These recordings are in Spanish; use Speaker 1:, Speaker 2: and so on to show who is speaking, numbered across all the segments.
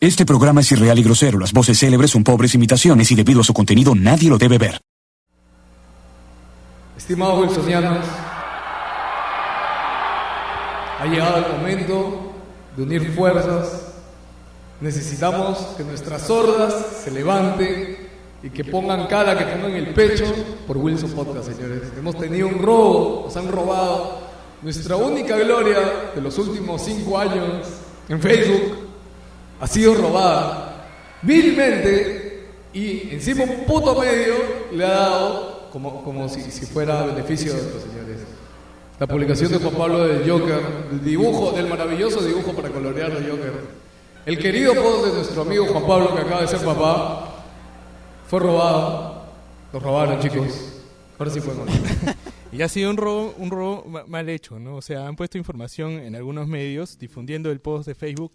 Speaker 1: Este programa es irreal y grosero. Las voces célebres son pobres imitaciones y debido a su contenido nadie lo debe ver.
Speaker 2: Estimados wilsonianos, ha llegado el momento de unir fuerzas. Necesitamos que nuestras sordas se levanten y que pongan cara, que pongan el pecho por Wilson Podcast, señores. Hemos tenido un robo, nos han robado nuestra única gloria de los últimos cinco años en Facebook ha sido robada vilmente y encima un puto medio le ha dado como, como si, si fuera beneficio de los señores. La publicación de Juan Pablo del Joker, el dibujo, del maravilloso dibujo para colorear de Joker. El querido post de nuestro amigo Juan Pablo, que acaba de ser papá, fue robado. Lo robaron, chicos. Ahora sí podemos.
Speaker 3: Y ha sido un robo, un robo ma- mal hecho, ¿no? O sea, han puesto información en algunos medios difundiendo el post de Facebook.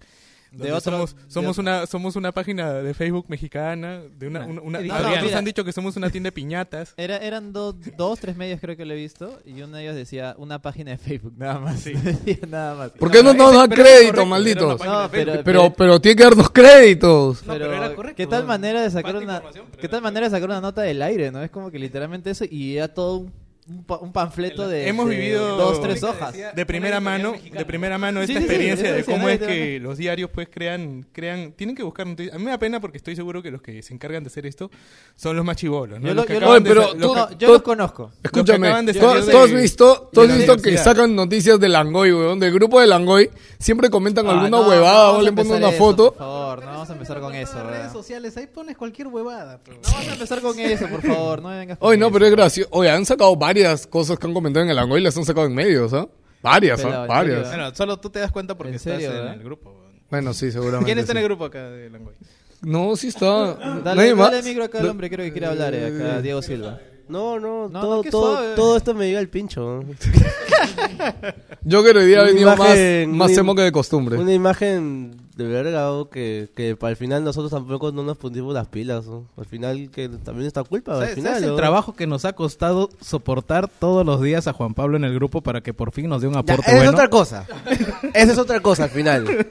Speaker 4: De
Speaker 3: donde
Speaker 4: otro-
Speaker 3: somos,
Speaker 4: de
Speaker 3: somos una somos una página de Facebook mexicana de una,
Speaker 4: Ah.
Speaker 3: una,
Speaker 4: No,
Speaker 3: han dicho que somos una tienda de piñatas
Speaker 4: Era, eran do- dos, tres medios creo que lo he visto y uno de ellos decía una página de Facebook, nada más. Decía nada más.
Speaker 5: ¿Por qué no nos dan crédito,
Speaker 3: correcto,
Speaker 5: malditos?
Speaker 4: No, pero,
Speaker 5: Pero, pero tiene que darnos créditos.
Speaker 4: pero,
Speaker 3: pero era correcto,
Speaker 4: ¿qué tal
Speaker 3: ¿no?
Speaker 4: manera de sacar una qué tal manera de sacar una nota del aire, no? Es como que literalmente eso y era todo un, un pa- un panfleto de
Speaker 3: Hemos
Speaker 4: de
Speaker 3: vivido
Speaker 4: dos, tres hojas.
Speaker 3: de primera mano de primera mano
Speaker 4: Sí,
Speaker 3: esta
Speaker 4: sí, sí,
Speaker 3: experiencia
Speaker 4: eso
Speaker 3: de cómo es que los diarios pues crean crean tienen que buscar noticias a mí me da pena porque estoy seguro que los que se encargan de hacer esto son los más chivolos ¿no?
Speaker 4: Yo,
Speaker 3: Los
Speaker 4: lo,
Speaker 3: que
Speaker 4: yo, lo-
Speaker 3: de
Speaker 5: pero
Speaker 3: los que-
Speaker 4: no, yo los conozco.
Speaker 5: Escúchame,
Speaker 3: acaban de
Speaker 5: ¿tú, has visto, tú has visto que sacan noticias de Langoy, weón? Del grupo de Langoy. Siempre comentan
Speaker 4: Ah,
Speaker 5: alguna
Speaker 4: no,
Speaker 5: huevada o
Speaker 4: vamos
Speaker 5: le
Speaker 4: a
Speaker 5: ponen
Speaker 4: empezar
Speaker 5: una
Speaker 4: eso,
Speaker 5: foto.
Speaker 4: Por favor, no vamos a empezar con eso.
Speaker 6: En redes sociales, ahí pones cualquier huevada.
Speaker 4: No vamos a empezar con eso, por favor, no me vengas
Speaker 5: Oye, no, pero es gracioso. Oye, han sacado varias cosas que han comentado en el Langoy y las han sacado en medios, ¿ah? Varias, ¿ah?
Speaker 4: Pelado, ¿en
Speaker 5: Varias.
Speaker 7: Bueno, solo tú te das cuenta porque
Speaker 4: ¿En
Speaker 7: estás
Speaker 4: serio,
Speaker 7: en
Speaker 4: eh?
Speaker 7: el grupo.
Speaker 5: Bueno, sí, seguramente.
Speaker 7: ¿Quién está en
Speaker 5: sí.
Speaker 7: el grupo acá de Langoy?
Speaker 5: No, sí está.
Speaker 4: Dale,
Speaker 5: Nadie más.
Speaker 4: dale el micro acá al hombre, creo que quiere hablar, eh, acá Diego Silva.
Speaker 8: No, no,
Speaker 4: No,
Speaker 8: todo,
Speaker 4: no,
Speaker 8: todo, todo esto me llega al pincho.
Speaker 5: Yo que hoy día ha
Speaker 8: Una
Speaker 5: venido más,
Speaker 8: imagen,
Speaker 5: más emo que de costumbre.
Speaker 8: Una imagen de verga o que, que para el final nosotros tampoco no nos pusimos las pilas. ¿no? Al final que también está culpa. Al
Speaker 7: ¿Sabes,
Speaker 8: final,
Speaker 7: sabes el
Speaker 8: ¿no?
Speaker 7: trabajo que nos ha costado soportar todos los días a Juan Pablo en el grupo para que por fin nos dé un
Speaker 8: Ya,
Speaker 7: aporte
Speaker 8: esa es
Speaker 7: bueno?
Speaker 8: otra cosa. Esa es otra cosa al final.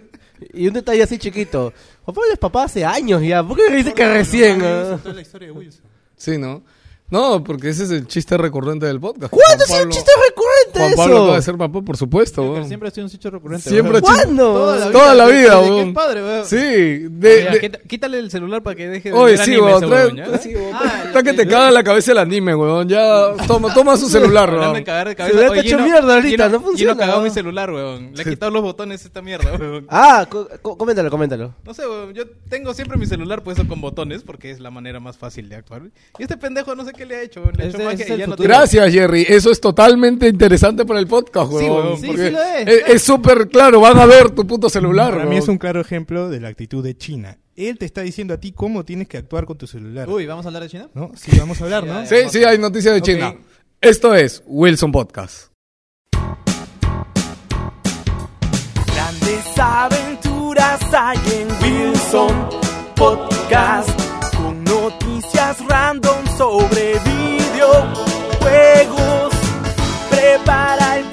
Speaker 8: Y un detalle así chiquito. Juan Pablo es papá hace años ya. ¿Por qué me dice que recién?
Speaker 3: Toda la historia de Wilson.
Speaker 5: Sí, ¿no? No, porque ese es el chiste recurrente del podcast.
Speaker 8: ¿Cuándo ha
Speaker 5: Juan
Speaker 8: sido un
Speaker 5: Pablo-
Speaker 8: chiste recurrente
Speaker 5: Juan
Speaker 8: eso?
Speaker 5: Pablo acaba de ser papá, por supuesto.
Speaker 4: Pero
Speaker 5: weón.
Speaker 4: siempre ha sido un sitio recurrente.
Speaker 5: Siempre
Speaker 4: weón.
Speaker 5: ha sido-
Speaker 8: ¿Cuándo?
Speaker 5: Toda la vida,
Speaker 4: desde que
Speaker 5: weón.
Speaker 4: es padre, weón.
Speaker 5: Sí, de,
Speaker 7: Oye,
Speaker 5: de-
Speaker 7: quita- quítale el celular para que deje de
Speaker 5: Oye,
Speaker 7: ver
Speaker 5: sí,
Speaker 7: anime
Speaker 5: weón,
Speaker 7: ese
Speaker 5: trae-
Speaker 7: huevón, ¿ya?
Speaker 5: sí, weón, está que te caga la cabeza el anime, weón. Ya, toma, toma su celular,
Speaker 7: Hablando de
Speaker 5: weón.
Speaker 7: cagar de cabeza,
Speaker 8: Celular
Speaker 7: oye,
Speaker 8: está hecho
Speaker 7: Gino-
Speaker 8: mierda ahorita,
Speaker 7: Gino-
Speaker 8: no funciona,
Speaker 7: Gino cagado
Speaker 8: ¿no?
Speaker 7: mi celular, weón. Le he quitado los botones a esta mierda, weón.
Speaker 8: Ah, co- co- coméntalo, coméntalo.
Speaker 7: No sé, weón, yo tengo siempre mi celular puesto con botones porque es la manera más fácil de actuar. Y este pendejo no sé qué le ha hecho, weón. Le ha
Speaker 4: Ese-
Speaker 7: hecho magia
Speaker 4: ese es
Speaker 7: y
Speaker 4: el
Speaker 7: ya no
Speaker 4: futuro.
Speaker 7: tiene-
Speaker 5: Gracias, Jerry. Eso es totalmente interesante para el podcast, weón.
Speaker 7: Sí.
Speaker 4: Sí, lo es.
Speaker 5: Es súper claro, van a ver tu puto celular,
Speaker 3: Para mí es un claro ejemplo de la actitud de China. Él te está diciendo a ti cómo tienes que actuar con tu celular.
Speaker 4: Uy, ¿vamos a hablar de China?
Speaker 3: ¿No? Sí, vamos a hablar, ¿no?
Speaker 5: Sí, sí, hay noticias de. China. Esto es Wilson Podcast.
Speaker 9: Grandes aventuras hay en Wilson Podcast con noticias random sobre videojuegos. Prepara el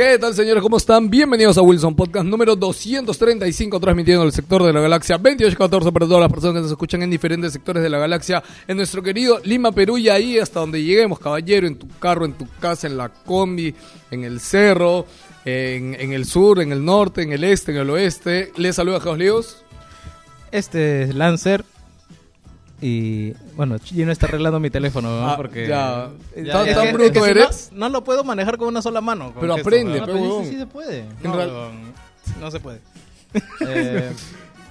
Speaker 5: ¿Qué tal, señores? ¿Cómo están? Bienvenidos a Wilson Podcast número 235, transmitiendo el sector de la galaxia 2814 para todas las personas que nos escuchan en diferentes sectores de la galaxia, en nuestro querido Lima, Perú, y ahí hasta donde lleguemos, caballero, en tu carro, en tu casa, en la combi, en el cerro, en, en el sur, en el norte, en el este, en el oeste. Les saluda Geos Líos.
Speaker 7: Este es Lancer. Y bueno, Gino está arreglando mi teléfono ¿no?
Speaker 5: Ah,
Speaker 7: porque
Speaker 5: ya.
Speaker 7: Ya,
Speaker 5: ¿Tan-
Speaker 7: es
Speaker 5: tan
Speaker 7: que-
Speaker 5: bruto
Speaker 7: es que si
Speaker 5: eres?
Speaker 7: No, no lo puedo manejar con una sola mano. con
Speaker 5: Pero
Speaker 7: gesto,
Speaker 5: aprende,
Speaker 7: ¿no?
Speaker 5: pe,
Speaker 4: pero
Speaker 5: huevón.
Speaker 4: sí, sí se puede.
Speaker 7: No,
Speaker 5: En real-
Speaker 7: no, no se puede.
Speaker 4: Eh,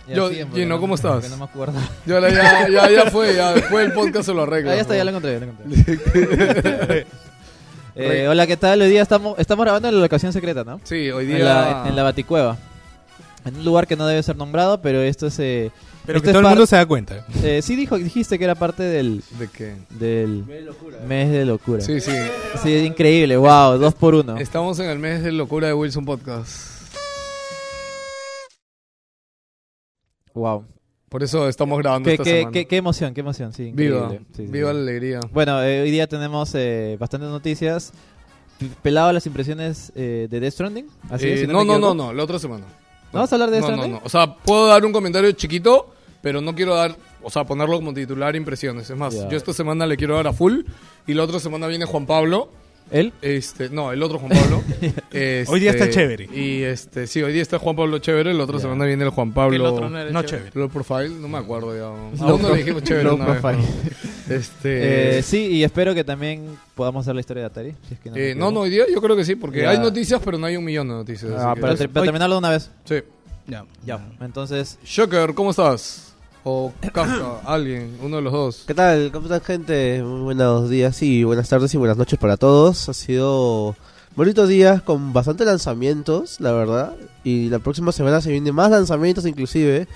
Speaker 4: ya
Speaker 5: Yo- Gino,
Speaker 4: no-
Speaker 5: ¿cómo estás?
Speaker 4: No me acuerdo.
Speaker 5: Ya, ahora ya, ya, ya fue, ya después del podcast se lo arregla.
Speaker 4: Ah, ya está, ya lo
Speaker 5: ¿no?
Speaker 4: encontré, ya lo encontré. Eh, hola, ¿qué tal? Hoy día estamos, estamos grabando en la locación secreta, ¿no?
Speaker 5: Sí, hoy
Speaker 4: En
Speaker 5: día...
Speaker 4: la, en la Baticueva. En un lugar que no debe ser nombrado, pero esto es... Eh,
Speaker 3: Pero
Speaker 4: esto
Speaker 3: que
Speaker 4: es
Speaker 3: todo el mundo se da cuenta.
Speaker 4: eh, sí dijo, dijiste que era parte del,
Speaker 5: ¿De qué?
Speaker 4: del mes de locura.
Speaker 5: Sí, sí.
Speaker 4: Sí, es increíble, wow, dos por uno.
Speaker 5: Estamos en el mes de locura de Wilson Podcast.
Speaker 4: Wow.
Speaker 5: Por eso estamos grabando
Speaker 4: Qué,
Speaker 5: esta
Speaker 4: qué,
Speaker 5: semana.
Speaker 4: qué, qué emoción, qué emoción, sí.
Speaker 5: Viva,
Speaker 4: increíble. Sí, sí,
Speaker 5: viva
Speaker 4: sí.
Speaker 5: la alegría.
Speaker 4: Bueno, eh, hoy día tenemos eh, bastantes noticias. Pelado las impresiones eh, de Death Stranding. Así
Speaker 5: Eh,
Speaker 4: es, si
Speaker 5: no, no, no,
Speaker 4: equivoco.
Speaker 5: no, la otra semana.
Speaker 4: ¿No vas a hablar de
Speaker 5: no,
Speaker 4: Death
Speaker 5: no,
Speaker 4: Stranding?
Speaker 5: no. O sea, puedo dar un comentario chiquito, pero no quiero dar, o sea, ponerlo como titular impresiones. Es más, yo esta semana le quiero dar a full y la otra semana viene Juan Pablo.
Speaker 4: ¿Él?
Speaker 5: Este, no, el otro Juan Pablo. Este,
Speaker 3: Hoy día está chévere.
Speaker 5: Y este, sí, hoy día está Juan Pablo chévere, la otra
Speaker 4: Ya.
Speaker 5: semana viene el Juan Pablo.
Speaker 7: El otro no era
Speaker 3: No,
Speaker 7: chévere.
Speaker 3: chévere.
Speaker 5: Low profile, no me acuerdo ya. Aún no le dijimos chévere
Speaker 4: low
Speaker 5: vez,
Speaker 4: profile.
Speaker 5: Este,
Speaker 4: Eh, sí, y espero que también podamos hacer la historia de Atari. Si es que no,
Speaker 5: eh, no, hoy día yo creo que sí, porque hay noticias, pero no hay un millón de noticias.
Speaker 4: Ah,
Speaker 5: que-
Speaker 4: pero terminarlo de una vez.
Speaker 5: Sí.
Speaker 7: Ya,
Speaker 4: Ya. Entonces,
Speaker 5: Shocker, ¿cómo estás? O Kafka, alguien, uno de los dos.
Speaker 8: ¿Qué tal? ¿Cómo están, gente? Muy buenos días y buenas tardes y buenas noches para todos. Ha sido bonitos días con bastantes lanzamientos, la verdad. Y la próxima semana se vienen más lanzamientos inclusive.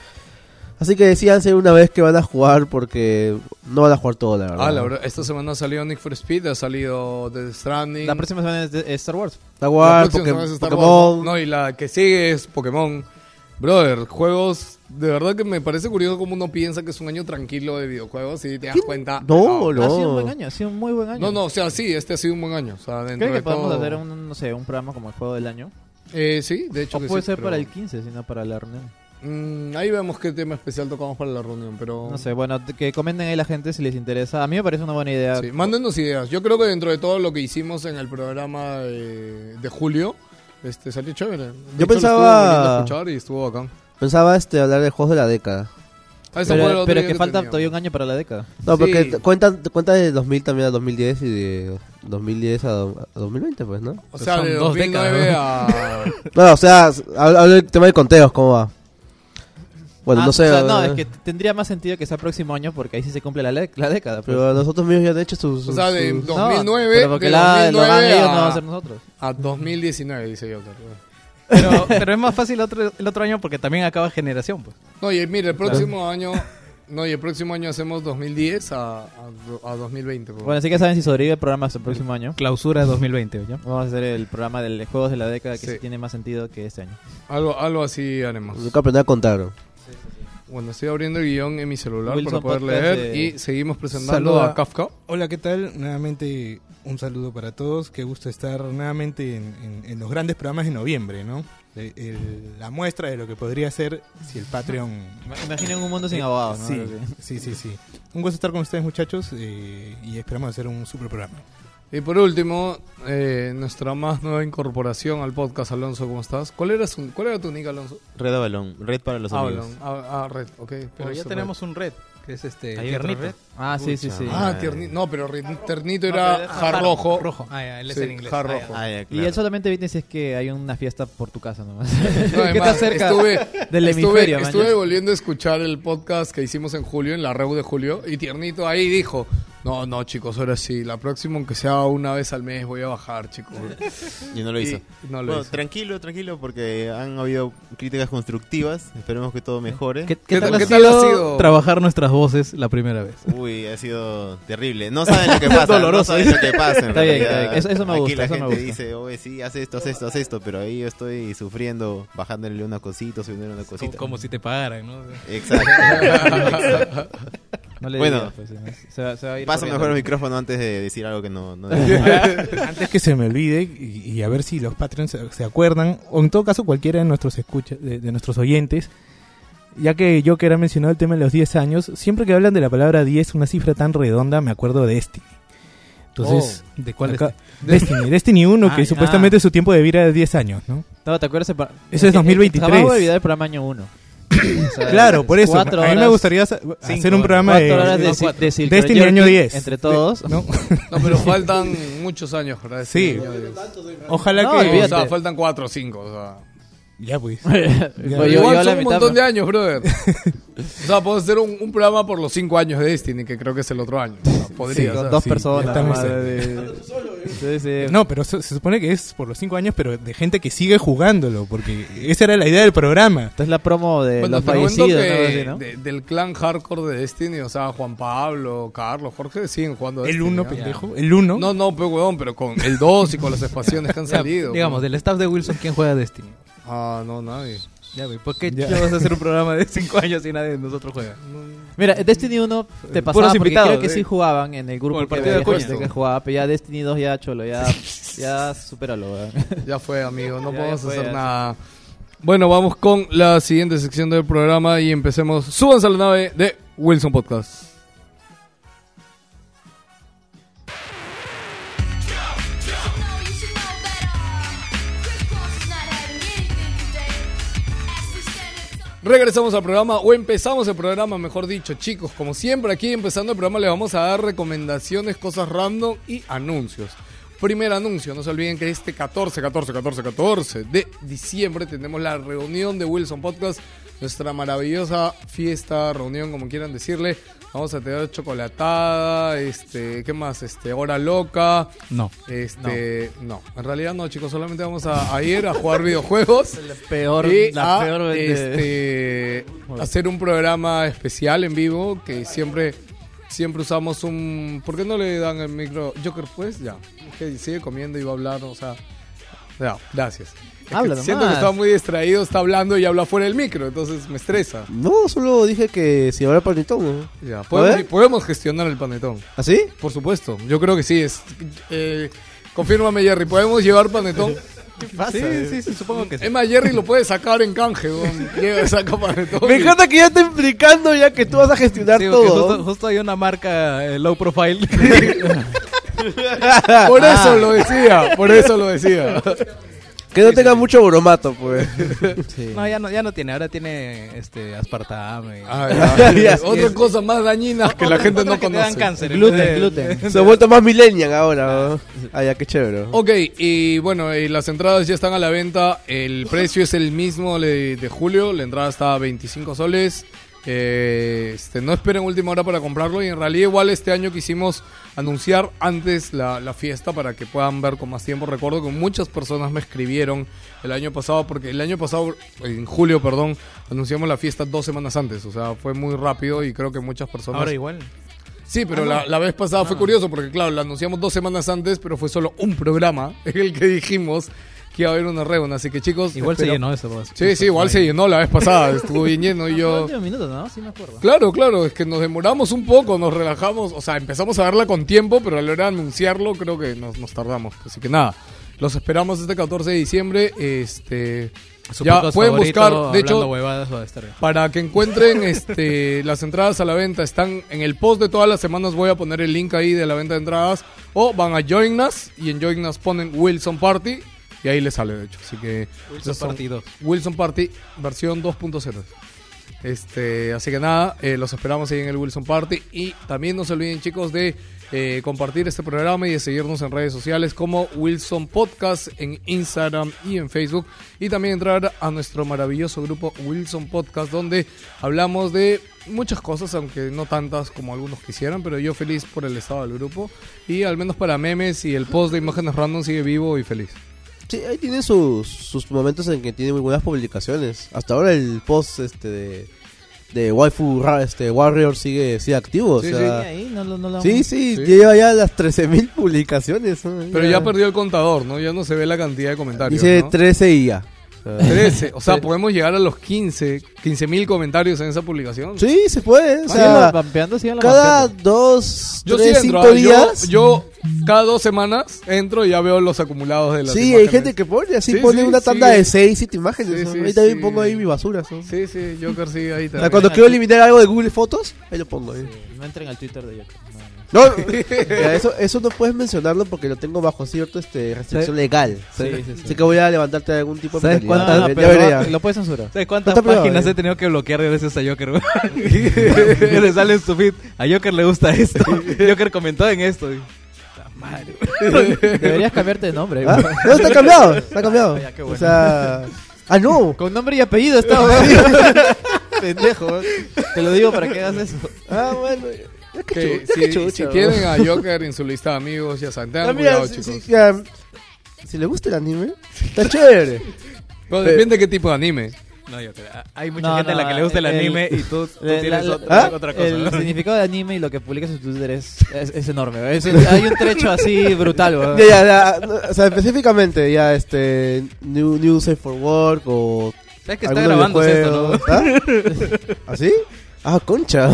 Speaker 8: Así que decíanse una vez que van a jugar porque no van a jugar todo, la verdad.
Speaker 5: Ah, la verdad, esta semana ha salido Nick for Speed, ha salido The Stranding.
Speaker 4: la próxima semana es, de- Star Wars.
Speaker 8: Star Wars,
Speaker 5: próxima
Speaker 8: Poké-
Speaker 5: semana es Star
Speaker 8: Pokémon.
Speaker 5: Wars, ¿no? No, y la que sigue es Pokémon. Brother, juegos, de verdad que me parece curioso cómo uno piensa que es un año tranquilo de videojuegos y te das cuenta.
Speaker 8: No, no.
Speaker 4: Ha sido un buen año, ha sido un muy buen año.
Speaker 5: No, no, o sea, sí, este ha sido un buen año. O sea, dentro
Speaker 4: Creo que
Speaker 5: de
Speaker 4: podemos
Speaker 5: todo-
Speaker 4: hacer un, no sé, un programa como el juego del año.
Speaker 5: Eh, sí, de hecho
Speaker 4: O
Speaker 5: que
Speaker 4: puede
Speaker 5: sí,
Speaker 4: ser
Speaker 5: pero-
Speaker 4: para el 15, sino para la reunión.
Speaker 5: Mm, ahí vemos qué tema especial tocamos para la reunión, pero...
Speaker 4: No sé, bueno, que comenten ahí la gente si les interesa. A mí me parece una buena idea.
Speaker 5: Sí, mándenos ideas. Yo creo que dentro de todo lo que hicimos en el programa de, de julio, este salió chévere. De
Speaker 8: Yo
Speaker 5: hecho, lo
Speaker 8: pensaba-
Speaker 5: bonito escuchar y estuvo bacán.
Speaker 8: Pensaba este, hablar de juegos de la década.
Speaker 5: Ah,
Speaker 4: Pero, pero
Speaker 5: día
Speaker 4: que falta todavía un año para la década.
Speaker 8: No, porque
Speaker 5: Sí.
Speaker 8: t- cuentan, cuenta de 2000 también a 2010 y de 2010 a, do- a 2020, pues, ¿no?
Speaker 5: O sea, de
Speaker 7: dos
Speaker 5: 2009
Speaker 7: décadas,
Speaker 5: a...
Speaker 8: No, o sea, hablo del tema de conteos, ¿cómo va? Bueno,
Speaker 4: Ah,
Speaker 8: no sé.
Speaker 4: o sea, no, es que tendría más sentido que sea próximo año porque ahí sí se cumple la, la década. pues.
Speaker 8: Pero nosotros mismos ya han hecho sus...
Speaker 5: O sea, de
Speaker 8: sus-
Speaker 4: No,
Speaker 5: 2009,
Speaker 4: pero porque
Speaker 5: de
Speaker 4: la, lo
Speaker 5: 2009
Speaker 4: van ellos,
Speaker 5: a,
Speaker 4: no vamos a ser nosotros.
Speaker 5: a 2019, dice yo.
Speaker 7: Pero, pero es más fácil otro, el otro año porque también acaba generación. Pues.
Speaker 5: No, y mire, el próximo año... No, y el próximo año hacemos 2010 a, a, a 2020. por
Speaker 4: Bueno, así que saben si sobrevive el programa hasta el próximo año.
Speaker 7: Clausura 2020, ¿ya?
Speaker 4: Vamos a hacer el programa de juegos de la década que
Speaker 5: Sí.
Speaker 4: sí tiene más sentido que este año.
Speaker 5: Algo, algo así haremos.
Speaker 8: Nunca aprender a contar. ¿No?
Speaker 5: Bueno, estoy abriendo el guion en mi celular
Speaker 4: Wilson
Speaker 5: para poder
Speaker 4: Podcast
Speaker 5: leer
Speaker 4: de-
Speaker 5: y seguimos presentando
Speaker 3: Saluda.
Speaker 5: a Kafka.
Speaker 3: Hola, ¿qué tal? Nuevamente un saludo para todos. Qué gusto estar nuevamente en, en- en los grandes programas de noviembre, ¿no? De- el- la muestra de lo que podría ser si el Patreon...
Speaker 4: Ima- Imaginen un mundo sin abogados, ¿no?
Speaker 3: Sí, sí, sí, sí. Un gusto estar con ustedes, muchachos, eh, y esperamos hacer un super programa.
Speaker 5: Y por último, eh, nuestra más nueva incorporación al podcast, Alonso, ¿cómo estás? ¿Cuál era, su- cuál era tu nick, Alonso?
Speaker 10: Red Avalon, Red para los
Speaker 5: Ah,
Speaker 10: amigos.
Speaker 5: Balón. Ah, ah, Red, ok.
Speaker 7: Pero ya tenemos un red, que es este
Speaker 10: ¿Hay otro
Speaker 7: tiernito.
Speaker 10: red?
Speaker 4: Ah, sí, sí, sí.
Speaker 5: Ah, tiernito. No, pero Red- ternito era
Speaker 7: pero es
Speaker 5: jar rojo.
Speaker 7: Rojo. Ah, ya, él es
Speaker 5: Sí,
Speaker 7: en inglés.
Speaker 5: jar
Speaker 7: Ah, ya.
Speaker 10: Ah, ya,
Speaker 4: Y
Speaker 10: claro.
Speaker 4: él solamente viene si es que hay una fiesta por tu casa nomás.
Speaker 5: No,
Speaker 4: que está
Speaker 5: además,
Speaker 4: cerca
Speaker 5: estuve,
Speaker 4: del
Speaker 5: estuve,
Speaker 4: hemisferio. man,
Speaker 5: estuve
Speaker 4: ya.
Speaker 5: volviendo a escuchar el podcast que hicimos en julio, en la REU de julio, y Tiernito ahí dijo, no, no, chicos, ahora sí, la próxima, aunque sea una vez al mes, voy a bajar, chicos.
Speaker 10: Y no lo
Speaker 5: Y
Speaker 10: hizo.
Speaker 5: no lo
Speaker 10: Bueno,
Speaker 5: hizo.
Speaker 10: tranquilo, tranquilo, porque han habido críticas constructivas. Esperemos que todo mejore.
Speaker 7: ¿Qué,
Speaker 5: ¿Qué
Speaker 7: qué tal,
Speaker 5: tal-
Speaker 7: ha
Speaker 5: qué tal ha
Speaker 7: sido
Speaker 5: sido?
Speaker 7: trabajar nuestras voces la primera vez?
Speaker 10: Uy, ha sido terrible. No saben lo que pasa.
Speaker 7: Doloroso.
Speaker 10: No saben lo que pasa. en
Speaker 4: Está bien,
Speaker 10: realidad.
Speaker 4: está bien. Eso- eso me
Speaker 10: Aquí
Speaker 4: gusta,
Speaker 10: la
Speaker 4: eso me
Speaker 10: gente
Speaker 4: gusta.
Speaker 10: dice, oye, sí, haz esto, haz esto, haz esto. Pero ahí yo estoy sufriendo, bajándole una cosita, subiendo una cosita.
Speaker 7: como si te pagaran, ¿no?
Speaker 10: Exacto.
Speaker 4: No le
Speaker 10: Bueno,
Speaker 4: digas, pues, se, va, se va a ir
Speaker 10: Pasa
Speaker 4: corriendo.
Speaker 10: mejor el micrófono antes de decir algo que no... no
Speaker 3: Antes que se me olvide y, y a ver si los Patreons se, se acuerdan, o en todo caso cualquiera de nuestros escucha, de, de nuestros oyentes, ya que yo que era mencionado el tema de los 10 años, siempre que hablan de la palabra 10, una cifra tan redonda, me acuerdo de Destiny. Entonces,
Speaker 6: ¿De cuál
Speaker 3: acá- Destiny, Destiny 1, que
Speaker 6: Ah,
Speaker 3: supuestamente su tiempo de vida es 10 años, ¿no?
Speaker 4: No, ¿te acuerdas? Eso
Speaker 3: Eso es 2023.
Speaker 4: Jamás voy a olvidar el programa año 1.
Speaker 3: Claro, por eso.
Speaker 4: Cuatro
Speaker 3: A mí me
Speaker 4: horas-
Speaker 3: gustaría hacer un programa de,
Speaker 4: cuatro horas de,
Speaker 3: de
Speaker 4: de
Speaker 3: Destiny
Speaker 4: Road
Speaker 3: año
Speaker 4: Journey
Speaker 3: 10.
Speaker 4: Entre todos.
Speaker 3: ¿no?
Speaker 5: No, pero faltan muchos años ese
Speaker 3: Sí.
Speaker 5: año de-
Speaker 3: Ojalá
Speaker 4: No,
Speaker 3: que...
Speaker 5: O sea, faltan 4 o 5. O sea.
Speaker 3: Ya pues.
Speaker 4: Pues yo-
Speaker 5: Igual
Speaker 4: yo
Speaker 5: son un montón
Speaker 4: pues.
Speaker 5: de años, brother. o sea, puedo hacer un, un programa por los 5 años de Destiny, que creo que es el otro año. O sea, podría
Speaker 3: Sí,
Speaker 5: ser.
Speaker 4: Dos
Speaker 3: sí,
Speaker 4: personas. de- Sí, sí.
Speaker 3: No, pero se, se supone que es por los 5 años, pero de gente que sigue jugándolo, porque esa era la idea del programa.
Speaker 4: Esta es la promo de
Speaker 5: Bueno,
Speaker 4: los fallecidos.
Speaker 5: que
Speaker 4: ¿no? ¿no?
Speaker 5: de- del clan hardcore de Destiny, o sea, Juan Pablo, Carlos, Jorge siguen jugando
Speaker 3: El
Speaker 5: Destiny,
Speaker 3: 1,
Speaker 5: ¿ya?
Speaker 3: pendejo. El 1.
Speaker 5: No, no, pero huevón, pero con el 2 y con las expansiones que han salido.
Speaker 6: Digamos,
Speaker 5: pues.
Speaker 6: del staff de Wilson, ¿quién juega Destiny?
Speaker 5: Ah, no, nadie.
Speaker 6: Ya, güey, ¿por qué
Speaker 3: Ya.
Speaker 6: vas a hacer un programa de 5 años y nadie de nosotros juega?
Speaker 4: Mira, Destiny 1 te pasaba
Speaker 6: Puros
Speaker 4: porque
Speaker 6: invitados,
Speaker 4: creo que
Speaker 6: eh.
Speaker 4: sí jugaban en el grupo
Speaker 6: Como el
Speaker 4: que,
Speaker 6: partido de
Speaker 4: había
Speaker 6: Cuña.
Speaker 4: gente que jugaba, pero ya Destiny 2 ya cholo, ya, ya supéralo. weón.
Speaker 5: Ya fue, amigo, no
Speaker 4: Ya,
Speaker 5: podemos
Speaker 4: ya fue,
Speaker 5: hacer
Speaker 4: ya.
Speaker 5: nada. Bueno, vamos con la siguiente sección del programa y empecemos. Súbanse a la nave de Wilson Podcast. Regresamos al programa o empezamos el programa, mejor dicho, chicos. Como siempre, aquí empezando el programa, le vamos a dar recomendaciones, cosas random y anuncios. Primer anuncio, no se olviden que este 14, 14, 14, 14 de diciembre tenemos la reunión de Wilson Podcast, nuestra maravillosa fiesta, reunión, como quieran decirle. Vamos a tener chocolatada, este, ¿qué más? Este, hora loca.
Speaker 6: No.
Speaker 5: Este, no. en realidad no, chicos, solamente vamos a, a ir a jugar videojuegos
Speaker 4: Peor,
Speaker 5: y
Speaker 4: la
Speaker 5: a,
Speaker 4: peor de-
Speaker 5: este, hacer un programa especial en vivo que siempre siempre usamos un ¿por qué no le dan el micro Joker pues? ya que sigue comiendo y va a hablar o sea ya, gracias
Speaker 4: Habla
Speaker 5: siento que está muy distraído está hablando y habla fuera del micro entonces me estresa
Speaker 8: No, solo dije que si habrá panetón. ¿no?
Speaker 5: ya, podemos, gestionar el panetón
Speaker 8: ¿Así?
Speaker 5: por supuesto yo creo que sí es eh, confírmame Jerry podemos llevar panetón
Speaker 6: Sí, sí, sí, supongo que sí.
Speaker 5: más Jerry lo puede sacar en canje weón. llega saca panetón
Speaker 8: Me encanta que ya está implicando ya que tú vas a gestionar
Speaker 6: Sí,
Speaker 8: todo.
Speaker 6: justo, justo hay una marca eh, low profile.
Speaker 5: Por eso lo decía, por eso lo decía.
Speaker 8: Que no tenga mucho bromato, pues.
Speaker 6: no, ya no, ya no tiene, ahora tiene este aspartame.
Speaker 5: Ah, ya.
Speaker 8: Ya.
Speaker 5: Otra cosa más dañina que la gente no
Speaker 6: que te dan
Speaker 5: conoce.
Speaker 6: cáncer. en
Speaker 4: Gluten, gluten.
Speaker 8: Se ha vuelto más millennial ahora. ¿no? Ah, ya, qué chévere.
Speaker 5: Ok, y bueno, y las entradas ya están a la venta. El precio es el mismo de, de julio. La entrada está a 25 soles. Eh, este, no esperen última hora para comprarlo. Y en realidad, igual este año quisimos anunciar antes la, la fiesta para que puedan ver con más tiempo. Recuerdo que muchas personas me escribieron el año pasado, porque el año pasado, en julio, perdón, anunciamos la fiesta dos semanas antes. O sea, fue muy rápido y creo que muchas personas.
Speaker 6: Ahora igual.
Speaker 5: Sí, pero la, la vez pasada fue curioso porque, claro, la anunciamos dos semanas antes, pero fue solo un programa en el que dijimos que iba a haber una reunión. Así que, chicos.
Speaker 6: Igual se llenó eso. pues.
Speaker 5: Sí, sí, igual se llenó la vez pasada. Estuvo bien lleno y yo.
Speaker 4: minutos, ¿no? Sí me acuerdo.
Speaker 5: Claro, claro, es que nos demoramos un poco, nos relajamos. O sea, empezamos a verla con tiempo, pero a la hora de anunciarlo, creo que nos, nos tardamos. Así que nada, los esperamos este 14 de diciembre. Este.
Speaker 6: Su
Speaker 5: Ya pueden buscar, de hecho,
Speaker 6: huevadas
Speaker 5: para que encuentren este, las entradas a la venta, están en el post de todas las semanas. Voy a poner el link ahí de la venta de entradas. O van a Join Us y en Join Us ponen Wilson Party y ahí les sale, de hecho. Así que
Speaker 6: Wilson
Speaker 5: son-
Speaker 6: Party 2.
Speaker 5: Wilson Party versión 2.0. Este, así que nada, eh, los esperamos ahí en el Wilson Party. Y también no se olviden, chicos, de eh, compartir este programa y de seguirnos en redes sociales como Wilson Podcast en Instagram y en Facebook. Y también entrar a nuestro maravilloso grupo Wilson Podcast, donde hablamos de muchas cosas, aunque no tantas como algunos quisieran. Pero yo feliz por el estado del grupo. Y al menos para memes y el post de imágenes random sigue vivo y feliz.
Speaker 8: Sí, ahí tiene sus, sus momentos en que tiene muy buenas publicaciones. Hasta ahora el post este de, de Waifu este, Warrior sigue, sigue activo.
Speaker 5: Sí,
Speaker 8: o sea,
Speaker 4: Sí, ahí no, lo- no lo
Speaker 8: sí, sí,
Speaker 5: Sí.
Speaker 8: lleva ya las 13.000 publicaciones.
Speaker 5: Pero ya perdió el contador, ¿no? Ya no se ve la cantidad de comentarios.
Speaker 8: Dice
Speaker 5: ¿no?
Speaker 8: 13 y ya.
Speaker 5: 13. O sea,
Speaker 8: Sí.
Speaker 5: podemos llegar a los 15, 15 mil comentarios en esa publicación.
Speaker 8: Sí, se puede. O sea,
Speaker 4: vampeando, síganlo
Speaker 8: cada
Speaker 4: vampeando.
Speaker 8: dos,
Speaker 5: Yo
Speaker 8: tres,
Speaker 5: sí entro.
Speaker 8: cinco
Speaker 5: yo-
Speaker 8: días.
Speaker 5: Yo, cada dos semanas entro y ya veo los acumulados de las
Speaker 8: Sí, hay
Speaker 5: imágenes.
Speaker 8: gente que pone así,
Speaker 5: Sí,
Speaker 8: pone
Speaker 5: sí,
Speaker 8: una tanda
Speaker 5: sí.
Speaker 8: de seis, siete imágenes.
Speaker 5: Sí,
Speaker 8: ¿no?
Speaker 5: sí,
Speaker 8: ahí también
Speaker 5: sí.
Speaker 8: pongo ahí mi basura. ¿no?
Speaker 5: Sí, sí, Joker sí, ahí
Speaker 8: O sea,
Speaker 5: también.
Speaker 8: cuando quiero eliminar algo de Google Fotos, ahí lo pongo. ahí.
Speaker 4: No entren al Twitter de Joker. no, no.
Speaker 8: Eso, eso no puedes mencionarlo porque lo tengo bajo cierta este, restricción legal.
Speaker 4: Sí, sí, sí.
Speaker 8: Así que voy a levantarte algún tipo de
Speaker 6: ¿Sabes cuántas-
Speaker 4: pero
Speaker 8: ya.
Speaker 4: lo, puedes censurar.
Speaker 6: ¿Sabes cuántas
Speaker 8: está
Speaker 6: páginas
Speaker 8: eh.
Speaker 6: he tenido que bloquear gracias a Joker? Le sale en su feed. A Joker le gusta esto. Joker comentó en esto. y- Puta madre.
Speaker 4: Deberías cambiarte de nombre.
Speaker 8: ¿Ah?
Speaker 4: güey.
Speaker 8: No, está cambiado, está cambiado.
Speaker 6: Ya, qué
Speaker 8: O sea... Ah, no.
Speaker 4: Con nombre y apellido está, güey. Pendejo. güey. Te lo digo para que hagas eso.
Speaker 8: Ah, bueno. Que,
Speaker 5: si, si
Speaker 8: ¿no?
Speaker 5: tienen a Joker en su lista de amigos, ya saben, tengan
Speaker 8: Ah, mira,
Speaker 5: cuidado,
Speaker 8: si,
Speaker 5: chicos.
Speaker 8: si- ya, si le gusta el anime, está chévere.
Speaker 5: Bueno, depende de qué tipo de anime.
Speaker 6: No, Joker. ah, Hay mucha
Speaker 4: No,
Speaker 6: gente a la
Speaker 4: no,
Speaker 6: que le gusta el,
Speaker 4: el-
Speaker 6: anime y tú, tú
Speaker 4: La-
Speaker 6: tienes
Speaker 4: la-
Speaker 6: otra,
Speaker 8: ¿Ah?
Speaker 6: otra cosa.
Speaker 4: El
Speaker 6: ¿no?
Speaker 4: significado de anime y lo que publicas en Twitter es, es, es enorme. Es- hay un trecho así brutal.
Speaker 8: Ya, ya, ya, no, o sea, específicamente, ya, este, New, new Safe for Work o...
Speaker 6: ¿Sabes que está grabándose esto, no?
Speaker 8: ¿Ah? ¿Así? Ah, concha.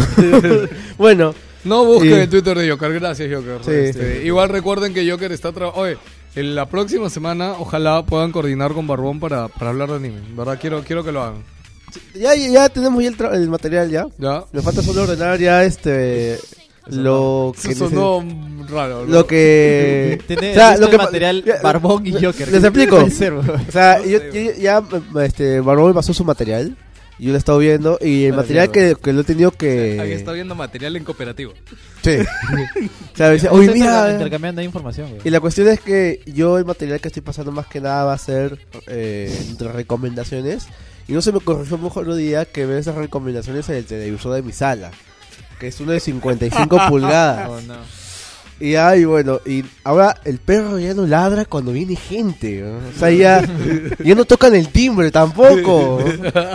Speaker 8: bueno,
Speaker 5: No busquen
Speaker 8: Y-
Speaker 5: el Twitter de Joker. Gracias, Joker.
Speaker 8: Sí,
Speaker 5: Este, Igual recuerden que Joker está trabajando. Oye, en la próxima semana, ojalá puedan coordinar con Barbón para, para hablar de anime. ¿Verdad? Quiero, quiero que lo hagan.
Speaker 8: ya, ya, ya tenemos ya el, tra- el material ya.
Speaker 5: ¿Ya?
Speaker 8: Me falta solo ordenar ya, este, lo que...
Speaker 5: Sonó raro. ¿no?
Speaker 8: Lo que...
Speaker 4: Tiene
Speaker 8: o sea,
Speaker 4: listo
Speaker 8: lo que
Speaker 4: el
Speaker 8: pa-
Speaker 4: material Barbón y Joker.
Speaker 8: Les explico. O sea, yo, yo- ya este, Barbón me pasó su material. Y Yo lo he estado viendo. Y el material que, que lo he tenido que.
Speaker 6: está viendo material en cooperativo.
Speaker 8: Sí. o sea, me oye,
Speaker 4: interca-
Speaker 8: mira.
Speaker 4: Intercambiando información, güey.
Speaker 8: Y la cuestión es que yo el material que estoy pasando más que nada va a ser eh, entre recomendaciones. Y no se me corrigió mejor otro día que ver esas recomendaciones en el televisor de mi sala. Que es uno de 55 pulgadas.
Speaker 4: Oh, no.
Speaker 8: Y ay, bueno, y ahora el perro ya no ladra cuando viene gente. ¿no? O sea, ya, ya no tocan el timbre tampoco.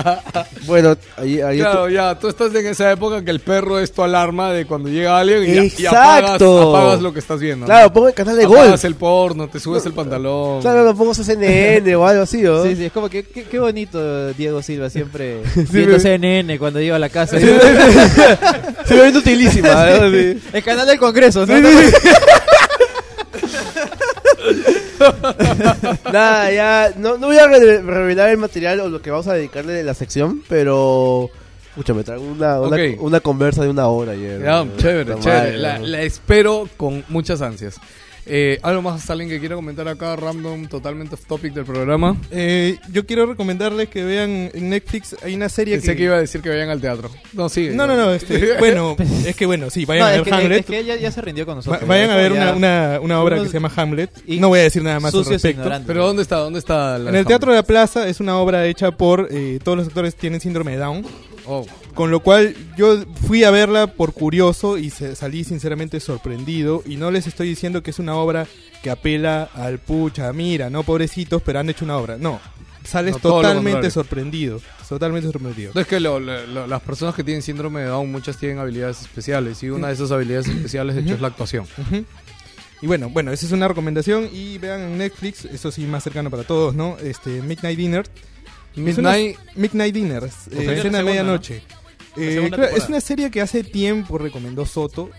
Speaker 8: bueno, ahí, ahí
Speaker 5: Claro, ya, tú estás en esa época que el perro es tu alarma de cuando llega alguien y,
Speaker 8: Exacto.
Speaker 5: apagas, apagas lo que estás viendo. ¿no?
Speaker 8: claro, pongo el canal de
Speaker 5: apagas
Speaker 8: golf.
Speaker 5: el porno, te subes el pantalón.
Speaker 8: Claro, lo pongo CNN o algo así, ¿no?
Speaker 4: Sí, sí, es como que qué, qué bonito Diego Silva siempre
Speaker 8: Sí,
Speaker 4: viendo
Speaker 8: me-
Speaker 4: CNN cuando llega a la casa.
Speaker 8: Se.
Speaker 4: El canal del Congreso, ¿no?
Speaker 8: Nada, ya, no, no voy a re- revelar el material o lo que vamos a dedicarle de la sección, pero... Escucha, me traigo una, una,
Speaker 5: Ok.
Speaker 8: una conversa de una hora ayer.
Speaker 5: Ya,
Speaker 8: ¿no?
Speaker 5: chévere,
Speaker 8: Puta
Speaker 5: chévere.
Speaker 8: madre,
Speaker 5: La,
Speaker 8: ¿no?
Speaker 5: la espero con muchas ansias. Eh, ¿Algo más, alguien que quiera comentar acá, random, totalmente off topic del programa?
Speaker 3: Eh, yo quiero recomendarles que vean en Netflix, hay una serie
Speaker 5: Pensé
Speaker 3: que...
Speaker 5: que iba a decir que vayan al teatro. No, sigue.
Speaker 3: No, no, no, este, bueno, es que bueno, sí, vayan
Speaker 4: No,
Speaker 3: a
Speaker 4: es
Speaker 3: ver
Speaker 4: que,
Speaker 3: Hamlet.
Speaker 4: es que ya, ya se rindió con
Speaker 3: Va-
Speaker 4: nosotros.
Speaker 3: vayan a ver una,
Speaker 4: ya
Speaker 3: una, una obra que se llama Hamlet.
Speaker 4: y-
Speaker 3: No voy a decir nada más al
Speaker 4: sucios e
Speaker 3: respecto.
Speaker 4: ignorantes.
Speaker 5: Pero ¿dónde está? ¿Dónde está? la
Speaker 3: En el Teatro de la Plaza es una obra hecha por eh, todos los actores tienen síndrome de Down,
Speaker 5: Oh,
Speaker 3: con lo cual yo fui a verla por curioso y se- salí sinceramente sorprendido y no les estoy diciendo que es una obra que apela al pucha, mira, no pobrecitos, pero han hecho una obra. No, sales
Speaker 5: No,
Speaker 3: totalmente sorprendido, totalmente sorprendido.
Speaker 5: Es que lo- lo- lo- las personas que tienen síndrome de Down, muchas tienen habilidades especiales. Y una de esas habilidades especiales, de hecho, es la actuación.
Speaker 3: Y bueno, bueno, esa es una recomendación y vean en Netflix, eso sí más cercano para todos, ¿no? Este Midnight Dinner. Una-
Speaker 5: Midnight.
Speaker 3: Midnight Dinner, eh, cena medianoche.
Speaker 6: La
Speaker 3: Eh, claro, es una serie que hace tiempo recomendó Soto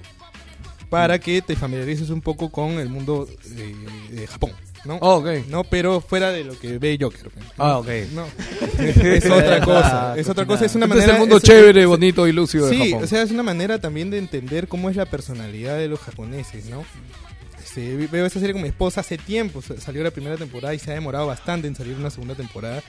Speaker 3: para que te familiarices un poco con el mundo de, de Japón, ¿no?
Speaker 5: Oh, ok.
Speaker 3: No, pero fuera de lo que ve Joker. pues.
Speaker 5: Ah, ok.
Speaker 3: No, es otra cosa, es otra cosa, es una
Speaker 5: Este es
Speaker 3: manera...
Speaker 5: el mundo
Speaker 3: es-
Speaker 5: chévere, bonito y lúcido de
Speaker 3: Sí,
Speaker 5: Japón.
Speaker 3: o sea, es una manera también de entender cómo es la personalidad de los japoneses, ¿no? Este, veo esta serie con mi esposa hace tiempo, sa- salió la primera temporada y se ha demorado bastante en salir una segunda temporada,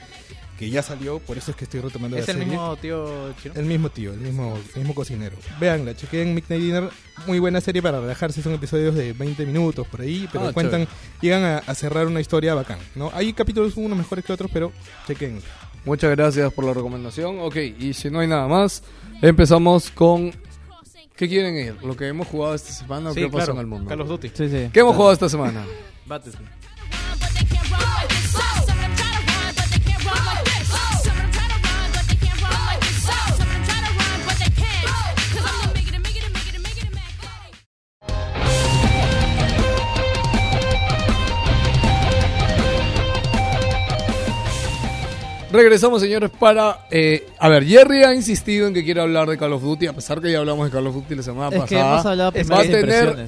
Speaker 3: que ya salió, por eso es que estoy retomando
Speaker 6: Es
Speaker 3: la
Speaker 6: el
Speaker 3: serie.
Speaker 6: mismo tío chino.
Speaker 3: El mismo tío, el mismo, el mismo cocinero. Veanla, chequen Midnight Dinner, muy buena serie para relajarse, son episodios de 20 minutos por ahí, pero
Speaker 5: Ah,
Speaker 3: cuentan, llegan a, a cerrar una historia bacán, ¿no? Hay capítulos unos mejores que otros, pero chequen.
Speaker 5: Muchas gracias por la recomendación. Ok, y si no hay nada más, empezamos con... ¿Qué quieren ir? ¿Lo que hemos jugado esta semana o
Speaker 6: Sí,
Speaker 5: qué pasó
Speaker 6: claro.
Speaker 5: en el mundo?
Speaker 6: Carlos Duty.
Speaker 4: Sí, sí.
Speaker 5: ¿Qué hemos jugado esta semana?
Speaker 6: Battlefield.
Speaker 5: Regresamos, señores, para... eh, a ver, Jerry ha insistido en que quiere hablar de Call of Duty, a pesar que ya hablamos de Call of Duty la semana
Speaker 4: Es que
Speaker 5: pasada.
Speaker 4: hemos hablado
Speaker 5: va a tener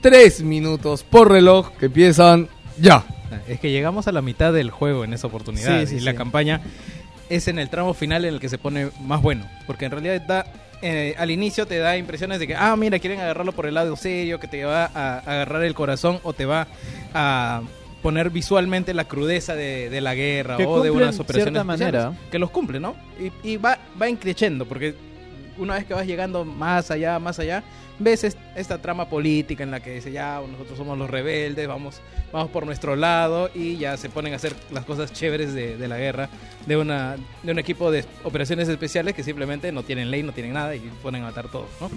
Speaker 5: tres minutos por reloj que empiezan ya.
Speaker 11: Es que llegamos a la mitad del juego en esa oportunidad.
Speaker 4: Sí, sí,
Speaker 11: y la
Speaker 4: sí.
Speaker 11: campaña es en el tramo final en el que se pone más bueno. Porque en realidad da, eh, al inicio te da impresiones de que, ah, mira, quieren agarrarlo por el lado serio, que te va a, agarrar el corazón o te va a poner visualmente la crudeza de, de la guerra
Speaker 4: Que
Speaker 11: o de unas operaciones
Speaker 4: manera.
Speaker 11: Que los cumple, ¿no? Y, y va, va increciendo, porque una vez que vas llegando más allá, más allá, ves est- esta trama política en la que dice, ya, nosotros somos los rebeldes, vamos, vamos por nuestro lado, y ya se ponen a hacer las cosas chéveres de, de la guerra, de, una, de un equipo de operaciones especiales que simplemente no tienen ley, no tienen nada, y ponen a matar todos, ¿no?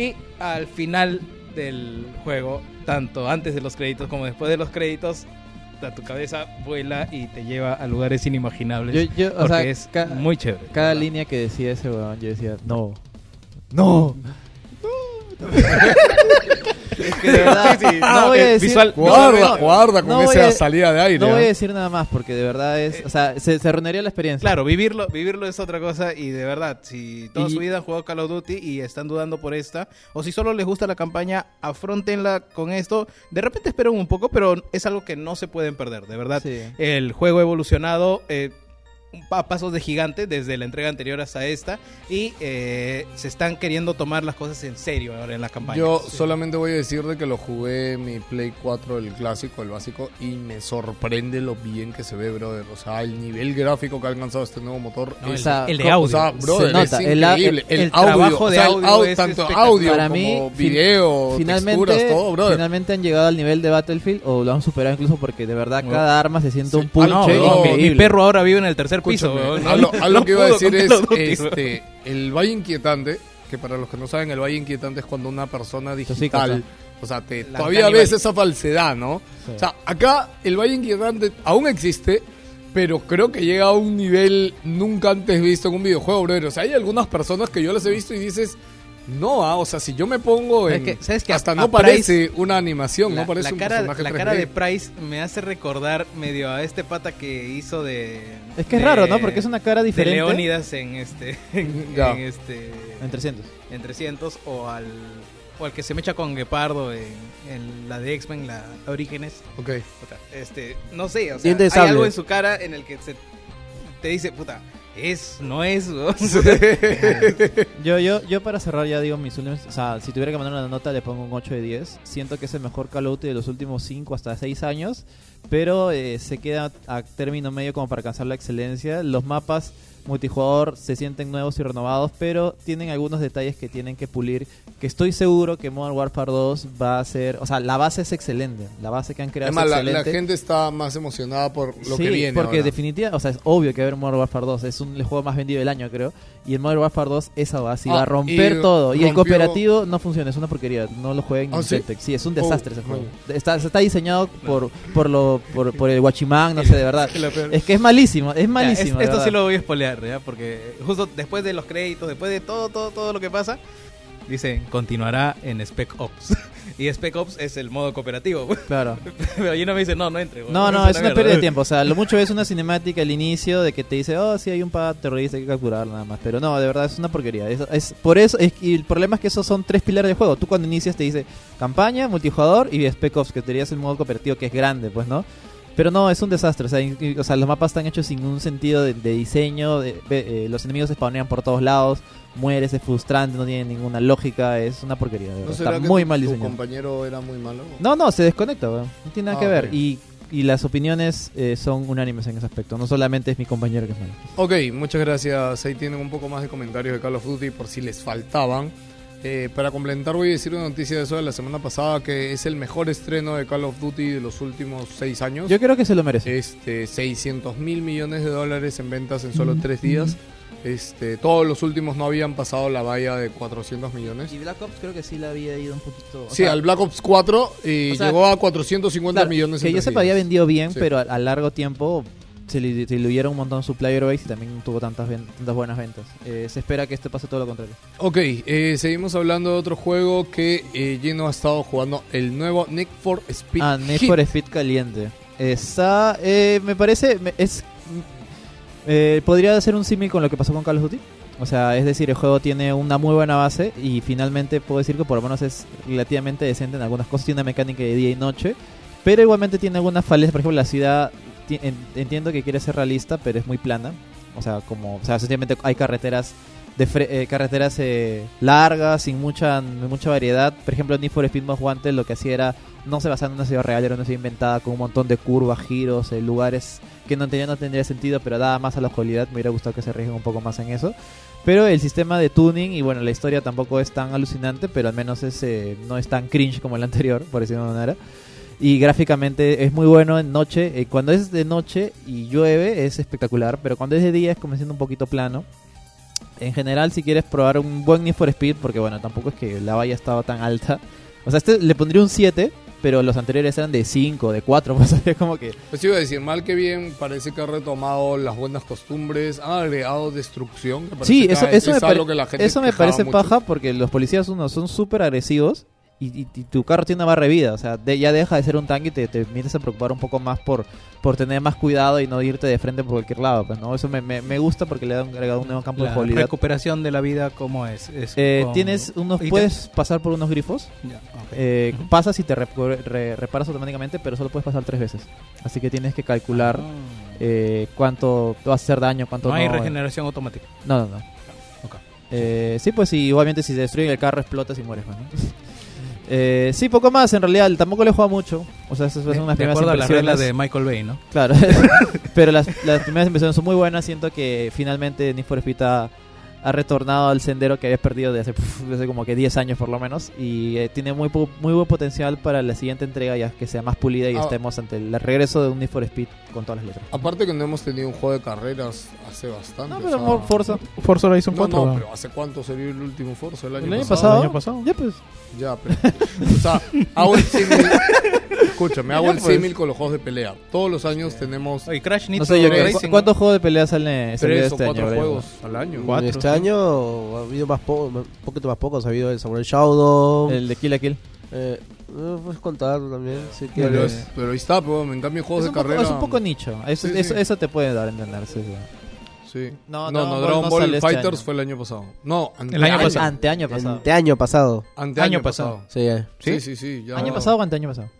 Speaker 11: Y al final del juego, tanto antes de los créditos como después de los créditos, a tu cabeza vuela y te lleva a lugares inimaginables.
Speaker 4: Yo, yo, o
Speaker 11: porque
Speaker 4: sea,
Speaker 11: es
Speaker 4: ca-
Speaker 11: muy chévere.
Speaker 4: Cada línea que decía ese weón, yo decía, no. No. Es que de verdad,
Speaker 11: Sí, sí,
Speaker 4: no
Speaker 11: no,
Speaker 4: voy a
Speaker 11: eh,
Speaker 4: decir,
Speaker 11: visual-
Speaker 5: Guarda,
Speaker 11: no,
Speaker 5: guarda con esa
Speaker 4: a-
Speaker 5: salida de aire.
Speaker 4: no voy a
Speaker 5: ¿ah?
Speaker 4: decir nada más porque de verdad es, o sea, se, se arruinaría la experiencia.
Speaker 11: Claro, vivirlo, vivirlo es otra cosa y de verdad, si toda
Speaker 4: Y-
Speaker 11: su vida han jugado Call of Duty y están dudando por esta, o si solo les gusta la campaña, afrontenla con esto. De repente esperen un poco, pero es algo que no se pueden perder, de verdad.
Speaker 4: Sí.
Speaker 11: El juego ha evolucionado eh, a pasos de gigante desde la entrega anterior hasta esta y eh, se están queriendo tomar las cosas en serio ahora en la campaña.
Speaker 5: Yo solamente voy a decir de que lo jugué en mi Play 4, el clásico, el básico, y me sorprende lo bien que se ve, brother. O sea, el nivel gráfico que ha alcanzado este nuevo motor
Speaker 11: No,
Speaker 5: es...
Speaker 4: o sea,
Speaker 11: el de
Speaker 5: o
Speaker 11: audio.
Speaker 5: sea, brother,
Speaker 4: Se nota,
Speaker 5: es
Speaker 4: el
Speaker 5: increíble. El,
Speaker 11: el- el
Speaker 5: audio,
Speaker 11: trabajo
Speaker 5: o
Speaker 11: de
Speaker 5: sea, el
Speaker 11: audio
Speaker 5: au-
Speaker 11: es
Speaker 5: tanto audio
Speaker 4: Para
Speaker 5: como
Speaker 4: mí,
Speaker 5: video,
Speaker 4: finalmente,
Speaker 5: texturas, todo, brother.
Speaker 4: finalmente han llegado al nivel de Battlefield o lo han superado incluso porque de verdad cada arma se siente
Speaker 5: Sí.
Speaker 4: un
Speaker 5: Ah,
Speaker 4: punche
Speaker 5: no, no,
Speaker 4: increíble.
Speaker 11: Mi perro ahora vive en el tercer piso.
Speaker 5: Escúchame,
Speaker 11: weón.
Speaker 5: a lo, a lo
Speaker 11: No
Speaker 5: que iba a decir es, este, el valle inquietante, que para los que no saben, el valle inquietante es cuando una persona digital, o sea, te, todavía ves esa falsedad, ¿no?
Speaker 4: Sí.
Speaker 5: O sea, acá el valle inquietante aún existe, pero creo que llega a un nivel nunca antes visto en un videojuego, brother. O sea, hay algunas personas que yo las he visto y dices... No, ah, o sea, si yo me pongo
Speaker 11: Es
Speaker 5: en...
Speaker 11: que, ¿sabes qué?
Speaker 5: hasta
Speaker 11: A-
Speaker 5: no
Speaker 11: a
Speaker 5: parece una animación,
Speaker 11: La,
Speaker 5: no parece
Speaker 11: la
Speaker 5: un
Speaker 11: cara,
Speaker 5: personaje
Speaker 11: la
Speaker 5: 3D.
Speaker 11: cara de Price me hace recordar medio a este pata que hizo de.
Speaker 4: Es que es
Speaker 11: de-
Speaker 4: raro, ¿no? Porque es una cara
Speaker 11: De
Speaker 4: diferente.
Speaker 11: Leónidas en este. En,
Speaker 5: Ya.
Speaker 11: en este.
Speaker 4: En 300.
Speaker 11: En 300 o al. O al que se mecha con Guepardo en, en la de X-Men, la Orígenes.
Speaker 5: Ok.
Speaker 11: Puta, Este, no sé, o sea,
Speaker 8: de
Speaker 11: hay algo en su cara en el que se te dice, puta, es, no es.
Speaker 4: Yo, yo, yo para cerrar ya digo mis últimos, o sea, si tuviera que mandar una nota le pongo un 8 de 10. Siento que es el mejor Call of Duty de los últimos 5 hasta 6 años, pero eh, se queda a término medio como para alcanzar la excelencia. Los mapas multijugador se sienten nuevos y renovados, pero tienen algunos detalles que tienen que pulir, que estoy seguro que Modern Warfare 2 va a ser, o sea, la base es excelente, la base que han creado
Speaker 5: Además,
Speaker 4: es
Speaker 5: la, la
Speaker 4: excelente.
Speaker 5: gente está más emocionada por lo
Speaker 4: sí,
Speaker 5: que viene
Speaker 4: porque definitivamente, o sea, es obvio que va a haber Modern Warfare 2, es un el juego más vendido del año, creo. Y el Modern Warfare 2 esa así,
Speaker 5: Ah,
Speaker 4: va a romper
Speaker 5: y
Speaker 4: todo. Y el
Speaker 5: rompió-
Speaker 4: cooperativo no funciona, es una porquería, no lo jueguen
Speaker 5: ¿Ah,
Speaker 4: en
Speaker 5: sí?
Speaker 4: Celtec. Sí, es un
Speaker 5: Oh,
Speaker 4: desastre ese
Speaker 5: no.
Speaker 4: juego. Está, está diseñado por por lo por, por el Guachimán, no sé, de verdad. Es que es malísimo, es
Speaker 11: Ya,
Speaker 4: malísimo.
Speaker 11: es- esto sí lo voy a spoilear, ¿ya? Porque justo después de los créditos, después de todo, todo, todo lo que pasa, dice, continuará en Spec Ops. y Spec Ops es el modo cooperativo.
Speaker 4: Claro.
Speaker 11: Pero yo no me dice, no, no entre.
Speaker 4: No, no, es una
Speaker 11: mierda".
Speaker 4: pérdida de tiempo. O sea, lo mucho es una cinemática al inicio de que te dice, oh, sí, hay un pad terrorista hay que capturar nada más. Pero no, de verdad es una porquería. Es, es- por eso, es, y el problema es que esos son tres pilares del juego. Tú cuando inicias te dice campaña, multijugador y Spec Ops, que tenías el modo cooperativo que es grande, pues, ¿no? Pero no, es un desastre. O sea, o sea, los mapas están hechos sin un sentido de, de diseño. de- ve- eh, los enemigos se spawnean por todos lados. Mueres, es frustrante, no tiene ninguna lógica. Es una porquería. de
Speaker 5: ¿No
Speaker 4: Está muy
Speaker 5: tu,
Speaker 4: mal
Speaker 5: tu
Speaker 4: diseñado.
Speaker 5: compañero era muy malo?
Speaker 4: No, no, se desconecta, weón. No tiene nada
Speaker 5: Ah,
Speaker 4: que ver.
Speaker 5: ok.
Speaker 4: Y, y las opiniones eh, son unánimes en ese aspecto. No solamente es mi compañero que es malo.
Speaker 5: Ok, muchas gracias. Ahí tienen un poco más de comentarios de Call of Duty por si les faltaban. Eh, para complementar voy a decir una noticia de eso de la semana pasada que es el mejor estreno de Call of Duty de los últimos seis años.
Speaker 4: Yo creo que se lo merece.
Speaker 5: Este, 600 mil millones de dólares en ventas en solo tres días. Este, todos los últimos no habían pasado la valla de 400 millones.
Speaker 4: Y Black Ops creo que sí le había ido un poquito. o
Speaker 5: Sí,
Speaker 4: sea,
Speaker 5: al Black Ops 4 y
Speaker 4: o sea,
Speaker 5: llegó a 450
Speaker 4: claro,
Speaker 5: millones.
Speaker 4: Que
Speaker 5: en
Speaker 4: yo sepa había vendido bien,
Speaker 5: Sí.
Speaker 4: pero a, a largo tiempo se le diluyeron un montón su player base y también tuvo tantas, tantas buenas ventas. Eh, se espera que este pase todo lo contrario.
Speaker 5: Ok, eh, seguimos hablando de otro juego que eh, Gino ha estado jugando, el nuevo Need for Speed
Speaker 4: Ah, Need for Speed caliente. Está, eh, me parece, es... Eh, podría ser un símil con lo que pasó con Call of Duty. O sea, es decir, el juego tiene una muy buena base y finalmente puedo decir que por lo menos es relativamente decente en algunas cosas. Tiene una mecánica de día y noche, pero igualmente tiene algunas falencias. Por ejemplo, la ciudad entiendo que quiere ser realista, pero es muy plana. O sea, como, o sea, sencillamente hay carreteras de fre- eh, carreteras eh, largas, sin mucha mucha variedad. Por ejemplo, Need for Speed Most Wanted lo que hacía era no se basaba en una ciudad real, era una ciudad inventada con un montón de curvas, giros, eh, lugares que no, tenía, no tendría sentido, pero daba más a la jugabilidad. Me hubiera gustado que se arriesguen un poco más en eso. Pero el sistema de tuning y bueno, la historia tampoco es tan alucinante, pero al menos es, eh, no es tan cringe como el anterior, por decirlo de una manera. Y gráficamente es muy bueno en noche. eh, cuando es de noche y llueve es espectacular, pero cuando es de día es como siendo un poquito plano. En general, si quieres probar un buen Need for Speed, porque bueno, tampoco es que la valla estaba tan alta. O sea, este le pondría un 7, pero los anteriores eran de 5, de 4, pues es como que...
Speaker 5: Pues iba a decir, mal que bien, parece que ha retomado las buenas costumbres, ha agregado destrucción. que
Speaker 4: Sí,
Speaker 5: que
Speaker 4: eso,
Speaker 5: ha-
Speaker 4: eso,
Speaker 5: es
Speaker 4: me,
Speaker 5: algo que la gente
Speaker 4: eso me parece
Speaker 5: mucho.
Speaker 4: paja porque los policías, uno, son súper agresivos y, y- y tu carro tiene una barra de vida. O sea, de- ya deja de ser un tanque y te, te empiezas a preocupar un poco más por, por tener más cuidado y no irte de frente por cualquier lado. Pues, ¿no? Eso me, me, me gusta porque le da un, agregado un nuevo campo de
Speaker 11: La
Speaker 4: jugabilidad.
Speaker 11: recuperación de la vida, ¿cómo es? Es
Speaker 4: Eh,
Speaker 11: con
Speaker 4: tienes unos, puedes pasar por unos grifos.
Speaker 11: Ya, ok.
Speaker 4: Eh, Pasas y te re- reparas automáticamente, pero solo puedes pasar tres veces. Así que tienes que calcular
Speaker 11: Ah.
Speaker 4: eh, cuánto te va a hacer daño, cuánto
Speaker 11: no
Speaker 4: no.
Speaker 11: hay
Speaker 4: eh.
Speaker 11: regeneración automática.
Speaker 4: No, no, no.
Speaker 11: Ok.
Speaker 4: Eh, sí, pues sí, igualmente si se destruye el carro explotas y mueres. pues, ¿no? Eh, sí, poco más en realidad. Tampoco le jugado mucho. O sea, esas son unas
Speaker 11: de
Speaker 4: primeras
Speaker 11: acuerdo a las reglas de. Michael Bay, ¿no?
Speaker 4: Claro. Pero las, las primeras impresiones son muy buenas. Siento que finalmente Need for Speed ha, ha retornado al sendero que había perdido desde hace, desde como que 10 años por lo menos. Y eh, tiene muy, pu- muy buen potencial para la siguiente entrega, ya que sea más pulida y
Speaker 5: Ah.
Speaker 4: estemos ante el regreso de un Need for Speed con todas las letras.
Speaker 5: Aparte que no hemos tenido un juego de carreras hace bastante.
Speaker 4: No,
Speaker 5: o
Speaker 4: pero
Speaker 5: sea-
Speaker 4: more Forza.
Speaker 11: Forza Horizon
Speaker 5: No,
Speaker 11: 4.
Speaker 5: no, pero ¿hace cuánto salió el último Forza? ¿El año,
Speaker 4: ¿El año
Speaker 5: pasado?
Speaker 4: pasado?
Speaker 11: ¿El año pasado?
Speaker 4: Ya pues.
Speaker 5: Ya, pero. o sea, el símil. Escúchame, hago
Speaker 4: Ya,
Speaker 5: el
Speaker 4: pues.
Speaker 5: símil con los juegos de pelea. Todos los años tenemos
Speaker 11: Oye, Crash Need
Speaker 4: No sé yo,
Speaker 11: for
Speaker 4: ¿cu-
Speaker 11: Racing,
Speaker 4: ¿cuántos juegos de pelea salen salió
Speaker 5: tres o
Speaker 4: este año?
Speaker 5: cuatro juegos al año.
Speaker 11: Cuatro,
Speaker 8: este
Speaker 11: sí.
Speaker 8: año ha habido más po- un poquito más pocos. Ha habido el Samurai Shodown.
Speaker 4: El de Kill la Kill.
Speaker 8: Eh, puedes contar también. Si
Speaker 5: Pero,
Speaker 8: quieres.
Speaker 5: es- pero ahí está, pero en cambio juegos de
Speaker 4: poco,
Speaker 5: carrera.
Speaker 4: es un poco nicho. Eso,
Speaker 5: Sí,
Speaker 4: eso,
Speaker 5: sí.
Speaker 4: eso te puede dar a entender. Sí, sí.
Speaker 5: Sí.
Speaker 4: No,
Speaker 5: No, no,
Speaker 4: Dragon Ball
Speaker 5: Dragon
Speaker 4: no
Speaker 5: Ball
Speaker 4: sale este
Speaker 5: Fighters
Speaker 4: año.
Speaker 5: fue el año pasado. No, ante-
Speaker 11: El año
Speaker 5: ante-
Speaker 11: pasado.
Speaker 4: Anteaño pasado.
Speaker 8: Anteaño pasado.
Speaker 5: Ante
Speaker 11: Año
Speaker 5: año
Speaker 11: pasado.
Speaker 5: pasado.
Speaker 8: Sí, eh.
Speaker 5: Sí, sí, sí. ya-
Speaker 4: ¿Año pasado o anteaño pasado?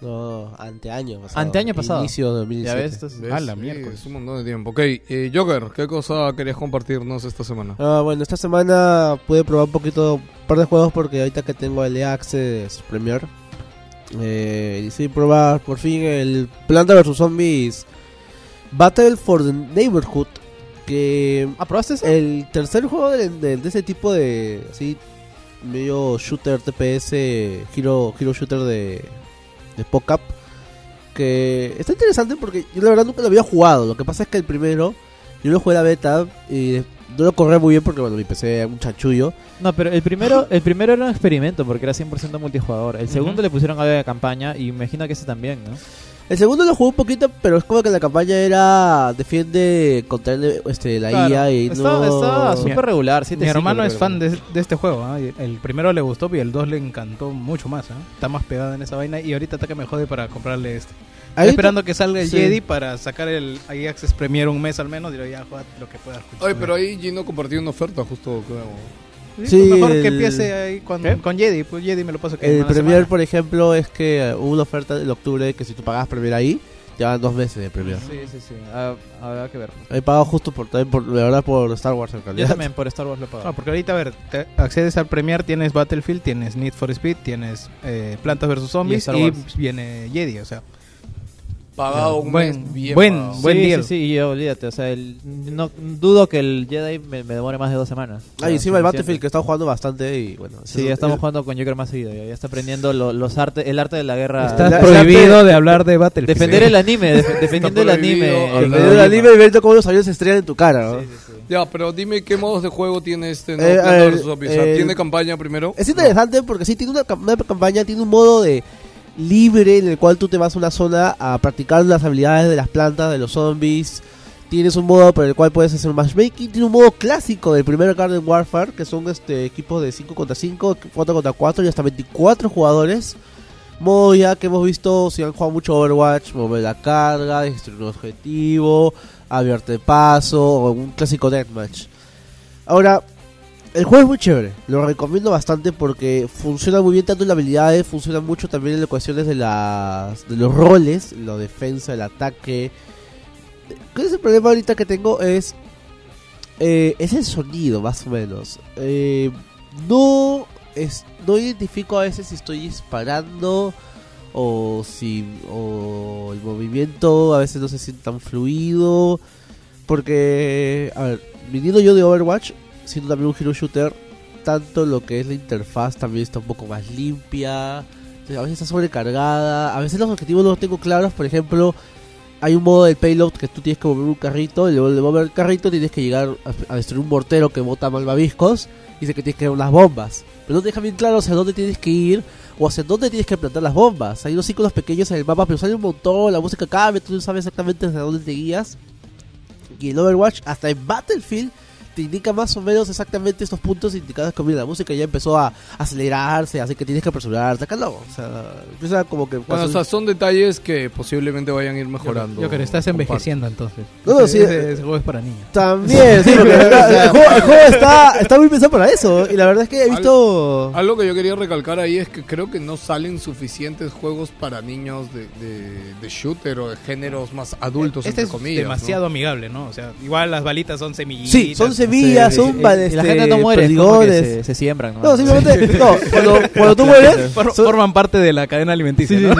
Speaker 8: No, anteaño pasado.
Speaker 4: Anteaño pasado.
Speaker 8: Inicio de
Speaker 4: Ya
Speaker 8: 2017.
Speaker 4: ves, entonces-
Speaker 5: ¿Ves?
Speaker 11: Ah, la
Speaker 5: Sí,
Speaker 11: miércoles.
Speaker 5: es un montón de tiempo. Ok, eh, Joker, ¿qué cosa querías compartirnos esta semana?
Speaker 8: Ah, bueno, esta semana pude probar un poquito, un par de juegos porque ahorita que tengo el EA Access Premier, eh, decidí probar por fin el Planta vs Zombies Battle for the Neighborhood, que
Speaker 4: ¿Ah, probaste eso?
Speaker 8: el tercer juego de, de- de ese tipo de así medio shooter TPS hero, hero shooter de de POCAP que está interesante porque yo la verdad nunca lo había jugado lo que pasa es que el primero yo lo jugué la beta y no lo corrí muy bien porque bueno mi PC es un chanchullo
Speaker 4: No, pero el primero, el primero era un experimento porque era 100% multijugador. El segundo le pusieron algo de campaña y me imagino que ese también, ¿no?
Speaker 8: El segundo lo jugué un poquito pero es como que la campaña era defiende contra el- este, la
Speaker 4: Claro,
Speaker 8: IA y
Speaker 4: estaba,
Speaker 8: no
Speaker 4: estaba súper regular.
Speaker 11: Mi hermano es fan de, de este juego. ¿ah? El primero le gustó y el 2 le encantó mucho más. ¿ah? Está más pegado en esa vaina y ahorita está que me jode para comprarle este. Estoy
Speaker 8: Ahí
Speaker 11: esperando que salga el
Speaker 8: Sí.
Speaker 11: Jedi para sacar el EA Access Premier un mes al menos. Digo, ya, juega lo que pueda.
Speaker 5: Oye, pero ahí Gino compartió una oferta justo, creo.
Speaker 11: Sí,
Speaker 8: Sí,
Speaker 11: pues mejor que
Speaker 8: el-
Speaker 11: empiece ahí con, con Jedi. Pues Jedi me lo paso que
Speaker 8: El Premier,
Speaker 11: semana.
Speaker 8: por ejemplo, es que eh, hubo una oferta en octubre que si tú pagabas Premier ahí, te daban dos meses de Premier.
Speaker 4: Sí, sí, sí. Ah, Habrá que ver.
Speaker 8: He pagado justo por, también por, la verdad, por Star Wars en
Speaker 4: Yo también por Star Wars lo he pagado.
Speaker 11: Ah, porque ahorita, a ver, te accedes al Premier, tienes Battlefield, tienes Need for Speed, tienes eh, Plantas vs. Zombies y,
Speaker 4: Wars.
Speaker 11: viene Jedi, o sea.
Speaker 5: Pagado un
Speaker 11: Buen-
Speaker 5: mes bien
Speaker 11: buen-
Speaker 5: pagado.
Speaker 11: buen
Speaker 4: sí,
Speaker 11: deal.
Speaker 4: Sí, sí, y olvídate. O sea, el- no, dudo que el Jedi me, me demore más de dos semanas. O
Speaker 8: Ah,
Speaker 4: sea,
Speaker 8: y encima el. Battlefield que estaba jugando bastante y bueno.
Speaker 4: Sí, ya estamos
Speaker 8: el-
Speaker 4: jugando con Joker más seguido. Ya, ya está aprendiendo lo- los arte, el arte de la guerra.
Speaker 11: Está
Speaker 8: la-
Speaker 11: prohibido de hablar de Battlefield.
Speaker 4: Defender el anime, def- defendiendo el anime.
Speaker 8: El anime y ver cómo los aviones se estrellan en tu cara, ¿no?
Speaker 5: Ya, pero dime qué modos de juego tiene este no
Speaker 8: Eh, ver?
Speaker 5: O sea,
Speaker 8: eh,
Speaker 5: ¿Tiene campaña primero?
Speaker 8: Es interesante porque sí tiene una campaña, tiene un modo de libre en el cual tú te vas a una zona a practicar las habilidades de las plantas, de los zombies. Tienes un modo por el cual puedes hacer matchmaking. Tiene un modo clásico del primer Garden Warfare, que son este equipos de 5 contra 5, 4 contra 4 y hasta 24 jugadores. Modo ya que hemos visto, si han jugado mucho Overwatch, mover la carga, destruir un objetivo, abierto de paso un clásico deathmatch. Ahora, el juego es muy chévere, lo recomiendo bastante porque funciona muy bien tanto en las habilidades, funciona mucho también en las cuestiones de, las, de los roles, la defensa, el ataque. ¿Cuál es el problema ahorita que tengo? Es, eh, es el sonido, más o menos. Eh, no, es, no identifico a veces si estoy disparando o si o el movimiento a veces no se siente tan fluido. Porque, a ver, viniendo yo de Overwatch, siendo también un hero shooter, tanto lo que es la interfaz también está un poco más limpia. A veces está sobrecargada. A veces los objetivos no los tengo claros. Por ejemplo, hay un modo del payload que tú tienes que mover un carrito. Y luego de mover el carrito tienes que llegar a, destruir un mortero que bota malvaviscos. Y dice que tienes que dar unas bombas. Pero no te deja bien claro hacia dónde tienes que ir. O hacia dónde tienes que plantar las bombas. Hay unos iconos pequeños en el mapa, pero sale un montón. La música cambia. Tú no sabes exactamente hacia dónde te guías. Y en Overwatch, hasta en Battlefield, te indica más o menos exactamente estos puntos indicados que la música ya empezó a acelerarse, así que tienes que apresurarte. Acá no, o sea, empieza como que.
Speaker 5: Bueno, o sea, son detalles que posiblemente vayan a ir mejorando.
Speaker 11: Yo creo que estás envejeciendo entonces.
Speaker 8: No, no, sí,
Speaker 11: ese,
Speaker 8: eh,
Speaker 11: ese juego es para niños.
Speaker 8: También, sí, porque el, el juego, el juego está, está muy pensado para eso. Y la verdad es que he visto.
Speaker 5: Algo que yo quería recalcar ahí es que creo que no salen suficientes juegos para niños de, de, de shooter o de géneros más adultos,
Speaker 11: Este
Speaker 5: entre
Speaker 11: es
Speaker 5: comillas. ¿no?
Speaker 11: demasiado amigable, ¿no? O sea, igual las balitas son semillitas.
Speaker 8: Sí, son semillas,
Speaker 4: Sí,
Speaker 8: ba-
Speaker 4: y la
Speaker 8: este,
Speaker 4: gente no muere, que
Speaker 8: perdigones.
Speaker 4: se, se siembran. ¿no?
Speaker 8: No, simplemente, no, cuando, cuando tú mueres,
Speaker 6: For- forman parte de la cadena alimenticia. ¿no?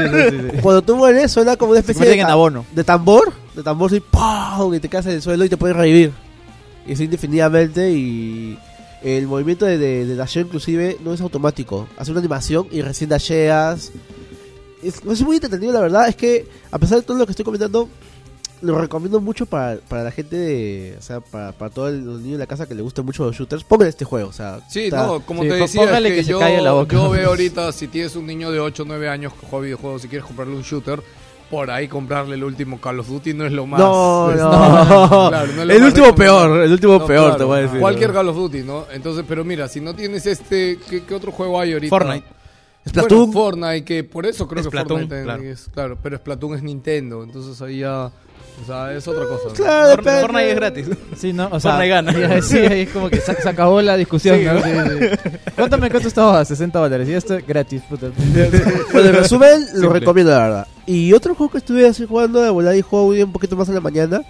Speaker 8: cuando tú mueres suena como una especie de,
Speaker 4: abono.
Speaker 8: de tambor, de tambor y ¡pau! y te caes en el suelo y te puedes revivir. Y es indefinidamente y el movimiento de, de, de dasheo inclusive no es automático. Hace una animación y recién dasheas. Es, es muy entretenido la verdad, es que a pesar de todo lo que estoy comentando, lo recomiendo mucho para, para la gente de, o sea, para, para todos los niños de la casa que le gusten mucho los shooters, pongan este juego, o sea,
Speaker 5: Sí,
Speaker 8: está-
Speaker 5: no, como
Speaker 4: sí,
Speaker 5: te decía, es
Speaker 4: póngale
Speaker 5: que,
Speaker 4: que se
Speaker 5: yo,
Speaker 4: la boca.
Speaker 5: yo veo ahorita, si tienes un niño de 8 o 9 años que juega videojuegos y quieres comprarle un shooter, por ahí comprarle el último Call of Duty no es lo más...
Speaker 8: No,
Speaker 5: es-
Speaker 8: no.
Speaker 5: claro, no es lo
Speaker 8: el
Speaker 5: más
Speaker 8: último peor, el último
Speaker 5: No,
Speaker 8: peor
Speaker 5: claro,
Speaker 8: te voy a decir.
Speaker 5: Cualquier Call of Duty, ¿no? Entonces, pero mira, si no tienes este, ¿qué, qué otro juego hay ahorita?
Speaker 11: Fortnite.
Speaker 8: Splatoon.
Speaker 5: Bueno, Fortnite, que por eso creo que
Speaker 11: Splatoon,
Speaker 5: Fortnite
Speaker 11: claro.
Speaker 5: es, claro, pero Splatoon es Nintendo, entonces ahí ya, o sea, es otra cosa. ¿no?
Speaker 8: Claro,
Speaker 11: Fortnite,
Speaker 8: depende.
Speaker 11: Fortnite es gratis.
Speaker 4: Sí, no, o sea,
Speaker 6: Fortnite gana.
Speaker 4: sí, ahí es como que se, se acabó la discusión. ¿no? Sí, sí. Cuéntame cuánto estaba, 60 dólares. Y esto es gratis, puta.
Speaker 8: Bueno, en resumen, lo recomiendo la verdad. Y otro juego que estuve así jugando de volar y juego un poquito más en la mañana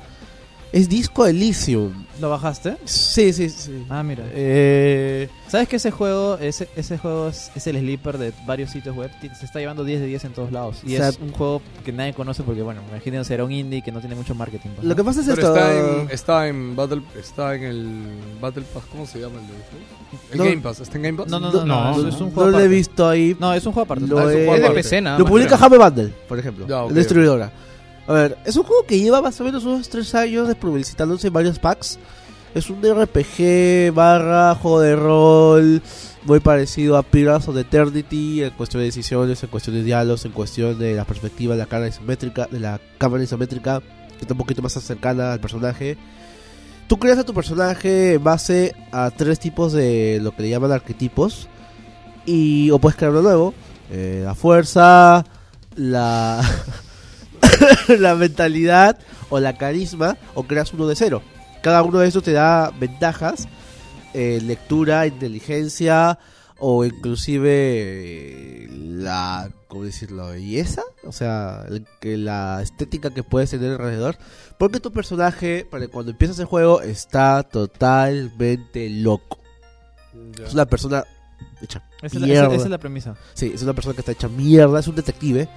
Speaker 8: es Disco Elysium.
Speaker 4: ¿Lo bajaste?
Speaker 8: Sí, sí, sí.
Speaker 4: Ah, mira.
Speaker 8: Eh,
Speaker 4: ¿Sabes que ese juego, ese, ese juego es, es el sleeper de varios sitios web? Se está llevando 10 de 10 en todos lados. Y
Speaker 8: O sea-
Speaker 4: es un juego que nadie conoce porque, bueno, me imagino será un indie que no tiene mucho marketing. pues,
Speaker 8: lo que pasa es
Speaker 5: Pero
Speaker 8: esto.
Speaker 5: está en, está en Battle, está en el Battle Pass, ¿cómo se llama el de Xbox? El
Speaker 8: No.
Speaker 5: Game Pass, ¿está en Game Pass?
Speaker 4: No, no, no, no, es un
Speaker 8: no
Speaker 4: juego
Speaker 8: lo he
Speaker 4: aparte.
Speaker 8: visto ahí.
Speaker 4: No, es un juego aparte.
Speaker 8: Lo
Speaker 5: Ah, es un
Speaker 8: he-
Speaker 5: juego
Speaker 11: Es de
Speaker 5: aparte.
Speaker 11: PC nada
Speaker 8: Lo
Speaker 11: más,
Speaker 8: publica. Jame Bundle, por ejemplo. Distribuidora. A ver, es un juego que lleva más o menos unos 3 años publicitándose en varios packs. Es un RPG barra juego de rol muy parecido a Pillars of Eternity en cuestión de decisiones, en cuestión de diálogos, en cuestión de la perspectiva de la cámara isométrica, de la cámara isométrica, que está un poquito más cercana al personaje. Tú creas a tu personaje en base a tres tipos de lo que le llaman arquetipos. Y o puedes crear uno nuevo. eh, la fuerza, la, la mentalidad o la carisma. O creas uno de cero. Cada uno de esos te da ventajas. eh, lectura, inteligencia o inclusive eh, la cómo decirlo belleza o sea el- que la estética que puedes tener alrededor porque tu personaje para cuando empiezas el juego está totalmente loco es una persona hecha
Speaker 4: la,
Speaker 8: mierda
Speaker 4: esa- esa es la premisa.
Speaker 8: Sí, es una persona que está hecha mierda, es un detective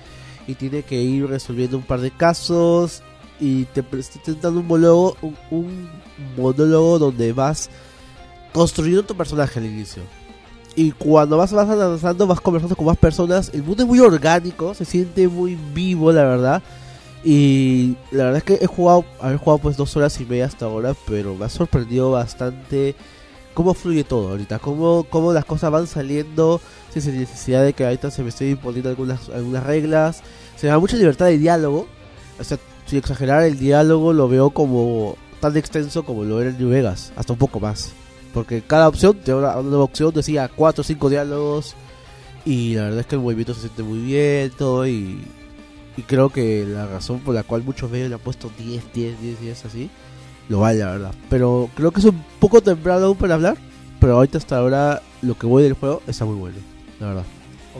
Speaker 8: y tiene que ir resolviendo un par de casos y te presentan un monólogo, un, un monólogo donde vas construyendo tu personaje al inicio. Y cuando vas, vas avanzando, vas conversando con más personas. El mundo es muy orgánico, se siente muy vivo, la verdad. Y la verdad es que he jugado, haber jugado pues dos horas y media hasta ahora, pero me ha sorprendido bastante cómo fluye todo ahorita, cómo, cómo las cosas van saliendo sin necesidad de que ahorita se me esté imponiendo algunas, algunas reglas. Se da mucha libertad de diálogo. O sea, sin exagerar, el diálogo lo veo como tan extenso como lo era en New Vegas, hasta un poco más. Porque cada opción, da una, una nueva opción, decía 4 o 5 diálogos. Y la verdad es que el movimiento se siente muy bien, todo. Y, y creo que la razón por la cual muchos medios le han puesto 10, 10, 10, 10 así, lo vale, la verdad. Pero creo que es un poco temprano aún para hablar, pero ahorita hasta ahora lo que voy del juego está muy bueno, la verdad.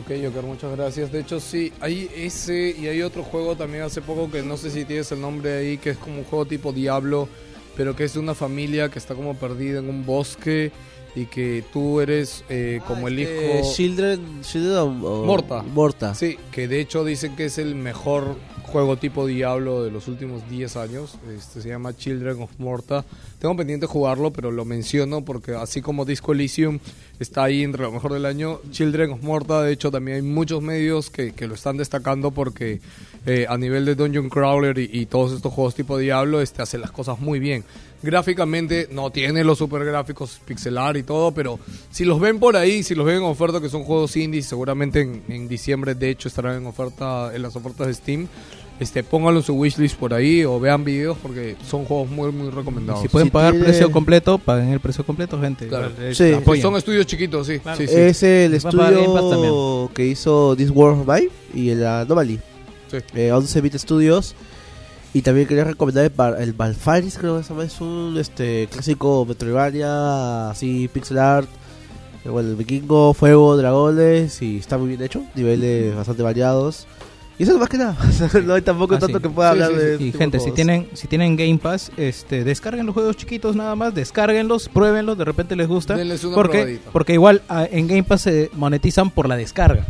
Speaker 5: Ok, Joker, muchas gracias. De hecho, sí, hay ese y hay otro juego también hace poco que no sé si tienes el nombre ahí, que es como un juego tipo Diablo, pero que es de una familia que está como perdida en un bosque y que tú eres eh, como el
Speaker 8: Eh,
Speaker 5: hijo...
Speaker 8: Children, Children of- of-
Speaker 5: Morta.
Speaker 8: Morta.
Speaker 5: Sí, que de hecho dicen que es el mejor juego tipo Diablo de los últimos 10 años. Este se llama Children of Morta. Tengo pendiente jugarlo, pero lo menciono porque así como Disco Elysium está ahí entre lo mejor del año, Children of Morta, de hecho también hay muchos medios que, que lo están destacando porque eh, a nivel de Dungeon Crawler y, y todos estos juegos tipo Diablo este, hace las cosas muy bien. Gráficamente no tiene los super gráficos pixelar y todo, pero si los ven por ahí, si los ven en oferta, que son juegos indies, seguramente en, en diciembre de hecho estarán en oferta en las ofertas de Steam. Este, pónganlo en su wishlist por ahí o vean videos porque son juegos muy muy recomendados.
Speaker 11: Si pueden
Speaker 8: Si
Speaker 11: pagar
Speaker 8: tiene-
Speaker 11: precio completo, paguen el precio completo, gente.
Speaker 5: Claro.
Speaker 11: Eh,
Speaker 8: Sí.
Speaker 11: apoyen.
Speaker 5: Son estudios chiquitos, sí. sí, sí.
Speaker 8: Es el estudio que hizo This World of Mine y el Anomaly.
Speaker 5: Sí.
Speaker 8: Eh, 11 Bit Studios. Y también quería recomendar el, Bar- el Balfaris, creo que se llama. Es un este, clásico Metroidvania, así pixel art. Bueno, el vikingo, fuego, dragones. Y está muy bien hecho. Niveles bastante variados. Y eso es más que nada. no hay tampoco
Speaker 11: Ah,
Speaker 8: tanto
Speaker 11: sí.
Speaker 8: que pueda
Speaker 5: Sí,
Speaker 8: hablar
Speaker 5: sí,
Speaker 8: de.
Speaker 11: Y
Speaker 8: este
Speaker 11: gente,
Speaker 8: de
Speaker 11: si tienen, si tienen Game Pass, este, descarguen los juegos chiquitos nada más, descárguenlos, pruébenlos, de repente les gusta.
Speaker 5: Denles una
Speaker 11: Porque,
Speaker 5: probadita.
Speaker 11: porque igual ah, en Game Pass se monetizan por la descarga.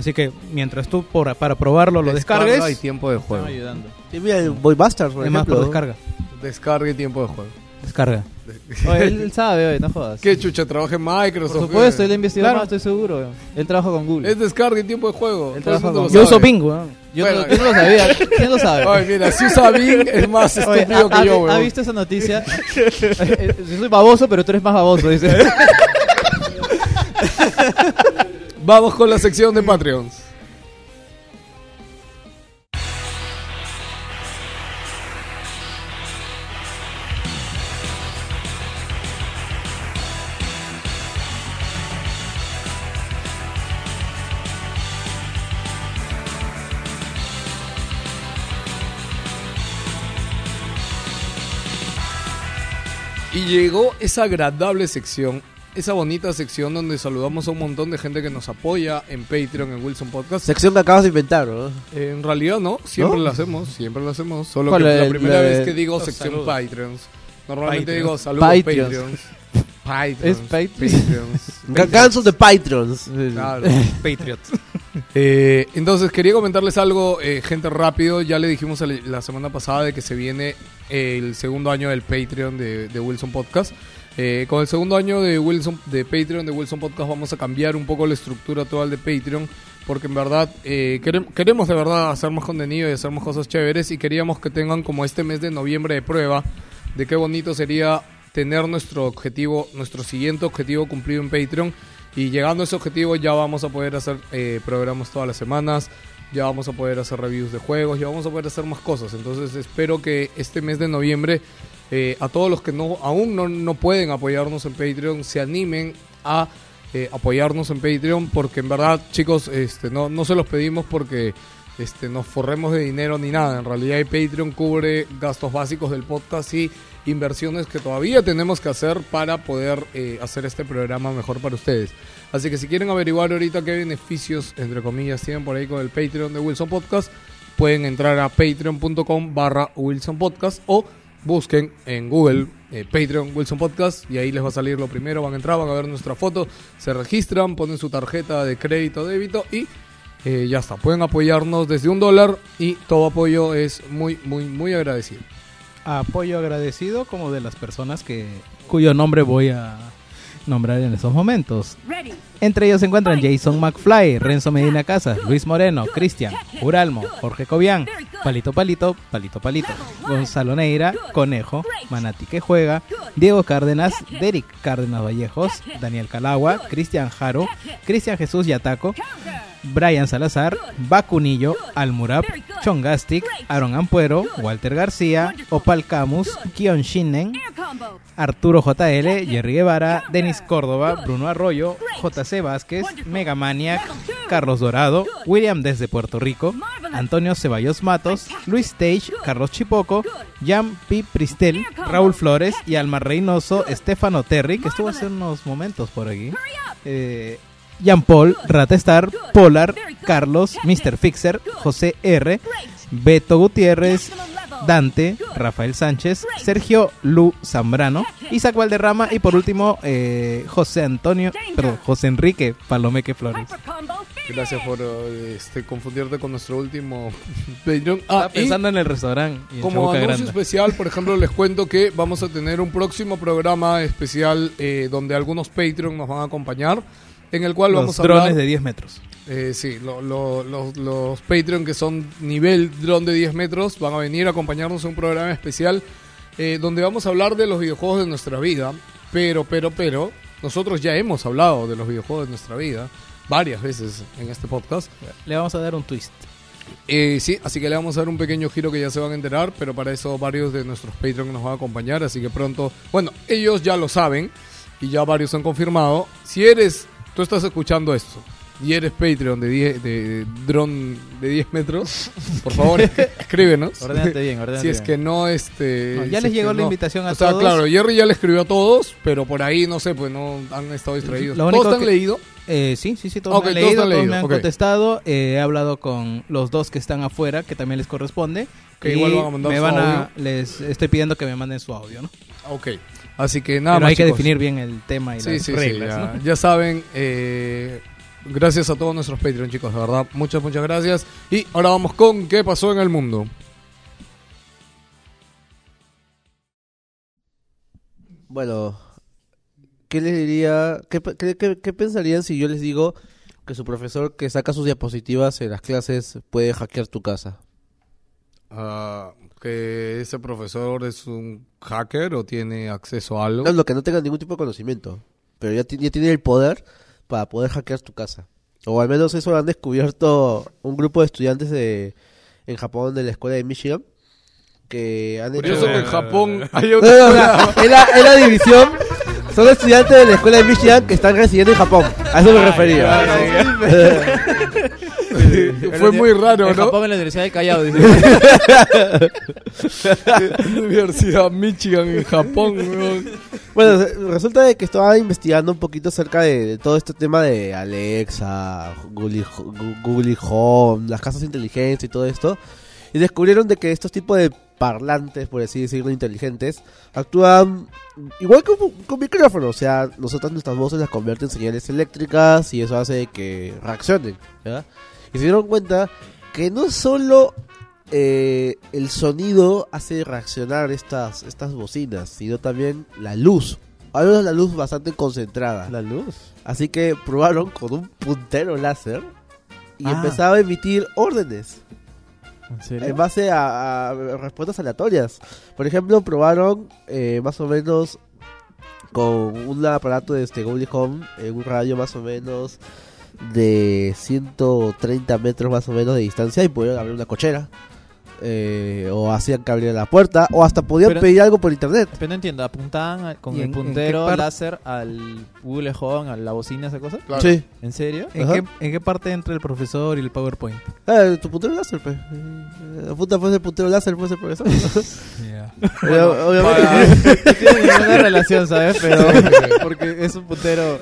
Speaker 11: Así que mientras tú por, para probarlo lo
Speaker 5: Descarga
Speaker 11: descargues,
Speaker 5: y tiempo de juego.
Speaker 4: Están ayudando.
Speaker 8: Sí, mira, el Boy Bastard, por
Speaker 11: descarga.
Speaker 5: Descarga y tiempo de juego.
Speaker 11: Descarga.
Speaker 4: Oye, él, él sabe, oye, no jodas.
Speaker 5: ¿Qué chucha? ¿Trabaja en Microsoft?
Speaker 4: Por supuesto, él investigó
Speaker 11: Claro.
Speaker 4: más, estoy seguro. weón. Él trabaja con Google.
Speaker 5: Es descarga y tiempo de juego.
Speaker 4: Él trabaja
Speaker 5: lo
Speaker 11: Yo uso Bing, weón.
Speaker 4: Yo,
Speaker 5: Bueno.
Speaker 4: no, yo no lo sabía. ¿Quién lo sabe?
Speaker 5: Ay, mira, si usa Bing es más
Speaker 4: Oye,
Speaker 5: estúpido
Speaker 4: ¿ha,
Speaker 5: que yo,
Speaker 4: ha-
Speaker 5: weón.
Speaker 4: ¿ha visto esa noticia? Eh, yo soy baboso, pero tú eres más baboso, dice.
Speaker 5: Vamos con la sección de Patreons. Y llegó esa agradable sección, esa bonita sección donde saludamos a un montón de gente que nos apoya en Patreon, en Wilson Podcast.
Speaker 8: Sección que acabas de inventar, ¿no?
Speaker 5: Eh, en realidad no, siempre
Speaker 8: ¿No?
Speaker 5: lo hacemos, siempre lo hacemos. Solo
Speaker 4: ¿Cuál,
Speaker 5: que la
Speaker 4: el-
Speaker 5: primera
Speaker 4: la-
Speaker 5: vez que digo sección
Speaker 11: saludos.
Speaker 5: Patreons. Normalmente
Speaker 11: Patreons.
Speaker 5: digo saludos
Speaker 4: Patreons.
Speaker 5: Patreons. Patreons.
Speaker 4: Es Patreons.
Speaker 5: Patreons.
Speaker 8: De Patrons.
Speaker 5: Claro.
Speaker 11: Patriots.
Speaker 5: Eh, entonces, quería comentarles algo, eh, gente, rápido. Ya le dijimos la semana pasada de que se viene el segundo año del Patreon de, de Wilson Podcast. Eh, con el segundo año de Wilson de Patreon de Wilson Podcast vamos a cambiar un poco la estructura actual de Patreon porque en verdad eh, querem- queremos de verdad hacer más contenido y hacer más cosas chéveres y queríamos que tengan como este mes de noviembre de prueba de qué bonito sería tener nuestro objetivo, nuestro siguiente objetivo cumplido en Patreon y llegando a ese objetivo ya vamos a poder hacer eh, programas todas las semanas, ya vamos a poder hacer reviews de juegos, ya vamos a poder hacer más cosas. Entonces espero que este mes de noviembre eh, a todos los que no aún no, no pueden apoyarnos en Patreon se animen a eh, apoyarnos en Patreon porque en verdad chicos este no, no se los pedimos porque este, nos forremos de dinero ni nada. En realidad el Patreon cubre gastos básicos del podcast y inversiones que todavía tenemos que hacer para poder eh, hacer este programa mejor para ustedes. Así que si quieren averiguar ahorita qué beneficios, entre comillas, tienen por ahí con el Patreon de Wilson Podcast, pueden entrar a patreon.com barra Wilson Podcast o busquen en Google eh, Patreon Wilson Podcast y ahí les va a salir lo primero, van a entrar, van a ver nuestra foto, se registran, ponen su tarjeta de crédito, débito y eh, ya está, pueden apoyarnos desde un dólar y todo apoyo es muy, muy, muy agradecido.
Speaker 11: Apoyo agradecido como de las personas que cuyo nombre voy a nombrar en estos momentos. Entre ellos se encuentran Jason McFly, Renzo Medina Casas, Luis Moreno, Cristian, Uralmo, Jorge Cobian, Palito Palito, Palito Palito, Gonzalo Neira, Conejo, Manati que juega, Diego Cárdenas, Derek Cárdenas Vallejos, Daniel Calagua, Cristian Jaro, Cristian Jesús Yataco, Brian Salazar, Bacunillo, Almurab, Chongastic, Aaron Ampuero, Walter García, Opal Camus, Kion Shinen, Arturo JL, Jerry Guevara, Denis Córdoba, Bruno Arroyo, JC Vázquez, Megamaniac, Carlos Dorado, William desde Puerto Rico, Antonio Ceballos Matos, Luis Tage, Carlos Chipoco, Jan P. Pristel, Raúl Flores y Alma Reynoso, Estefano Terry, que estuvo hace unos momentos por aquí. Eh, Jean Paul, Ratestar, Polar, Carlos, Mr. Fixer, José R, Beto Gutiérrez, Dante, Rafael Sánchez, Sergio Lu Zambrano, Isaac Valderrama y por último eh, José Antonio, perdón, José Enrique Palomeque Flores.
Speaker 5: Gracias por eh, este, confundirte con nuestro último Patreon.
Speaker 11: Estaba
Speaker 5: Ah,
Speaker 11: pensando en el restaurante y en
Speaker 5: como
Speaker 11: Chabuca
Speaker 5: anuncio especial, por ejemplo, les cuento que vamos a tener un próximo programa especial eh, donde algunos Patreon nos van a acompañar, en el cual
Speaker 11: Los
Speaker 5: vamos a
Speaker 11: drones
Speaker 5: hablar...
Speaker 11: de 10 metros.
Speaker 5: Eh, sí, lo- lo- los- los Patreon que son nivel dron de 10 metros van a venir a acompañarnos en un programa especial eh, donde vamos a hablar de los videojuegos de nuestra vida. Pero, pero, pero, nosotros ya hemos hablado de los videojuegos de nuestra vida varias veces en este podcast.
Speaker 11: Le vamos a dar un twist.
Speaker 5: Eh, sí, así que le vamos a dar un pequeño giro que ya se van a enterar, pero para eso varios de nuestros Patreon nos van a acompañar, así que pronto, bueno, ellos ya lo saben y ya varios han confirmado. Si eres, tú estás escuchando esto y eres Patreon de 10 de dron de 10 metros, por favor, escríbenos.
Speaker 4: Ordénate bien, ordénate
Speaker 5: Si es
Speaker 4: bien.
Speaker 5: que no este
Speaker 11: No, ya
Speaker 5: si
Speaker 11: les
Speaker 5: es
Speaker 11: llegó la
Speaker 5: no.
Speaker 11: invitación a
Speaker 5: o sea,
Speaker 11: todos.
Speaker 5: claro, Jerry ya le escribió a todos, pero por ahí no sé, pues no han estado distraídos.
Speaker 11: Lo
Speaker 5: ¿Todos han leído?
Speaker 11: Eh, sí, sí, sí, todos me han
Speaker 5: todos
Speaker 11: leído,
Speaker 5: han
Speaker 11: todos
Speaker 5: leído,
Speaker 11: me han contestado. eh, he hablado con los dos que están afuera, que también les corresponde.
Speaker 5: Que igual van a mandar
Speaker 11: me
Speaker 5: su
Speaker 11: van a,
Speaker 5: audio.
Speaker 11: les estoy pidiendo que me manden su audio, ¿no?
Speaker 5: Ok. Así que nada
Speaker 11: Pero
Speaker 5: más.
Speaker 11: hay que definir bien el tema y
Speaker 5: Sí,
Speaker 11: las
Speaker 5: sí, sí,
Speaker 11: reglas,
Speaker 5: ya,
Speaker 11: ¿no?
Speaker 5: ya saben, eh, gracias a todos nuestros Patreon, chicos, de verdad, muchas, muchas gracias. Y ahora vamos con ¿Qué pasó en el mundo?
Speaker 8: Bueno, ¿qué les diría? ¿Qué, pe- qué- qué- qué pensarían si yo les digo que su profesor que saca sus diapositivas en las clases puede hackear tu casa?
Speaker 5: Ah, ¿Que ese profesor es un hacker o tiene acceso a algo?
Speaker 8: No, lo que no tenga ningún tipo de conocimiento, pero ya, ya tiene el poder para poder hackear tu casa. O al menos eso lo han descubierto un grupo de estudiantes de en Japón de la escuela de Michigan que han hecho...
Speaker 5: Curioso que en Japón hay
Speaker 8: No,
Speaker 5: otra
Speaker 8: no, no, es, la, es la división. Son estudiantes de la escuela de Michigan que están residiendo en Japón. A eso me refería.
Speaker 5: Fue muy raro,
Speaker 4: en
Speaker 5: ¿no?
Speaker 4: Japón, en la Universidad del Callao, dice.
Speaker 5: Universidad Michigan en Japón, weón.
Speaker 8: Bueno, resulta de que estaba investigando un poquito acerca de, de todo este tema de Alexa, Google, Google Home, las casas inteligentes y todo esto. Y descubrieron de que estos tipos de parlantes, por así decirlo, inteligentes, actúan igual que un, con micrófono. O sea, nosotros nuestras voces las convierten en señales eléctricas y eso hace que reaccionen. ¿ya? Y se dieron cuenta que no solo eh, el sonido hace reaccionar estas, estas bocinas, sino también la luz. Al menos la luz bastante concentrada.
Speaker 4: La luz.
Speaker 8: Así que probaron con un puntero láser y
Speaker 4: Ah.
Speaker 8: empezaba a emitir órdenes
Speaker 4: ¿En serio?
Speaker 8: en base a, a respuestas aleatorias. Por ejemplo, probaron eh, más o menos con un aparato de este Google Home en un radio más o menos de 130 metros más o menos de distancia y pudieron abrir una cochera. eh, o hacían que abriera la puerta o hasta podían
Speaker 4: Pero-
Speaker 8: pedir algo por internet.
Speaker 4: Pero no entiendo, apuntaban a- con
Speaker 11: ¿Y
Speaker 4: el
Speaker 11: en-
Speaker 4: puntero láser al Google Home, a la bocina, esa cosa.
Speaker 5: Claro.
Speaker 8: Sí.
Speaker 4: ¿En serio?
Speaker 11: ¿En qué, ¿En qué parte entra el profesor y el PowerPoint?
Speaker 8: Ah, tu puntero láser, pues. Eh, Apunta pues el puntero láser, pues el profesor.
Speaker 11: Ya.
Speaker 8: Obvia- obviamente.
Speaker 4: No tiene ninguna relación, ¿sabes? Pero porque es un puntero.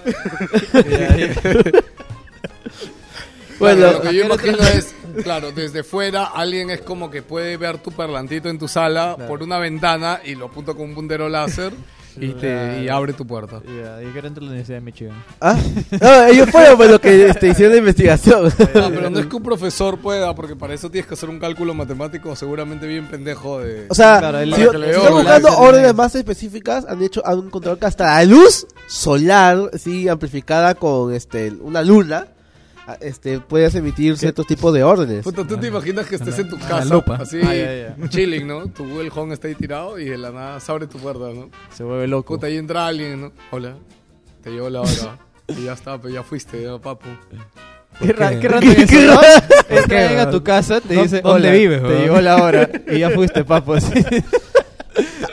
Speaker 8: Bueno,
Speaker 5: Claro, lo que yo imagino es, claro, desde fuera alguien es como que puede ver tu parlantito en tu sala por una ventana y lo apunta con un puntero láser y te y abre tu puerta.
Speaker 4: Ya, yo quiero entrar a la Universidad de Michigan.
Speaker 8: Ah, no, ellos fueron pues, los que este, hicieron la investigación.
Speaker 5: No, pero no es que un profesor pueda, porque para eso tienes que hacer un cálculo matemático seguramente bien pendejo de...
Speaker 8: O sea,
Speaker 4: Claro, el-
Speaker 8: si, si están buscando órdenes más específicas, han hecho, han encontrado que hasta la luz solar, sí, amplificada con este una luna, este puedes emitir ciertos tipos de órdenes.
Speaker 5: Puta, tú te imaginas que estés en tu
Speaker 11: la
Speaker 5: casa,
Speaker 11: lupa.
Speaker 5: así,
Speaker 4: Ah, ya, ya.
Speaker 5: chilling, ¿no? Tu Google Home está ahí tirado y de la nada se abre tu puerta, ¿no?
Speaker 4: Se vuelve loco.
Speaker 5: Puta, ahí entra alguien, ¿no? Hola, te llegó la hora. Y ya está, pero ya fuiste, ya, papu.
Speaker 4: Qué, ra
Speaker 11: qué?
Speaker 4: qué raro es eso, ¿no? Entran a tu casa, te
Speaker 11: ¿Dó-
Speaker 4: dice,
Speaker 11: dónde
Speaker 4: "Hola,
Speaker 11: vives,
Speaker 4: Te
Speaker 11: weón?"
Speaker 4: llegó la hora y ya fuiste, papo. así.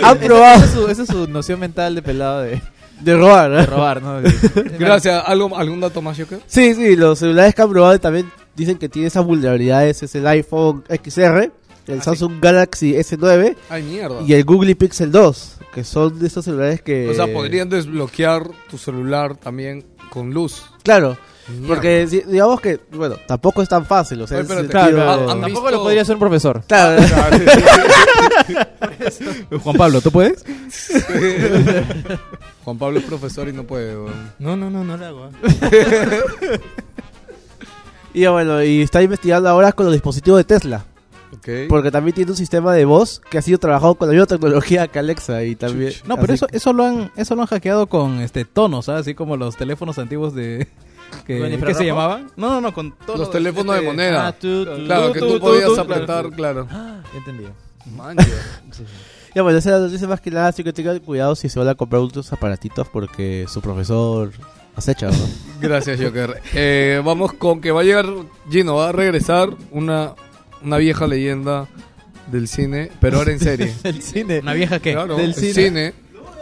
Speaker 8: Han probado
Speaker 4: esa es su, esa es su noción mental de pelado de,
Speaker 8: de robar.
Speaker 4: de
Speaker 8: ¿eh?
Speaker 4: robar, ¿no?
Speaker 5: Gracias. ¿Algo, ¿Algún dato más, Joker?
Speaker 8: Sí, sí, los celulares que han probado también dicen que tiene esas vulnerabilidades es el iPhone XR, el Samsung Galaxy S9
Speaker 5: Ay, mierda.
Speaker 8: y el Google Pixel 2, que son de esos celulares que...
Speaker 5: O sea, podrían desbloquear tu celular también con luz.
Speaker 8: Claro. Porque si- digamos que, bueno, tampoco es tan fácil, o sea,
Speaker 5: Oye, ¿han- han
Speaker 4: Tampoco lo podría ser un profesor.
Speaker 8: Claro,
Speaker 11: Juan Pablo, ¿tú puedes?
Speaker 5: Juan Pablo es profesor y no puede, weón.
Speaker 3: No, no, no, no lo hago. ¿eh?
Speaker 8: y bueno, y está investigando ahora con los dispositivos de Tesla.
Speaker 5: Ok.
Speaker 8: Porque también tiene un sistema de voz que ha sido trabajado con la misma tecnología que Alexa y también...
Speaker 11: No, pero
Speaker 8: así
Speaker 11: eso, eso lo han, eso lo han hackeado con este tonos, ¿sabes? así como los teléfonos antiguos de que,
Speaker 4: ¿Con
Speaker 11: ¿qué se llamaban? No, no, no, con tonos
Speaker 5: Los teléfonos de
Speaker 11: este-
Speaker 5: moneda.
Speaker 4: Ah, tú, tú,
Speaker 5: Claro,
Speaker 11: tú,
Speaker 5: que
Speaker 11: tú,
Speaker 5: podías
Speaker 11: tú,
Speaker 5: apretar, claro.
Speaker 4: Ya entendí.
Speaker 5: Mancha.
Speaker 8: Ya bueno, esa es la noticia más que nada, así que tengan cuidado si se van a comprar otros aparatitos porque su profesor acecha, ¿no?
Speaker 5: Gracias, Joker. Eh, vamos con que va a llegar Gino, va a regresar una, una vieja leyenda del cine, pero ahora en serie.
Speaker 4: El cine.
Speaker 11: Una vieja que
Speaker 5: Claro,
Speaker 4: Del
Speaker 5: el
Speaker 4: cine.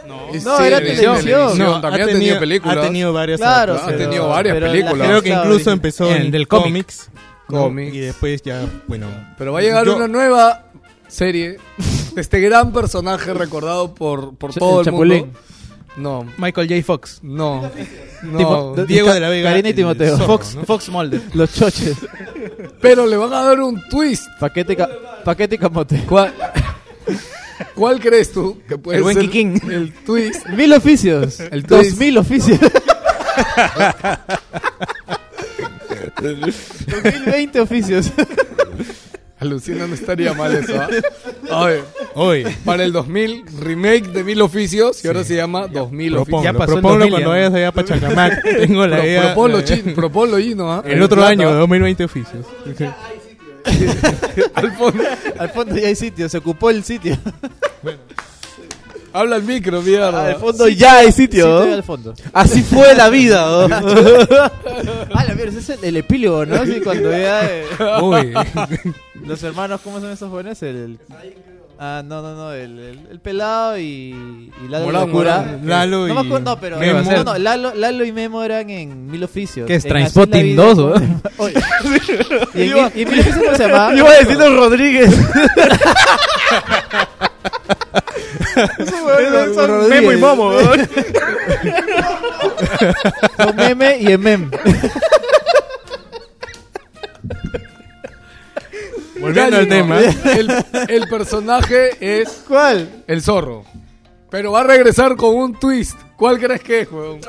Speaker 11: No.
Speaker 4: No,
Speaker 5: cine,
Speaker 4: era
Speaker 5: televisión.
Speaker 4: televisión.
Speaker 3: No,
Speaker 5: también
Speaker 3: ha
Speaker 5: ha tenido
Speaker 3: tenido-
Speaker 5: películas.
Speaker 3: Ha tenido varias
Speaker 4: Claro,
Speaker 5: ha tenido varias películas.
Speaker 3: Creo que incluso empezó
Speaker 11: en
Speaker 3: en
Speaker 11: del
Speaker 3: cómics. ¿no?
Speaker 5: Cómics.
Speaker 3: Y después ya, bueno.
Speaker 5: Pero va a llegar
Speaker 3: Yo-
Speaker 5: una nueva serie de este gran personaje recordado por, por
Speaker 4: Ch-
Speaker 5: todo
Speaker 4: el
Speaker 5: mundo. No,
Speaker 11: Michael J. Fox.
Speaker 5: no, no.
Speaker 4: Tipo,
Speaker 3: Diego de la Vega.
Speaker 4: Karina y Timoteo.
Speaker 3: zorro,
Speaker 11: Fox,
Speaker 3: ¿no?
Speaker 11: Fox Mulder.
Speaker 4: Los choches.
Speaker 5: Pero le van a dar un twist.
Speaker 4: Paquete, y ca- paquete y camote.
Speaker 5: ¿Cuál, cuál crees tú que puede
Speaker 11: El buen
Speaker 5: ser
Speaker 11: Kikín.
Speaker 5: el twist?
Speaker 4: Mil oficios.
Speaker 5: El
Speaker 4: Dos
Speaker 5: twist.
Speaker 4: mil oficios. 2020 oficios.
Speaker 5: Alucina, no estaría mal eso. ¿ah? Ver,
Speaker 3: Oye,
Speaker 5: para el 2000, remake de Mil Oficios y ahora se llama 2000
Speaker 3: proponlo,
Speaker 5: Oficios.
Speaker 11: Ya pasó el
Speaker 3: proponlo
Speaker 11: 2000
Speaker 3: cuando
Speaker 11: ya.
Speaker 3: vayas allá para Chacamac. Tengo la
Speaker 5: Pro-
Speaker 3: idea.
Speaker 5: proponlo,
Speaker 3: la-
Speaker 5: Chin, proponlo, Gino. ¿ah?
Speaker 3: El otro
Speaker 5: plata.
Speaker 3: año, 2020 oficios.
Speaker 5: Al fondo.
Speaker 4: Al fondo ya hay sitio. Se ocupó el sitio.
Speaker 5: Habla el micro, mierda.
Speaker 8: Al fondo ya hay
Speaker 4: Sitio.
Speaker 8: Así fue la vida, ¿no?
Speaker 4: Ah, la mierda, ese es el, el epílogo, ¿no? Así cuando ya... eh,
Speaker 3: Uy.
Speaker 4: los hermanos, ¿cómo son esos jóvenes? El... el- Ah, no, no, no, el, el, el pelado y, y Lalo
Speaker 5: Morán,
Speaker 4: Locura.
Speaker 5: Morán.
Speaker 3: Lalo
Speaker 4: No me
Speaker 3: y
Speaker 4: acuerdo, no, pero
Speaker 3: Memo.
Speaker 4: no, no, Lalo, Lalo y Memo eran en Mil Oficios.
Speaker 11: ¿Qué es? Trainspotting
Speaker 4: Así es la
Speaker 11: 2,
Speaker 4: vida.
Speaker 11: ¿o?
Speaker 4: Oye. y, en, Mil- y Mil Oficios ¿cómo se llamaba?
Speaker 8: Iba a decir Don Rodríguez.
Speaker 4: Son
Speaker 3: Memo y Momo,
Speaker 4: Son Meme y Emem.
Speaker 3: Volviendo al tema.
Speaker 5: El, el personaje es
Speaker 4: ¿Cuál?
Speaker 5: el zorro. Pero va a regresar con un twist. ¿Cuál crees que es, weón?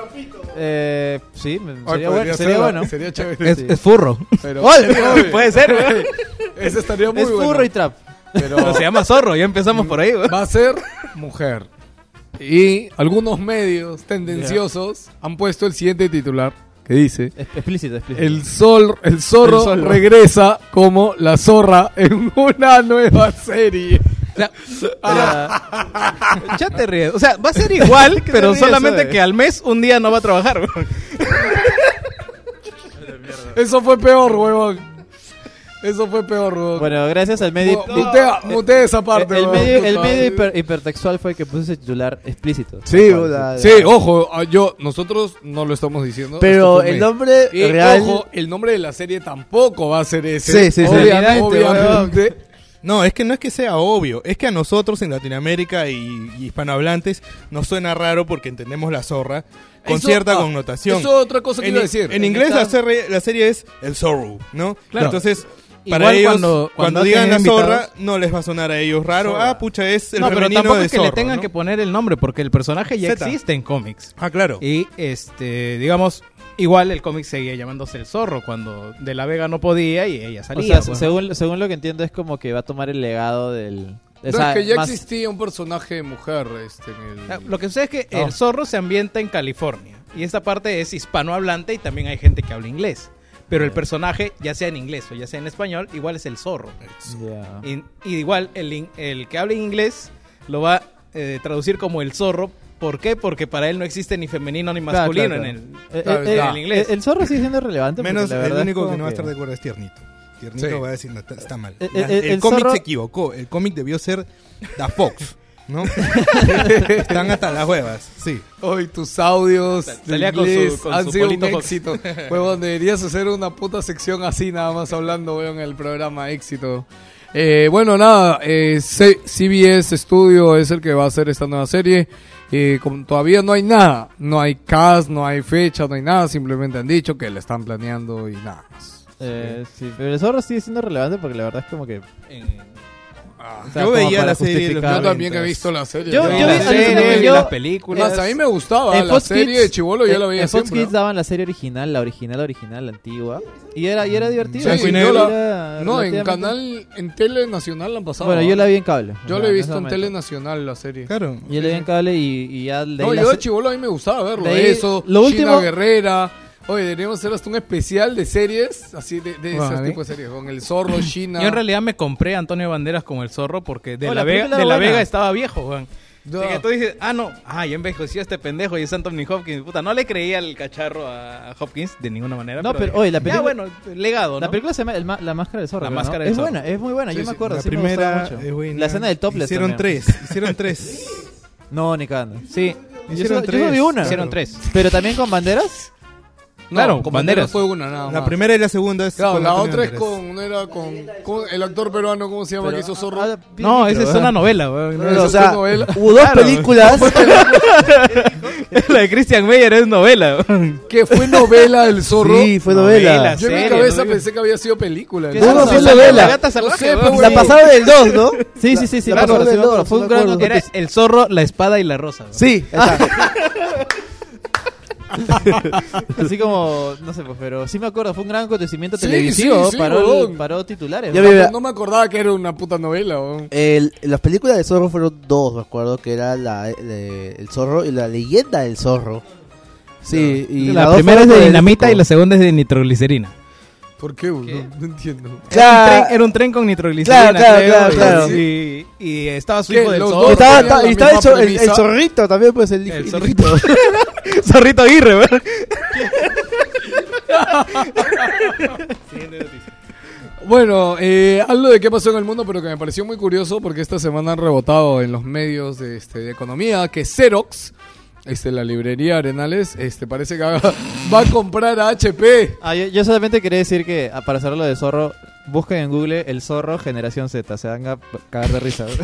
Speaker 4: Eh, sí, sería, bueno, sería
Speaker 5: ser,
Speaker 4: bueno.
Speaker 5: Sería chévere.
Speaker 11: Es, es furro.
Speaker 5: Pero,
Speaker 4: ¡Ole!
Speaker 11: Puede ser, güey.
Speaker 5: Ese estaría muy
Speaker 4: Es
Speaker 5: bueno.
Speaker 4: furro y trap.
Speaker 5: Pero
Speaker 11: Pero se llama zorro, ya empezamos por ahí, güey.
Speaker 5: va a ser mujer. Y algunos medios tendenciosos han puesto el siguiente titular que dice
Speaker 4: Explícito, explícito.
Speaker 5: el sol, el zorro
Speaker 4: El
Speaker 5: regresa como la zorra en una nueva serie.
Speaker 11: Ya te ríes. O sea, va a ser igual, pero
Speaker 4: ríes,
Speaker 11: solamente
Speaker 4: güey?
Speaker 11: que al mes un día no va a trabajar.
Speaker 5: Eso fue peor, huevón. Eso fue peor, huevón.
Speaker 4: Bueno, gracias al medio.
Speaker 5: Mu- mutea, mutea esa parte.
Speaker 4: el
Speaker 5: huevón.
Speaker 4: medio, el medio hiper- hipertextual fue el que puso ese titular explícito.
Speaker 8: Sí, la-
Speaker 5: Sí, ojo, ah, yo, nosotros no lo estamos diciendo.
Speaker 8: Pero el nombre
Speaker 5: Y
Speaker 8: real...
Speaker 5: ojo, el nombre de la serie tampoco va a ser ese.
Speaker 8: Sí, sí, sí.
Speaker 5: Obviamente.
Speaker 3: No, es que no es que sea obvio, es que a nosotros en Latinoamérica y, y hispanohablantes nos suena raro porque entendemos la zorra con
Speaker 5: Eso-
Speaker 3: cierta
Speaker 5: ah,
Speaker 3: connotación.
Speaker 5: Eso es otra cosa que
Speaker 3: en,
Speaker 5: iba a decir.
Speaker 3: en inglés la serie, la serie es el Zorro, ¿no?
Speaker 11: Claro.
Speaker 3: Entonces, para
Speaker 11: Igual
Speaker 3: ellos,
Speaker 11: cuando-
Speaker 3: cuando,
Speaker 11: cuando
Speaker 3: digan la zorra, no les va a sonar a ellos raro.
Speaker 5: Zorra.
Speaker 3: Ah, pucha, es el
Speaker 11: no, pero
Speaker 3: femenino
Speaker 11: tampoco
Speaker 3: de
Speaker 11: es que
Speaker 3: zorro,
Speaker 11: le tengan
Speaker 3: ¿no?
Speaker 11: que poner el nombre, porque el personaje ya
Speaker 3: Zeta.
Speaker 11: existe en cómics.
Speaker 3: Ah, claro.
Speaker 11: Y, este, digamos, igual el cómic seguía llamándose el zorro cuando De la Vega no podía y ella
Speaker 4: O
Speaker 11: salía.
Speaker 4: sea,
Speaker 11: pues, ¿no?
Speaker 4: según, según lo que entiendo es como que va a tomar el legado del... o
Speaker 5: No, es que ya
Speaker 4: más-
Speaker 5: existía un personaje de mujer este, en el...
Speaker 11: Ah, Lo que sucede es que
Speaker 5: Ah.
Speaker 11: el zorro se ambienta en California. Y esta parte es hispanohablante y también hay gente que habla inglés. Pero el personaje, ya sea en inglés o ya sea en español, igual es el zorro.
Speaker 4: Ya.
Speaker 11: Y, y igual el, in- el que habla inglés lo va a eh, traducir como el zorro. ¿Por qué? Porque para él no existe ni femenino ni
Speaker 4: Claro,
Speaker 11: masculino
Speaker 4: claro,
Speaker 11: en
Speaker 4: claro.
Speaker 11: el...
Speaker 4: Eh, eh,
Speaker 11: el inglés.
Speaker 4: El zorro sigue siendo relevante.
Speaker 3: Menos
Speaker 4: la
Speaker 3: el
Speaker 4: es
Speaker 3: único que no va a estar de acuerdo es Tiernito. Tiernito
Speaker 4: Sí.
Speaker 3: va a decir, no, está, está mal.
Speaker 4: Eh,
Speaker 3: La-
Speaker 4: eh,
Speaker 3: el
Speaker 4: el
Speaker 3: cómic
Speaker 4: zorro-
Speaker 3: se equivocó. El cómic debió ser Da Fox. ¿no? Están hasta las huevas, sí.
Speaker 5: Hoy tus audios de
Speaker 11: Salía con su-
Speaker 5: inglés
Speaker 11: con
Speaker 5: han
Speaker 11: su
Speaker 5: sido un éxito. Huevón, deberías hacer una puta sección así nada más hablando, weón, en el programa éxito. Eh, bueno, nada, eh, CBS Studio es el que va a hacer esta nueva serie. Eh, como todavía no hay nada, no hay cast, no hay fecha, no hay nada, simplemente han dicho que la están planeando y nada más.
Speaker 4: Eh, sí, pero el zorro sigue siendo relevante porque la verdad es como que. O sea,
Speaker 3: Yo veía la serie de los
Speaker 4: justificar-
Speaker 5: Yo también he visto la serie.
Speaker 4: Yo-
Speaker 5: Yo-
Speaker 4: yo
Speaker 11: la serie, vi las películas.
Speaker 5: Más, a mí me gustaba,
Speaker 4: En
Speaker 5: la
Speaker 4: Fox
Speaker 5: serie
Speaker 4: Kids-
Speaker 5: de Chivolo yo
Speaker 4: en-
Speaker 5: la veía
Speaker 4: En Fox
Speaker 5: siempre.
Speaker 4: Kids daban la serie original, la original, original, la antigua. Y era, y era divertida.
Speaker 5: Sí,
Speaker 3: Blanco y
Speaker 5: yo
Speaker 3: negro.
Speaker 5: la-
Speaker 4: Era
Speaker 5: no, en canal, en Tele Nacional la han pasado.
Speaker 4: Bueno, yo la vi en cable.
Speaker 5: Yo la he visto en. Tele Nacional la serie.
Speaker 3: Claro.
Speaker 4: Yo la vi en cable y, y ya
Speaker 5: No,
Speaker 4: la
Speaker 5: yo de chivolo a mí me gustaba verlo.
Speaker 4: De ahí,
Speaker 5: eso,
Speaker 4: lo
Speaker 5: China
Speaker 4: último-
Speaker 5: Guerrera. Oye, deberíamos hacer hasta un especial de series, así de, de
Speaker 3: Bueno, ver.
Speaker 5: tipos de series, con el zorro, China.
Speaker 11: Yo en realidad me compré a Antonio Banderas como el zorro porque de
Speaker 4: Oh,
Speaker 11: la,
Speaker 4: la
Speaker 11: Vega,
Speaker 4: película
Speaker 11: de la. Vega estaba viejo.
Speaker 5: Ya.
Speaker 11: De que tú dices, ah, no, ah, ya envejeció este pendejo y es Anthony Hopkins. Puta, no le creía el cacharro a Hopkins de ninguna manera.
Speaker 4: No, pero, oye, la
Speaker 11: Ya,
Speaker 4: película-
Speaker 11: bueno, legado, ¿no?
Speaker 4: La película se llama El La Máscara del Zorro.
Speaker 11: La
Speaker 4: ¿no?
Speaker 11: Máscara del
Speaker 4: Es
Speaker 11: Zorro.
Speaker 4: buena, es muy buena,
Speaker 5: Sí,
Speaker 4: yo me acuerdo.
Speaker 3: La
Speaker 4: sí me
Speaker 3: primera
Speaker 4: mucho.
Speaker 3: es buena.
Speaker 4: La escena del topless
Speaker 3: Hicieron
Speaker 4: también.
Speaker 3: tres, hicieron tres.
Speaker 4: No, ni cagando. Sí. Yo
Speaker 3: Hicieron
Speaker 4: solo, yo solo vi
Speaker 3: tres.
Speaker 4: una.
Speaker 11: Hicieron tres.
Speaker 4: Pero también con banderas.
Speaker 5: No,
Speaker 11: Claro,
Speaker 5: con
Speaker 11: Banderas.
Speaker 5: fue una nada
Speaker 3: La
Speaker 5: más.
Speaker 3: primera y la segunda es
Speaker 5: Claro,
Speaker 3: con
Speaker 5: la
Speaker 3: Antonio
Speaker 5: otra es
Speaker 3: Banderas.
Speaker 5: con, no era con, ¿cómo- el actor peruano, ¿cómo se llama?
Speaker 4: Pero-
Speaker 5: que hizo Zorro.
Speaker 11: No, esa es una novela, weón.
Speaker 8: No, no, o
Speaker 5: es
Speaker 8: sea,
Speaker 5: novela.
Speaker 8: hubo dos
Speaker 11: Claro.
Speaker 8: películas.
Speaker 11: la de Christian Meyer es novela, weón.
Speaker 5: que fue novela el Zorro.
Speaker 8: Sí, fue novela.
Speaker 11: Novela,
Speaker 5: Yo en mi
Speaker 11: serie,
Speaker 5: cabeza
Speaker 11: ¿no?
Speaker 5: pensé que había sido película.
Speaker 4: ¿Qué
Speaker 5: ¿no?
Speaker 8: Hubo novela.
Speaker 11: La gata salvaje,
Speaker 5: sé,
Speaker 11: weón.
Speaker 5: pues,
Speaker 8: La pasaron del 2, ¿no?
Speaker 4: Sí, sí, sí, sí.
Speaker 8: La
Speaker 4: me acuerdo, sí,
Speaker 8: del
Speaker 4: me acuerdo.
Speaker 8: dos,
Speaker 4: Fue
Speaker 8: no
Speaker 4: un
Speaker 8: me
Speaker 4: gran
Speaker 8: acuerdo.
Speaker 11: Era el zorro, la espada y la rosa. weón.
Speaker 8: Sí, ahí está.
Speaker 4: Así como, no sé, pues, pero sí me acuerdo, fue un gran acontecimiento
Speaker 5: Sí,
Speaker 4: televisivo,
Speaker 5: sí, sí,
Speaker 4: paró,
Speaker 5: huevón.
Speaker 4: paró titulares.
Speaker 8: Ya
Speaker 4: ¿no?
Speaker 5: me acordaba que era una puta novela. weón.
Speaker 8: El- las películas de zorro fueron dos, me acuerdo, que era la, de- el zorro y la leyenda del zorro. Sí, y
Speaker 11: La
Speaker 8: las dos
Speaker 11: primera es
Speaker 8: fueron
Speaker 11: de
Speaker 8: por el
Speaker 11: dinamita y la segunda es de nitroglicerina.
Speaker 5: ¿Por qué? weón? No, no entiendo.
Speaker 11: Era un, tren, era un tren con nitroglicerina.
Speaker 8: Claro, claro,
Speaker 11: creo,
Speaker 8: claro,
Speaker 11: y-
Speaker 8: claro.
Speaker 11: Y, y estaba su hijo del
Speaker 5: Los
Speaker 11: zorro.
Speaker 5: dos
Speaker 8: Y estaba, y estaba el, zorrito también, pues el,
Speaker 11: El
Speaker 8: el
Speaker 11: zorrito. Zorrito Aguirre, weón.
Speaker 5: Bueno, eh, algo de qué pasó en el mundo, pero que me pareció muy curioso porque esta semana han rebotado en los medios de, este, de economía que Xerox, este, la librería Arenales, este, parece que va, va a comprar a HP.
Speaker 4: Ah, yo, yo solamente quería decir que, ah, para hacer lo de zorro, busquen en Google el zorro generación Z, se van a cagar de risa.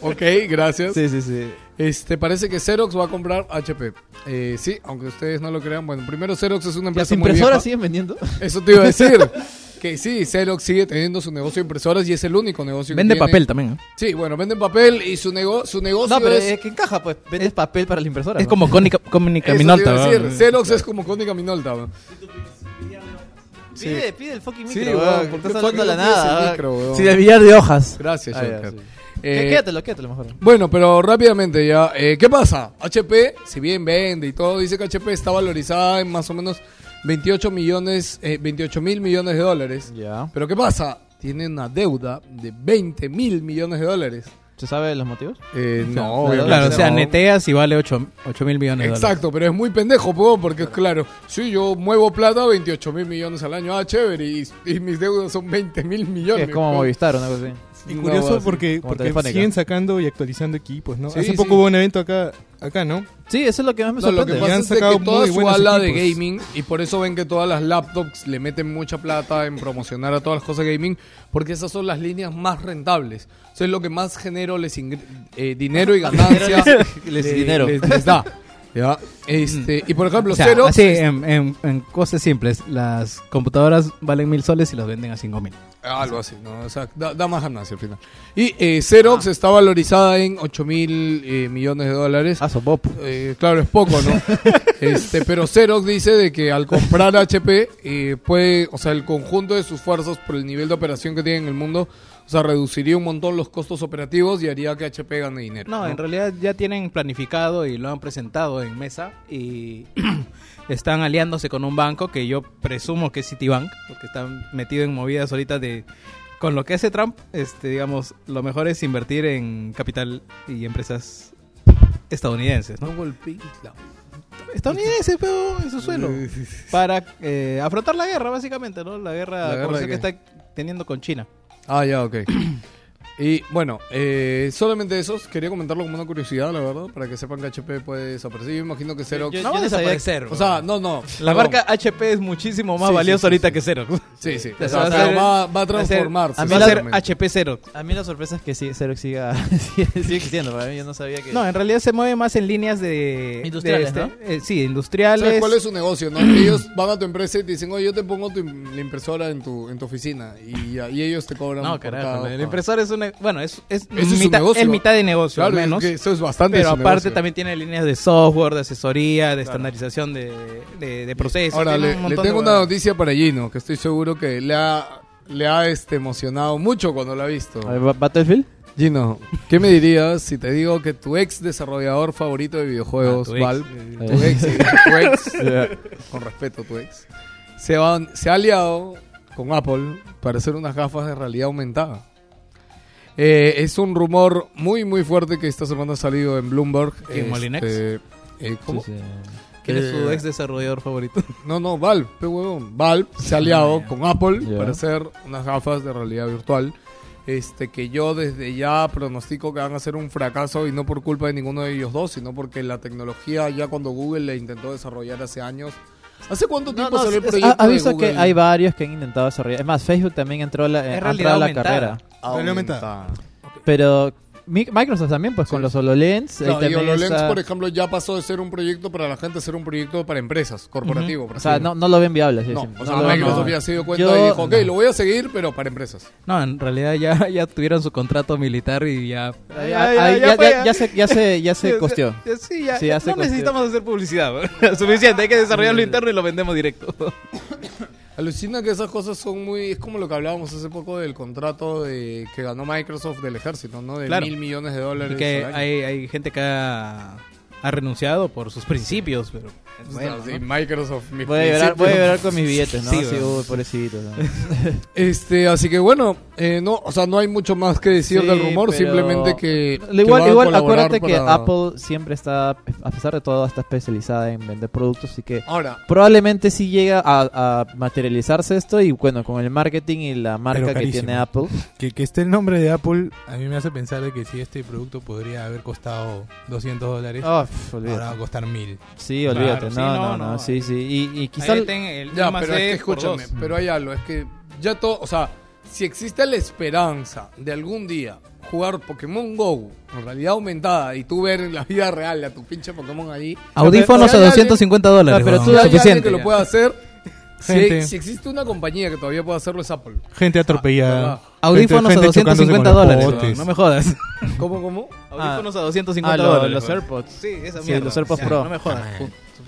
Speaker 5: Ok, gracias.
Speaker 4: sí, sí, sí.
Speaker 5: Este, parece que Xerox va a comprar HP. Eh, sí, aunque ustedes no lo crean. Bueno, primero Xerox es una
Speaker 4: ¿Las
Speaker 5: empresa muy
Speaker 4: impresoras
Speaker 5: vieja.
Speaker 4: siguen vendiendo?
Speaker 5: Eso te iba a decir. que sí, Xerox sigue teniendo su negocio de impresoras y es el único negocio que
Speaker 11: Vende
Speaker 5: tiene.
Speaker 11: papel también. ¿no?
Speaker 5: Sí, bueno, venden papel y su, nego su negocio
Speaker 4: No, pero
Speaker 5: es...
Speaker 4: es que encaja, pues. Vendes papel para la impresora.
Speaker 11: Es
Speaker 4: ¿no?
Speaker 11: como Cónica Cónica
Speaker 5: Eso te
Speaker 11: Minolta.
Speaker 5: iba a decir,
Speaker 11: weón.
Speaker 5: Xerox es como Cónica Minolta. weón.
Speaker 4: Pide, pide el fucking micro,
Speaker 5: Sí,
Speaker 4: weón,
Speaker 5: weón,
Speaker 4: que
Speaker 5: ¿por qué
Speaker 4: estás hablando de la
Speaker 5: no
Speaker 4: nada.
Speaker 5: micro, weón?
Speaker 8: Sí, de billar de hojas.
Speaker 5: Gracias,
Speaker 4: Ah, ya,
Speaker 5: Joker.
Speaker 4: sí.
Speaker 5: Eh,
Speaker 4: Quédatelo, quédatelo mejor.
Speaker 5: Bueno, pero rápidamente ya. eh, ¿Qué pasa? HP, si bien vende y todo, dice que HP está valorizada en más o menos 28 millones, eh, 28 mil millones de dólares.
Speaker 4: Ya.
Speaker 5: Pero ¿qué pasa? Tiene una deuda de 20 mil millones de dólares.
Speaker 4: ¿Se sabe los motivos?
Speaker 5: Eh, no,
Speaker 4: Claro,
Speaker 5: obviamente
Speaker 11: Claro, o sea,
Speaker 5: no.
Speaker 11: neteas y vale 8, mil millones de dólares.
Speaker 5: Exacto, pero es muy pendejo, po, porque es claro, sí, yo muevo plata 28 mil millones al año, ah, chévere, y, y mis deudas son 20 mil millones.
Speaker 4: es como
Speaker 5: po.
Speaker 4: Movistar, una cosa así.
Speaker 3: Y curioso porque, siguen sacando y actualizando equipos, ¿no?
Speaker 5: Sí,
Speaker 3: Hace
Speaker 5: sí.
Speaker 3: poco hubo un evento acá, acá ¿no?
Speaker 4: Sí, eso es lo que más me
Speaker 5: No, lo que
Speaker 4: sorprende.
Speaker 3: Y
Speaker 5: pasa
Speaker 3: han
Speaker 5: es de
Speaker 3: sacado
Speaker 5: que toda su ala de gaming, y por eso ven que todas las laptops le meten mucha plata en promocionar a todas las cosas gaming, porque esas son las líneas más rentables. Eso es lo que más genero les eh, dinero y ganancia
Speaker 4: Les-
Speaker 5: le-
Speaker 4: dinero.
Speaker 5: les, les da. ¿ya? Este, y por ejemplo,
Speaker 11: O sea,
Speaker 5: Xerox,
Speaker 11: así, en, en, en cosas simples, las computadoras valen mil soles y las venden a cinco mil.
Speaker 5: Algo así, ¿no? O sea, da, da más ganancia al final. Y eh, Xerox está valorizada en 8 mil eh, millones de dólares.
Speaker 4: Ah.
Speaker 5: Eh, claro, es poco, ¿no? este, pero Xerox dice de que al comprar HP eh, puede, o sea, el conjunto de sus fuerzas por el nivel de operación que tiene en el mundo, o sea, reduciría un montón los costos operativos y haría que HP gane dinero.
Speaker 11: No, en realidad ya tienen planificado y lo han presentado en mesa y están aliándose con un banco que yo presumo que es Citibank, porque están metidos en movidas ahorita de... Con lo que hace Trump, este, digamos, lo mejor es invertir en capital y empresas estadounidenses, ¿no? Estadounidenses, pero en su suelo. Para eh, afrontar la guerra, básicamente, ¿no? La guerra,
Speaker 5: ¿La guerra
Speaker 11: comercial
Speaker 5: de
Speaker 11: que está teniendo con China.
Speaker 5: Ah, ya, ok. Y bueno, eh, solamente esos. Quería comentarlo como una curiosidad, la verdad, para que sepan que HP puede desaparecer. Yo imagino que Xerox.
Speaker 11: yo- No va a desaparecer,
Speaker 5: O sea, no, no.
Speaker 11: La
Speaker 5: perdón.
Speaker 11: marca HP es muchísimo más
Speaker 5: Sí,
Speaker 11: valiosa
Speaker 5: sí,
Speaker 11: ahorita
Speaker 5: sí.
Speaker 11: que Xerox.
Speaker 5: Sí, sí.
Speaker 11: O
Speaker 5: O
Speaker 11: sea, va a ser-
Speaker 5: va, va a transformarse.
Speaker 11: a mí va a ser
Speaker 5: exactamente.
Speaker 11: HP Xerox.
Speaker 4: A mí la sorpresa es que sí, Xerox siga, sigue, existiendo. Para mí yo no sabía que...
Speaker 11: No, en realidad se mueve más en líneas de...
Speaker 4: Industriales,
Speaker 11: de
Speaker 4: ¿no?
Speaker 11: eh, sí, industriales.
Speaker 5: ¿Sabes cuál es su negocio? No? Ellos van a tu empresa y te dicen, oye, yo te pongo tu, la impresora en tu, en tu oficina. Y, y ellos te cobran.
Speaker 11: No, carajo.
Speaker 5: cada
Speaker 11: El impresor es una... Bueno, es, es, mitad,
Speaker 5: negocio.
Speaker 11: es mitad de negocio,
Speaker 5: Claro,
Speaker 11: al
Speaker 5: es
Speaker 11: menos.
Speaker 5: que eso es bastante
Speaker 11: Pero aparte
Speaker 5: negocio.
Speaker 11: también tiene líneas de software, de asesoría, de estandarización de, de, de procesos.
Speaker 5: Ahora, le,
Speaker 11: un
Speaker 5: le
Speaker 11: montón
Speaker 5: tengo
Speaker 11: de
Speaker 5: una noticia para Gino, que estoy seguro que le ha, le ha este, emocionado mucho cuando lo ha visto.
Speaker 4: A ver, ¿Ba- ¿Battlefield?
Speaker 5: Gino, ¿qué me dirías si te digo que tu ex desarrollador favorito de videojuegos,
Speaker 11: Ah, tu ex.
Speaker 5: Valve,
Speaker 4: Eh.
Speaker 5: tu ex, sí, tu ex,
Speaker 4: Ya.
Speaker 5: con respeto tu ex, se, va- se ha aliado con Apple para hacer unas gafas de realidad aumentada? Eh, es un rumor muy muy fuerte que esta semana ha salido en Bloomberg. Este, eh, ¿Cómo?
Speaker 4: Sí, sí.
Speaker 11: ¿Quién es su
Speaker 5: Eh,
Speaker 11: ex desarrollador favorito?
Speaker 5: No, no, Valve, pe huevón. Valve se ha aliado con Apple para hacer unas gafas de realidad virtual. Este que yo desde ya pronostico que van a ser un fracaso y no por culpa de ninguno de ellos dos, sino porque la tecnología ya cuando Google la intentó desarrollar hace años. ¿Hace cuánto
Speaker 4: No,
Speaker 5: tiempo
Speaker 4: no,
Speaker 5: salió el proyecto
Speaker 4: ha, ha
Speaker 5: de
Speaker 4: visto
Speaker 5: Google?
Speaker 4: que hay varios que han intentado desarrollar. Es más, Facebook también entró a la, eh, entrado a la
Speaker 11: aumentada.
Speaker 4: carrera.
Speaker 3: Aumentada.
Speaker 4: Pero Mi- Microsoft también, pues con los HoloLens.
Speaker 5: No, y HoloLens,
Speaker 4: está-
Speaker 5: por ejemplo, ya pasó de ser un proyecto para la gente a ser un proyecto para empresas, corporativo. por
Speaker 4: O sea, no, no lo ven viable. sí,
Speaker 5: No,
Speaker 4: sí.
Speaker 5: o sea, Microsoft ya se dio cuenta
Speaker 4: Yo-
Speaker 5: y dijo, ok, lo voy a seguir, pero para empresas.
Speaker 11: No, en realidad ya, ya tuvieron su contrato militar y ya.
Speaker 4: Ya-
Speaker 11: fue,
Speaker 4: ya- ya se- ya se- ya se costeó.
Speaker 11: ya- Sí, ya,
Speaker 4: Sí, ya se
Speaker 11: no
Speaker 4: costeó.
Speaker 11: necesitamos hacer publicidad. Suficiente, hay que desarrollar lo interno y lo vendemos directo.
Speaker 5: Alucina que esas cosas son muy... Es como lo que hablábamos hace poco del contrato de, que ganó Microsoft del ejército, ¿no? De
Speaker 11: Claro.
Speaker 5: mil millones de dólares
Speaker 11: Y que
Speaker 5: al año.
Speaker 11: hay, hay gente que ha, ha renunciado por sus principios, pero. Bueno,
Speaker 5: Sí,
Speaker 11: ¿no?
Speaker 5: Microsoft, mis
Speaker 4: Voy a, llorar, voy a llorar con mis billetes, ¿no?
Speaker 11: Sí,
Speaker 4: Sí, uy, pobrecito. ¿no?
Speaker 5: Este, así que bueno, eh, no, o sea, no hay mucho más que decir
Speaker 4: Sí,
Speaker 5: del rumor,
Speaker 4: pero-
Speaker 5: simplemente que,
Speaker 4: Lo
Speaker 5: que
Speaker 4: igual, igual acuérdate que Apple siempre está, a pesar de todo, está especializada en vender productos, así que
Speaker 5: Ahora,
Speaker 4: probablemente sí llega a, a materializarse esto y bueno, con el marketing y la marca que tiene Apple.
Speaker 3: Que, que esté el nombre de Apple, a mí me hace pensar de que si este producto podría haber costado 200 dólares,
Speaker 4: olvídate.
Speaker 3: ahora va a costar 1000.
Speaker 4: Sí,
Speaker 11: Claro, sí,
Speaker 4: no,
Speaker 11: no,
Speaker 4: no, no,
Speaker 11: no.
Speaker 4: sí, sí. Y, y quizá...
Speaker 11: Ahí meten el
Speaker 5: ya, pero es que escúchame, pero hay algo, es que ya todo, o sea, si existe la esperanza de algún día jugar Pokémon Go en realidad aumentada y tú ver en la vida real a tu pinche Pokémon ahí.
Speaker 11: Audífonos
Speaker 5: Si
Speaker 11: a
Speaker 5: hay
Speaker 11: 250 dólares.
Speaker 4: Ah, pero tú-
Speaker 5: alguien
Speaker 11: suficiente.
Speaker 5: que lo pueda hacer. Si,
Speaker 3: Gente.
Speaker 5: si existe una compañía que todavía puede hacerlo es Apple.
Speaker 3: Gente atropellada.
Speaker 5: verdad.
Speaker 11: Audífonos
Speaker 3: Gente-
Speaker 11: a
Speaker 3: gente chocándose
Speaker 11: 250
Speaker 3: con los
Speaker 11: dólares. No me jodas.
Speaker 5: ¿Cómo, cómo?
Speaker 11: Audífonos a 250
Speaker 4: Ah, lo-
Speaker 11: dólares.
Speaker 4: los. AirPods.
Speaker 11: Sí, esa
Speaker 4: Sí,
Speaker 11: mierda.
Speaker 4: los AirPods Pro.
Speaker 11: No me jodas.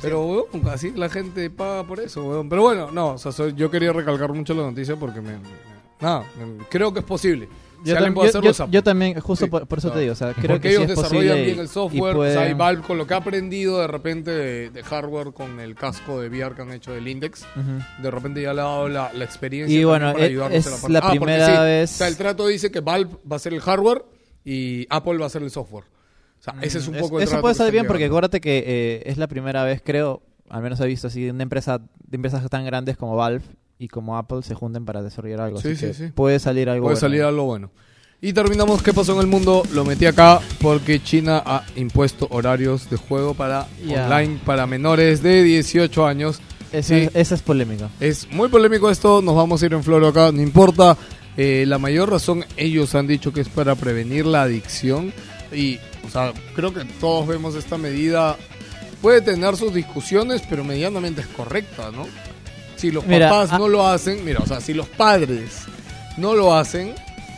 Speaker 5: Pero, weón, así la gente paga por eso, weón. Pero bueno, no, o sea, soy- yo quería recalcar mucho la noticia porque me... me- nada, me- creo que es posible. Si
Speaker 4: Yo,
Speaker 5: alguien
Speaker 4: tam-
Speaker 5: puede
Speaker 4: yo-
Speaker 5: hacerlo
Speaker 4: yo-
Speaker 5: es Apple.
Speaker 4: yo también, justo
Speaker 5: Sí,
Speaker 4: por, por eso
Speaker 5: claro.
Speaker 4: te digo, o sea, creo
Speaker 5: Porque
Speaker 4: que sí
Speaker 5: ellos
Speaker 4: es
Speaker 5: desarrollan
Speaker 4: posible
Speaker 5: bien
Speaker 4: y-
Speaker 5: el
Speaker 4: y
Speaker 5: software,
Speaker 4: pueden-
Speaker 5: o sea, y Valve con lo que ha aprendido de repente de, de hardware con el casco de VR que han hecho del Index,
Speaker 4: Ujú.
Speaker 5: de repente ya le ha dado la, la experiencia
Speaker 4: Y
Speaker 5: también
Speaker 4: bueno,
Speaker 5: para
Speaker 4: e-
Speaker 5: ayudarnos
Speaker 4: es
Speaker 5: en parte-
Speaker 4: la
Speaker 5: Ah, porque
Speaker 4: primera
Speaker 5: sí,
Speaker 4: vez-
Speaker 5: O sea, el trato dice que Valve va a ser el hardware y Apple va a ser el software. Sea, ese es un
Speaker 4: Es-
Speaker 5: poco el
Speaker 4: Eso puede salir bien porque acuérdate que eh, es la primera vez, creo, al menos he visto así, de una empresa, de empresas tan grandes como Valve y como Apple se junten para desarrollar algo.
Speaker 5: Sí,
Speaker 4: así
Speaker 5: sí,
Speaker 4: que
Speaker 5: sí.
Speaker 4: Puede salir algo
Speaker 5: Puede
Speaker 4: bueno.
Speaker 5: salir algo bueno. Y terminamos qué pasó en el mundo. Lo metí acá porque China ha impuesto horarios de juego para
Speaker 4: Ya.
Speaker 5: online para menores de 18 años.
Speaker 4: Esa,
Speaker 5: Sí.
Speaker 4: esa es polémica.
Speaker 5: Es muy polémico esto, nos vamos a ir en floro acá, no importa. Eh, la mayor razón, ellos han dicho que es para prevenir la adicción. Y, o sea, creo que todos vemos esta medida. Puede tener sus discusiones, pero medianamente es correcta, ¿no? Si los
Speaker 4: Mira,
Speaker 5: papás
Speaker 4: ah-
Speaker 5: no lo hacen, mira, o sea, si los padres no lo hacen,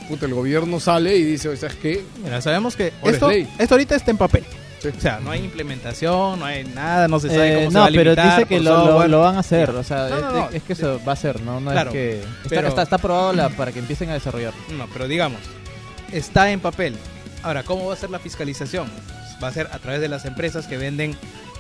Speaker 5: puta, el gobierno sale y dice, ¿sabes qué?
Speaker 11: Mira, sabemos que esto,
Speaker 5: ley.
Speaker 11: esto ahorita está en papel.
Speaker 5: Sí.
Speaker 11: O sea, no hay implementación, no hay nada, no se sabe
Speaker 4: Eh,
Speaker 11: cómo se
Speaker 4: no,
Speaker 11: va a
Speaker 4: pero
Speaker 11: limitar
Speaker 4: dice que lo, lo- lo van a hacer. O sea,
Speaker 11: No, no,
Speaker 4: es,
Speaker 11: no.
Speaker 4: es que eso va a ser, ¿no? No
Speaker 11: Claro,
Speaker 4: es que. Está,
Speaker 11: pero-
Speaker 4: está, está aprobado la- para que empiecen a desarrollar.
Speaker 11: No, pero digamos, está en papel. Ahora, ¿cómo va a ser la fiscalización? Va a ser a través de las empresas que venden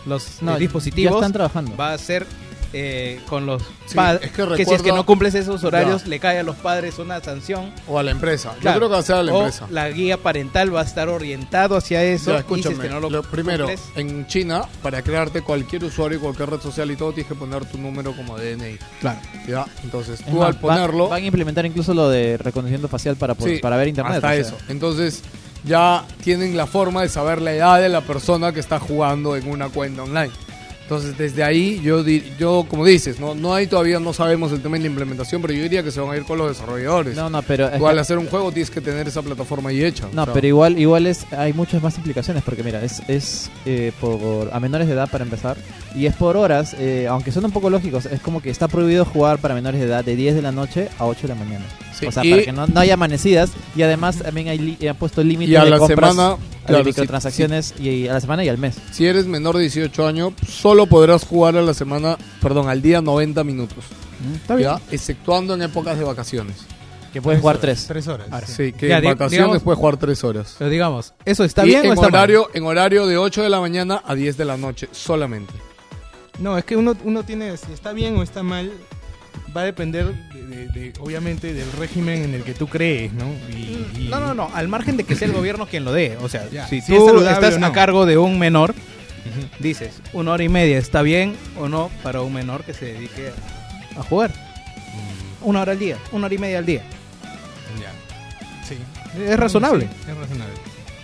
Speaker 11: los
Speaker 4: No,
Speaker 11: eh, dispositivos.
Speaker 4: Ya están trabajando.
Speaker 11: Va a ser eh, con los
Speaker 5: Sí,
Speaker 11: padres.
Speaker 5: es que
Speaker 11: que, si es que no cumples esos horarios,
Speaker 5: Ya.
Speaker 11: le cae a los padres una sanción.
Speaker 5: O a la empresa. Yo creo que va a ser a la
Speaker 11: O
Speaker 5: empresa.
Speaker 11: La guía parental va a estar orientado hacia eso.
Speaker 5: Ya,
Speaker 11: y si es
Speaker 5: escúchame,
Speaker 11: que no lo,
Speaker 5: lo primero,
Speaker 11: cumples-
Speaker 5: en China, para crearte cualquier usuario y cualquier red social y todo, tienes que poner tu número como DNI.
Speaker 11: Claro.
Speaker 5: Ya, entonces
Speaker 4: Es
Speaker 5: tú
Speaker 4: más,
Speaker 5: al ponerlo...
Speaker 4: Van, van a implementar incluso lo de reconocimiento facial para,
Speaker 5: Sí,
Speaker 4: para ver internet.
Speaker 5: Hasta
Speaker 4: o sea.
Speaker 5: eso. Entonces, ya tienen la forma de saber la edad de la persona que está jugando en una cuenta online. Entonces, desde ahí, yo, yo como dices, no, no hay todavía, no sabemos el tema de la implementación, pero yo diría que se van a ir con los desarrolladores.
Speaker 4: No, no, pero... es
Speaker 5: Tú al
Speaker 4: que-
Speaker 5: hacer un juego tienes que tener esa plataforma ahí hecha.
Speaker 4: No,
Speaker 5: o sea,
Speaker 4: pero igual igual es hay muchas más implicaciones porque mira, es, es eh, por a menores de edad para empezar y es por horas, eh, aunque son un poco lógicos, es como que está prohibido jugar para menores de edad de 10 de la noche a 8 de la mañana.
Speaker 5: Sí,
Speaker 4: o sea,
Speaker 5: y-
Speaker 4: para que no, no haya amanecidas y además también hay li- han puesto límite
Speaker 5: a
Speaker 4: de
Speaker 5: la
Speaker 4: compras
Speaker 5: semana, claro, sí,
Speaker 4: microtransacciones Y, a la semana y al mes.
Speaker 5: Si eres menor de 18 años, solo podrás jugar a la semana, perdón, al día 90 minutos.
Speaker 4: Está bien.
Speaker 5: ¿ya? Exceptuando en épocas de vacaciones.
Speaker 4: Que puedes jugar 3.
Speaker 3: Tres horas.
Speaker 5: Sí, que
Speaker 11: Ya,
Speaker 5: en vacaciones
Speaker 11: digamos-
Speaker 5: puedes jugar 3 horas.
Speaker 11: Pero digamos, ¿eso está
Speaker 5: Y
Speaker 11: bien
Speaker 5: en
Speaker 11: o está
Speaker 5: horario, en horario de 8 de la mañana a 10 de la noche, solamente.
Speaker 3: No, es que uno, uno tiene, si está bien o está mal, va a depender, de, de- de- obviamente, del régimen en el que tú crees, ¿no? Y, y-?
Speaker 11: No, no, no, al margen de que sea el gobierno quien lo dé. O sea,
Speaker 3: Ya,
Speaker 11: si
Speaker 3: si es
Speaker 11: tú estás
Speaker 3: no.
Speaker 11: a cargo de un menor, dices, una hora y media está bien o no para un menor que se dedique a, a jugar. Una hora al día, una hora y media al día.
Speaker 3: Ya. Sí.
Speaker 11: Es razonable.
Speaker 3: Sí, es razonable.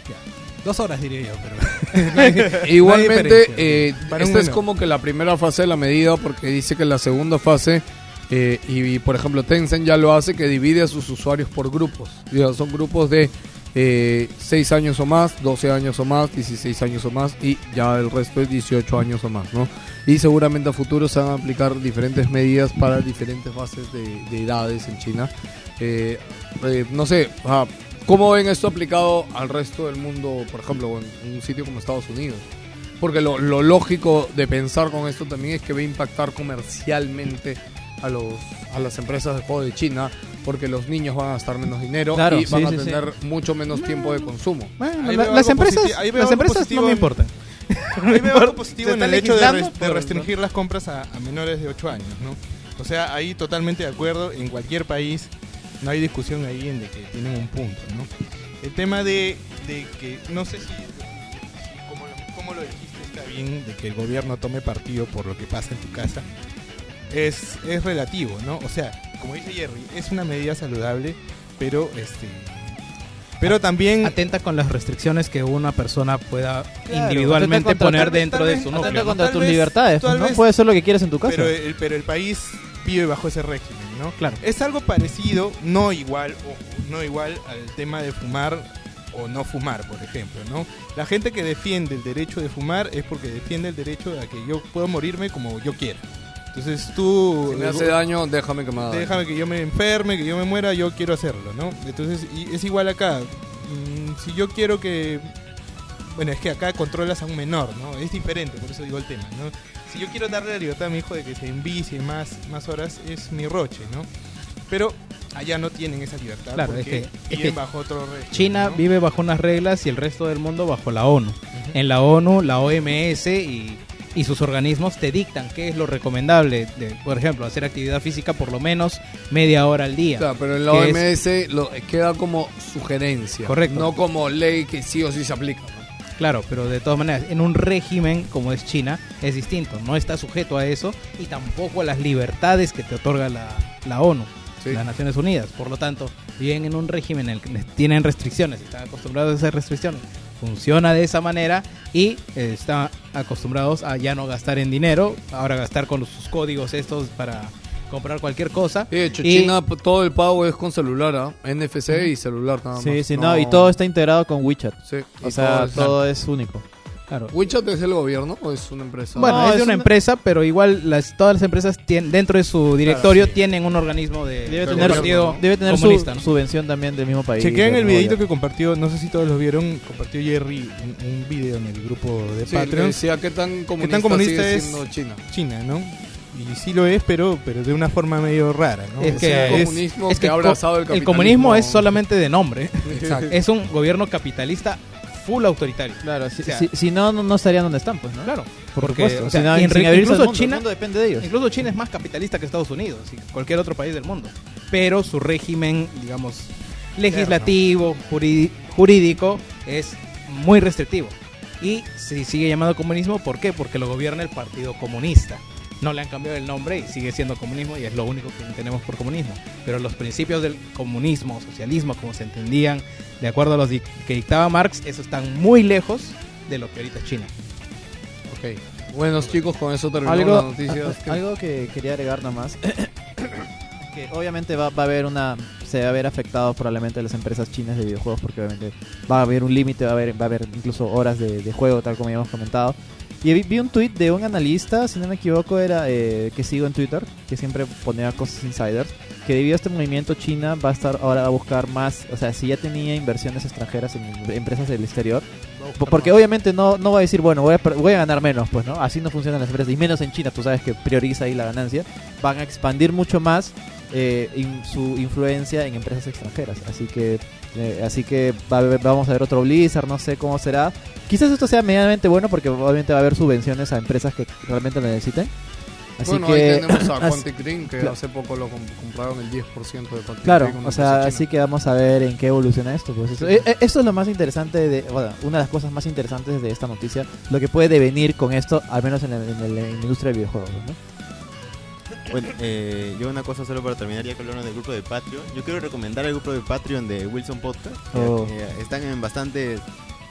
Speaker 3: Ya. Dos horas diría yo, pero...
Speaker 5: Igualmente, eh, esta es como que la primera fase de la medida, porque dice que la segunda fase, eh, y, por ejemplo Tencent ya lo hace, que divide a sus usuarios por grupos. Son grupos de eh, 6 años o más, 12 años o más, 16 años o más, y ya el resto es 18 años o más, ¿no? Y seguramente a futuro se van a aplicar diferentes medidas para diferentes fases de, de edades en China. Eh, eh, no sé, ¿cómo ven esto aplicado al resto del mundo, por ejemplo, en un sitio como Estados Unidos? Porque lo, lo lógico de pensar con esto también es que va a impactar comercialmente a los a las empresas de juego de China, porque los niños van a gastar menos dinero
Speaker 4: Claro,
Speaker 5: y van
Speaker 4: sí,
Speaker 5: a
Speaker 4: sí, sí.
Speaker 5: tener mucho menos tiempo de consumo.
Speaker 11: Bueno, la- las empresas, las empresas no me importan.
Speaker 3: Ahí veo algo positivo en el hecho de,
Speaker 11: legislando
Speaker 3: res- de restringir las compras a, a menores de 8 años, ¿no? O sea, ahí totalmente de acuerdo, en cualquier país no hay discusión ahí en de que tienen un punto, ¿no? El tema de, de que, no sé si, si como, lo, como lo dijiste está bien, de que el gobierno tome partido por lo que pasa en tu casa, es, es relativo, ¿no? O sea, como dice Jerry, es una medida saludable, pero este... Pero también
Speaker 11: Atenta con las restricciones que una persona pueda
Speaker 4: Claro,
Speaker 11: individualmente poner
Speaker 3: tal
Speaker 11: dentro
Speaker 3: tal
Speaker 11: de su núcleo.
Speaker 4: Atenta contra tus
Speaker 3: vez-
Speaker 4: libertades, ¿no?
Speaker 3: vez-
Speaker 4: Puedes hacer lo que quieras en tu casa.
Speaker 3: Pero el, pero el país vive bajo ese régimen, ¿no?
Speaker 11: Claro.
Speaker 3: Es algo parecido, no igual, o no igual al tema de fumar o no fumar, por ejemplo, ¿no? La gente que defiende el derecho de fumar es porque defiende el derecho a que yo puedo morirme como yo quiera. Entonces tú
Speaker 5: Si me hace daño, déjame que me haga daño.
Speaker 3: déjame que yo me enferme, que yo me muera, yo quiero hacerlo, ¿no? Entonces, y es igual acá. Mm, si yo quiero que. Bueno, es que acá controlas a un menor, ¿no? Es diferente, por eso digo el tema, ¿no? Si yo quiero darle la libertad a mi hijo de que se envicie más, más horas, es mi roche, ¿no? Pero allá no tienen esa libertad
Speaker 11: Claro,
Speaker 3: porque
Speaker 11: es que- es
Speaker 3: viven
Speaker 11: que
Speaker 3: bajo otro régimen.
Speaker 11: China
Speaker 3: ¿no?
Speaker 11: vive bajo unas reglas y el resto del mundo bajo la ONU. En la ONU, la OMS y, y sus organismos te dictan qué es lo recomendable. De, por ejemplo, hacer actividad física por lo menos media hora al día.
Speaker 5: Claro, pero en la OMS lo, queda como sugerencia.
Speaker 11: Correcto.
Speaker 5: No como ley que sí o sí se aplica. ¿no?
Speaker 11: Claro, pero de todas maneras, en un régimen como es China, es distinto. No está sujeto a eso y tampoco a las libertades que te otorga la, la ONU,
Speaker 5: Sí.
Speaker 11: las Naciones Unidas. Por lo tanto, viven en un régimen en el que tienen restricciones, están acostumbrados a esas restricciones. Funciona de esa manera y eh, están acostumbrados a ya no gastar en dinero, ahora gastar con sus códigos estos para comprar cualquier cosa.
Speaker 5: De hecho,
Speaker 11: Y-
Speaker 5: China todo el pago es con celular, ¿ah? NFC y celular nada más.
Speaker 4: Sí, sí, no, y todo está integrado con WeChat.
Speaker 5: Sí,
Speaker 4: O sea, todo es único.
Speaker 11: Claro.
Speaker 5: ¿WeChat es el gobierno o es una empresa?
Speaker 11: Bueno,
Speaker 4: No,
Speaker 11: es de
Speaker 4: es
Speaker 11: una
Speaker 4: una-
Speaker 11: empresa, pero igual las, todas las empresas tienen, dentro de su directorio
Speaker 5: sí.
Speaker 11: tienen un organismo de
Speaker 4: Debe tener,
Speaker 11: partido
Speaker 5: ¿no?
Speaker 4: debe tener su
Speaker 11: comunista, ¿no?
Speaker 4: subvención también del mismo país.
Speaker 3: Chequean el videito que compartió, no sé si todos lo vieron, compartió Jerry un, un video en el grupo de
Speaker 5: Sí,
Speaker 3: Patreon.
Speaker 5: decía qué tan comunista,
Speaker 3: comunista
Speaker 5: sigue
Speaker 3: es?
Speaker 5: China.
Speaker 3: China, ¿no? Y sí lo es, pero, pero de una forma medio rara, ¿no?
Speaker 11: Es
Speaker 3: O
Speaker 11: que
Speaker 3: sea,
Speaker 5: el
Speaker 3: es-
Speaker 5: comunismo
Speaker 11: es
Speaker 5: que,
Speaker 11: que
Speaker 5: ha abrazado el
Speaker 11: el
Speaker 5: capitalismo.
Speaker 11: comunismo es solamente de nombre.
Speaker 3: Exacto.
Speaker 11: Es un gobierno capitalista full autoritario.
Speaker 4: Claro, si,
Speaker 11: O sea,
Speaker 4: si- si no, no, no estarían donde están, pues, ¿no?
Speaker 11: Claro,
Speaker 4: Por
Speaker 11: porque
Speaker 4: supuesto.
Speaker 11: o sea,
Speaker 4: sin
Speaker 11: incluso
Speaker 4: mundo,
Speaker 11: China
Speaker 4: el mundo depende de ellos.
Speaker 11: Incluso China es más capitalista que Estados Unidos y cualquier otro país del mundo. Pero su régimen, digamos, legislativo, jurídico, es muy restrictivo. Y se sigue llamando comunismo, ¿por qué? Porque lo gobierna el Partido Comunista. No le han cambiado el nombre y sigue siendo comunismo y es lo único que tenemos por comunismo. Pero los principios del comunismo, socialismo, como se entendían de acuerdo a los di- que dictaba Marx, eso están muy lejos de lo que ahorita es China.
Speaker 5: Ok. Buenos chicos, con eso terminamos
Speaker 4: algo,
Speaker 5: las noticias.
Speaker 4: a- algo que quería agregar nomás que obviamente va, va a haber una se va a ver afectado probablemente las empresas chinas de videojuegos porque obviamente va a haber un límite va a haber va a haber incluso horas de, de juego tal como ya hemos comentado y vi, un tweet de un analista si no me equivoco era eh, que sigo en Twitter que siempre ponía cosas insiders que debido a este movimiento China va a estar ahora a buscar más o sea si ya tenía inversiones extranjeras en empresas del exterior Po- Porque obviamente no, no va a decir, bueno, voy a, voy a ganar menos, pues, ¿no? Así no funcionan las empresas. Y menos en China, tú sabes que prioriza ahí la ganancia. Van a expandir mucho más eh, in- su influencia en empresas extranjeras. Así que eh, así que va a haber- vamos a ver otro Blizzard, no sé cómo será. Quizás esto sea medianamente bueno porque obviamente va a haber subvenciones a empresas que realmente lo necesiten. Así
Speaker 5: bueno,
Speaker 4: que,
Speaker 5: ahí tenemos a Quantic Dream, que
Speaker 4: Cla-
Speaker 5: hace poco lo comp- compraron el 10% de Quantic
Speaker 4: Claro,
Speaker 5: Dream,
Speaker 4: o sea, así que vamos a ver en qué evoluciona esto. Pues eso, eh, eh, esto es lo más interesante, de, bueno, una de las cosas más interesantes de esta noticia, lo que puede devenir con esto, al menos en, la- en el- en la industria del videojuego, ¿no?
Speaker 10: Bueno, eh, yo una cosa solo para terminar ya que hablaron del grupo de Patreon. Yo quiero recomendar el grupo de Patreon de Wilson Podcast. que,
Speaker 4: Oh.
Speaker 10: eh, están en bastantes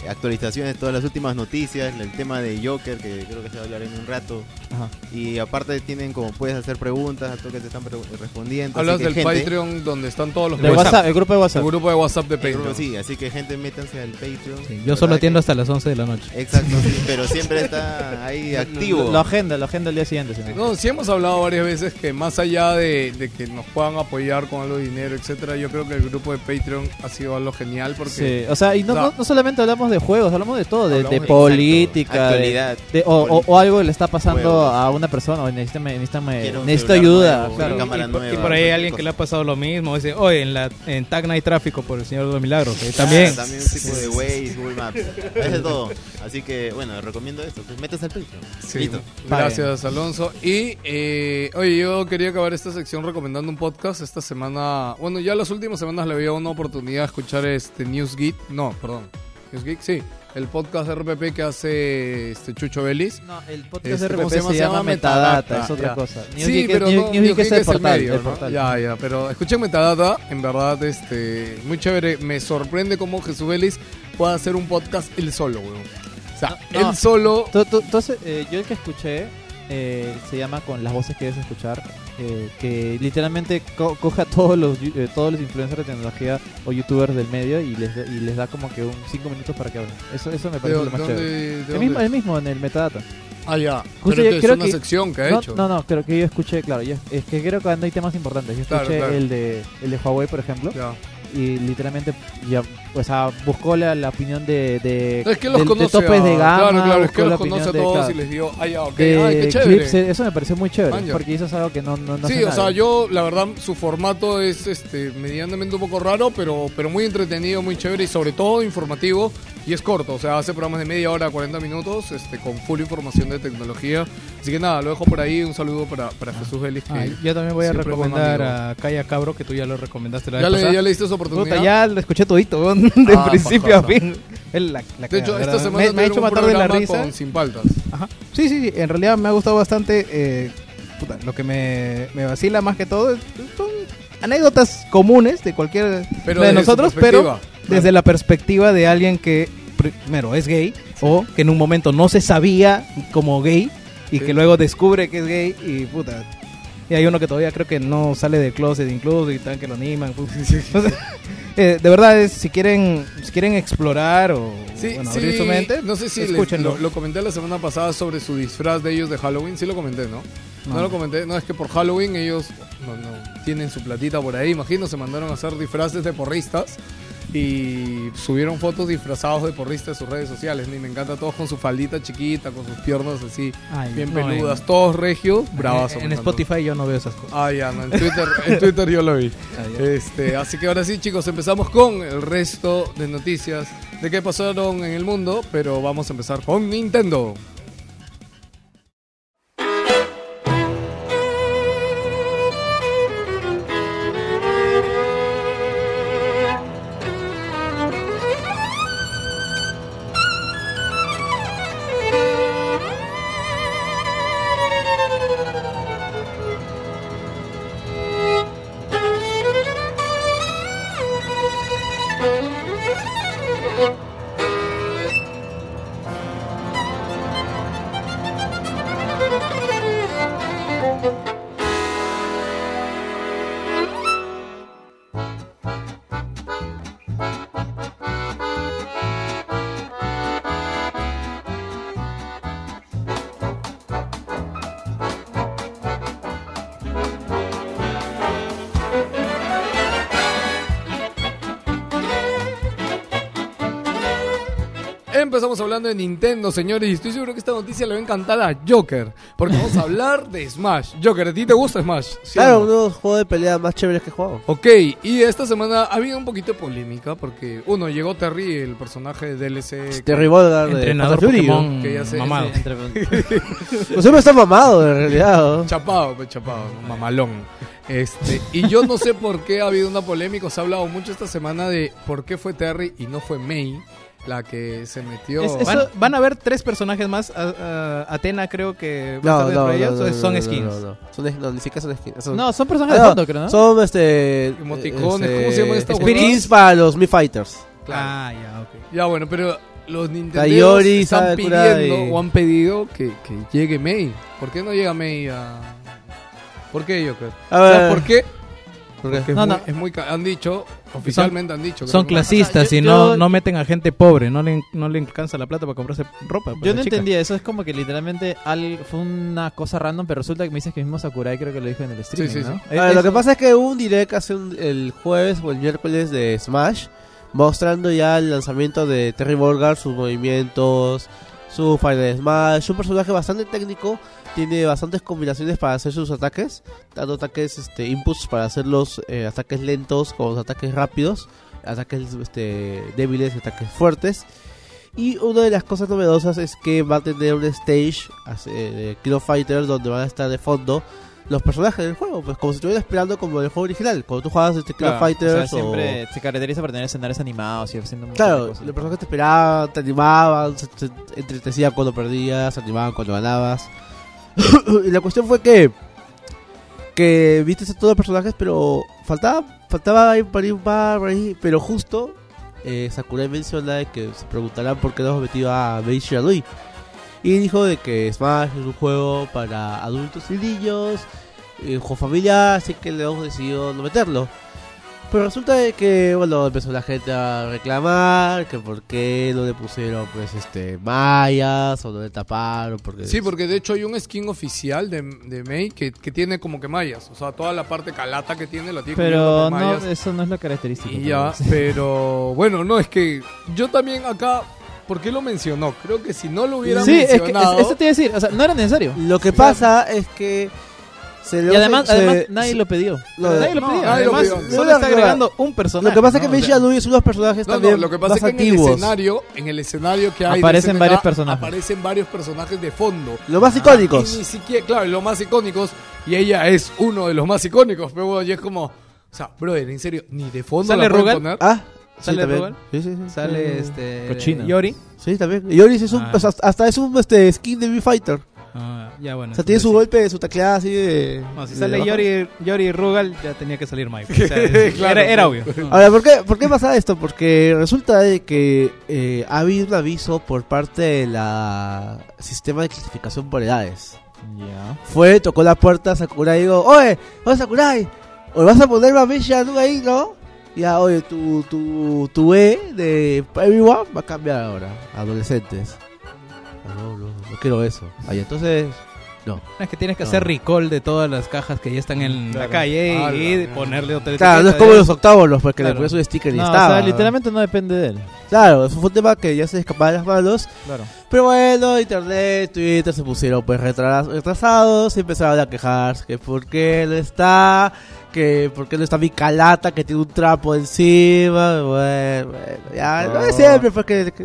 Speaker 10: actualizaciones, todas las últimas noticias, el tema de Joker, que creo que se va a hablar en un rato.
Speaker 4: Ajá.
Speaker 10: Y aparte tienen como puedes hacer preguntas, a todos que te están respondiendo.
Speaker 5: Hablas
Speaker 10: así que
Speaker 5: del
Speaker 10: gente-
Speaker 5: Patreon donde están todos los
Speaker 4: WhatsApp, el grupo de WhatsApp.
Speaker 5: El grupo de WhatsApp de
Speaker 10: grupo,
Speaker 5: Patreon.
Speaker 10: sí, así que gente métanse al Patreon.
Speaker 11: Yo solo
Speaker 10: ¿verdad
Speaker 11: atiendo
Speaker 10: que-
Speaker 11: hasta las 11 de la noche.
Speaker 10: Exacto, sí, pero siempre está ahí activo.
Speaker 4: Lo agenda, lo agenda el día siguiente. si no.
Speaker 5: No, sí hemos hablado varias veces que más allá de, de que nos puedan apoyar con algo de dinero, etcétera, yo creo que el grupo de Patreon ha sido algo genial porque
Speaker 4: Sí, o sea, y no,
Speaker 5: o sea,
Speaker 4: no, no solamente hablamos de juegos, hablamos de todo, de, de
Speaker 5: de-
Speaker 4: política, de-
Speaker 10: actualidad,
Speaker 4: de- o, o- o algo le está pasando
Speaker 10: juegos.
Speaker 4: a una persona, o necesita, necesito ayuda.
Speaker 10: nuevo,
Speaker 4: claro.
Speaker 11: y, por- y
Speaker 10: nueva,
Speaker 11: por ahí
Speaker 10: cualquier
Speaker 11: alguien que le ha pasado lo mismo. Dice, oye, en, la, en Tag no hay tráfico por el Señor de los Milagros. Eh, también.
Speaker 10: Ah, también un tipo de Waze, Google Maps. Es de todo. Así que, bueno, recomiendo esto. Pues metes al Patreon.
Speaker 5: Sí, gracias Alonso. Y, eh, oye, yo quería acabar esta sección recomendando un podcast. Esta semana, bueno, ya las últimas semanas le había una oportunidad de escuchar este Newsgeek. No, perdón. Newsgeek, sí. El podcast RPP que hace este Chucho Vélez.
Speaker 4: No, el podcast
Speaker 5: Este,
Speaker 4: de
Speaker 5: ¿cómo
Speaker 4: RPP se, llama Metadata, es otra
Speaker 5: ya.
Speaker 4: cosa.
Speaker 5: Sí,
Speaker 4: Newsgeek es-
Speaker 5: pero
Speaker 4: New-
Speaker 5: no,
Speaker 4: Newsgeek
Speaker 5: Newsgeek
Speaker 4: es el
Speaker 5: es
Speaker 4: portal,
Speaker 5: medio,
Speaker 4: el
Speaker 5: ¿no?
Speaker 4: portal.
Speaker 5: Ya, ya, pero escuchen Metadata, en verdad, este, muy chévere. Me sorprende cómo Jesús Vélez puede hacer un podcast él solo, weón. O sea,
Speaker 4: No,
Speaker 5: él solo...
Speaker 4: Hace- eh, yo el que escuché eh, se llama Con las voces que debes escuchar, eh, que literalmente co- coge a todos los, eh, todos los influencers de tecnología o youtubers del medio y les, da- y les da como que un 5 minutos para que hablen. Eso, eso me parece
Speaker 5: ¿De
Speaker 4: lo más
Speaker 5: dónde-
Speaker 4: chévere. El mismo, el mismo en el metadata.
Speaker 5: Ah, ya.
Speaker 4: Justo
Speaker 5: Pero
Speaker 4: yo
Speaker 5: es
Speaker 4: creo
Speaker 5: una
Speaker 4: que-
Speaker 5: sección que ha
Speaker 4: no,
Speaker 5: hecho.
Speaker 4: No, no, creo que yo escuché, claro, yo, es que creo que hay temas importantes. Yo
Speaker 5: Claro,
Speaker 4: escuché
Speaker 5: claro.
Speaker 4: el de el de Huawei, por ejemplo,
Speaker 5: Ya.
Speaker 4: Y literalmente ya, o sea, buscó la, la opinión de, de,
Speaker 5: Es que los
Speaker 4: de- de
Speaker 5: conoce
Speaker 4: topes
Speaker 5: a-
Speaker 4: de gama,
Speaker 5: Claro, claro, es que los conoce a
Speaker 4: de-
Speaker 5: todos
Speaker 4: claro,
Speaker 5: y les digo, ah, ya, ok,
Speaker 4: de
Speaker 5: ay, qué chévere.
Speaker 4: clips, eso me pareció muy chévere,
Speaker 5: Man, ya.
Speaker 4: porque eso es algo que no, no, no
Speaker 5: sí,
Speaker 4: hace
Speaker 5: o sea,
Speaker 4: nadie.
Speaker 5: yo, la verdad, su formato es este medianamente un poco raro, pero, pero muy entretenido, muy chévere y sobre todo informativo. Y es corto, o sea, hace programas de media hora, 40 minutos, este, con full información de tecnología. Así que nada, lo dejo por ahí. Un saludo para, para Jesús Vélez.
Speaker 11: Ah, yo también voy a recomendar a Calla Cabro, que tú ya lo recomendaste la
Speaker 5: ¿Ya
Speaker 11: vez
Speaker 5: le,
Speaker 11: pasada.
Speaker 5: ¿Ya le diste su oportunidad?
Speaker 11: Puta, ya lo escuché todito, weón, de
Speaker 5: Ah,
Speaker 11: principio a
Speaker 5: pajazo.
Speaker 11: fin. La- la
Speaker 5: De hecho, esta semana
Speaker 11: me, me ha hecho matar de la risa.
Speaker 5: con Sin Paltas.
Speaker 11: Ajá. Sí, sí, sí, en realidad me ha gustado bastante. eh, puta, lo que me, me vacila más que todo son anécdotas comunes de cualquier
Speaker 5: Pero
Speaker 11: de nosotros, pero. Desde la perspectiva de alguien que primero es gay o que en un momento no se sabía como gay y
Speaker 5: Sí.
Speaker 11: que luego descubre que es gay y puta. Y hay uno que todavía creo que no sale del closet incluso y tan que lo animan. sea, eh, de verdad, es, si quieren si quieren explorar o
Speaker 5: Sí,
Speaker 11: bueno,
Speaker 5: sí,
Speaker 11: abrir su mente,
Speaker 5: no sé si les- lo, lo comenté la semana pasada sobre su disfraz de ellos de Halloween, sí lo comenté, ¿no? No,
Speaker 11: No.
Speaker 5: lo comenté, no es que por Halloween ellos no, no, tienen su platita por ahí, imagino, se mandaron a hacer disfraces de porristas y subieron fotos disfrazados de porristas en sus redes sociales. Y me encanta todos con su faldita chiquita, con sus piernas así,
Speaker 11: Ay,
Speaker 5: bien
Speaker 11: no,
Speaker 5: peludas,
Speaker 11: en-
Speaker 5: todos regios, bravazo.
Speaker 11: En. Spotify yo no veo esas cosas.
Speaker 5: Ah, ya, no, en Twitter, en Twitter yo lo vi.
Speaker 11: Ah.
Speaker 5: Este, así que ahora sí, chicos, empezamos con el resto de noticias de qué pasaron en el mundo, pero vamos a empezar con Nintendo. Empezamos hablando de Nintendo, señores, y estoy seguro que esta noticia le va a encantar a Joker, porque vamos a hablar de Smash. Joker, ¿a ti te gusta Smash? ¿Sí o
Speaker 8: Claro,
Speaker 5: no?
Speaker 8: uno de los juegos de pelea más chéveres que he jugado.
Speaker 5: Ok, y esta semana ha habido un poquito de polémica porque, uno, llegó Terry, el personaje de DLC.
Speaker 8: Terry Bogard de
Speaker 11: Entrenador
Speaker 8: Fury,
Speaker 11: Pokémon
Speaker 5: que ya sé,
Speaker 11: mamado.
Speaker 5: sí,
Speaker 8: Pues siempre está mamado, en realidad. ¿no?
Speaker 5: Chapado, pues chapado, mamalón. Este, y yo no sé por qué ha habido una polémica, se ha hablado mucho esta semana de por qué fue Terry y no fue May la que se metió.
Speaker 11: Es- eso- van a haber tres personajes más. a- a- Atena creo que va a
Speaker 8: No,
Speaker 11: estar
Speaker 8: no,
Speaker 11: dentro de
Speaker 8: no,
Speaker 11: ellos,
Speaker 8: no,
Speaker 11: son skins.
Speaker 8: No, no, Son, no, ni siquiera son skins. Son,
Speaker 4: No, son personajes de
Speaker 8: Ah,
Speaker 4: fondo, creo, ¿no?
Speaker 8: Son este.
Speaker 5: Emoticones,
Speaker 8: este,
Speaker 5: ¿cómo se llaman estas
Speaker 8: skins
Speaker 5: huevadas?
Speaker 8: para los Mi Fighters.
Speaker 5: Claro.
Speaker 11: Ah, ya, ok.
Speaker 5: Ya bueno, pero los Nintendo están pidiendo
Speaker 8: y-
Speaker 5: o han pedido que, que llegue May. ¿Por qué no llega May a...? ¿Por qué Joker?
Speaker 8: A
Speaker 5: O sea,
Speaker 8: ver.
Speaker 5: ¿por qué?
Speaker 8: ¿Por qué?
Speaker 5: Porque es
Speaker 4: No,
Speaker 5: muy-
Speaker 4: no.
Speaker 5: es muy han dicho, oficialmente han dicho.
Speaker 11: Son clasistas
Speaker 4: O sea,
Speaker 11: y no,
Speaker 4: yo-
Speaker 11: no meten a gente pobre, no le, no le alcanza la plata para comprarse ropa. para
Speaker 4: Yo no
Speaker 11: chica.
Speaker 4: entendía, eso es como que literalmente al, fue una cosa random, pero resulta que me dices que mismo Sakurai creo que lo dijo en el streaming,
Speaker 5: sí,
Speaker 4: ¿no?
Speaker 5: sí.
Speaker 4: Es-
Speaker 8: A ver, lo que pasa es que hubo un direct hace un- el jueves o el miércoles de Smash mostrando ya el lanzamiento de Terry Bogard, sus movimientos, su Final Smash, un personaje bastante técnico, tiene bastantes combinaciones para hacer sus ataques, tanto ataques este inputs para hacer los eh, ataques lentos como los ataques rápidos, ataques este, débiles ataques fuertes. Y una de las cosas novedosas es que va a tener un stage así, de Kino Fighter donde van a estar de fondo los personajes del juego, pues como si estuvieran esperando como el juego original. Cuando tú jugabas este Kino
Speaker 4: claro,
Speaker 8: Fighters
Speaker 4: o sea,
Speaker 8: o-
Speaker 4: siempre se caracteriza por tener escenarios animados y haciendo
Speaker 8: Claro, los personajes te esperaban, te animaban, se, se entretecían cuando perdías, se animaban cuando ganabas. la cuestión fue que que viste a todos los personajes, pero faltaba faltaba ahí por ahí un par, por ahí, pero justo eh, Sakurai menciona que se preguntarán por qué no hemos metido a Shiranui. Y dijo de que Smash es un juego para adultos y niños, eh, un juego familiar, así que le hemos decidido no meterlo. Pero resulta de que, bueno, empezó la gente a reclamar que por qué no le pusieron, pues, este, mallas o no le taparon, porque...
Speaker 5: Sí, porque de hecho hay un skin oficial de, de May que, que tiene como que mallas. O sea, toda la parte calata que tiene la tiene
Speaker 4: Pero
Speaker 5: por
Speaker 4: no, eso no es.
Speaker 5: Y
Speaker 4: pero
Speaker 5: ya, pero bueno, no, es que yo también acá, ¿por qué lo mencionó? Creo que si no lo hubiera
Speaker 4: Sí, es que es-
Speaker 5: mencionado...
Speaker 4: eso te iba a decir, o sea, no era necesario.
Speaker 8: Lo que pasa es que... Se
Speaker 4: Y además,
Speaker 8: se-
Speaker 4: además
Speaker 8: se-
Speaker 4: nadie lo pidió.
Speaker 8: lo-
Speaker 11: Nadie lo
Speaker 5: No,
Speaker 11: pidió.
Speaker 5: nadie lo
Speaker 11: Además,
Speaker 5: pidió.
Speaker 11: solo está agregando un personaje.
Speaker 8: Lo que pasa es que
Speaker 11: ¿no?
Speaker 8: Mei
Speaker 11: O sea,
Speaker 8: Shiranui es unos personajes
Speaker 5: No,
Speaker 8: también
Speaker 5: no, lo que pasa
Speaker 8: más
Speaker 5: es que en
Speaker 8: antiguos.
Speaker 5: el escenario, en el escenario que hay de
Speaker 4: Aparecen
Speaker 5: SNK,
Speaker 4: varios personajes.
Speaker 5: aparecen varios personajes de fondo.
Speaker 8: Los más
Speaker 5: Y
Speaker 8: icónicos.
Speaker 5: ni siquiera, claro, los más icónicos. Y ella es uno de los más icónicos. Pero bueno, y es como, o sea, brother, en serio, ni de fondo
Speaker 11: ¿Sale
Speaker 5: la
Speaker 11: Rugal?
Speaker 5: poner.
Speaker 8: Ah, sí,
Speaker 11: ¿Sale
Speaker 8: también.
Speaker 11: Rugal?
Speaker 8: Sí, sí, sí.
Speaker 11: Sale
Speaker 8: Sí,
Speaker 11: este
Speaker 4: Cochino.
Speaker 11: Yori.
Speaker 8: Sí, también. Y Yoris es un,
Speaker 11: Ah.
Speaker 8: pues, hasta, hasta es un este, skin de V-Fighter.
Speaker 11: Ah, ya bueno.
Speaker 8: O sea, tiene su
Speaker 11: entonces
Speaker 8: golpe, su tacleada así de...
Speaker 11: sí. No, si
Speaker 8: de
Speaker 11: sale. Yori, Rugal, ya tenía que salir Mike. O sea, es-
Speaker 5: Claro.
Speaker 11: era, era obvio.
Speaker 8: Ahora, ¿por qué, ¿por qué pasa esto? Porque resulta de que eh, ha habido un aviso por parte de la sistema de clasificación por edades.
Speaker 4: Ya.
Speaker 8: Fue, tocó la puerta a Sakurai y digo, oye, oye Sakurai, ¿o vas a poner a Misha tú ahí, no? Ya, oye, tu, tu, tu E de Everyone va a cambiar ahora, adolescentes. No, no, no quiero eso. Ahí, entonces, No.
Speaker 11: Es que tienes que hacer recall de todas las cajas que ya están en la calle
Speaker 5: Ah,
Speaker 11: y
Speaker 5: la-
Speaker 11: ponerle otra
Speaker 8: Claro, no es como los octavos, porque le
Speaker 11: Claro.
Speaker 8: pones un sticker y
Speaker 4: No, o
Speaker 8: está.
Speaker 4: sea, literalmente no depende de él.
Speaker 8: Claro, eso fue un tema que ya se escapaba de las manos.
Speaker 4: Claro.
Speaker 8: Pero bueno, internet, Twitter se pusieron pues retras- retrasados y empezaron a quejarse que por qué no está, que por qué no está mi calata que tiene un trapo encima. Bueno, bueno, ya, no es siempre porque... que-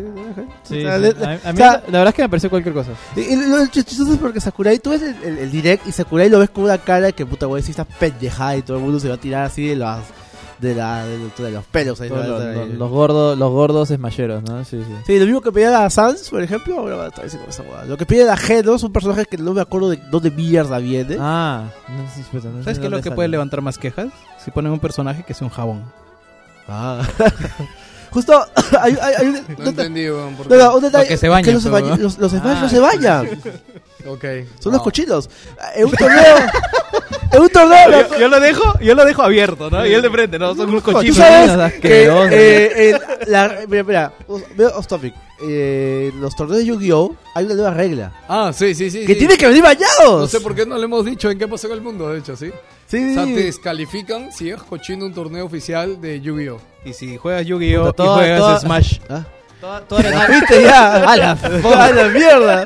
Speaker 4: Sí,
Speaker 8: o sea,
Speaker 4: sí.
Speaker 8: le-
Speaker 4: A, a mí
Speaker 8: o sea,
Speaker 4: la, la verdad es que me pareció cualquier cosa.
Speaker 8: y, y lo chistoso es porque Sakurai, tú ves el, el- el direct y Sakurai lo ves con una cara que puta güey, sí está pendejada y todo el mundo se va a tirar así de las... De, la, de, de los pelos ahí.
Speaker 4: Los,
Speaker 8: Ahí.
Speaker 4: los- los gordos, los gordos smasheros, ¿no? Sí, sí.
Speaker 8: Sí, lo mismo que pedía a Sans, por ejemplo, diciendo esa. Lo que pide a Genos, un personaje que no me acuerdo de dónde mierda viene.
Speaker 4: Ah, no sé si- no sé
Speaker 11: ¿Sabes qué es lo que
Speaker 4: sale.
Speaker 11: puede levantar más quejas? Si ponen un personaje que sea un jabón.
Speaker 8: Ah. Justo, hay, hay, hay un,
Speaker 5: No entendí, weón. ¿por
Speaker 8: no,
Speaker 5: qué?
Speaker 8: no, un detalle.
Speaker 11: Porque se baña,
Speaker 8: que los, los Smash
Speaker 5: Ah.
Speaker 8: no se bañan.
Speaker 5: Ok.
Speaker 8: Son los
Speaker 5: No.
Speaker 8: cochinos. En un torneo. en un torneo.
Speaker 6: Yo, yo lo dejo, yo lo dejo abierto, ¿no? Y él de frente, ¿no? Son unos
Speaker 8: Tú
Speaker 6: cochinos.
Speaker 8: sabes
Speaker 4: Cochinos
Speaker 8: que eh, la, mira, mira, os- veo off topic. Eh, los torneos de Yu-Gi-Oh! hay una nueva regla.
Speaker 5: Ah, sí, sí, sí.
Speaker 8: Que
Speaker 5: sí.
Speaker 8: tiene que venir bañados.
Speaker 5: No sé por qué no le hemos dicho en qué pasó en el mundo, de hecho, ¿sí?
Speaker 8: Sí,
Speaker 5: O sea, te descalifican si es cochino un torneo oficial de Yu-Gi-Oh!
Speaker 11: Y si juegas Yu-Gi-Oh! Y juegas
Speaker 4: toda-
Speaker 11: Smash.
Speaker 8: Ah.
Speaker 4: Toda, toda
Speaker 8: ¿La ya?
Speaker 4: A la
Speaker 8: ¡A la mierda!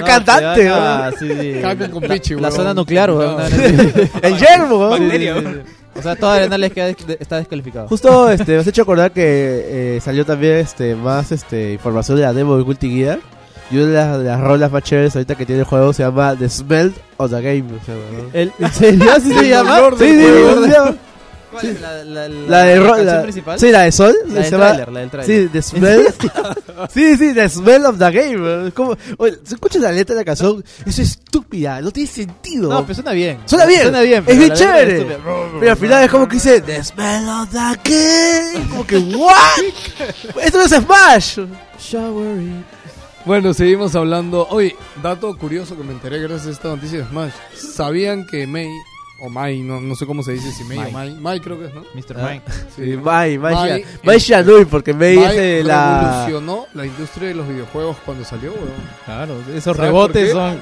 Speaker 8: ¡Cacantante!
Speaker 4: No, te van a-
Speaker 8: ¿no?
Speaker 4: sí, sí.
Speaker 5: Caca con
Speaker 4: La-
Speaker 5: pichi,
Speaker 4: La
Speaker 5: weón.
Speaker 4: zona nuclear, weón.
Speaker 5: No.
Speaker 8: El yermo, ¿no?
Speaker 4: Sí, sí, sí, sí. O sea, toda Arenales queda des- está descalificado.
Speaker 8: Justo este, me has hecho acordar que eh, salió también este, más este, información de la demo de Guilty Gear. Y una de las, de las rolas más chéveres ahorita que tiene el juego se llama The Smell of the Game. o sea, ¿no?
Speaker 4: El- ¿En serio? ¿Así se llama?
Speaker 8: Sí, sí, sí, sí,
Speaker 4: ¿Cuál es la, la, la,
Speaker 8: La de
Speaker 4: canción
Speaker 8: la-
Speaker 4: principal?
Speaker 8: Sí, la de Sol.
Speaker 4: La
Speaker 8: se
Speaker 4: del tráiler, la del tráiler.
Speaker 8: Sí, The Smell. sí, sí, The Smell of the Game. ¿Cómo? Oye, ¿se escucha la letra de la canción? Es estúpida, no tiene sentido.
Speaker 4: No, pero suena bien.
Speaker 8: Suena bien.
Speaker 4: Suena bien.
Speaker 8: Es bien chévere. Pero al final es como que dice The Smell of the Game. Como que, ¿what? Esto no es Smash.
Speaker 4: Shower it.
Speaker 5: Bueno, seguimos hablando. Oye, dato curioso que me enteré gracias a esta noticia de Smash. ¿Sabían que Mei, o Mai, no, no sé cómo se dice, si Mei o Mai, Mai creo que es, ¿no?
Speaker 4: Mr.
Speaker 8: Ah.
Speaker 4: Mike.
Speaker 8: Sí, Mai, Mai,
Speaker 5: Mai,
Speaker 8: Mai, Mai Shanui, porque
Speaker 5: Mai
Speaker 8: es de la...
Speaker 5: revolucionó la industria de los videojuegos cuando salió, weón.
Speaker 11: Claro, esos
Speaker 5: ¿Sabes por
Speaker 11: rebotes
Speaker 5: qué?
Speaker 11: son.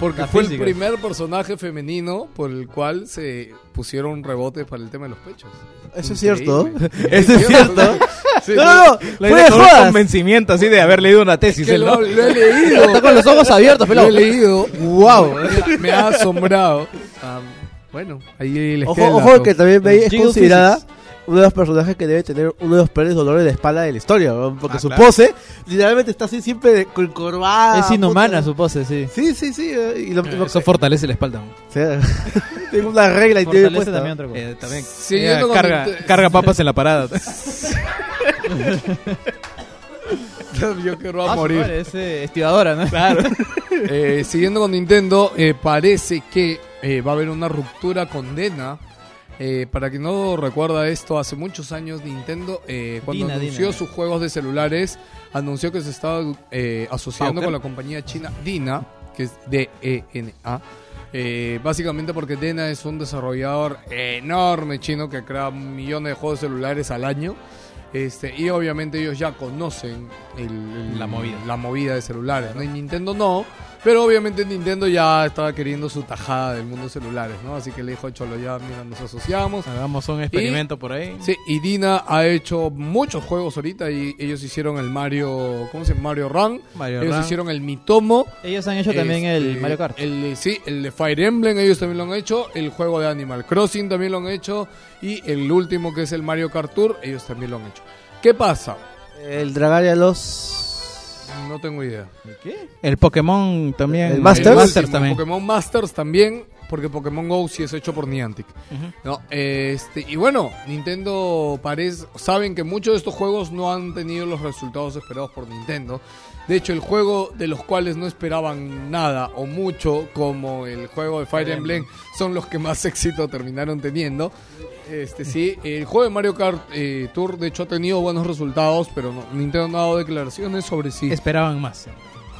Speaker 5: Porque fue
Speaker 4: física.
Speaker 5: el primer personaje femenino por el cual se pusieron rebotes para el tema de los pechos.
Speaker 8: Eso es
Speaker 5: Increíble.
Speaker 8: cierto. Eso es cierto.
Speaker 5: Sí,
Speaker 8: No, no, no.
Speaker 11: La
Speaker 8: Fue de
Speaker 11: convencimiento así de haber leído una tesis.
Speaker 5: que
Speaker 11: él,
Speaker 5: lo,
Speaker 11: ¿no?
Speaker 5: lo he leído.
Speaker 4: Está con los ojos abiertos,
Speaker 5: Lo
Speaker 4: pelado.
Speaker 5: he leído. Wow. Me ha asombrado. Ah, bueno, ahí les
Speaker 8: Ojo, ojo que también Mei es considerada uno de los personajes que debe tener uno de los peores dolores de espalda de la historia, ¿no? porque
Speaker 11: Ah,
Speaker 8: su
Speaker 11: claro.
Speaker 8: pose literalmente está así siempre con corbata.
Speaker 4: Es inhumana
Speaker 8: puta.
Speaker 4: su pose, sí.
Speaker 8: Sí, sí, sí. eh, Y lo, lo-
Speaker 11: Eso fortalece la espalda.
Speaker 8: tengo una regla y tiene
Speaker 4: Fortalece
Speaker 8: puesta.
Speaker 4: también otra cosa.
Speaker 11: Eh, también.
Speaker 5: Con
Speaker 11: carga, carga papas en la parada.
Speaker 5: Yo quiero
Speaker 4: Ah,
Speaker 5: a
Speaker 4: su
Speaker 5: morir.
Speaker 4: madre, es eh, estibadora, ¿no?
Speaker 11: Claro.
Speaker 5: Eh, siguiendo con Nintendo, eh, parece que eh, va a haber una ruptura con Dena. Eh, para quien no recuerda esto, hace muchos años Nintendo, eh, cuando
Speaker 4: Dina,
Speaker 5: anunció
Speaker 4: Dina.
Speaker 5: sus juegos de celulares, anunció que se estaba asociando
Speaker 11: Pauker.
Speaker 5: con la compañía china Dina, que es D-E-N-A. Eh, básicamente porque Dena es un desarrollador enorme chino que crea millones de juegos celulares al año. Este, y obviamente ellos ya conocen el- el-
Speaker 11: La movida.
Speaker 5: la movida de celulares. ¿no? Y Nintendo no, pero obviamente Nintendo ya estaba queriendo su tajada del mundo de celulares, ¿no? Así que le dijo Cholo, ya mira, nos asociamos.
Speaker 11: Hagamos un experimento por ahí.
Speaker 5: Sí, y Dina ha hecho muchos juegos ahorita y ellos hicieron el Mario, ¿cómo se llama? Mario Run.
Speaker 11: Mario
Speaker 5: ellos
Speaker 11: Run.
Speaker 5: hicieron el Mitomo.
Speaker 4: Ellos han hecho también el
Speaker 5: Este,
Speaker 4: Mario Kart.
Speaker 5: El, de- sí, el de Fire Emblem, ellos también lo han hecho. El juego de Animal Crossing también lo han hecho. Y el último, que es el Mario Kart Tour, ellos también lo han hecho. ¿Qué pasa?
Speaker 8: El Dragaria los...
Speaker 5: No tengo idea.
Speaker 4: ¿Qué?
Speaker 11: El Pokémon también.
Speaker 8: El Masters.
Speaker 5: El
Speaker 11: Masters
Speaker 5: último,
Speaker 11: también.
Speaker 5: Pokémon Masters también, porque Pokémon Go sí es hecho por Niantic. No, este, y bueno, Nintendo parece, saben que muchos de estos juegos no han tenido los resultados esperados por Nintendo. De hecho, el juego de los cuales no esperaban nada o mucho, como el juego de Fire Emblem, son los que más éxito terminaron teniendo. Este sí, el juego de Mario Kart eh, Tour, de hecho, ha tenido buenos resultados, pero no- Nintendo no ha dado declaraciones sobre si
Speaker 11: Esperaban más.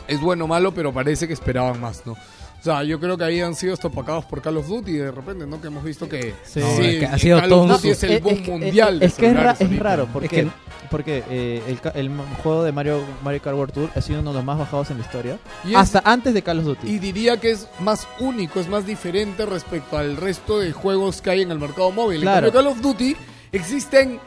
Speaker 5: es bueno o malo, pero parece que esperaban más, ¿no? O sea, yo creo que ahí han sido estopacados por Call of Duty de repente, ¿no? Que hemos visto que,
Speaker 11: Sí. No, es que ha sido
Speaker 5: Call
Speaker 11: todo
Speaker 5: of
Speaker 11: un
Speaker 5: Duty es el boom
Speaker 4: que-
Speaker 5: mundial de
Speaker 4: es que es, ra- es raro, porque,
Speaker 11: Es que-
Speaker 4: porque eh, el, el juego de Mario, Mario Kart World Tour ha sido uno de los más bajados en la historia.
Speaker 5: Y es-
Speaker 4: hasta antes de Call of Duty.
Speaker 5: Y diría que es más único, es más diferente respecto al resto de juegos que hay en el mercado móvil.
Speaker 4: Claro.
Speaker 5: En cambio, Call of Duty existen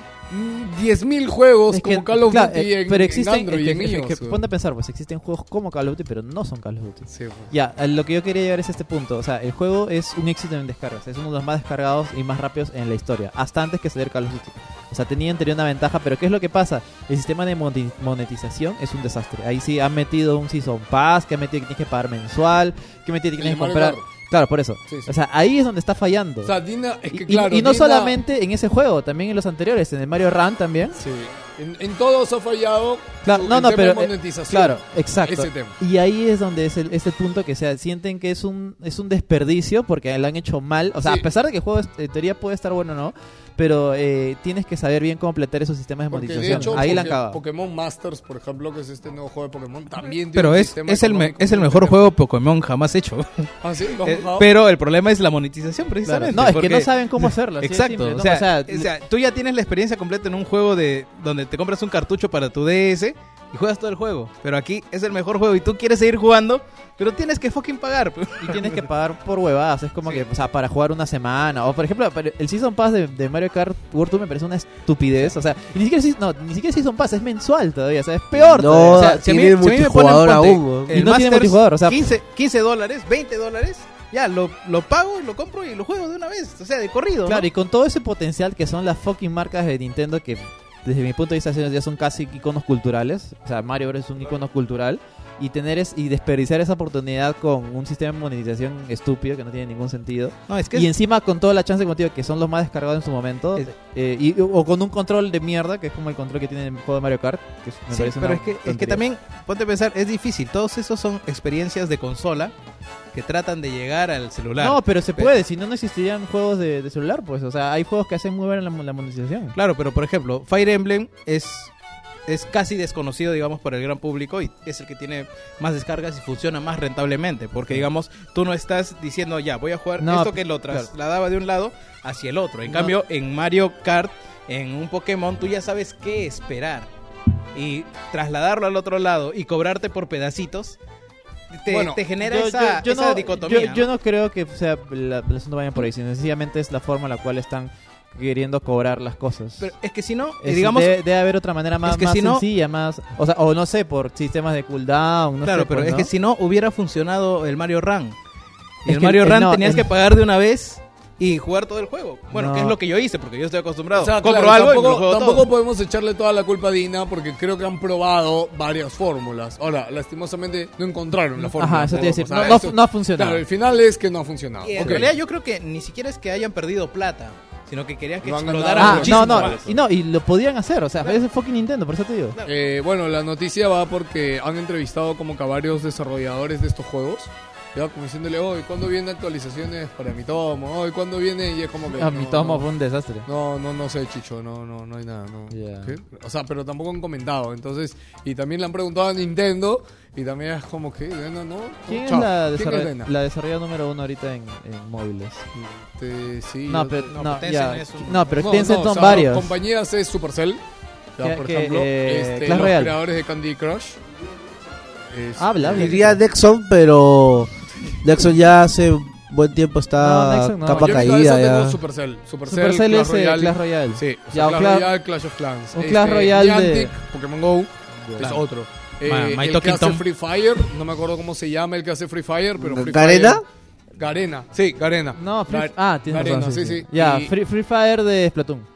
Speaker 5: 10.000 juegos
Speaker 4: Es que,
Speaker 5: como Call of
Speaker 4: claro,
Speaker 5: Duty
Speaker 4: eh,
Speaker 5: en,
Speaker 4: pero
Speaker 5: en
Speaker 4: existen,
Speaker 5: Android y
Speaker 4: es
Speaker 5: en
Speaker 4: que- es
Speaker 5: iOS.
Speaker 4: que
Speaker 5: weón.
Speaker 4: ponte a pensar, pues existen juegos como Call of Duty, pero no son Call of Duty.
Speaker 5: Sí, pues.
Speaker 4: Ya, lo que yo quería llegar es este punto. O sea, el juego es un éxito en descargas. Es uno de los más descargados y más rápidos en la historia. Hasta antes que salir Call of Duty. O sea, tenía en una ventaja, pero ¿qué es lo que pasa? El sistema de monetización es un desastre. Ahí sí han metido un Season Pass, que han metido que tienes que pagar mensual, que han metido que tienes que comprar... Claro, por eso.
Speaker 5: Sí, sí.
Speaker 4: O sea, ahí es donde está fallando.
Speaker 5: O sea, Dina, es que
Speaker 4: y,
Speaker 5: claro.
Speaker 4: y no
Speaker 5: Dina-
Speaker 4: solamente en ese juego, también en los anteriores, en el Mario Run también.
Speaker 5: Sí. En, en todos ha fallado.
Speaker 4: Claro,
Speaker 5: su-
Speaker 4: no,
Speaker 5: el
Speaker 4: no,
Speaker 5: tema
Speaker 4: pero
Speaker 5: de
Speaker 4: eh,
Speaker 5: monetización.
Speaker 4: claro, exacto.
Speaker 5: Ese tema.
Speaker 4: Y ahí es donde es el, es el punto que o sea, sienten que es un es un desperdicio porque lo han hecho mal. O sea,
Speaker 5: Sí.
Speaker 4: a pesar de que el juego en teoría puede estar bueno o no, pero eh, tienes que saber bien completar esos sistemas de
Speaker 5: Porque de
Speaker 4: monetización.
Speaker 5: hecho,
Speaker 4: ahí la han cagado.
Speaker 5: Pokémon Masters, por ejemplo, que es este nuevo juego de Pokémon, también tiene
Speaker 11: Pero
Speaker 5: un
Speaker 11: es,
Speaker 5: sistema
Speaker 11: es, el, me- es el mejor juego Pokémon jamás hecho.
Speaker 5: Ah, sí, ¿Lo has
Speaker 11: Eh, pero el problema es la monetización,
Speaker 4: Claro.
Speaker 11: precisamente.
Speaker 4: No, es que no saben cómo hacerlo.
Speaker 11: Exacto.
Speaker 4: simple, ¿no?
Speaker 11: o, sea,
Speaker 4: O sea,
Speaker 11: o sea, tú ya tienes la experiencia completa en un juego de donde te compras un cartucho para tu DS y juegas todo el juego. Pero aquí es el mejor juego y tú quieres seguir jugando, pero tienes que fucking pagar.
Speaker 4: y tienes que pagar por huevadas. Es como que, o sea, para jugar una semana. O por ejemplo, el Season Pass de, de Mario Kart World Tour me parece una estupidez. O sea, y ni siquiera, no, ni siquiera Season Pass, es mensual todavía. O sea, es peor.
Speaker 8: No,
Speaker 4: todavía. O sea,
Speaker 11: Si a mí-
Speaker 8: tiene
Speaker 11: si a mí me ponen,
Speaker 8: multijugador
Speaker 11: ponte,
Speaker 8: aún,
Speaker 11: el
Speaker 4: Y no tiene
Speaker 11: Masters,
Speaker 4: multijugador, o sea-
Speaker 11: 15, 15 dólares, 20 dólares, ya lo, lo pago, lo compro y lo juego de una vez. O sea, de corrido.
Speaker 4: Claro,
Speaker 11: ¿no?
Speaker 4: y con todo ese potencial que son las fucking marcas de Nintendo que desde mi punto de vista ya son casi iconos culturales. O sea, Mario es un icono cultural. Y tener es, y desperdiciar esa oportunidad con un sistema de monetización estúpido que no tiene ningún sentido.
Speaker 11: No, es que
Speaker 4: Y
Speaker 11: es-
Speaker 4: encima con toda la chance como digo, que son los más descargados en su momento.
Speaker 11: Es-
Speaker 4: eh, y, o con un control de mierda, que es como el control que tiene el juego de Mario Kart. Que me
Speaker 11: Sí,
Speaker 4: parece
Speaker 11: pero
Speaker 4: una
Speaker 11: es que, es que también, ponte a pensar, es difícil. Todos esos son experiencias de consola que tratan de llegar al celular.
Speaker 4: No, pero se puede, si no, no existirían juegos de, de celular, pues. O sea, hay juegos que hacen muy bien la, la monetización.
Speaker 11: Claro, pero por ejemplo, Fire Emblem es, es casi desconocido, digamos, por el gran público y es el que tiene más descargas y funciona más rentablemente. Porque, digamos, tú no estás diciendo, ya, voy a jugar
Speaker 4: No,
Speaker 11: esto que lo
Speaker 4: claro.
Speaker 11: trasladaba de un lado hacia el otro. En
Speaker 4: No.
Speaker 11: cambio, en Mario Kart, en un Pokémon, tú ya sabes qué esperar. Y trasladarlo al otro lado y cobrarte por pedacitos, te,
Speaker 5: Bueno,
Speaker 11: te genera
Speaker 4: Yo-
Speaker 11: esa,
Speaker 4: yo- yo
Speaker 11: esa
Speaker 4: no,
Speaker 11: dicotomía.
Speaker 4: Yo, yo no creo que o sea, la, el asunto vaya por ahí, sino sencillamente es la forma en la cual están queriendo cobrar las cosas.
Speaker 11: Pero es que si no,
Speaker 4: Es-
Speaker 11: digamos,
Speaker 4: debe, debe haber otra manera más,
Speaker 11: es que
Speaker 4: más
Speaker 11: si no-
Speaker 4: sencilla, más, o sea, o no sé, por sistemas de cooldown, no
Speaker 11: claro,
Speaker 4: sé,
Speaker 11: pero
Speaker 4: pues,
Speaker 11: es
Speaker 4: ¿no?
Speaker 11: que si no hubiera funcionado el Mario Run. Y
Speaker 4: Es
Speaker 11: el Mario
Speaker 4: el-
Speaker 11: Run
Speaker 4: no,
Speaker 11: tenías
Speaker 4: el-
Speaker 11: que pagar de una vez y jugar todo el juego. Bueno,
Speaker 4: No.
Speaker 11: que es lo que yo hice porque yo estoy acostumbrado.
Speaker 5: O sea,
Speaker 11: Compro
Speaker 5: claro,
Speaker 11: algo y me
Speaker 5: tampoco,
Speaker 11: lo juego
Speaker 5: tampoco
Speaker 11: todo.
Speaker 5: podemos echarle toda la culpa a Dina porque creo que han probado varias fórmulas. Ahora, lastimosamente no encontraron la fórmula.
Speaker 4: Ajá, eso te iba a decir,
Speaker 5: O sea,
Speaker 4: no- no
Speaker 5: eso-
Speaker 4: fu- no ha funcionado.
Speaker 5: Claro, el final es que no ha funcionado.
Speaker 11: Y en realidad yo creo que ni siquiera es que hayan perdido plata, sino que querían que explotaran
Speaker 5: ganado.
Speaker 4: Ah,
Speaker 11: muchísimo
Speaker 4: no, no,
Speaker 11: más.
Speaker 4: y no, y lo podían hacer, o sea, es el fucking Nintendo, por eso te digo.
Speaker 5: Eh, bueno, la noticia va porque han entrevistado como que a varios desarrolladores de estos juegos. Ya, como diciéndole, hoy, ¿cuándo vienen actualizaciones para mi tomo? Hoy, ¿cuándo viene? Y es como que.
Speaker 4: A
Speaker 5: no,
Speaker 4: mi tomo
Speaker 5: no.
Speaker 4: fue un desastre.
Speaker 5: No, no, no sé, Chicho, no, no, no hay nada, no. ¿Qué? O sea, pero tampoco han comentado, entonces, y también le han preguntado a Nintendo, y también es como que, no, no,
Speaker 4: ¿Quién
Speaker 5: Chao.
Speaker 4: es la,
Speaker 5: ¿Quién
Speaker 4: desarroll- la número uno ahorita en, en móviles?
Speaker 5: Este, sí,
Speaker 4: No, pero,
Speaker 11: no,
Speaker 4: no,
Speaker 11: pero
Speaker 4: ya,
Speaker 11: Tencent es un-
Speaker 4: no, pero
Speaker 5: No,
Speaker 4: Tencent
Speaker 5: no,
Speaker 4: son
Speaker 5: o sea,
Speaker 4: varios.
Speaker 5: compañías es Supercell, ya,
Speaker 4: Que-
Speaker 5: por
Speaker 4: que,
Speaker 5: ejemplo,
Speaker 4: eh,
Speaker 5: este,
Speaker 4: Clash
Speaker 5: los
Speaker 4: Royale.
Speaker 5: creadores de Candy Crush. Este,
Speaker 4: Habla, habla.
Speaker 8: Diría Nexon, pero Nexon ya hace buen tiempo está
Speaker 4: no.
Speaker 8: capa
Speaker 5: yo
Speaker 8: caída ya.
Speaker 5: Supercell. Supercell,
Speaker 4: Supercell
Speaker 5: Clash
Speaker 4: es eh,
Speaker 5: Royale.
Speaker 4: Clash Royale.
Speaker 5: Sí, o sea,
Speaker 4: Ya, o
Speaker 5: Clash Royale, Clash of Clans. Este,
Speaker 4: Clash Royale de-
Speaker 5: Pokémon Go, es otro. Eh,
Speaker 11: My
Speaker 5: el que hace
Speaker 11: Tom.
Speaker 5: Free Fire, no me acuerdo cómo se llama el que hace Free Fire, pero Free
Speaker 8: ¿Garena?
Speaker 5: Fire- Garena, sí, Garena.
Speaker 4: No, Free,
Speaker 5: Gar-
Speaker 4: ah, tienes
Speaker 5: Garena,
Speaker 4: razón,
Speaker 5: sí, sí.
Speaker 4: Ya,
Speaker 5: Y-
Speaker 4: Free, Free Fire de Splatoon.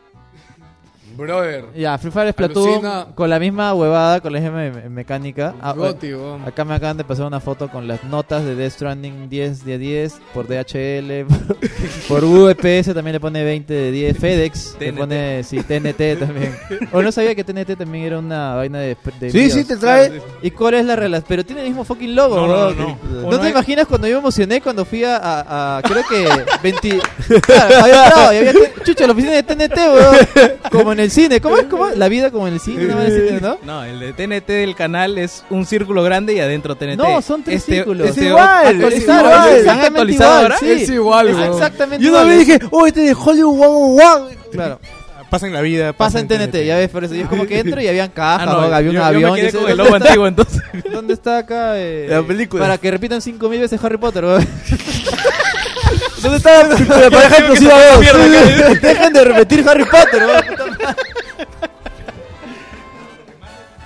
Speaker 5: Brother,
Speaker 4: Ya, Free Fire Splatoon
Speaker 5: Alucina.
Speaker 4: con la misma huevada, con la misma me- mecánica. Ah,
Speaker 5: Goti, weón.
Speaker 4: Acá me acaban de pasar una foto con las notas de Death Stranding 10 de 10 por DHL. por UPS también le pone 20 de 10. FedEx le
Speaker 11: TNT.
Speaker 4: pone, sí, TNT también. O no sabía que TNT también era una vaina de. de
Speaker 8: Sí,
Speaker 4: envíos.
Speaker 8: sí, te trae.
Speaker 4: ¿Y cuál es la relación? Pero tiene el mismo fucking logo,
Speaker 11: No, no, no, no.
Speaker 4: ¿No
Speaker 11: Uno
Speaker 4: te imaginas cuando yo me emocioné cuando fui a, a- a- creo que 20... Claro, había entrado y había chucha la oficina de TNT, weón. Como en el el cine. ¿Cómo es? ¿Cómo es? La vida como en el cine, ¿no? En el cine, ¿no?
Speaker 11: No, el de TNT del canal es un círculo grande y adentro TNT.
Speaker 4: No, son tres
Speaker 11: Este-
Speaker 4: círculos.
Speaker 11: este-
Speaker 8: Es igual, es igual.
Speaker 11: ¿Han
Speaker 4: exactamente
Speaker 11: actualizado
Speaker 4: igual,
Speaker 11: ahora?
Speaker 4: sí.
Speaker 5: Es igual,
Speaker 4: Es exactamente
Speaker 8: Yo una
Speaker 4: igual.
Speaker 8: vez dije, oh, este de Hollywood One One.
Speaker 4: Claro.
Speaker 3: Pasa en la vida.
Speaker 4: Pasa en TNT, ya ves, por eso. Y es como que entro y habían cajas,
Speaker 11: Ah, no,
Speaker 4: ¿no? había un
Speaker 11: yo- yo
Speaker 4: avión.
Speaker 11: me
Speaker 4: y
Speaker 11: quedé
Speaker 4: dice,
Speaker 11: con el
Speaker 4: ¿dónde
Speaker 11: logo
Speaker 4: está-
Speaker 11: antiguo entonces.
Speaker 4: ¿Dónde está acá? eh,
Speaker 8: La película.
Speaker 4: Para que repitan cinco mil veces Harry Potter.
Speaker 8: ¿Dónde está la pareja explosiva 2?
Speaker 4: Dejen de repetir Harry Potter.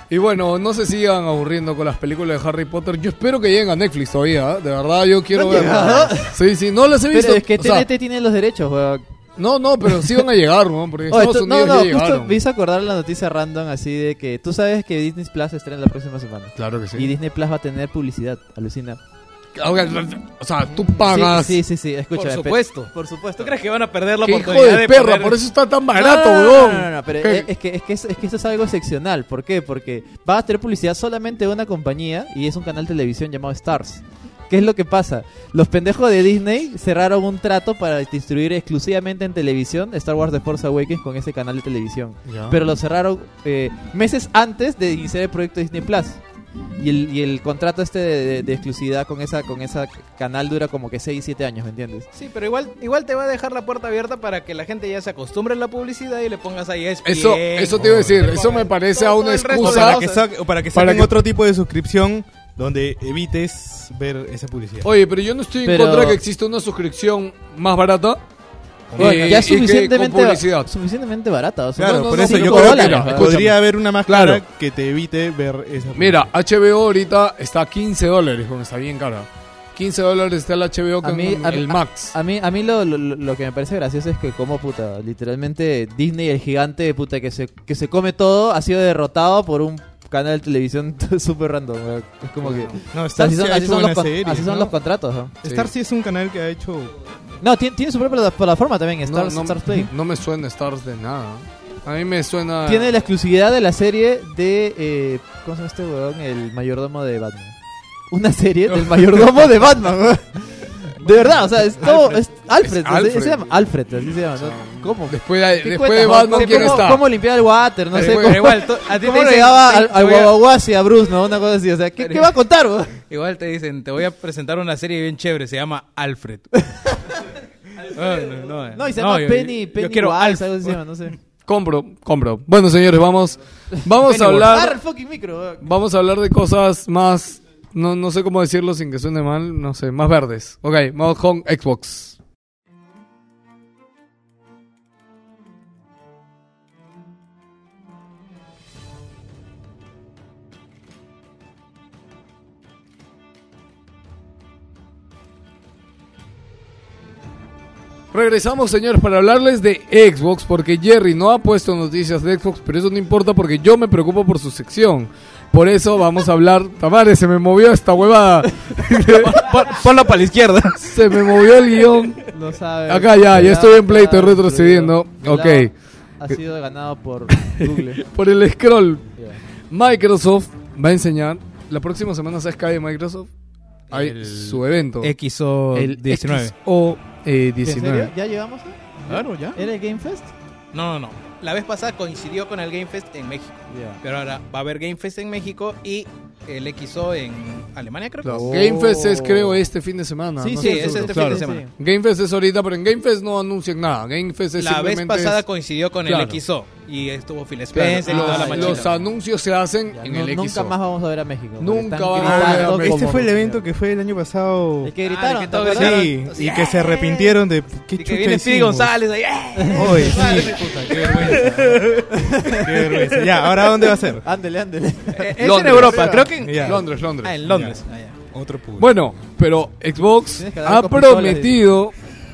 Speaker 5: Y bueno, no se sigan aburriendo con las películas de Harry Potter. Yo espero que lleguen a Netflix todavía. ¿eh? De verdad, yo quiero
Speaker 4: ¿No
Speaker 5: verlas. Sí, sí, no las he visto.
Speaker 4: Pero es que
Speaker 5: O sea,
Speaker 4: TNT tiene los derechos, weón.
Speaker 5: no, no, pero sí van a llegar, ¿no? Porque
Speaker 4: Oye,
Speaker 5: Estados
Speaker 4: no,
Speaker 5: Unidos
Speaker 4: no,
Speaker 5: ya
Speaker 4: justo
Speaker 5: llegaron.
Speaker 4: me hice acordar la noticia random así de que tú sabes que Disney Plus estrena la próxima semana.
Speaker 5: Claro que sí.
Speaker 4: Y Disney Plus va a tener publicidad, alucina.
Speaker 5: O sea, tú pagas.
Speaker 4: Sí, sí, sí, sí, escucha.
Speaker 11: Por supuesto.
Speaker 4: Por supuesto.
Speaker 11: ¿Tú crees que van a perder la
Speaker 5: Qué hijo de perra, por eso está tan barato,
Speaker 4: no, no,
Speaker 5: weón.
Speaker 4: No, no, no, pero
Speaker 5: ¿Qué?
Speaker 4: es, que, es, que, es, es que esto es algo excepcional. ¿Por qué? Porque va a tener publicidad solamente de una compañía y es un canal de televisión llamado Stars. ¿Qué es lo que pasa? Los pendejos de Disney cerraron un trato para distribuir exclusivamente en televisión Star Wars The Force Awakens con ese canal de televisión. Pero lo cerraron eh, meses antes de iniciar el proyecto Disney Plus. Y el, y el contrato este de, de- de exclusividad con esa con esa canal dura como que 6, 7 años, ¿me entiendes?
Speaker 11: Sí, pero igual, igual te va a dejar la puerta abierta para que la gente ya se acostumbre a la publicidad y le pongas ahí ESPN.
Speaker 5: Eso, eso te iba a decir. Eso me parece a una
Speaker 3: O
Speaker 5: excusa.
Speaker 3: para que, sa- o para que
Speaker 5: Para
Speaker 3: saquen
Speaker 5: que-
Speaker 3: otro tipo de suscripción donde evites ver esa publicidad.
Speaker 5: Oye, pero yo no estoy en contra de que exista una suscripción más barata.
Speaker 4: Bueno,
Speaker 5: eh,
Speaker 4: ya
Speaker 5: que-
Speaker 4: suficientemente,
Speaker 5: con publicidad.
Speaker 4: suficientemente barata. O sea,
Speaker 3: Claro,
Speaker 5: no,
Speaker 3: por eso yo creo
Speaker 4: dólares,
Speaker 3: que podría haber una más cara
Speaker 5: Claro.
Speaker 3: que te evite ver esa
Speaker 5: Mira, HBO ahorita está a 15 dólares, con está bien cara. 15 dólares está el HBO con
Speaker 4: A mí- a mí-
Speaker 5: el Max.
Speaker 4: A mí, a mí lo, lo, lo que me parece gracioso es que como puta, literalmente Disney, el gigante puta que se, que se come todo, ha sido derrotado por un canal de televisión súper random. Es como que...
Speaker 3: No,
Speaker 4: o sea,
Speaker 3: Star
Speaker 4: así
Speaker 3: sí
Speaker 4: son,
Speaker 3: ha
Speaker 4: así
Speaker 3: hecho
Speaker 4: son los,
Speaker 3: buenas
Speaker 4: con-
Speaker 3: series,
Speaker 4: así son
Speaker 3: ¿no?
Speaker 4: los contratos. ¿no?
Speaker 3: Star sí es un canal que ha hecho...
Speaker 4: No, tiene, tiene su propia pla- plataforma también,
Speaker 5: No,
Speaker 4: Stars,
Speaker 5: no,
Speaker 4: Stars Play.
Speaker 5: no me suena Stars de nada. A mí me suena.
Speaker 4: Tiene la exclusividad de la serie de... Eh, ¿Cómo se llama este weón? El mayordomo de Batman. Una serie del mayordomo de Batman, weón. De verdad, o sea, es todo... Es Alfred,
Speaker 5: Es
Speaker 4: así-
Speaker 5: Alfred.
Speaker 4: se llama Alfred, así se llama. ¿no? ¿Cómo?
Speaker 5: Después de,
Speaker 4: ¿Qué
Speaker 5: después de? Batman,
Speaker 4: ¿Cómo-
Speaker 5: ¿quién
Speaker 4: cómo-
Speaker 5: está?
Speaker 4: ¿Cómo limpiar el water? No sé.
Speaker 11: igual-
Speaker 4: ¿Cómo,
Speaker 11: igual, a ti
Speaker 4: cómo
Speaker 11: te te-
Speaker 4: al, al guaguaguasi a Bruce, no? Una cosa así. O sea, ¿qué, qué va a contar, weón?
Speaker 11: Igual te dicen, te voy a presentar una serie bien chévere, se llama Alfred. no, no, no,
Speaker 4: No, y se llama
Speaker 11: yo-
Speaker 4: Penny,
Speaker 11: yo
Speaker 4: Penny
Speaker 11: quiero
Speaker 4: Wise,
Speaker 11: Alfred.
Speaker 4: algo así se llama, no sé.
Speaker 5: Compro, compro. Bueno, señores, vamos, vamos a hablar,
Speaker 4: fucking micro,
Speaker 5: vamos a hablar de cosas más, no, no sé cómo decirlo sin que suene mal, no sé, más verdes. Ok, vamos con Xbox. Regresamos, señores, para hablarles de Xbox, porque Jerry no ha puesto noticias de Xbox, pero eso no importa porque yo me preocupo por su sección. Por eso vamos a hablar. Tamare, se me movió esta huevada.
Speaker 11: Ponlo para la izquierda.
Speaker 5: se me movió el guion.
Speaker 4: Lo sabe.
Speaker 5: Acá ya, ya estoy en play, estoy
Speaker 4: Cuidado,
Speaker 5: retrocediendo. Ok.
Speaker 4: Ha sido ganado por Google.
Speaker 5: Por el scroll. Microsoft va a enseñar. La próxima semana, ¿sabes qué hay de Microsoft? Hay
Speaker 11: El
Speaker 5: su evento.
Speaker 11: XO
Speaker 5: el
Speaker 11: 19.
Speaker 5: XO eh,
Speaker 4: ¿En
Speaker 5: 19.
Speaker 4: serio? ¿Ya llegamos? eh?
Speaker 11: Claro, ya.
Speaker 4: ¿Era el Game Fest?
Speaker 11: No, no, no. La vez pasada coincidió con el Game Fest en México. Pero ahora va a haber Game Fest en México y el XO en Alemania, creo.
Speaker 5: Claro,
Speaker 11: que es.
Speaker 5: Game Fest es creo este fin de semana.
Speaker 11: Sí,
Speaker 5: no
Speaker 11: sí, es
Speaker 5: seguro,
Speaker 11: este fin de semana.
Speaker 5: Game Fest es ahorita, pero en Game Fest no anuncian nada. Game Fest es
Speaker 11: La vez
Speaker 5: simplemente
Speaker 11: pasada
Speaker 5: es-
Speaker 11: coincidió con
Speaker 5: Claro.
Speaker 11: el XO y estuvo Phil
Speaker 5: claro,
Speaker 11: Spencer y toda la
Speaker 5: los,
Speaker 11: machina.
Speaker 5: los anuncios se hacen
Speaker 4: Ya,
Speaker 5: en
Speaker 4: no-
Speaker 5: el XO.
Speaker 4: nunca más vamos a ver a México.
Speaker 5: Nunca vamos a ver a México.
Speaker 3: Este fue el evento que fue el año pasado.
Speaker 4: El que
Speaker 11: Ah,
Speaker 4: gritaron.
Speaker 11: el que.
Speaker 3: Sí, y que se arrepintieron de qué
Speaker 11: Y que
Speaker 3: chucha
Speaker 11: viene Speedy. González ahí. ¡eh!
Speaker 3: Oye, sí, qué vergüenza. qué vergüenza. Ya, ahora ¿dónde va a ser?
Speaker 4: Ándele, ándele.
Speaker 11: Eh, Es en. Europa, creo que en,
Speaker 3: Ya.
Speaker 5: Londres, Londres.
Speaker 11: ah, en Londres. Ah, ya.
Speaker 3: Otro público.
Speaker 5: Bueno, pero Xbox ha prometido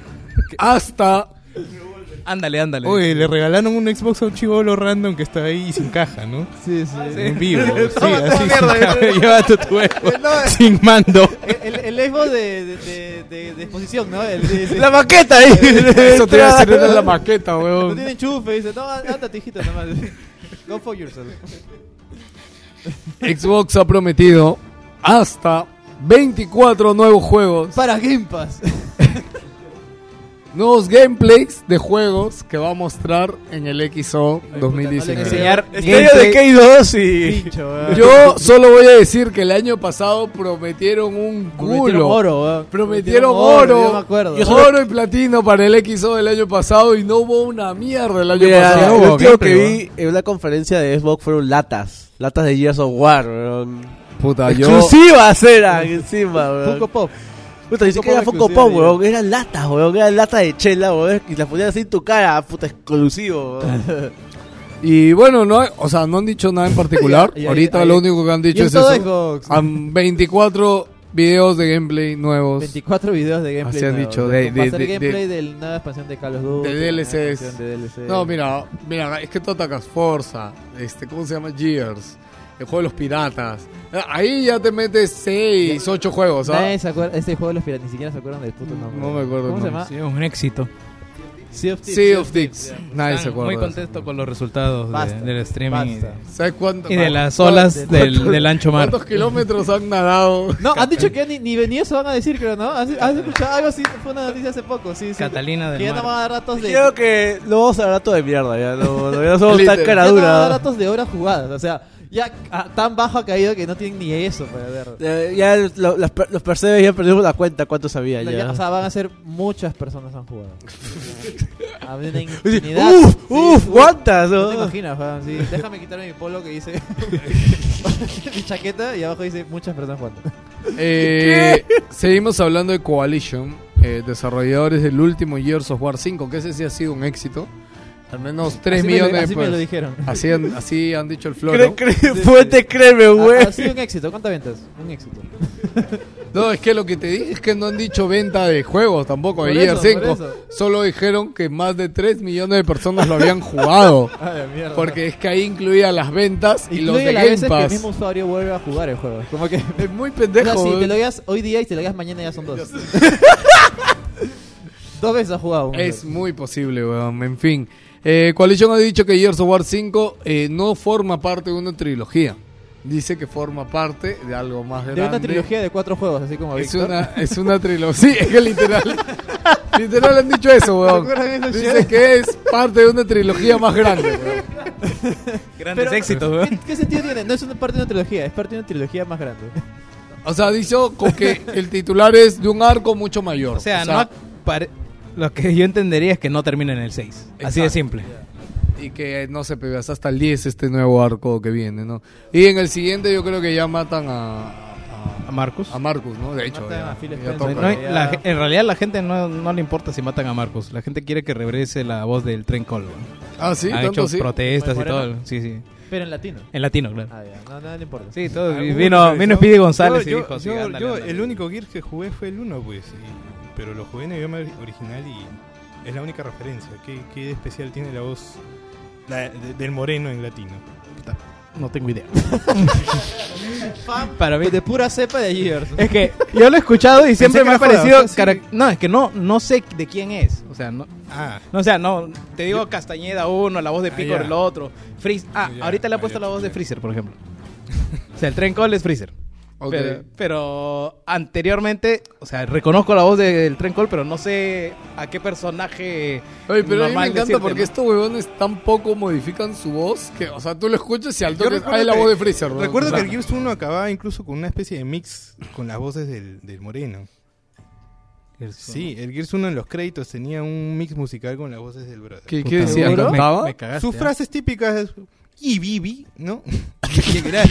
Speaker 5: hasta
Speaker 11: Ándale, ándale.
Speaker 3: Oye, le regalaron un Xbox a un chivolo random que está ahí sin caja, ¿no?
Speaker 4: Sí, sí.
Speaker 3: En vivo. Sí, así sin. Llévate tu Xbox
Speaker 4: No,
Speaker 3: sin mando.
Speaker 4: El, el Xbox de, de, de, de, exposición, ¿no? El, de- de-
Speaker 11: La maqueta ahí.
Speaker 5: eso te iba a decir era la maqueta,
Speaker 4: No
Speaker 5: weón.
Speaker 4: tiene enchufe, dice, no, ándate, hijito, nomás. Go for yourself.
Speaker 5: Xbox ha prometido hasta 24 nuevos juegos
Speaker 4: Para Game Pass.
Speaker 5: nuevos gameplays de juegos que va a mostrar en el XO 2019.
Speaker 4: enseñar
Speaker 8: Estrella de K2 y...
Speaker 4: Pincho.
Speaker 5: Yo solo voy a decir que el año pasado prometieron un
Speaker 4: Prometieron
Speaker 5: culo.
Speaker 4: oro, weón.
Speaker 5: Prometieron
Speaker 4: Yo
Speaker 5: oro,
Speaker 4: me acuerdo.
Speaker 5: oro y platino para el XO del año pasado y no hubo una mierda el año
Speaker 8: Mira,
Speaker 5: pasado.
Speaker 8: último que vi en una conferencia de Xbox fueron latas. Latas de Gears of War, weón.
Speaker 5: Puta, yo,
Speaker 8: Exclusivas eran encima, weón.
Speaker 4: Funko Pop.
Speaker 8: Puta,
Speaker 4: Funko
Speaker 8: que era Funko Pop, weón. Eran latas, weón. Eran latas de chela, weón. Y las ponían así en tu cara, puta, exclusivo, weón.
Speaker 5: y bueno, no, o sea, no han dicho nada en particular. Ahorita lo único que han dicho es eso. Han 24 videos de gameplay nuevos.
Speaker 4: 24 videos de gameplay.
Speaker 5: Así han
Speaker 4: nuevos.
Speaker 5: dicho, de- de- de-
Speaker 4: gameplay de la nueva expansión de Call of Duty.
Speaker 5: de DLCs.
Speaker 4: de DLC.
Speaker 5: No, mira, mira, es que tú atacas Forza, este, ¿cómo se llama? Gears, el juego de los piratas. Ahí ya te metes 6, 8 juegos, ¿ah?
Speaker 4: Nadie se acuerda, este juego de los piratas ni siquiera se acuerdan del puto nombre.
Speaker 5: No me acuerdo
Speaker 4: ¿Cómo
Speaker 5: el
Speaker 4: se
Speaker 5: nombre.
Speaker 4: llama?
Speaker 11: Sí, un éxito.
Speaker 4: Sea of Thieves.
Speaker 5: Sea of Thieves. Nadie se acuerda.
Speaker 11: Muy contento con los resultados de- del streaming y
Speaker 4: basta.
Speaker 11: de-
Speaker 5: ¿Sabes cuánto?
Speaker 11: y de las olas del, del ancho mar.
Speaker 5: ¿Cuántos kilómetros han nadado?
Speaker 4: No, han dicho que ni, ni ni eso van a decir, creo, ¿no? ¿Has, has escuchado algo así? Fue una noticia hace poco, sí, sí.
Speaker 11: Catalina
Speaker 4: Que
Speaker 11: del
Speaker 4: ya no van a dar datos de...
Speaker 8: Creo que lo vamos a dar rato de mierda, ya. No, no, ya no somos
Speaker 5: Literal.
Speaker 8: tan cara
Speaker 4: ya no van a dar
Speaker 8: dura.
Speaker 4: datos de horas jugadas, o sea, ya ah, tan bajo ha caído que no tienen ni eso para ver.
Speaker 8: Eh, Ya lo- los, los percebes ya perdimos la cuenta cuántos había
Speaker 4: No,
Speaker 8: ya.
Speaker 4: ya, o sea, van a ser muchas personas han jugado. Había una infinidad.
Speaker 8: Uf,
Speaker 4: Sí,
Speaker 8: uf, ¿cuántas?
Speaker 4: No
Speaker 8: no?
Speaker 4: te imaginas, Juan, sí. Déjame quitarme mi polo que dice mi chaqueta y abajo dice muchas personas jugando.
Speaker 5: Eh, seguimos hablando de Coalition, eh, desarrolladores del último Gears of War 5, que ese sí ha sido un éxito. Al menos 3
Speaker 4: Así me lo-
Speaker 5: millones
Speaker 4: así me
Speaker 5: pues,
Speaker 4: lo dijeron.
Speaker 5: Así han, así han dicho el floro.
Speaker 8: Fuente, créeme, güey.
Speaker 4: Ha, sido un éxito. ¿Cuántas ventas? Un éxito.
Speaker 5: No, es que lo que te dije es que no han dicho venta de juegos tampoco de
Speaker 4: por
Speaker 5: 5.
Speaker 4: eso.
Speaker 5: Solo dijeron que más de 3 millones de personas lo habían jugado.
Speaker 4: Ay, mierda.
Speaker 5: Porque es que ahí incluía las ventas y los de
Speaker 4: las
Speaker 5: Game
Speaker 4: veces que el
Speaker 5: Pass.
Speaker 4: mismo usuario vuelve a jugar el juego. Como que.
Speaker 5: Es muy
Speaker 4: O
Speaker 5: pendejo.
Speaker 4: sea, si te lo digas hoy día y te lo digas mañana ya son dos. dos veces ha jugado. uno.
Speaker 5: Es muy posible, weón. En fin. Eh, Coalition ha dicho que Gears of War 5 eh, no forma parte de una trilogía. Dice que forma parte de algo más grande.
Speaker 4: de una trilogía de cuatro juegos, así como
Speaker 5: Es
Speaker 4: Víctor.
Speaker 5: una, es una trilogía. Sí, es que literal. literal han dicho eso, weón.
Speaker 4: ¿Recuerdan esa
Speaker 5: Dice que es parte de una trilogía más grande, weón.
Speaker 11: Grandes
Speaker 4: Pero-
Speaker 11: éxitos, weón.
Speaker 4: ¿Qué, qué sentido tiene? No es una parte de una trilogía, es parte de una trilogía más grande.
Speaker 5: O sea, dice con que el titular es de un arco mucho mayor.
Speaker 11: O sea, no pare- lo que yo entendería es que no termina en el 6. Así de simple.
Speaker 5: Y que no se pega hasta el 10 este nuevo arco que viene, ¿no? Y en el siguiente yo creo que ya matan a,
Speaker 11: A Marcus.
Speaker 5: a, Marcus, ¿no? De hecho, ya, ya toca.
Speaker 11: No la en realidad la gente no, no le importa si matan a Marcus. La gente quiere que regrese la voz del tren Col. weón.
Speaker 5: Ah, sí,
Speaker 11: Han
Speaker 5: tanto
Speaker 11: hecho
Speaker 5: sí.
Speaker 11: protestas y todo. Sí, sí.
Speaker 4: Pero en latino.
Speaker 11: En latino, claro.
Speaker 4: Ah, ya. No, no le importa.
Speaker 11: Sí, todo. Vino, vino. Speedy González
Speaker 3: Yo-
Speaker 11: y
Speaker 3: yo-
Speaker 11: dijo, sí,
Speaker 3: yo-
Speaker 11: ándale,
Speaker 3: yo
Speaker 11: ándale.
Speaker 3: el único Gears que jugué fue el 1, pues. y- pero lo jugué en idioma original y es la única referencia. ¿Qué, qué de especial tiene la voz la- de- del moreno en latino?
Speaker 11: No tengo idea.
Speaker 4: Fan
Speaker 11: Para mí,
Speaker 4: de pura cepa de Gears.
Speaker 11: Es que yo lo he escuchado y siempre me ha parecido. cara- No, es que no, no sé de quién es. O sea, no.
Speaker 3: Ah,
Speaker 11: No, o sea, no. Te digo Castañeda uno, la voz de
Speaker 3: Ah,
Speaker 11: Picor
Speaker 3: ya.
Speaker 11: el otro. Freeze. Ah,
Speaker 3: Ya,
Speaker 11: ahorita le
Speaker 3: ah,
Speaker 11: ha puesto
Speaker 3: ya,
Speaker 11: la voz de. Freezer, por ejemplo. o sea, el tren call es Freezer. Pero, pero anteriormente, o sea, reconozco la voz del tren call, pero no sé a qué personaje.
Speaker 5: Oye, pero a mí me
Speaker 11: normal
Speaker 5: encanta
Speaker 11: decirte,
Speaker 5: porque
Speaker 11: ¿no?
Speaker 5: estos huevones tan poco modifican su voz que, o sea, tú lo escuchas y al toque hay la voz de Freezer. ¿no?
Speaker 3: recuerdo que el Gears 1 acababa incluso con una especie de mix con las voces del, del moreno. Sí, el Gears 1 en los créditos tenía un mix musical con las voces del brother.
Speaker 5: ¿Qué, qué decía?
Speaker 11: me-
Speaker 5: ¿Cantaba?
Speaker 11: Me, cagaste.
Speaker 3: Sus
Speaker 11: ¿eh?
Speaker 3: frases típicas y Bibi, ¿no? Que era,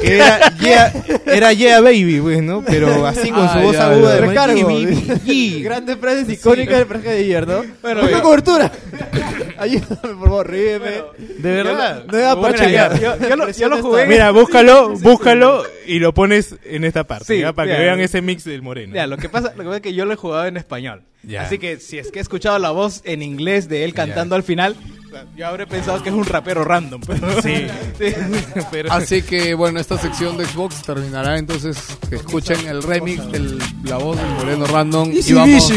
Speaker 3: que era, yeah, era yeah baby, pues, ¿no? Pero así con su
Speaker 5: Ah,
Speaker 3: voz
Speaker 5: ya,
Speaker 3: aguda de
Speaker 4: Recargo. Grandes frases icónicas del personaje de Gears, ¿no?
Speaker 11: Bueno,
Speaker 4: ¡Busca
Speaker 11: ya.
Speaker 4: cobertura! Ayúdame, por favor, ríeme.
Speaker 3: De verdad.
Speaker 4: No iba a
Speaker 11: Bueno,
Speaker 4: parchear.
Speaker 11: ya, yo- yo lo- yo lo jugué.
Speaker 3: Mira, búscalo, búscalo y lo pones en esta parte,
Speaker 11: Sí,
Speaker 3: ¿ya? para que
Speaker 11: ya.
Speaker 3: vean ese mix del moreno.
Speaker 11: Ya, lo que pasa, lo que pasa es que yo lo he jugado en español.
Speaker 3: Ya.
Speaker 11: Así que si es que he escuchado la voz en inglés de él cantando al final, yo habré pensado que es un rapero random. Pero
Speaker 3: Sí.
Speaker 11: sí.
Speaker 5: Así que bueno, esta sección de Xbox terminará entonces. Que escuchen el remix, el, la voz del Moreno Random y, vamos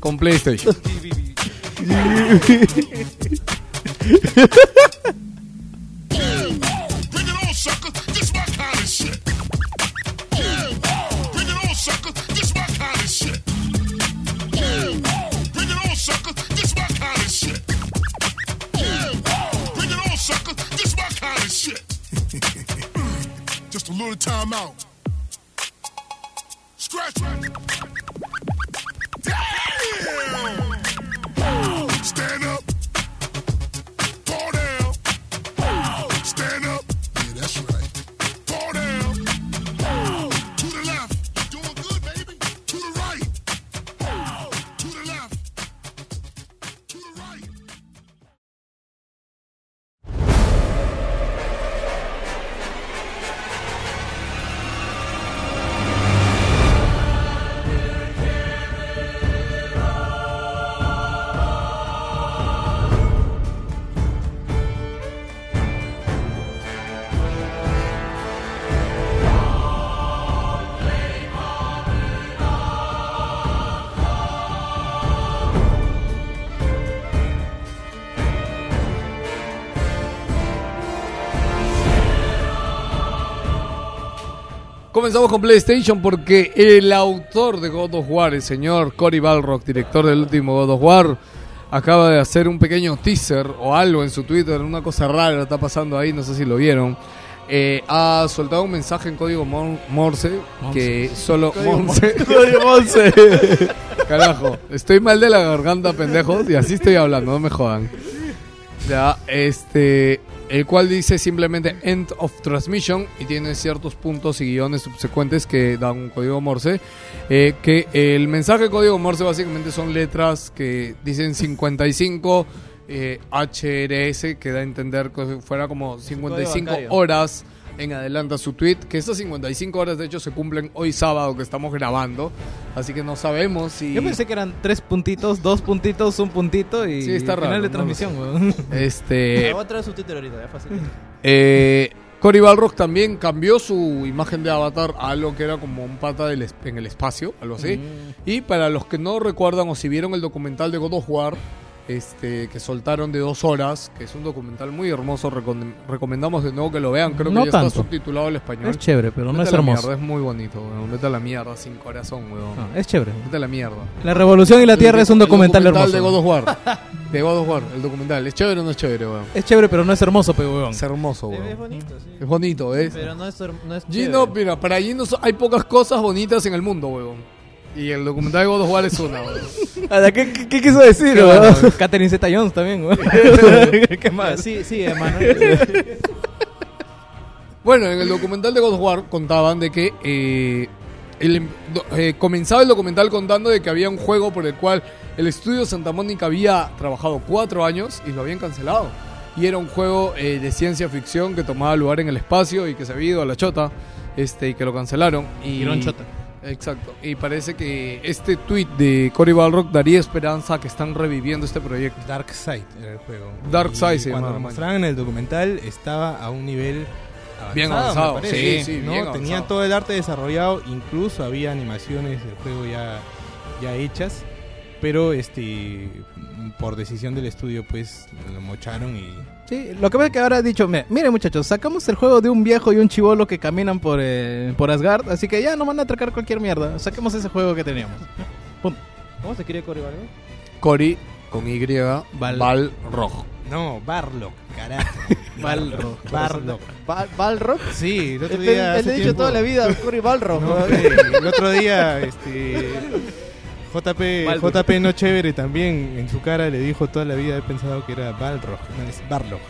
Speaker 5: con PlayStation.
Speaker 12: Just a little
Speaker 13: time out. Scratch. Damn! Stand up.
Speaker 5: Comenzamos con PlayStation porque el autor de God of War, el señor Cory Balrock, director del último God of War, acaba de hacer un pequeño teaser o algo en su Twitter, una cosa rara está pasando ahí, no sé si lo vieron. Eh, ha soltado un mensaje en código mor- Morse que solo
Speaker 4: Código. Código Morse.
Speaker 5: Carajo, estoy mal de la garganta, pendejos, y así estoy hablando, no me jodan. Ya, este, el cual dice simplemente end of transmission y tiene ciertos puntos y guiones subsecuentes que dan un código Morse. eh, que el mensaje de código Morse básicamente son letras que dicen 55 eh, HRS, que da a entender que fuera como 55
Speaker 4: bancario.
Speaker 5: horas en adelante a su tweet. Que esas 55 horas de hecho se cumplen hoy sábado que estamos grabando. Así que no sabemos si...
Speaker 11: Yo pensé que eran tres puntitos, dos puntitos, un puntito y
Speaker 5: Sí, está
Speaker 11: final
Speaker 5: raro,
Speaker 11: de
Speaker 5: no
Speaker 11: transmisión, weón.
Speaker 5: Este...
Speaker 4: Voy a traer su Twitter ahorita, ya fácil.
Speaker 5: Eh, Cory Balrock también cambió su imagen de avatar a algo que era como un pata del en el espacio, algo así. Y para los que no recuerdan o si vieron el documental de God of War, este, que soltaron de dos horas, que es un documental muy hermoso, recom- recomendamos de nuevo que lo vean, creo
Speaker 11: No
Speaker 5: que ya
Speaker 11: tanto.
Speaker 5: está subtitulado al español.
Speaker 11: Es chévere, pero no
Speaker 5: Vete
Speaker 11: es
Speaker 5: a la
Speaker 11: hermoso.
Speaker 5: mierda, es muy bonito, weón. Vete a la mierda, sin corazón, weón.
Speaker 11: No, es chévere.
Speaker 5: Vete a la mierda.
Speaker 11: La Revolución y la Tierra es un
Speaker 5: El
Speaker 11: documental, hermoso.
Speaker 5: de God of War. De God of War, el documental. ¿Es chévere o no es chévere, weón?
Speaker 11: Es chévere, pero no es hermoso, pe, weón.
Speaker 5: Es hermoso, weón.
Speaker 4: Es bonito, sí.
Speaker 5: Es bonito, ¿eh?
Speaker 4: Pero no es, no es
Speaker 5: Gino,
Speaker 4: chévere.
Speaker 5: mira, para Gino hay pocas cosas bonitas en el mundo, weón. Y el documental de God of War es una, weón.
Speaker 11: ¿Qué, qué, qué quiso decir,
Speaker 5: Qué
Speaker 11: weón?
Speaker 5: bueno.
Speaker 11: Catherine Zeta-Jones también, weón. ¿Qué más?
Speaker 4: Sí, sí, hermano.
Speaker 5: Bueno, en el documental de God of War contaban de que eh, el em- eh, comenzaba el documental contando de que había un juego por el cual el estudio Santa Mónica había trabajado cuatro años y lo habían cancelado. Y era un juego eh, de ciencia ficción que tomaba lugar en el espacio y que se había ido a la chota este, y que lo cancelaron. Y,
Speaker 11: chota.
Speaker 5: Exacto. Y parece que este tweet de Cory Balrock daría esperanza a que están reviviendo este proyecto.
Speaker 6: Dark Side era el juego.
Speaker 5: Dark Side se
Speaker 6: Cuando lo mostraban en el documental estaba a un nivel avanzado,
Speaker 5: Bien
Speaker 6: me
Speaker 5: avanzado,
Speaker 6: parece,
Speaker 5: sí, sí,
Speaker 6: ¿no?
Speaker 5: bien
Speaker 6: Tenía
Speaker 5: avanzado.
Speaker 6: todo el arte desarrollado, incluso había animaciones del juego ya, ya hechas, pero este por decisión del estudio pues lo mocharon y
Speaker 11: Sí, lo que pasa es que ahora ha dicho, "Mire, miren muchachos, sacamos el juego de un viejo y un chivolo que caminan por, eh, por Asgard, así que ya no van a atracar cualquier mierda, saquemos ese juego que teníamos. Punto.
Speaker 4: ¿Cómo se escribe Cory Balrock?
Speaker 5: Cory con Y,
Speaker 11: Val-
Speaker 5: Balrog.
Speaker 6: no, Barlock, carajo.
Speaker 11: Balrog.
Speaker 6: Barlock.
Speaker 4: Bal- ¿Balrock?
Speaker 6: Sí, el otro
Speaker 4: Él,
Speaker 6: día
Speaker 4: él le he dicho
Speaker 6: tiempo-
Speaker 4: toda la vida Cory Balrock.
Speaker 6: No,
Speaker 4: ¿no?
Speaker 6: hombre, el otro día, este. JP. JP no chévere también en su cara le dijo toda la vida he pensado que era Balrog, no es Barlock.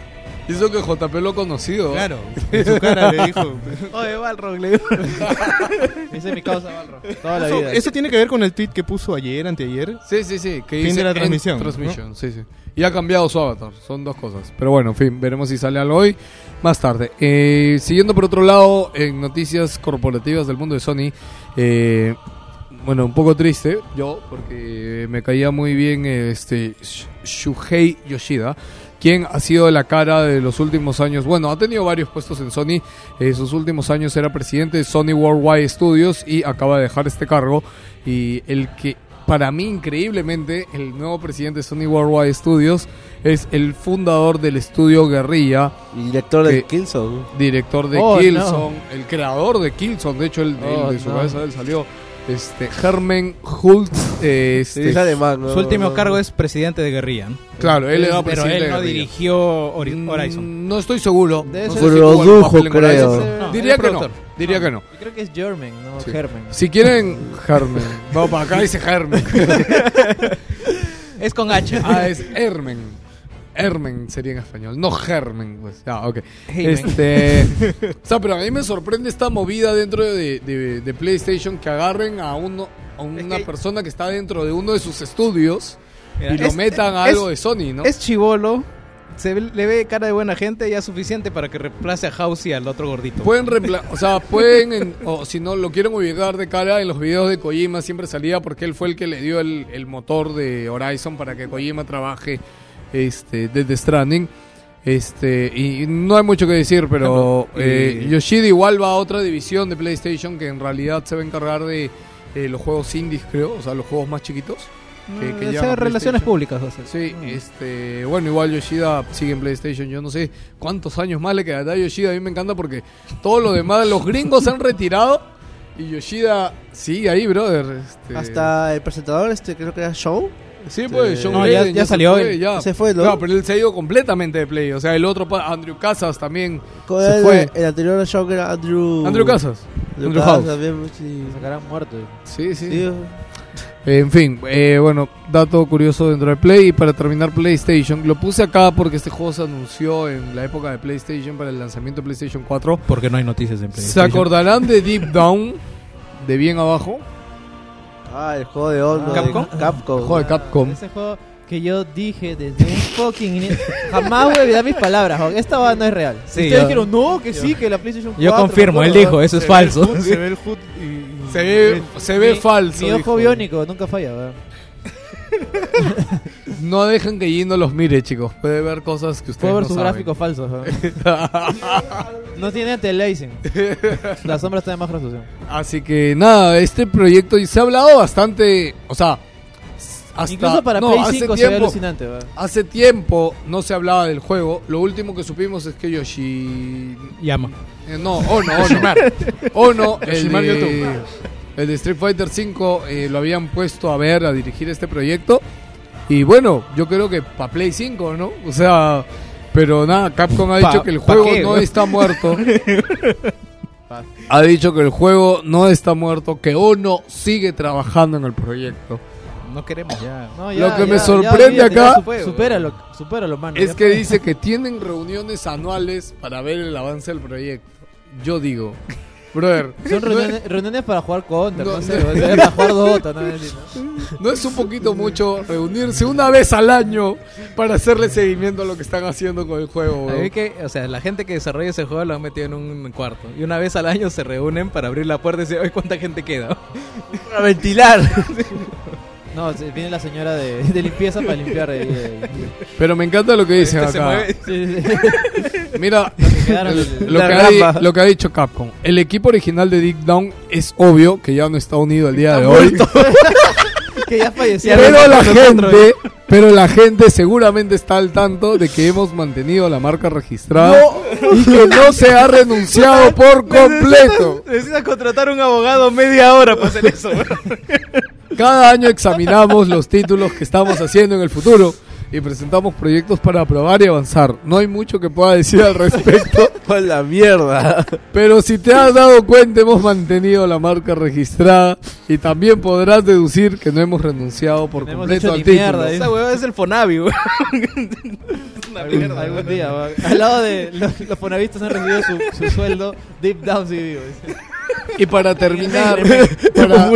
Speaker 5: Y eso que JP lo ha conocido.
Speaker 6: Claro, en su cara le dijo.
Speaker 11: Oye, Balrog, le digo.
Speaker 4: Esa es mi causa, Balrock. Toda la
Speaker 6: Eso,
Speaker 4: vida.
Speaker 6: eso tiene que ver con el tweet que puso ayer, anteayer.
Speaker 5: Sí, sí, sí. Que
Speaker 6: Fin
Speaker 5: dice
Speaker 6: de la transmisión,
Speaker 5: transmission, sí, sí. Y ha cambiado su avatar. Son dos cosas. Pero bueno, en fin, veremos si sale algo hoy. Más tarde. Eh, siguiendo por otro lado, en noticias corporativas del mundo de Sony. eh, bueno, un poco triste yo, porque me caía muy bien este Sh- Shuhei Yoshida, quien ha sido la cara de los últimos años. Bueno, ha tenido varios puestos en Sony. En sus últimos años era presidente de Sony Worldwide Studios y acaba de dejar este cargo. Y el que, para mí, increíblemente, el nuevo presidente de Sony Worldwide Studios es el fundador del estudio Guerrilla,
Speaker 8: Y director de Killzone.
Speaker 5: director de
Speaker 4: Oh,
Speaker 5: Killzone, el creador de Killzone, de hecho, el, el
Speaker 4: Oh,
Speaker 5: de su
Speaker 4: no.
Speaker 5: cabeza de él salió. Este, Hermen Hultz, eh, este,
Speaker 8: es alemán, ¿no?
Speaker 11: Su último cargo es presidente de guerrilla. ¿no?
Speaker 5: Claro, él era
Speaker 11: Pero
Speaker 5: presidente
Speaker 11: él no
Speaker 5: de Guerrilla.
Speaker 11: dirigió Ori-
Speaker 5: Mm,
Speaker 11: Horizon.
Speaker 5: No estoy seguro.
Speaker 4: Debe
Speaker 5: No
Speaker 4: ser-
Speaker 8: Produjo,
Speaker 5: papel en
Speaker 8: creo.
Speaker 5: Horizon.
Speaker 11: No,
Speaker 5: Diría
Speaker 11: era
Speaker 5: que no.
Speaker 11: productor.
Speaker 5: Diría que no.
Speaker 4: Yo creo que es German, no
Speaker 5: Sí.
Speaker 4: Germen.
Speaker 5: Si quieren, Germen. No, para acá dice Germen.
Speaker 11: Es con H.
Speaker 5: ah, es Hermen. Hermen sería en español, no Germen. Pues. Ah, ok. Este, o sea, pero a mí me sorprende esta movida dentro de, de- de PlayStation que agarren a uno a una persona que está dentro de uno de sus estudios
Speaker 11: Mira,
Speaker 5: y lo
Speaker 11: es-
Speaker 5: metan a
Speaker 11: es-
Speaker 5: algo de Sony, ¿no?
Speaker 11: Es chivolo. Se ve- le ve cara de buena gente ya suficiente para que reemplace a House y al otro gordito.
Speaker 5: Pueden reempla- o sea, pueden, en- o si no lo quieren ubicar de cara en los videos de Kojima siempre salía porque él fue el que le dio el, el motor de Horizon para que Kojima trabaje este desde Stranding. Este, y no hay mucho que decir, pero
Speaker 11: Y-
Speaker 5: eh, Yoshida igual va a otra división de PlayStation que en realidad se va a encargar de eh, los juegos indies, creo, o sea, los juegos más chiquitos. Que,
Speaker 11: sea relaciones públicas. o sea.
Speaker 5: Sí, este, bueno, igual Yoshida sigue en PlayStation, yo no sé cuántos años más le quedará a Yoshida, a mí me encanta porque todos los demás, los gringos se han retirado y Yoshida sigue ahí, brother. este.
Speaker 8: Hasta el presentador, este creo que era Show.
Speaker 5: Sí, pues, John
Speaker 11: No, ya-
Speaker 5: se
Speaker 11: salió
Speaker 5: fue,
Speaker 11: él.
Speaker 5: ya.
Speaker 8: Se fue, ¿no?
Speaker 5: Claro, pero él se ha ido completamente de Play, o sea, el otro, pa- Andrew Casas también se
Speaker 8: el,
Speaker 5: fue.
Speaker 8: el anterior Show que era Andrew.
Speaker 5: Andrew Casas.
Speaker 8: Andrew
Speaker 5: Andrew
Speaker 8: Casas
Speaker 5: House.
Speaker 8: también, sí.
Speaker 4: Sacarán muerto.
Speaker 5: Sí, sí.
Speaker 8: Sí,
Speaker 5: En fin, eh, bueno, dato curioso dentro de Play. Y para terminar, PlayStation. Lo puse acá porque este juego se anunció en la época de PlayStation para el lanzamiento de PlayStation 4.
Speaker 11: Porque no hay noticias en
Speaker 5: ¿Se
Speaker 11: PlayStation.
Speaker 5: acordarán de Deep Down? De bien abajo.
Speaker 8: Ah, el juego de Onda.
Speaker 11: ¿Capcom?
Speaker 8: De Capcom.
Speaker 5: Juego de Capcom.
Speaker 4: Ese juego que yo dije desde un fucking inicio. Jamás voy a olvidar mis palabras. Juan. Esta va no es real.
Speaker 11: Sí,
Speaker 4: Ustedes
Speaker 11: yo-
Speaker 4: dijeron, no, que sí, que la PlayStation 4.
Speaker 11: Yo confirmo, él dijo, eso es falso.
Speaker 6: El se ve el HUD y, y-
Speaker 5: Se ve, se ve
Speaker 4: Mi-
Speaker 5: falso.
Speaker 4: Mi ojo
Speaker 5: dijo.
Speaker 4: biónico nunca falla, weón.
Speaker 5: No dejen que Gino los mire, chicos. Puede ver cosas que ustedes
Speaker 4: Puedo ver
Speaker 5: no
Speaker 4: sus
Speaker 5: saben.
Speaker 4: gráficos falsos. weón. no tiene anti-aliasing. La sombra está de más resolución.
Speaker 5: Así que nada, este proyecto y se ha hablado bastante, o sea, hasta
Speaker 4: Incluso para
Speaker 5: no,
Speaker 4: Play
Speaker 5: hace
Speaker 4: 5 se ve
Speaker 5: tiempo,
Speaker 4: alucinante, weón.
Speaker 5: hace tiempo no se hablaba del juego. Lo último que supimos es que Yoshi
Speaker 11: Llama.
Speaker 5: eh, no, Ono, Ono. Ono, el de,
Speaker 6: YouTube.
Speaker 5: El de Street Fighter 5 lo habían puesto a ver, a dirigir este proyecto. Y bueno, yo creo que para Play 5, ¿no? O sea, pero nada, Capcom ha dicho que el
Speaker 11: ¿pa
Speaker 5: juego
Speaker 11: qué,
Speaker 5: no está muerto. ha dicho que el juego no está muerto, que Ono sigue trabajando en el proyecto.
Speaker 11: No queremos ya.
Speaker 4: No,
Speaker 5: Lo que me sorprende
Speaker 4: olvídate,
Speaker 5: acá-
Speaker 4: ya su- Supéralo, supéralo, mano.
Speaker 5: Es
Speaker 4: ya
Speaker 5: que dice que tienen reuniones anuales para ver el avance del proyecto. Yo digo, brother,
Speaker 4: Son reuniones, reuniones para jugar contra,
Speaker 5: No,
Speaker 4: no, sé, para jugar Dota, ¿no? ¿no?
Speaker 5: ¿No es un poquito mucho reunirse una vez al año para hacerle seguimiento a lo que están haciendo con el juego?
Speaker 11: A
Speaker 5: weón?
Speaker 11: mí que, o sea, la gente que desarrolla ese juego lo han metido en un cuarto. Y una vez al año se reúnen para abrir la puerta y decir, oye, ¿cuánta gente queda?
Speaker 8: Para ventilar.
Speaker 4: No, se- viene la señora de, de limpieza para limpiar. eh, eh,
Speaker 5: Pero me encanta lo que dicen
Speaker 11: Este se
Speaker 5: acá.
Speaker 11: mueve.
Speaker 4: sí, sí.
Speaker 5: Mira,
Speaker 4: quedaron
Speaker 5: el-
Speaker 4: del-
Speaker 5: lo,
Speaker 8: la
Speaker 5: que ha, di- lo que ha dicho Capcom. El equipo original de Dick Down es obvio que ya no está unido el día de hoy.
Speaker 4: que ya falleció.
Speaker 5: Pero la gente, pero la gente seguramente está al tanto de que hemos mantenido la marca registrada y que no se ha renunciado por completo.
Speaker 11: Necesitas contratar un abogado media hora para hacer eso.
Speaker 5: Cada año examinamos los títulos que estamos haciendo en el futuro y presentamos proyectos para aprobar y avanzar. No hay mucho que pueda decir al respecto,
Speaker 8: Con la mierda.
Speaker 5: pero si te has dado cuenta hemos mantenido la marca registrada y también podrás deducir que no hemos renunciado por
Speaker 4: No hemos
Speaker 5: completo al título.
Speaker 4: mierda.
Speaker 11: Esa hueva es el Fonavi, weón.
Speaker 4: Algún, algún día, al lado de los, los fonavistas han recibido su, su sueldo deep down dice.
Speaker 5: Y para terminar,
Speaker 4: Para-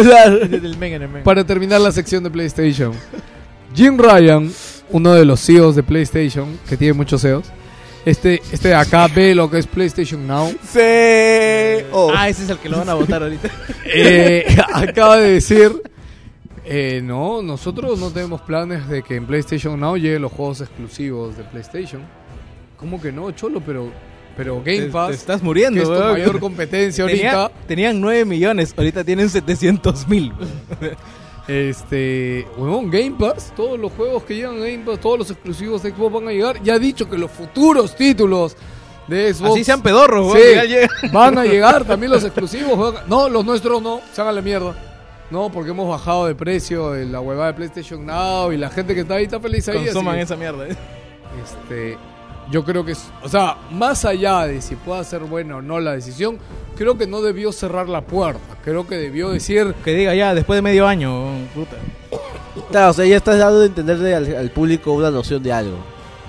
Speaker 5: para terminar la sección de PlayStation, Jim Ryan, uno de los CEOs de PlayStation, que tiene muchos CEOs, este, este de acá ve lo que es PlayStation Now.
Speaker 8: Sí. Oh.
Speaker 11: Ah, ese es el que lo van a votar ahorita.
Speaker 5: Eh, acaba de decir, eh, no, nosotros no tenemos planes de que en PlayStation Now lleguen los juegos exclusivos de PlayStation. ¿Cómo que no, Cholo? Pero, pero Game
Speaker 11: Te-
Speaker 5: Pass,
Speaker 11: te estás muriendo,
Speaker 5: que es tu mayor competencia
Speaker 11: Tenía-
Speaker 5: ahorita,
Speaker 11: tenían 9 millones, ahorita tienen 700 mil.
Speaker 5: este, Game Pass, todos los juegos que llegan a Game Pass, todos los exclusivos de Xbox van a llegar. Ya ha dicho que los futuros títulos de Xbox
Speaker 11: Así sean pedorros,
Speaker 5: Sí,
Speaker 11: weón,
Speaker 5: van a llegar también los exclusivos. No, los nuestros no, se hagan la mierda. No, porque hemos bajado de precio la huevada de PlayStation Now y la gente que está ahí está feliz ahí.
Speaker 11: Consuman esa mierda. ¿eh?
Speaker 5: Este, Yo creo que, es- o sea, más allá de si pueda ser buena o no la decisión, creo que no debió cerrar la puerta. Creo que debió decir,
Speaker 11: Que diga ya, después de medio año, puta.
Speaker 8: Claro, o sea, ya estás dando de entenderle al, al público una noción de algo.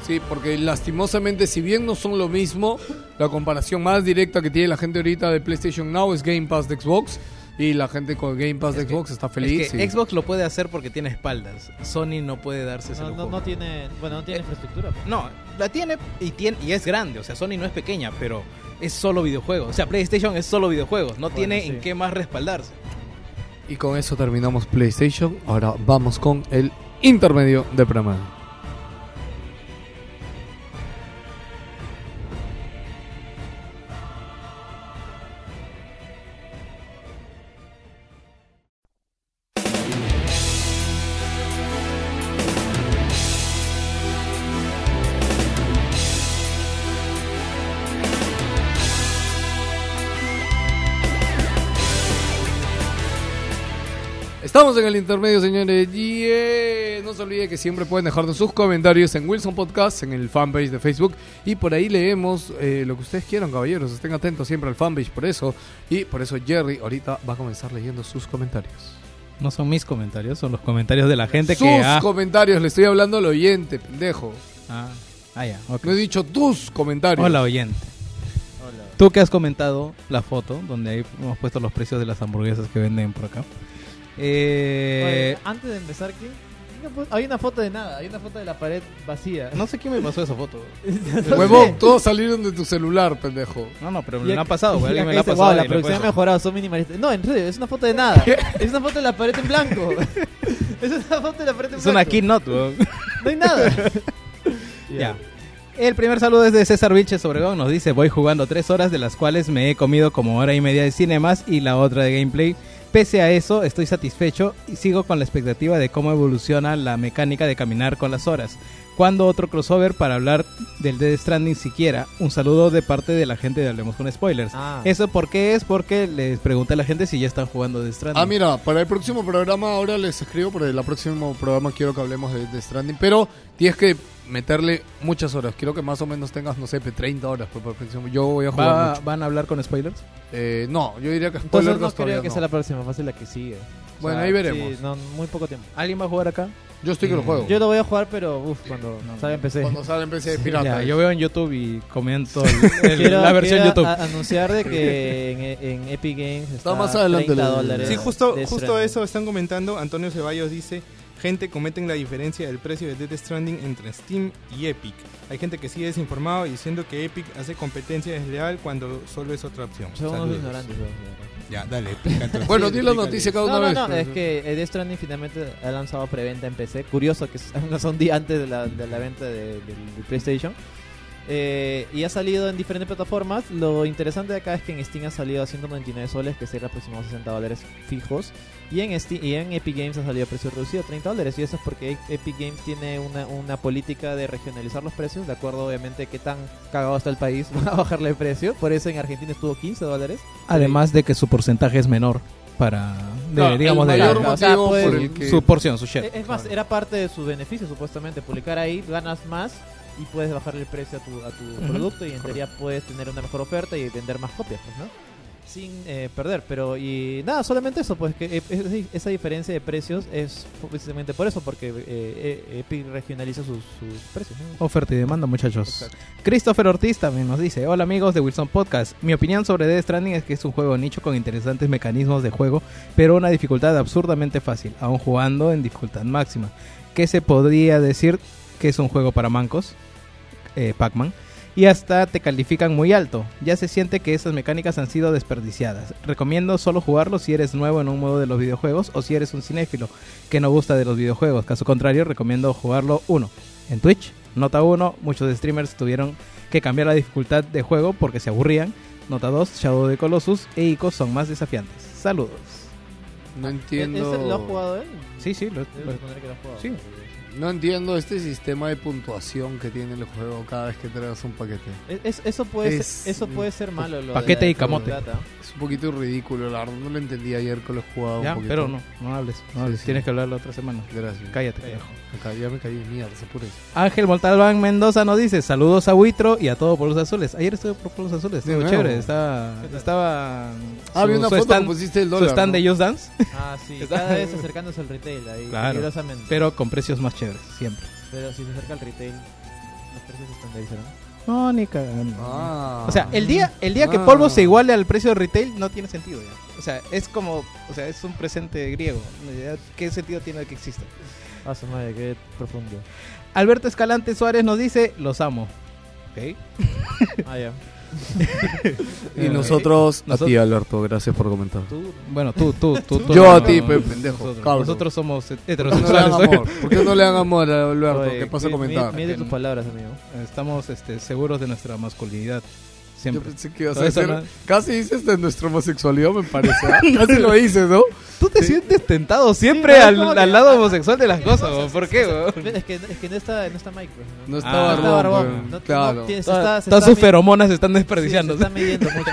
Speaker 5: sí, porque lastimosamente, si bien no son lo mismo, la comparación más directa que tiene la gente ahorita de PlayStation Now es Game Pass de Xbox. Y la gente con Game Pass de Xbox está feliz.
Speaker 11: Es que
Speaker 5: y-
Speaker 11: Xbox lo puede hacer porque tiene espaldas. Sony no puede darse ese
Speaker 4: No,
Speaker 11: lujo.
Speaker 4: no, no tiene, bueno, no tiene infraestructura. pues.
Speaker 11: No, la tiene y tiene y es grande, o sea, Sony no es pequeña, pero es solo videojuegos. O sea, PlayStation es solo videojuegos, no
Speaker 4: Bueno,
Speaker 11: tiene
Speaker 4: sí.
Speaker 11: en qué más respaldarse.
Speaker 5: Y con eso terminamos PlayStation. Ahora vamos con el intermedio de programa. Estamos en el intermedio, señores. Y eh, no se olvide que siempre pueden dejarnos sus comentarios en Wilson Podcast, en el fanpage de Facebook. Y por ahí leemos eh, lo que ustedes quieran, caballeros. Estén atentos siempre al fanpage por eso. Y por eso Jerry ahorita va a comenzar leyendo sus comentarios.
Speaker 11: No son mis comentarios, son los comentarios de la gente
Speaker 5: sus
Speaker 11: que ha...
Speaker 5: comentarios, le estoy hablando al oyente, pendejo.
Speaker 11: Ah, ah, ya.
Speaker 5: No he dicho tus comentarios.
Speaker 11: Hola oyente. Tú que has comentado la foto donde ahí hemos puesto los precios de las hamburguesas que venden por acá. Eh,
Speaker 4: Oye, antes de empezar, ¿qué? Hay una foto de nada, hay una foto de la pared vacía.
Speaker 11: no sé quién me pasó esa foto.
Speaker 5: Huevón, todos salieron de tu celular, pendejo.
Speaker 11: No, no, pero me la han pasado, güey. Alguien me la ha
Speaker 4: dice,
Speaker 11: pasado.
Speaker 4: "Wow,
Speaker 11: y
Speaker 4: la producción ha
Speaker 11: puesto".
Speaker 4: mejorado, son minimalistas. No, en serio, es una foto de nada. es una foto de la pared en blanco. es una foto de la pared en
Speaker 11: Es
Speaker 4: blanco.
Speaker 11: una keynote, weón.
Speaker 4: No hay nada.
Speaker 11: Ya. El primer saludo es de César Vilches Obregón. Nos dice: Voy jugando tres horas, de las cuales me he comido como hora y media de cinemas y la otra de gameplay. Pese a eso, estoy satisfecho y sigo con la expectativa de cómo evoluciona la mecánica de caminar con las horas. ¿Cuándo otro crossover para hablar del Dead Stranding siquiera? Un saludo de parte de la gente de Hablemos con Spoilers.
Speaker 4: Ah.
Speaker 11: ¿Eso por qué es? Porque les pregunté a la gente si ya están jugando Dead Stranding.
Speaker 5: Ah, mira, para el próximo programa ahora les escribo, para el próximo programa quiero que hablemos de, de Stranding, pero tienes que meterle muchas horas. Quiero que más o menos tengas, no sé, 30 horas. para el próximo. Yo voy a jugar
Speaker 11: ¿Va-
Speaker 5: mucho.
Speaker 11: ¿Van a hablar con spoilers?
Speaker 5: Eh, no, yo diría que
Speaker 4: Entonces
Speaker 5: spoilers
Speaker 4: no
Speaker 5: todavía
Speaker 4: creo que
Speaker 5: no.
Speaker 4: sea la próxima, fácil la que sigue. O
Speaker 5: Bueno,
Speaker 4: sea,
Speaker 5: ahí veremos.
Speaker 4: sí, no, muy poco tiempo.
Speaker 11: ¿Alguien va a jugar acá?
Speaker 5: Yo estoy que lo juego.
Speaker 4: Yo lo voy a jujar, pero uff, cuando salga en PC.
Speaker 5: Cuando sale en PC de pirata.
Speaker 11: Ya, yo veo en YouTube y comento el- el-
Speaker 4: Quiero-
Speaker 11: la versión
Speaker 4: quiero
Speaker 11: YouTube.
Speaker 4: a- anunciar de que en, en Epic Games está,
Speaker 5: más adelante
Speaker 4: 30
Speaker 5: el-
Speaker 4: dólares.
Speaker 6: Sí, justo, justo eso están comentando. Antonio Ceballos dice, gente cometen la diferencia del precio de Death Stranding entre Steam y Epic. Hay gente que sigue desinformado diciendo que Epic hace competencia desleal cuando solo es otra opción.
Speaker 4: Son unos
Speaker 6: Saludos.
Speaker 4: ignorantes. ¿No?
Speaker 6: Ya, dale, explica entonces.
Speaker 5: Bueno, di la noticia cada
Speaker 4: No,
Speaker 5: una
Speaker 4: no,
Speaker 5: vez.
Speaker 4: no,
Speaker 5: pues.
Speaker 4: es que eh, Death Stranding finalmente ha lanzado preventa en PC. Curioso que es- no son días antes de la, de la venta de, del- del PlayStation. Eh, y ha salido en diferentes plataformas. Lo interesante de acá es que en Steam ha salido a 199 soles, que sería aproximadamente 60 dólares fijos. Y en, Steam, y en Epic Games ha salido a precio reducido, 30 dólares. Y eso es porque Epic Games tiene una, una política de regionalizar los precios, de acuerdo obviamente qué tan cagado está el país, a bajarle el precio. Por eso en Argentina estuvo 15 dólares.
Speaker 11: Además de que su porcentaje es menor para, de,
Speaker 5: No,
Speaker 11: digamos,
Speaker 5: el
Speaker 11: de
Speaker 4: o sea,
Speaker 5: motivo
Speaker 4: pues,
Speaker 5: por el que...
Speaker 11: su porción, su share.
Speaker 4: Eh, Es más, era parte de su beneficio supuestamente. Publicar ahí, ganas más y puedes bajarle el precio a tu, a tu
Speaker 11: Ujú.
Speaker 4: producto y en teoría puedes tener una mejor oferta y vender más copias, pues, ¿no? Sin eh, perder, pero y nada, solamente eso, pues que eh, es- esa diferencia de precios es precisamente por eso, porque eh, eh, Epic regionaliza sus, sus precios. ¿no?
Speaker 11: Oferta y demanda, muchachos.
Speaker 4: Exacto.
Speaker 11: Christopher Ortiz también nos dice, hola amigos de Wilson Podcast, mi opinión sobre Death Stranding es que es un juego nicho con interesantes mecanismos de juego, pero una dificultad absurdamente fácil, aún jugando en dificultad máxima. ¿Qué se podría decir que es un juego para mancos? Eh, Pac-Man. Y hasta te califican muy alto. Ya se siente que esas mecánicas han sido desperdiciadas. Recomiendo solo jugarlo si eres nuevo en un modo de los videojuegos o si eres un cinéfilo que no gusta de los videojuegos. Caso contrario, recomiendo jugarlo uno en Twitch. Nota 1, muchos streamers tuvieron que cambiar la dificultad de juego porque se aburrían. Nota 2, Shadow de Colossus e Ico son más desafiantes. Saludos.
Speaker 5: No
Speaker 4: ¿E-
Speaker 5: entiendo.
Speaker 4: ese ¿Lo ha jugado él?
Speaker 11: Sí, sí, lo,
Speaker 4: Debe
Speaker 11: lo-
Speaker 4: suponer que lo ha jugado.
Speaker 11: sí.
Speaker 5: No entiendo este sistema de puntuación que tiene el juego cada vez que traes un paquete.
Speaker 4: Es- es- eso, puede
Speaker 5: Es-
Speaker 4: ser, eso puede ser malo. Lo
Speaker 11: Paquete
Speaker 4: de
Speaker 11: y camote.
Speaker 5: Es un poquito ridículo, la verdad. No lo entendí ayer que lo he jugado
Speaker 11: Ya,
Speaker 5: un poquito.
Speaker 11: pero no, no hables. No hables.
Speaker 5: sí.
Speaker 11: Tienes que hablar la otra semana.
Speaker 5: Gracias.
Speaker 11: Cállate,
Speaker 4: Cállate.
Speaker 5: Ya me caí en mierda, por eso.
Speaker 11: Ángel Montalbán Mendoza nos dice saludos a Huitro y a todo por los azules. Ayer estuve por Polos Azules, estuvo
Speaker 5: nuevo.
Speaker 11: chévere. Estaba, estaba
Speaker 5: Ah, vi
Speaker 11: su-
Speaker 5: una
Speaker 11: su
Speaker 5: foto
Speaker 11: stand,
Speaker 5: que pusiste el
Speaker 11: su
Speaker 5: dólar.
Speaker 11: stand
Speaker 5: ¿no?
Speaker 11: de Just Dance,
Speaker 4: Ah, sí. Cada vez acercándose al retail ahí.
Speaker 11: Claro. Pero con precios más chéveres, siempre.
Speaker 4: Pero si se acerca al retail, los precios se estandarizarán.
Speaker 11: No, ni cagando.
Speaker 5: Ah.
Speaker 11: O sea, el día, el día que
Speaker 5: Ah.
Speaker 11: polvo se iguale al precio de retail no tiene sentido ya. O sea, es como, o sea, es un presente griego. ¿Qué sentido tiene que exista?
Speaker 4: Ah, su madre, qué profundo.
Speaker 11: Alberto Escalante Suárez nos dice, los amo. ¿Ok?
Speaker 4: Ah, ya.
Speaker 5: Y nosotros, a ti, Alberto, gracias por comentar.
Speaker 4: Tú,
Speaker 11: Bueno, tú, tú, tú. tú
Speaker 5: Yo
Speaker 11: no,
Speaker 5: a ti, pe- pendejo,
Speaker 11: Nosotros, nosotros somos
Speaker 5: ¿Por qué no
Speaker 11: heterosexuales.
Speaker 5: ¿Por qué no le dan amor a Alberto?
Speaker 4: Oye,
Speaker 5: ¿Qué pasa a comentar?
Speaker 4: mi- Mide tus palabras, amigo.
Speaker 11: Estamos este, seguros de nuestra masculinidad.
Speaker 5: Yo pensé que ibas a decir,
Speaker 11: no-
Speaker 5: casi dices de nuestra homosexualidad, me parece. ¿ah? Casi lo dices, ¿no?
Speaker 11: Tú te sientes tentado siempre
Speaker 4: Sí, no,
Speaker 11: al, al lado homosexual de las cosas. ¿o? ¿Por qué?
Speaker 4: O
Speaker 11: o?
Speaker 4: sea, Es que, es que no está, no está Mike,
Speaker 5: No está
Speaker 11: Ah,
Speaker 5: barbón,
Speaker 4: está barbón.
Speaker 5: weón.
Speaker 4: No- no
Speaker 5: claro.
Speaker 4: está-
Speaker 11: todas
Speaker 4: está
Speaker 11: sus feromonas se están
Speaker 4: Sí, se
Speaker 11: desperdiciando.
Speaker 4: está midiendo mucho.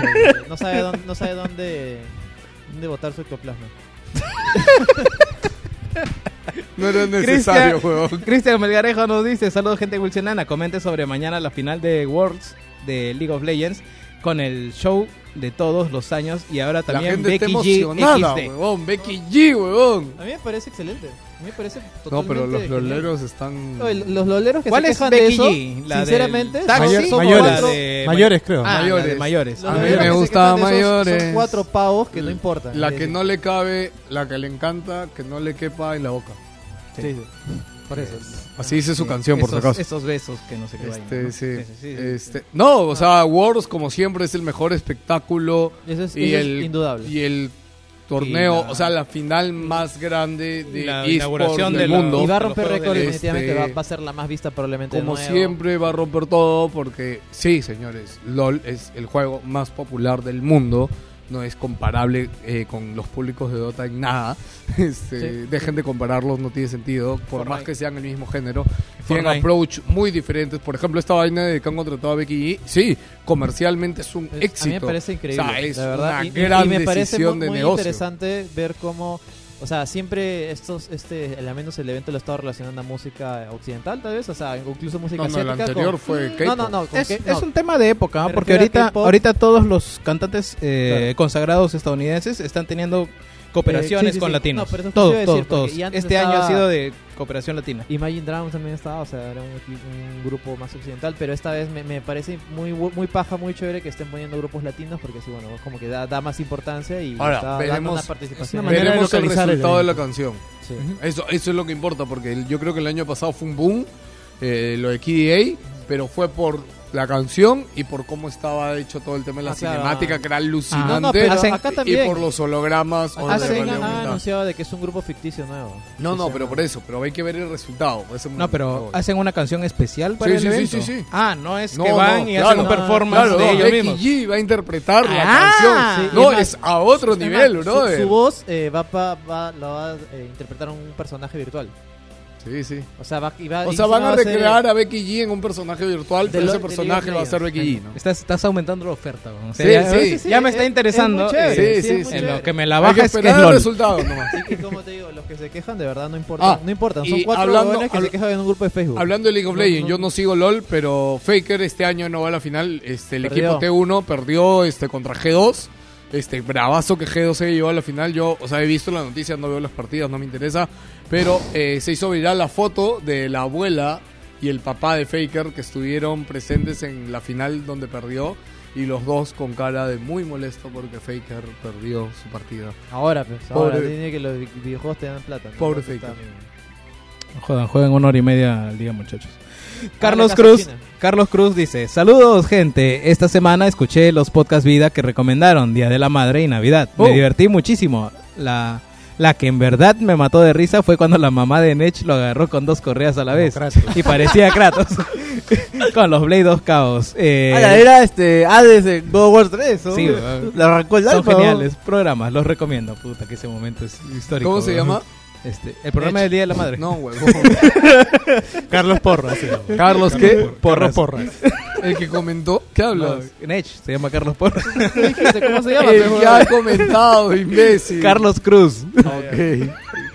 Speaker 4: no sabe dónde, no sabe dónde, dónde botar su ectoplasma.
Speaker 5: No era necesario, juego.
Speaker 11: Cristian Melgarejo nos dice, saludos gente wilsonana, comente sobre mañana la final de Worlds de League of Legends con el show de todos los años y ahora
Speaker 5: La
Speaker 11: también
Speaker 5: gente está
Speaker 11: Becky G
Speaker 5: emocionada,
Speaker 11: XD.
Speaker 5: huevón. Becky G, huevón.
Speaker 4: A mí me parece excelente. A mí me parece
Speaker 5: No,
Speaker 4: totalmente
Speaker 5: pero los loleros están...
Speaker 4: Oye, los loleros que
Speaker 11: ¿Cuál
Speaker 4: se
Speaker 11: es
Speaker 4: quejan de
Speaker 11: Becky
Speaker 4: eso,
Speaker 11: G? La
Speaker 4: sinceramente,
Speaker 11: del
Speaker 4: son-
Speaker 11: la
Speaker 4: cuatro-
Speaker 11: de-
Speaker 3: Mayores, creo.
Speaker 11: Ah, la de
Speaker 5: Mayores.
Speaker 11: mayores.
Speaker 4: los
Speaker 5: A mí me gustaba
Speaker 4: de
Speaker 5: mayores.
Speaker 4: Son cuatro pavos que no importan.
Speaker 5: La
Speaker 4: Sí,
Speaker 5: que
Speaker 4: sí.
Speaker 5: no le cabe, la que le encanta, que no le quepa en la boca.
Speaker 4: Sí, sí. Por eso.
Speaker 5: Así dice su canción, por si
Speaker 11: esos,
Speaker 5: acaso.
Speaker 11: Esos besos que no sé qué
Speaker 5: Este,
Speaker 11: ¿no?
Speaker 5: sí.
Speaker 11: Sí, sí, sí, sí.
Speaker 5: Este, no, o sea, Worlds como siempre es el mejor espectáculo
Speaker 4: Eso es,
Speaker 5: y
Speaker 4: eso es
Speaker 5: el
Speaker 4: indudable.
Speaker 5: y el torneo,
Speaker 11: Y la-
Speaker 5: o sea, la final más grande de
Speaker 11: La inauguración
Speaker 5: del
Speaker 11: de la-
Speaker 5: mundo.
Speaker 4: y va a romper récords, definitivamente
Speaker 5: este,
Speaker 4: va, va a ser la más vista probablemente.
Speaker 5: Como siempre va a romper todo porque sí, señores, LOL es el juego más popular del mundo. No es comparable eh, con los públicos de Dota en nada. Este, Dejen de compararlos, no tiene sentido. Por más que sean el mismo género. Tienen
Speaker 11: Fortnite.
Speaker 5: approach muy diferentes. Por ejemplo, esta vaina de que han contratado a Becky G. Sí, comercialmente es un
Speaker 4: Es-
Speaker 5: éxito.
Speaker 4: A mí me parece increíble.
Speaker 5: O sea, es
Speaker 4: la verdad.
Speaker 5: una
Speaker 4: y,
Speaker 5: gran
Speaker 4: y me parece
Speaker 5: decisión
Speaker 4: muy,
Speaker 5: de
Speaker 4: muy
Speaker 5: negocio.
Speaker 4: interesante ver cómo. O sea, siempre estos, este, al menos el evento lo estaba relacionando a música occidental, tal vez. O sea, incluso música
Speaker 5: No, no, el
Speaker 4: asiática.
Speaker 5: anterior
Speaker 4: con-
Speaker 5: fue
Speaker 4: No,
Speaker 5: K-pop.
Speaker 4: no, no.
Speaker 11: Es,
Speaker 4: no,
Speaker 11: un tema de época, porque ahorita, ahorita todos los cantantes eh,
Speaker 4: Claro.
Speaker 11: consagrados estadounidenses están teniendo cooperaciones
Speaker 4: Eh, sí, sí,
Speaker 11: con
Speaker 4: sí.
Speaker 11: latinos.
Speaker 4: No, pero eso
Speaker 11: todos, Este año ha sido de cooperación latina.
Speaker 4: Imagine Dragons también estaba, o sea, era un, un grupo más occidental, pero esta vez me, me parece muy muy paja, muy chévere que estén poniendo grupos latinos, porque sí, bueno, como que da, da más importancia y
Speaker 5: Ahora,
Speaker 4: está dando
Speaker 5: veremos-
Speaker 4: una participación.
Speaker 3: una de
Speaker 5: Veremos el
Speaker 3: localizar el
Speaker 5: resultado de la canción.
Speaker 4: Sí.
Speaker 5: Eso, eso es lo que importa, porque yo creo que el año pasado fue un boom, eh, lo de KDA, pero fue por la canción y por cómo estaba hecho todo el tema de la
Speaker 4: Ah, claro.
Speaker 5: cinemática, que era
Speaker 4: Ah,
Speaker 5: alucinante,
Speaker 4: no, pero
Speaker 11: Hacen-
Speaker 4: acá
Speaker 5: y
Speaker 4: también.
Speaker 5: por los hologramas.
Speaker 4: Hacen-
Speaker 5: aumentada.
Speaker 4: anunciado de que es un grupo ficticio nuevo.
Speaker 5: No, no, pero por eso, pero hay que ver el resultado.
Speaker 11: No, pero hacen una canción especial para
Speaker 5: Sí,
Speaker 11: el
Speaker 5: sí, sí,
Speaker 11: evento.
Speaker 5: sí, sí.
Speaker 11: Ah, no es
Speaker 5: No,
Speaker 11: que van
Speaker 5: no,
Speaker 11: y
Speaker 5: claro.
Speaker 11: hacen un performance
Speaker 5: Claro,
Speaker 11: de ellos mismos.
Speaker 5: G va a interpretar
Speaker 11: Ah,
Speaker 5: la canción.
Speaker 4: sí, y
Speaker 5: no,
Speaker 4: es
Speaker 5: es a otro nivel,
Speaker 4: su-
Speaker 5: bro.
Speaker 4: Su, voz eh, va, pa- va, la va a eh, interpretar un personaje virtual.
Speaker 5: Sí, sí.
Speaker 4: O sea, va, y va,
Speaker 5: O sea, van a
Speaker 4: ser-
Speaker 5: recrear a Becky G en un personaje virtual,
Speaker 4: De
Speaker 5: pero
Speaker 4: lo-
Speaker 5: ese personaje va a ser Becky. G, ¿no?
Speaker 11: Estás, estás aumentando la oferta. ¿no? O sea,
Speaker 5: Sí,
Speaker 11: ya,
Speaker 5: sí.
Speaker 11: ya- ya me
Speaker 4: es-
Speaker 11: está
Speaker 4: es
Speaker 11: interesando. eh,
Speaker 5: sí,
Speaker 4: sí,
Speaker 5: sí,
Speaker 4: es
Speaker 11: en lo que me la baja es que
Speaker 5: esperar
Speaker 11: es
Speaker 5: el
Speaker 11: LOL.
Speaker 5: resultado nomás.
Speaker 4: Y, y como te digo, los que se quejan de verdad no importan.
Speaker 5: Ah,
Speaker 4: no importan. Son cuatro
Speaker 5: hablando-
Speaker 4: jóvenes que se quejan en un grupo de Facebook.
Speaker 5: Hablando de League of
Speaker 4: No,
Speaker 5: Legends,
Speaker 4: no.
Speaker 5: yo no sigo LOL, pero Faker este año no va a la final. Este, el
Speaker 4: Perdió.
Speaker 5: equipo T1 perdió este, contra G2. Este, bravazo que G2 se llevó a la final. Yo, o sea, he visto las noticias, no veo las partidas, no me interesa. Pero eh, se hizo viral la foto de la abuela y el papá de Faker que estuvieron presentes en la final donde perdió. Y los dos con cara de muy molesto porque Faker perdió su partida.
Speaker 4: Ahora, pues. Ahora tiene que los vi- videojuegos te dan plata. ¿no?
Speaker 5: Pobre Faker.
Speaker 11: Jodan, juegan una hora y media al día, muchachos. Carlos Cruz. Carlos Cruz dice, saludos gente, esta semana escuché los podcast vida que recomendaron, Día de la Madre y Navidad.
Speaker 5: Oh.
Speaker 11: Me divertí muchísimo. La La que en verdad me mató de risa fue cuando la mamá de Nech lo agarró con dos correas a la vez. Y parecía Kratos. con los Blade 2 Chaos. Eh,
Speaker 8: Ah, era este Hades de God of War 3. ¿no?
Speaker 11: Sí.
Speaker 8: Le arrancó el
Speaker 11: Son geniales. Programas, los recomiendo. Puta, que ese momento es histórico.
Speaker 5: ¿Cómo se llama?
Speaker 11: Este, el programa del Día de la Madre.
Speaker 5: No, huevón.
Speaker 6: Carlos Porras. sí.
Speaker 5: Carlos, ¿qué?
Speaker 6: Carlos Porras.
Speaker 5: El que comentó. ¿Qué hablas?
Speaker 11: No, Nech, se llama Carlos Porras.
Speaker 4: ¿Cómo se llama?
Speaker 5: El que ha comentado, imbécil.
Speaker 11: Carlos Cruz.
Speaker 5: Ok.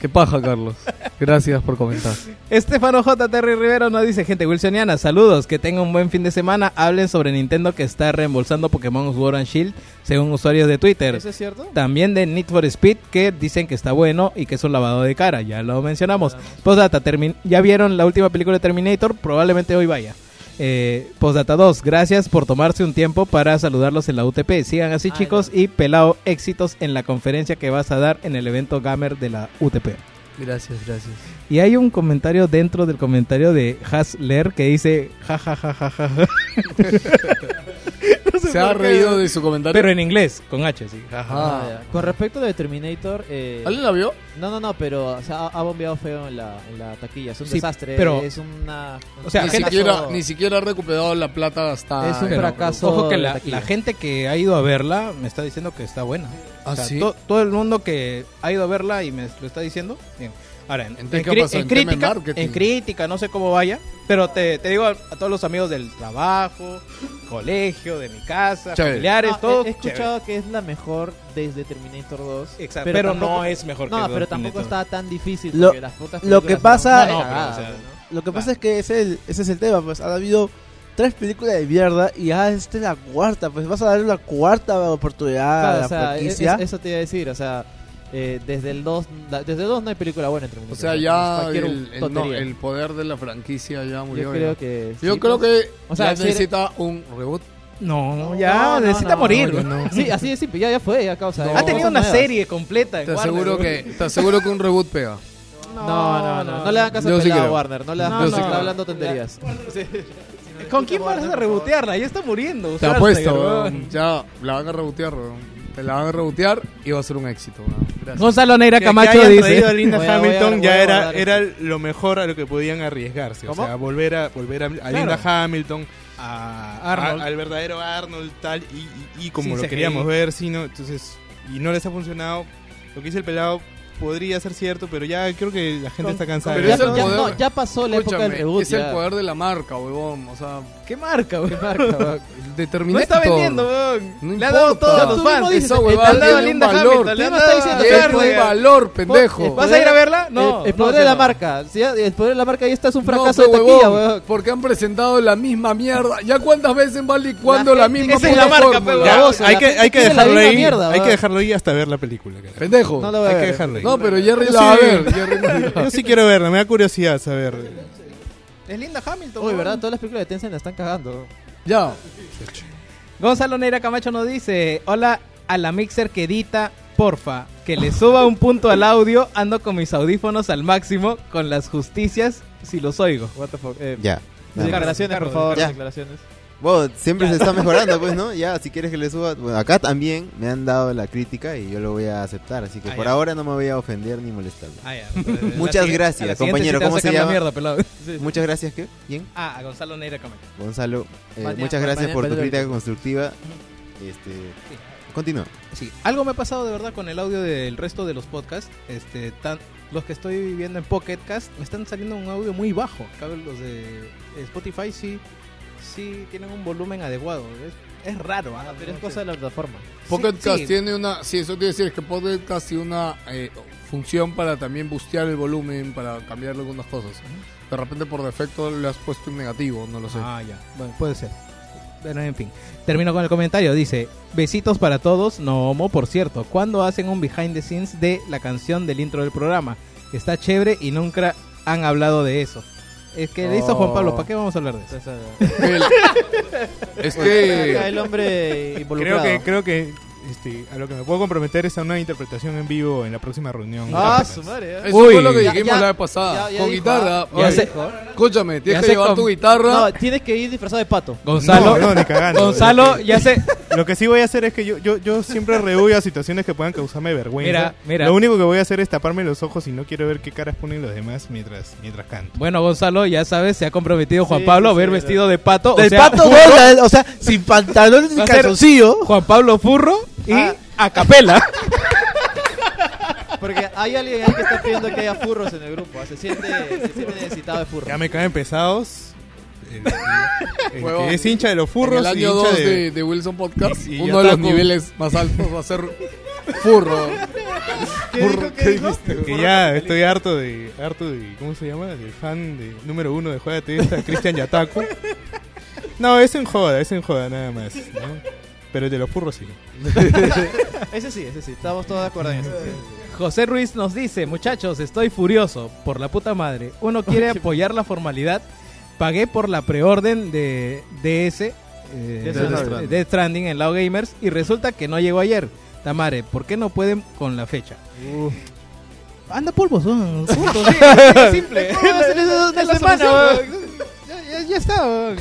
Speaker 5: Qué paja, Carlos. Gracias por comentar.
Speaker 11: Estefano J. Terry Rivero nos dice, gente wilsoniana, saludos, que tengan un buen fin de semana. Hablen sobre Nintendo que está reembolsando Pokémon Sword and Shield, según usuarios de Twitter.
Speaker 4: ¿Eso es cierto?
Speaker 11: También de Need for Speed, que dicen que está bueno y que es un lavado de cara, ya lo mencionamos. Postdata, ¿ya vieron la última película de Terminator? Probablemente hoy vaya. Eh, Postdata 2, gracias por tomarse un tiempo para saludarlos en la UTP. Sigan así chicos y pelao éxitos en la conferencia que vas a dar en el evento Gamer de la UTP.
Speaker 5: Gracias, gracias.
Speaker 11: Y hay un comentario dentro del comentario de Hasler que dice ja ja ja ja ja. ja". No sé
Speaker 5: Se ha reído de su comentario.
Speaker 11: Pero en inglés, con H, sí.
Speaker 4: Ah, ya. Con respecto de Terminator. Eh...
Speaker 5: ¿Alguien la vio?
Speaker 4: No, no, no, pero o sea, ha, bombeado feo en la, en la taquilla. Es un
Speaker 11: Sí,
Speaker 4: desastre.
Speaker 11: pero-
Speaker 4: es una.
Speaker 11: O sea,
Speaker 5: ni,
Speaker 11: gente-
Speaker 5: siquiera, ni siquiera ha recuperado la plata gastada.
Speaker 4: Es un fracaso.
Speaker 11: Ojo que la, gente que ha ido a verla me está diciendo que está buena.
Speaker 5: ¿Ah,
Speaker 11: O sea,
Speaker 5: sí?
Speaker 11: to- todo el mundo que ha ido a verla y me lo está diciendo, bien. Ahora, en, en
Speaker 5: ¿qué pasa?
Speaker 11: en
Speaker 5: ¿En
Speaker 11: crítica, en crítica, no sé cómo vaya, pero te, te digo a, a todos los amigos del trabajo, colegio, de mi casa,
Speaker 5: Chévere.
Speaker 11: familiares,
Speaker 4: No,
Speaker 11: todo.
Speaker 4: he, he escuchado que es la mejor desde Terminator 2.
Speaker 11: Exacto, pero no es mejor que
Speaker 4: No, pero
Speaker 11: Terminator.
Speaker 4: tampoco está tan difícil.
Speaker 8: Lo-
Speaker 4: las
Speaker 8: lo que pasa-
Speaker 11: No, pero, o sea,
Speaker 4: ¿no?
Speaker 8: Lo que pasa es que ese, es el- ese es el tema, pues ha habido tres películas de mierda y ya esta es la cuarta, pues vas a darle una cuarta oportunidad
Speaker 4: Claro,
Speaker 8: a la
Speaker 4: o sea,
Speaker 8: franquicia.
Speaker 4: es- eso te iba a decir, o sea, eh, desde el 2, la- desde el 2 no hay película buena en
Speaker 5: O sea,
Speaker 4: Es
Speaker 5: ya el, el- no,
Speaker 4: tontería.
Speaker 5: el poder de la franquicia ya murió.
Speaker 4: Yo
Speaker 5: ya.
Speaker 4: creo que
Speaker 5: Yo
Speaker 4: sí,
Speaker 5: creo
Speaker 4: pues.
Speaker 5: que
Speaker 4: O sea,
Speaker 5: ya
Speaker 4: si
Speaker 5: necesita un reboot.
Speaker 11: No, ya
Speaker 4: No,
Speaker 11: necesita
Speaker 4: no,
Speaker 11: morir.
Speaker 4: no,
Speaker 11: ¿no?
Speaker 4: Sí, así de simple, ya, ya fue, ya causa.
Speaker 5: No.
Speaker 11: Ha tenido una serie completa. en
Speaker 5: Te aseguro que, te aseguro que un reboot pega.
Speaker 4: No, no, no, no, le hagan caso
Speaker 5: sí creo.
Speaker 4: Warner, no le
Speaker 11: No,
Speaker 4: caso,
Speaker 11: no.
Speaker 4: está hablando tonterías.
Speaker 11: ¿Con quién vas a rebotearla? Ya está muriendo.
Speaker 5: Te apuesto. Ya la van a rebotear, weón. Te la van a rebotear y va a ser un éxito. Gracias.
Speaker 11: Gonzalo Neira
Speaker 6: Que- que
Speaker 11: Camacho
Speaker 6: hayan
Speaker 11: dice.
Speaker 6: a Linda
Speaker 4: Voy a- voy a-
Speaker 6: Hamilton ya
Speaker 4: a
Speaker 6: era, era lo mejor a lo que podían arriesgarse.
Speaker 4: ¿Cómo?
Speaker 6: O sea, volver a, volver a, a Linda Hamilton,
Speaker 11: A Arnold.
Speaker 6: a- al verdadero Arnold, tal, y, y- y como
Speaker 11: Sin
Speaker 6: lo queríamos ver, sí, ¿no? Entonces, y no les ha funcionado. Lo que dice el pelado podría ser cierto, pero ya creo que la gente está cansada.
Speaker 5: Pero
Speaker 6: de
Speaker 5: es el
Speaker 6: eso.
Speaker 4: ya,
Speaker 5: poder.
Speaker 4: no, ya pasó la época del reboot.
Speaker 5: es el
Speaker 4: ya.
Speaker 5: poder de la marca, weón. O sea,
Speaker 11: ¿Qué marca, weón?
Speaker 4: ¿Qué marca, weón?
Speaker 5: de
Speaker 11: No está vendiendo, weón.
Speaker 5: No
Speaker 11: Le ha dado
Speaker 5: importa.
Speaker 11: todo a los fans.
Speaker 5: dices,
Speaker 11: Esa
Speaker 5: le han dado Linda. Hamilton,
Speaker 11: Le
Speaker 4: ¿Quién
Speaker 11: han dado-
Speaker 4: diciendo
Speaker 5: Tiene
Speaker 4: que
Speaker 5: un
Speaker 4: es
Speaker 5: valor, pendejo.
Speaker 11: ¿Vas a ir a verla? No.
Speaker 4: el, poder de la
Speaker 11: no.
Speaker 4: marca. Sí, el poder de la marca ya está es un fracaso de taquilla, weón.
Speaker 5: Porque han presentado la misma mierda. ¿Ya cuántas veces van licuando la, misma
Speaker 11: esa es la marca, huevón.
Speaker 4: baboso,
Speaker 6: hay
Speaker 4: la
Speaker 6: que, hay que dejarlo ahí.
Speaker 4: mierda,
Speaker 6: hay que
Speaker 4: weón.
Speaker 6: dejarlo ahí hasta ver la película.
Speaker 5: Pendejo.
Speaker 4: No lo voy a
Speaker 6: Hay que dejarlo ahí.
Speaker 5: No, pero Jerry la va a ver.
Speaker 6: Yo sí quiero verla, me da curiosidad saber.
Speaker 11: Es Linda Hamilton.
Speaker 4: Uy. ¿verdad? Todas las películas de Tencent la están cagando.
Speaker 5: Ya.
Speaker 11: Gonzalo Neira Camacho nos dice: Hola a la mixer que edita, porfa, que le suba un punto al audio. Ando con mis audífonos al máximo con las justicias si los oigo.
Speaker 4: What the fuck. Eh,
Speaker 10: Ya.
Speaker 4: declaraciones, por favor,
Speaker 10: ya.
Speaker 4: declaraciones.
Speaker 10: Bueno, siempre se está mejorando, pues, ¿no? Ya, si quieres que le suba. Bueno, acá también me han dado la crítica y yo lo voy a aceptar. Así que
Speaker 11: Ah,
Speaker 10: por
Speaker 11: ya.
Speaker 10: ahora no me voy a ofender ni molestar.
Speaker 11: Ah, ya.
Speaker 10: Muchas
Speaker 11: La
Speaker 10: gracias, compañero. ¿Cómo se llama?
Speaker 11: mierda, pelado.
Speaker 10: Muchas gracias, ¿qué? ¿Quién?
Speaker 11: Ah, a Gonzalo Neira Camacho.
Speaker 10: Gonzalo, eh,
Speaker 4: Mañana-
Speaker 10: muchas gracias
Speaker 4: mañana-
Speaker 10: por tu crítica constructiva. Este, continúa.
Speaker 11: Sí, algo me ha pasado de verdad con el audio del resto de los podcasts. Este, tan, los que estoy viendo en Pocket Cast me están saliendo un audio muy bajo. Acá los de Spotify sí, sí tienen un volumen adecuado. Es, es raro, ¿ah?
Speaker 4: Pero es cosa de la plataforma.
Speaker 5: Pocket
Speaker 11: Sí,
Speaker 5: Cast
Speaker 11: sí.
Speaker 5: tiene una. Sí, eso quiere decir que Pocket Cast tiene una eh, función para también bustear el volumen, para cambiarle algunas cosas. De repente por defecto le has puesto en negativo, no lo sé.
Speaker 11: Ah, ya. Bueno, puede ser. Bueno, en fin. Termino con el comentario. Dice, besitos para todos. No homo, por cierto. ¿Cuándo hacen un behind the scenes de la canción del intro del programa? Está chévere y nunca han hablado de eso. Es que le hizo Juan Pablo. ¿Para qué vamos a hablar de eso?
Speaker 5: Es
Speaker 4: Acá
Speaker 5: que.
Speaker 4: el hombre
Speaker 6: Creo
Speaker 4: involucrado.
Speaker 6: que, creo que este, a lo que me puedo comprometer es a una interpretación en vivo en la próxima reunión.
Speaker 4: Ah, su madre. ¿eh?
Speaker 5: Eso
Speaker 11: Uy.
Speaker 5: fue lo que
Speaker 4: Ya-
Speaker 5: dijimos
Speaker 4: ya-
Speaker 5: la vez pasada.
Speaker 4: ya- ya
Speaker 5: con
Speaker 4: dijo,
Speaker 5: guitarra.
Speaker 11: ya
Speaker 5: oye,
Speaker 11: sé.
Speaker 5: escúchame, tienes
Speaker 11: ya
Speaker 5: que
Speaker 11: sé
Speaker 5: llevar
Speaker 11: con-
Speaker 5: tu guitarra.
Speaker 4: No, tienes que ir disfrazado de pato.
Speaker 11: Gonzalo,
Speaker 6: No, no, ni cagando.
Speaker 11: Gonzalo ya se,
Speaker 6: Lo que sí voy a hacer es que yo, yo, yo siempre rehuyo a situaciones que puedan causarme vergüenza.
Speaker 11: Mira, mira.
Speaker 6: Lo único que voy a hacer es taparme los ojos y no quiero ver qué caras ponen los demás mientras, mientras canto.
Speaker 11: Bueno, Gonzalo, ya sabes, se ha comprometido Juan
Speaker 6: Sí,
Speaker 11: Pablo a
Speaker 6: sí,
Speaker 11: ver
Speaker 6: sí,
Speaker 11: vestido de pato.
Speaker 8: Del
Speaker 11: o sea,
Speaker 8: pato
Speaker 11: furro,
Speaker 8: Donald, o sea, sin pantalones ni
Speaker 11: Va a ser-
Speaker 8: calzoncillo.
Speaker 11: Juan Pablo Furro y
Speaker 8: Ah.
Speaker 11: a capela.
Speaker 4: Porque hay alguien ahí que está pidiendo que haya furros en el grupo. Se siente, se siente necesitado de furros.
Speaker 6: Ya me caen pesados. El, el
Speaker 5: Huevón,
Speaker 6: que es hincha de los furros
Speaker 5: En el año
Speaker 6: hincha
Speaker 5: 2
Speaker 6: de...
Speaker 5: de, de Wilson Podcast,
Speaker 6: y
Speaker 5: uno de los niveles más altos va a ser furro. Furro, ¿qué dijiste?
Speaker 6: Que ya estoy harto de, harto de, ¿cómo se llama? Del fan de número uno de Juega Esta, Cristian Yataku. No, es en joda, es en joda nada más. ¿no? Pero el de los furros sí.
Speaker 4: Ese sí, ese sí. Estamos todos de acuerdo en eso.
Speaker 11: José Ruiz nos dice, muchachos, estoy furioso, por la puta madre. Uno quiere apoyar la formalidad. Pagué por la preorden de DS, eh,
Speaker 4: Death
Speaker 11: de-
Speaker 4: Stranding.
Speaker 11: Death Stranding en Lao Gamers y resulta que no llegó ayer. Tamare, ¿por qué no pueden con la fecha? Anda polvo, son punto, sí, simple. de la semana, weón. Ya, está.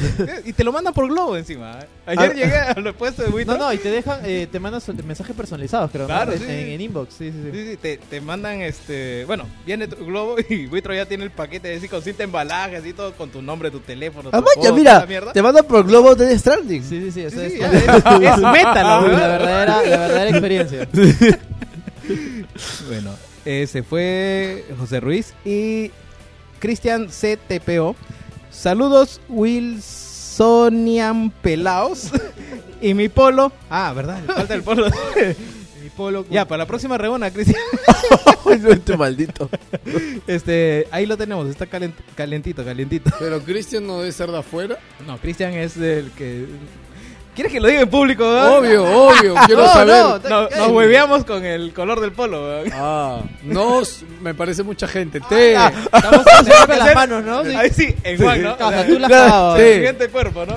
Speaker 11: Y te lo mandan por globo encima. ¿eh? Ayer
Speaker 4: Ah.
Speaker 11: llegué al puesto de Witro.
Speaker 4: No, no, y te dejan, eh, te mandan mensajes personalizados, creo.
Speaker 11: Claro,
Speaker 4: en,
Speaker 11: sí,
Speaker 4: en-
Speaker 11: sí.
Speaker 4: en inbox. Sí, sí, sí.
Speaker 11: Sí, sí, te, te mandan este. Bueno, viene tu globo y Witro ya tiene el paquete así con cinta embalaje, así todo con tu nombre, tu teléfono. tu
Speaker 8: Ah, mira, te mandan por globo de Stranding.
Speaker 4: Sí, sí, sí. eso
Speaker 11: Sí,
Speaker 4: es,
Speaker 11: sí, es, es meta, ¿no?
Speaker 4: la, verdadera, la verdadera experiencia.
Speaker 11: Bueno, ese fue José Ruiz y Cristian CTPO. Saludos, Wilsonian Pelaos. y mi polo. Ah, ¿verdad? Le Falta el polo. mi polo. Ya, para la próxima reunión, Cristian.
Speaker 8: este maldito.
Speaker 11: Este, ahí lo tenemos, está calent- calentito, calentito.
Speaker 5: Pero Cristian no debe ser de afuera.
Speaker 11: No, Cristian es el que. ¿Quieres que lo diga en público? weón?
Speaker 5: Obvio, obvio, quiero
Speaker 11: No,
Speaker 5: saber.
Speaker 11: no, no, nos hueveamos con el color del polo. weón.
Speaker 5: Ah, nos, me parece mucha gente. Te.
Speaker 4: Estamos
Speaker 11: Tenemos
Speaker 4: haciendo
Speaker 11: que
Speaker 4: las manos, ¿no? Sí.
Speaker 11: Ahí sí, en Juan, ¿no?
Speaker 4: O sea, tú cagabas.
Speaker 11: sí. Siguiente cuerpo, ¿no?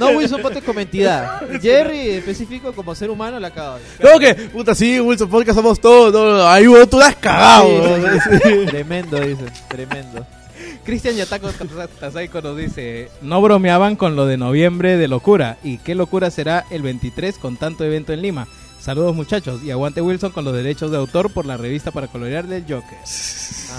Speaker 4: No, Wilson, ponte como entidad. Jerry, específico, como ser humano, la acaba.
Speaker 8: ¿Cómo que? Puta, sí, Wilson Podcast somos todos. No, no, ahí vos tú la has cagado. weón.
Speaker 4: Tremendo, dice. Tremendo.
Speaker 11: Cristian Yataco Tazaiko nos dice, no bromeaban con lo de noviembre de locura. ¿Y qué locura será el 23 con tanto evento en Lima? Saludos muchachos y aguante Wilson con los derechos de autor por la revista para colorear del Joker.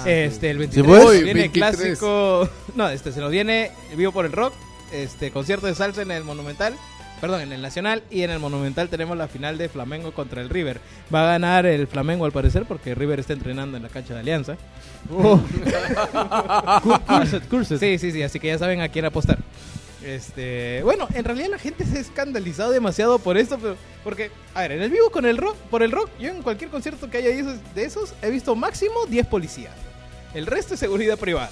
Speaker 11: este, el 23
Speaker 8: pues?
Speaker 11: se viene
Speaker 5: 23.
Speaker 11: clásico... No, este se nos viene vivo por el rock, este concierto de salsa en el Monumental. Perdón, en el Nacional y en el Monumental tenemos la final de Flamengo contra el River. Va a ganar el Flamengo al parecer porque River está entrenando en la cancha de Alianza.
Speaker 4: Cursed, cursed.
Speaker 11: Sí, sí, sí, así que ya saben a quién apostar. Este, bueno, en realidad la gente se ha escandalizado demasiado por esto, pero porque, a ver, en el vivo con el rock, por el rock, yo en cualquier concierto que haya de esos he visto máximo 10 policías. El resto es seguridad privada.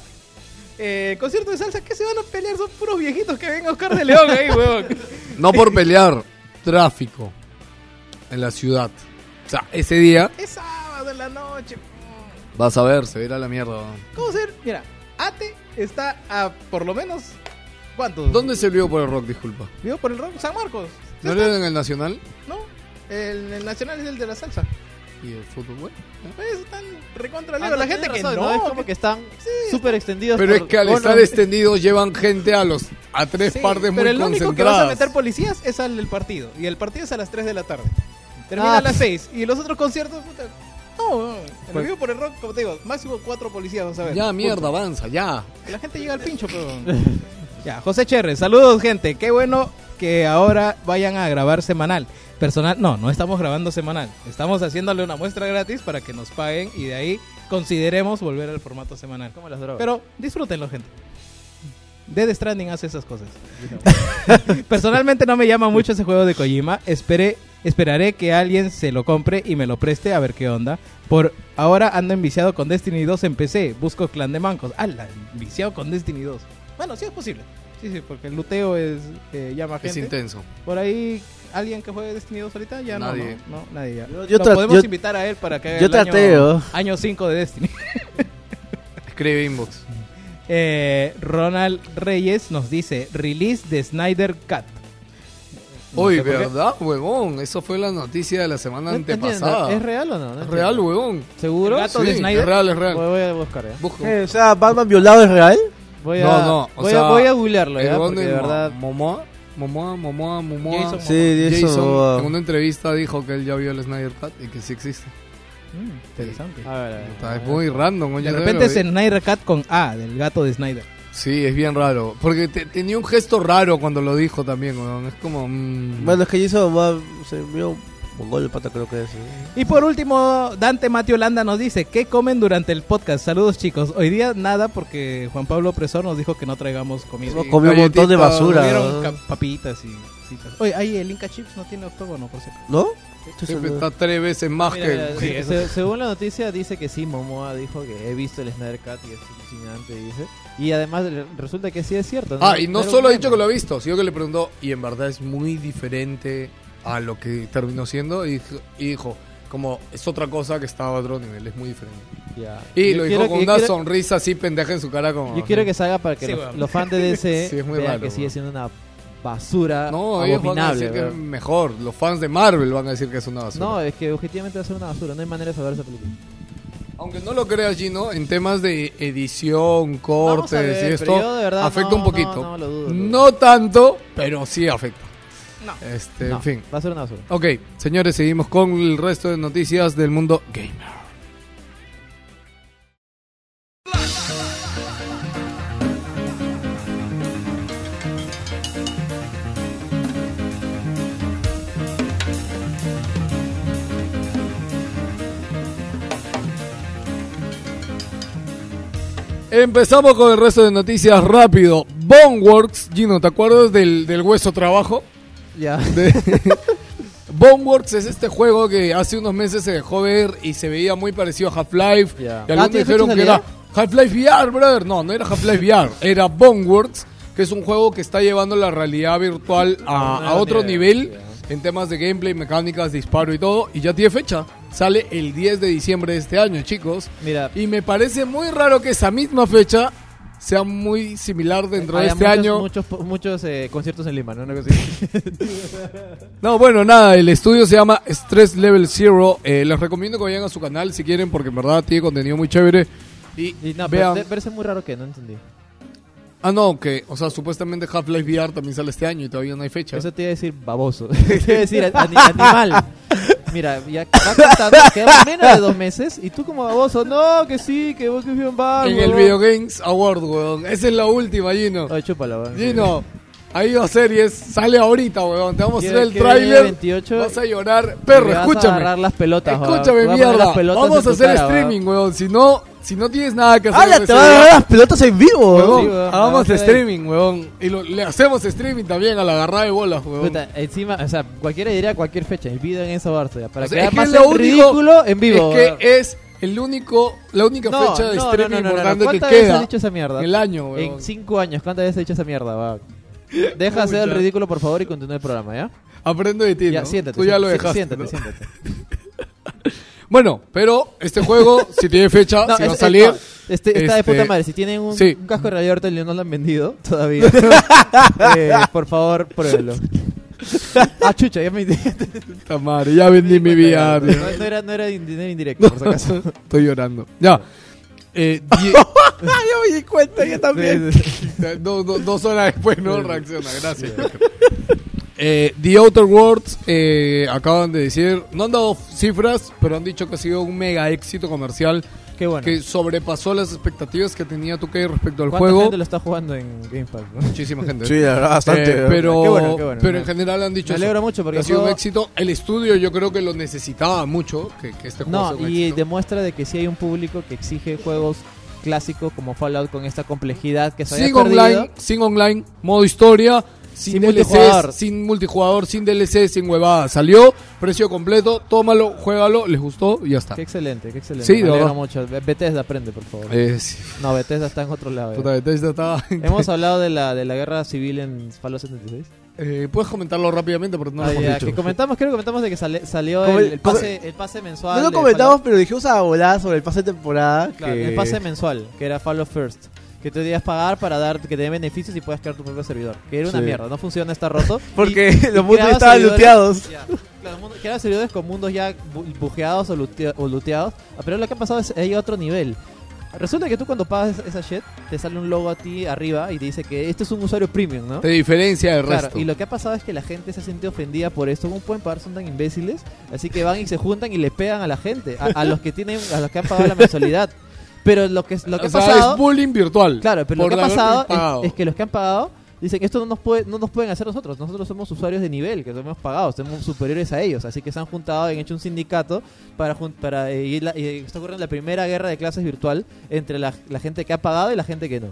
Speaker 11: Eh, concierto de salsa, ¿qué se van a pelear? Son puros viejitos que ven a Oscar de León ahí, huevón.
Speaker 5: No por pelear, tráfico en la ciudad. O sea, ese día
Speaker 11: Es sábado en la noche.
Speaker 5: vas a ver, se verá la mierda.
Speaker 11: ¿Cómo ser? Mira, Ate está a por lo menos. ¿Cuántos?
Speaker 5: ¿Dónde se vio por el rock, disculpa?
Speaker 11: ¿Vivo por el rock? San Marcos.
Speaker 5: ¿No era en el Nacional?
Speaker 11: No, el, el nacional es el de la salsa.
Speaker 5: ¿Y el fútbol? Bueno.
Speaker 11: Pues están recontra
Speaker 4: Ah, no,
Speaker 11: la gente que
Speaker 4: razón,
Speaker 11: no.
Speaker 4: Es como que están súper extendidos.
Speaker 5: Pero es
Speaker 4: por-
Speaker 5: que al
Speaker 4: Bueno,
Speaker 5: estar extendidos llevan gente a los a tres
Speaker 11: Sí,
Speaker 5: partes muy
Speaker 11: pero el único que vas a meter policías es al del partido. Y el partido es a las 3 de la tarde. Termina
Speaker 4: Ah.
Speaker 11: a las 6. Y los otros conciertos, puta. No, no. En el
Speaker 4: Pues-
Speaker 11: vivo por el rock, como te digo, máximo cuatro policías, vas a ver.
Speaker 5: Ya, mierda,
Speaker 11: Punto.
Speaker 5: avanza, ya.
Speaker 11: La gente llega al pincho, pero. ya, José Cherre, saludos, gente. Qué bueno que ahora vayan a grabar semanal. Personal, no, no estamos grabando semanal. Estamos haciéndole una muestra gratis para que nos paguen y de ahí consideremos volver al formato semanal.
Speaker 4: Como las drogas.
Speaker 11: Pero disfrútenlo, gente. Dead Stranding hace esas cosas. Personalmente no me llama mucho ese juego de Kojima. Esperé, esperaré que alguien se lo compre y me lo preste a ver qué onda. Por ahora ando enviciado con Destiny 2 en PC. Busco clan de mancos. ¡Hala! Enviciado con Destiny 2. Bueno, sí es posible. Sí, sí, porque el luteo es eh, llama
Speaker 5: Es
Speaker 11: gente.
Speaker 5: intenso.
Speaker 11: Por ahí, ¿alguien que juegue Destiny 2 ahorita? Ya
Speaker 5: Nadie.
Speaker 11: no, no, no, nadie ya.
Speaker 8: Yo- yo
Speaker 11: Lo podemos
Speaker 8: yo-
Speaker 11: invitar a él para que haga
Speaker 8: yo
Speaker 11: el año,
Speaker 8: ¿no?
Speaker 11: año 5 de Destiny.
Speaker 5: Escribe inbox.
Speaker 11: Eh, Ronald Reyes nos dice release de Snyder Cut. No
Speaker 5: Uy. ¿verdad, huevón? Eso fue la noticia de la semana
Speaker 4: No
Speaker 5: antepasada.
Speaker 4: ¿Es real o no? No
Speaker 5: ¿Es real, huevón?
Speaker 4: ¿Seguro?
Speaker 11: El gato
Speaker 5: Sí,
Speaker 11: de Snyder.
Speaker 5: es real, es real.
Speaker 4: Voy, a buscar.
Speaker 8: Eh, o sea, Batman violado es real.
Speaker 4: Voy a,
Speaker 5: No, no, o
Speaker 4: voy,
Speaker 5: sea,
Speaker 4: a, voy a googlearlo
Speaker 5: el
Speaker 4: ya,
Speaker 5: huevón
Speaker 4: porque
Speaker 5: de
Speaker 4: verdad...
Speaker 5: Momoa Momoa, Momoa, Momoa.
Speaker 7: Jason
Speaker 8: Sí, Jason Momoa.
Speaker 5: en una entrevista dijo que él ya vio el Snyder Cut y que sí existe.
Speaker 11: Mm, interesante.
Speaker 4: A ver, a ver.
Speaker 5: Está, es muy random.
Speaker 11: De repente es
Speaker 5: vi.
Speaker 11: Snyder Cat con A, del gato de Snyder.
Speaker 5: Sí, es bien raro. Porque te- tenía un gesto raro cuando lo dijo también, weón. Es como... mm,
Speaker 8: Bueno, es que Jason Momoa se vio mongol el pata creo que es. ¿eh?
Speaker 11: Y por último, Dante Mateo Landa nos dice, ¿qué comen durante el podcast? Saludos chicos. Hoy día nada porque Juan Pablo Opresor nos dijo que no traigamos comida.
Speaker 8: Comido un montón de basura.
Speaker 11: Papitas y citas. Oye, ahí el Inca Chips no tiene octógono, por cierto.
Speaker 8: ¿No?
Speaker 5: siempre está tres veces más
Speaker 4: Mira,
Speaker 5: que...
Speaker 11: Sí,
Speaker 4: se- según la noticia dice que sí, Momoa dijo que he visto el Snyder Cut y es alucinante, dice. Y además re- resulta que sí es cierto.
Speaker 5: Ah, y no solo ha dicho que lo ha visto, sino que le preguntó, y en verdad es muy diferente a lo que terminó siendo, y dijo, y dijo, como es otra cosa que está a otro nivel, es muy diferente.
Speaker 4: Ya.
Speaker 5: Y
Speaker 4: Yo
Speaker 5: lo dijo con una
Speaker 4: quiero-
Speaker 5: sonrisa así pendeja en su cara como...
Speaker 4: Yo quiero que salga para que
Speaker 11: Sí,
Speaker 4: los,
Speaker 11: weón.
Speaker 4: los fans de DC
Speaker 5: Sí, es muy
Speaker 4: vean
Speaker 5: raro,
Speaker 4: que sigue
Speaker 5: weón.
Speaker 4: siendo una basura
Speaker 5: No, ellos van a
Speaker 4: abominable.
Speaker 5: decir que es mejor, los fans de Marvel van a decir que es una basura.
Speaker 4: No, es que objetivamente va a ser una basura, no hay manera de saber esa película.
Speaker 5: Aunque no lo creas, Gino, en temas de edición, cortes
Speaker 4: ver,
Speaker 5: y esto,
Speaker 4: verdad
Speaker 5: afecta
Speaker 4: no,
Speaker 5: un poquito.
Speaker 4: no, no lo dudo, lo
Speaker 5: No
Speaker 4: dudo.
Speaker 5: tanto, pero sí afecta.
Speaker 11: No.
Speaker 5: Este,
Speaker 4: No,
Speaker 5: en fin.
Speaker 4: Va a ser una basura.
Speaker 5: Ok, señores, seguimos con el resto de noticias del mundo gamer. Empezamos con el resto de noticias rápido. Boneworks, Gino, ¿te acuerdas del, del hueso trabajo?
Speaker 4: Ya.
Speaker 5: De- Boneworks es este juego que hace unos meses se dejó ver y se veía muy parecido a Half-Life. Y algunos
Speaker 4: Ah, ¿tiene
Speaker 5: dijeron que era Half-Life VR, brother. No, no era Half-Life VR, era Boneworks, que es un juego que está llevando la realidad virtual a, a otro nivel en temas de gameplay, mecánicas, disparo y todo. Y ya tiene fecha. Sale el 10 de diciembre de este año, chicos.
Speaker 4: Mira,
Speaker 5: Y me parece muy raro que esa misma fecha sea muy similar dentro de este
Speaker 4: muchos,
Speaker 5: año.
Speaker 4: Muchos, muchos eh, conciertos en Lima, ¿no?
Speaker 5: No, bueno, nada, el estudio se llama Stress Level Zero. Eh, les recomiendo que vayan a su canal si quieren, porque en verdad tiene contenido muy chévere. Y,
Speaker 4: Y no, pero
Speaker 5: vean.
Speaker 4: te parece muy raro que no entendí.
Speaker 5: Ah, no, que, o sea, supuestamente Half-Life VR también sale este año y todavía no hay fecha.
Speaker 4: Eso te iba a decir baboso. te iba a decir ani- animal. Mira, ya va contando, quedan menos de dos meses y tú como baboso, no, que sí, que vos que bien va.
Speaker 5: en el Video Games Award, weón. Esa es la última, Gino.
Speaker 4: Ay, chúpala, weón.
Speaker 5: Gino, hay dos series, sale ahorita, weón. Te vamos a hacer el tráiler.
Speaker 4: 28
Speaker 5: Vas a llorar. Perro,
Speaker 4: vas
Speaker 5: escúchame.
Speaker 4: las pelotas.
Speaker 5: Escúchame, mierda.
Speaker 4: las pelotas
Speaker 5: Vamos a hacer
Speaker 4: cara,
Speaker 5: streaming, weón. Si no, si no tienes nada que hacer.
Speaker 8: ¡Hala!
Speaker 5: en
Speaker 8: Te van a dar las pelotas en vivo!
Speaker 5: Huevón,
Speaker 4: Sí, weón.
Speaker 5: hagamos streaming, huevón. Y lo- le hacemos streaming también a la agarrada de bolas, huevón.
Speaker 4: Puta, encima, o sea, cualquiera diría cualquier fecha, el video en esa Barça, ya, para
Speaker 5: O sea,
Speaker 4: quedar
Speaker 5: es que
Speaker 4: más
Speaker 5: es lo
Speaker 4: ridículo en vivo.
Speaker 5: Es
Speaker 4: weón.
Speaker 5: que es el único, la única
Speaker 4: No,
Speaker 5: fecha de
Speaker 4: no,
Speaker 5: streaming
Speaker 4: no, no, no,
Speaker 5: importante que
Speaker 4: ¿Cuántas veces
Speaker 5: queda
Speaker 4: has dicho esa mierda?
Speaker 5: en el año, huevón.
Speaker 4: En cinco años, ¿cuántas veces has dicho esa mierda? Va? Deja de hacer el ridículo, por favor, y continúa el programa, ¿ya?
Speaker 5: Aprendo de ti,
Speaker 4: Ya,
Speaker 5: ¿no?
Speaker 4: siéntate.
Speaker 5: Tú ya lo
Speaker 4: siéntate,
Speaker 5: dejaste,
Speaker 4: Siéntate,
Speaker 5: ¿no?
Speaker 4: siéntate.
Speaker 5: Bueno, pero este juego, si tiene fecha,
Speaker 4: No,
Speaker 5: si va a
Speaker 4: es-
Speaker 5: salir...
Speaker 4: no, este, está de
Speaker 5: este,
Speaker 4: puta madre. Si tienen un,
Speaker 5: sí.
Speaker 4: un casco de realidad virtual y no lo han vendido todavía, eh, por favor, pruébelo. ah, chucha, ya me
Speaker 5: Puta madre, ya vendí mi VR.
Speaker 4: no, no era, no era in- dinero indirecto, por si acaso.
Speaker 5: Estoy llorando. Ya. Eh, die-
Speaker 8: ya me di cuenta, yo también.
Speaker 4: Sí, sí.
Speaker 5: Do- do- dos horas después no reacciona, gracias. Eh, The Outer Worlds eh, acaban de decir, no han dado cifras, pero han dicho que ha sido un mega éxito comercial
Speaker 4: Qué bueno.
Speaker 5: que sobrepasó las expectativas que tenía 2K respecto al
Speaker 4: ¿Cuánta
Speaker 5: juego.
Speaker 4: gente lo está jugando en Game Pass? no?
Speaker 5: Muchísima gente.
Speaker 8: Sí, la verdad, bastante.
Speaker 5: Eh, pero,
Speaker 4: Qué bueno, qué bueno.
Speaker 5: pero en general han dicho
Speaker 4: Me
Speaker 5: eso,
Speaker 4: alegro mucho porque
Speaker 5: que ha sido un
Speaker 4: todo-
Speaker 5: éxito. El estudio yo creo que lo necesitaba mucho, que, que este juego
Speaker 4: No,
Speaker 5: sea un
Speaker 4: y
Speaker 5: éxito.
Speaker 4: demuestra de que sí hay un público que exige juegos clásicos como Fallout con esta complejidad que se había
Speaker 5: sin
Speaker 4: perdido.
Speaker 5: online, sin online, modo historia, sin,
Speaker 4: Sin
Speaker 5: DLCs,
Speaker 4: multijugador.
Speaker 5: sin multijugador, sin DLC, sin huevada. Salió, precio completo, tómalo, juégalo, les gustó y ya está.
Speaker 4: Qué excelente, qué excelente.
Speaker 5: Sí,
Speaker 4: Me
Speaker 5: verdad.
Speaker 4: mucho. Be- Bethesda aprende, por favor.
Speaker 5: Eh, sí,
Speaker 4: No, Bethesda está en otro lado.
Speaker 5: puta, Bethesda estaba-
Speaker 4: Hemos hablado de la, de la guerra civil en Fallout 76.
Speaker 5: Eh, Puedes comentarlo rápidamente porque no lo
Speaker 4: Ah,
Speaker 5: hemos
Speaker 4: ya,
Speaker 5: dicho.
Speaker 4: que comentamos, creo que comentamos de que sale- salió el,
Speaker 8: el-
Speaker 4: pase, el pase mensual.
Speaker 8: No lo comentamos,
Speaker 4: Fallout.
Speaker 8: pero dijimos a volar sobre el pase de temporada.
Speaker 4: Claro,
Speaker 8: que...
Speaker 4: el pase mensual, que era Fallout First. Que tú debías pagar para dar que te den beneficios y puedas crear tu propio servidor. Que era una
Speaker 8: Sí.
Speaker 4: mierda, no funciona, está roto.
Speaker 8: Porque
Speaker 4: Y- y
Speaker 8: los mundos estaban looteados.
Speaker 4: Ya, claro, mundo- servidores con mundos ya bu- bujeados o, lutea- o looteados. Ah, Pero lo que ha pasado es hay otro nivel. Resulta que tú cuando pagas esa shit, te sale un logo a ti arriba y te dice que este es un usuario premium, ¿no?
Speaker 5: Te diferencia del
Speaker 4: Claro,
Speaker 5: resto.
Speaker 4: y lo que ha pasado es que la gente se sentido ofendida por esto. ¿Cómo pueden pagar? Son tan imbéciles. Así que van y se juntan y le pegan a la gente, a, a los que tienen, a los que han pagado la mensualidad. Pero lo que, lo que
Speaker 5: o
Speaker 4: ha
Speaker 5: sea,
Speaker 4: pasado.
Speaker 5: es bullying virtual.
Speaker 4: Claro, pero lo que ha pasado es, es que los que han pagado dicen esto no nos puede, no nos pueden hacer nosotros. Nosotros somos usuarios de nivel, que hemos pagado, somos superiores a ellos. Así que se han juntado y han hecho un sindicato para para eh, y, la- y está ocurriendo la primera guerra de clases virtual entre la, la gente que ha pagado y la gente que no.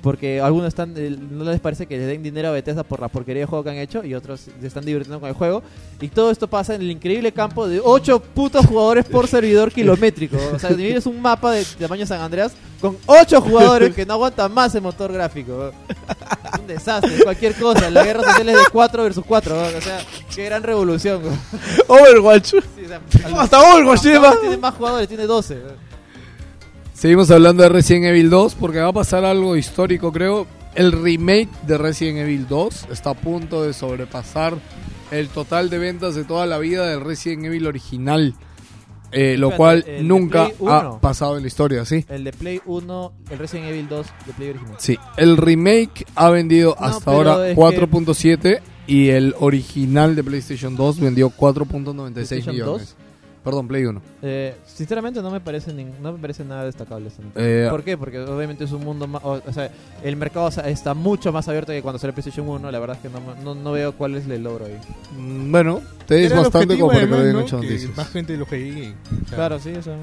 Speaker 4: Porque algunos están eh, no les parece que les den dinero a Bethesda por la porquería de juego que han hecho y otros se están divirtiendo con el juego. Y todo esto pasa en el increíble campo de 8 putos jugadores por servidor kilométrico. O sea, es un mapa de tamaño San Andreas con 8 jugadores que no aguantan más el motor gráfico. Es un desastre, cualquier cosa. La guerra social es de 4 versus 4. O sea, qué gran revolución.
Speaker 8: Overwatch.
Speaker 4: Sí, o sea,
Speaker 8: Hasta Overwatch tiene más.
Speaker 4: tiene más jugadores, tiene 12.
Speaker 5: Seguimos hablando de Resident Evil 2 porque va a pasar algo histórico, creo. El remake de Resident Evil 2 está a punto de sobrepasar el total de ventas de toda la vida del Resident Evil original. eh, lo cual nunca ha
Speaker 4: 1.
Speaker 5: pasado en la historia, ¿sí?
Speaker 4: El de Play 1, el Resident Evil 2 de Play original.
Speaker 5: Sí, el remake ha vendido
Speaker 4: No,
Speaker 5: hasta ahora
Speaker 4: es que-
Speaker 5: 4.7 y el original de PlayStation 2 vendió 4.96
Speaker 4: PlayStation
Speaker 5: millones. Perdón, Play 1.
Speaker 4: Eh, sinceramente no me parece nin- no me parece nada destacable.
Speaker 5: Eh,
Speaker 4: ¿Por qué? Porque obviamente es un mundo más, o, o sea, el mercado o sea, está mucho más abierto que cuando salió PlayStation 1, la verdad es que no, no, no veo cuál es el logro ahí.
Speaker 5: Mm, Bueno, te es
Speaker 6: Era el
Speaker 5: bastante
Speaker 6: objetivo,
Speaker 5: como para que lo
Speaker 6: además,
Speaker 5: hayan
Speaker 6: ¿no?
Speaker 5: hecho
Speaker 6: Que
Speaker 5: noticias.
Speaker 6: Más gente lo juegue. o sea,
Speaker 4: Claro, sí, o sea,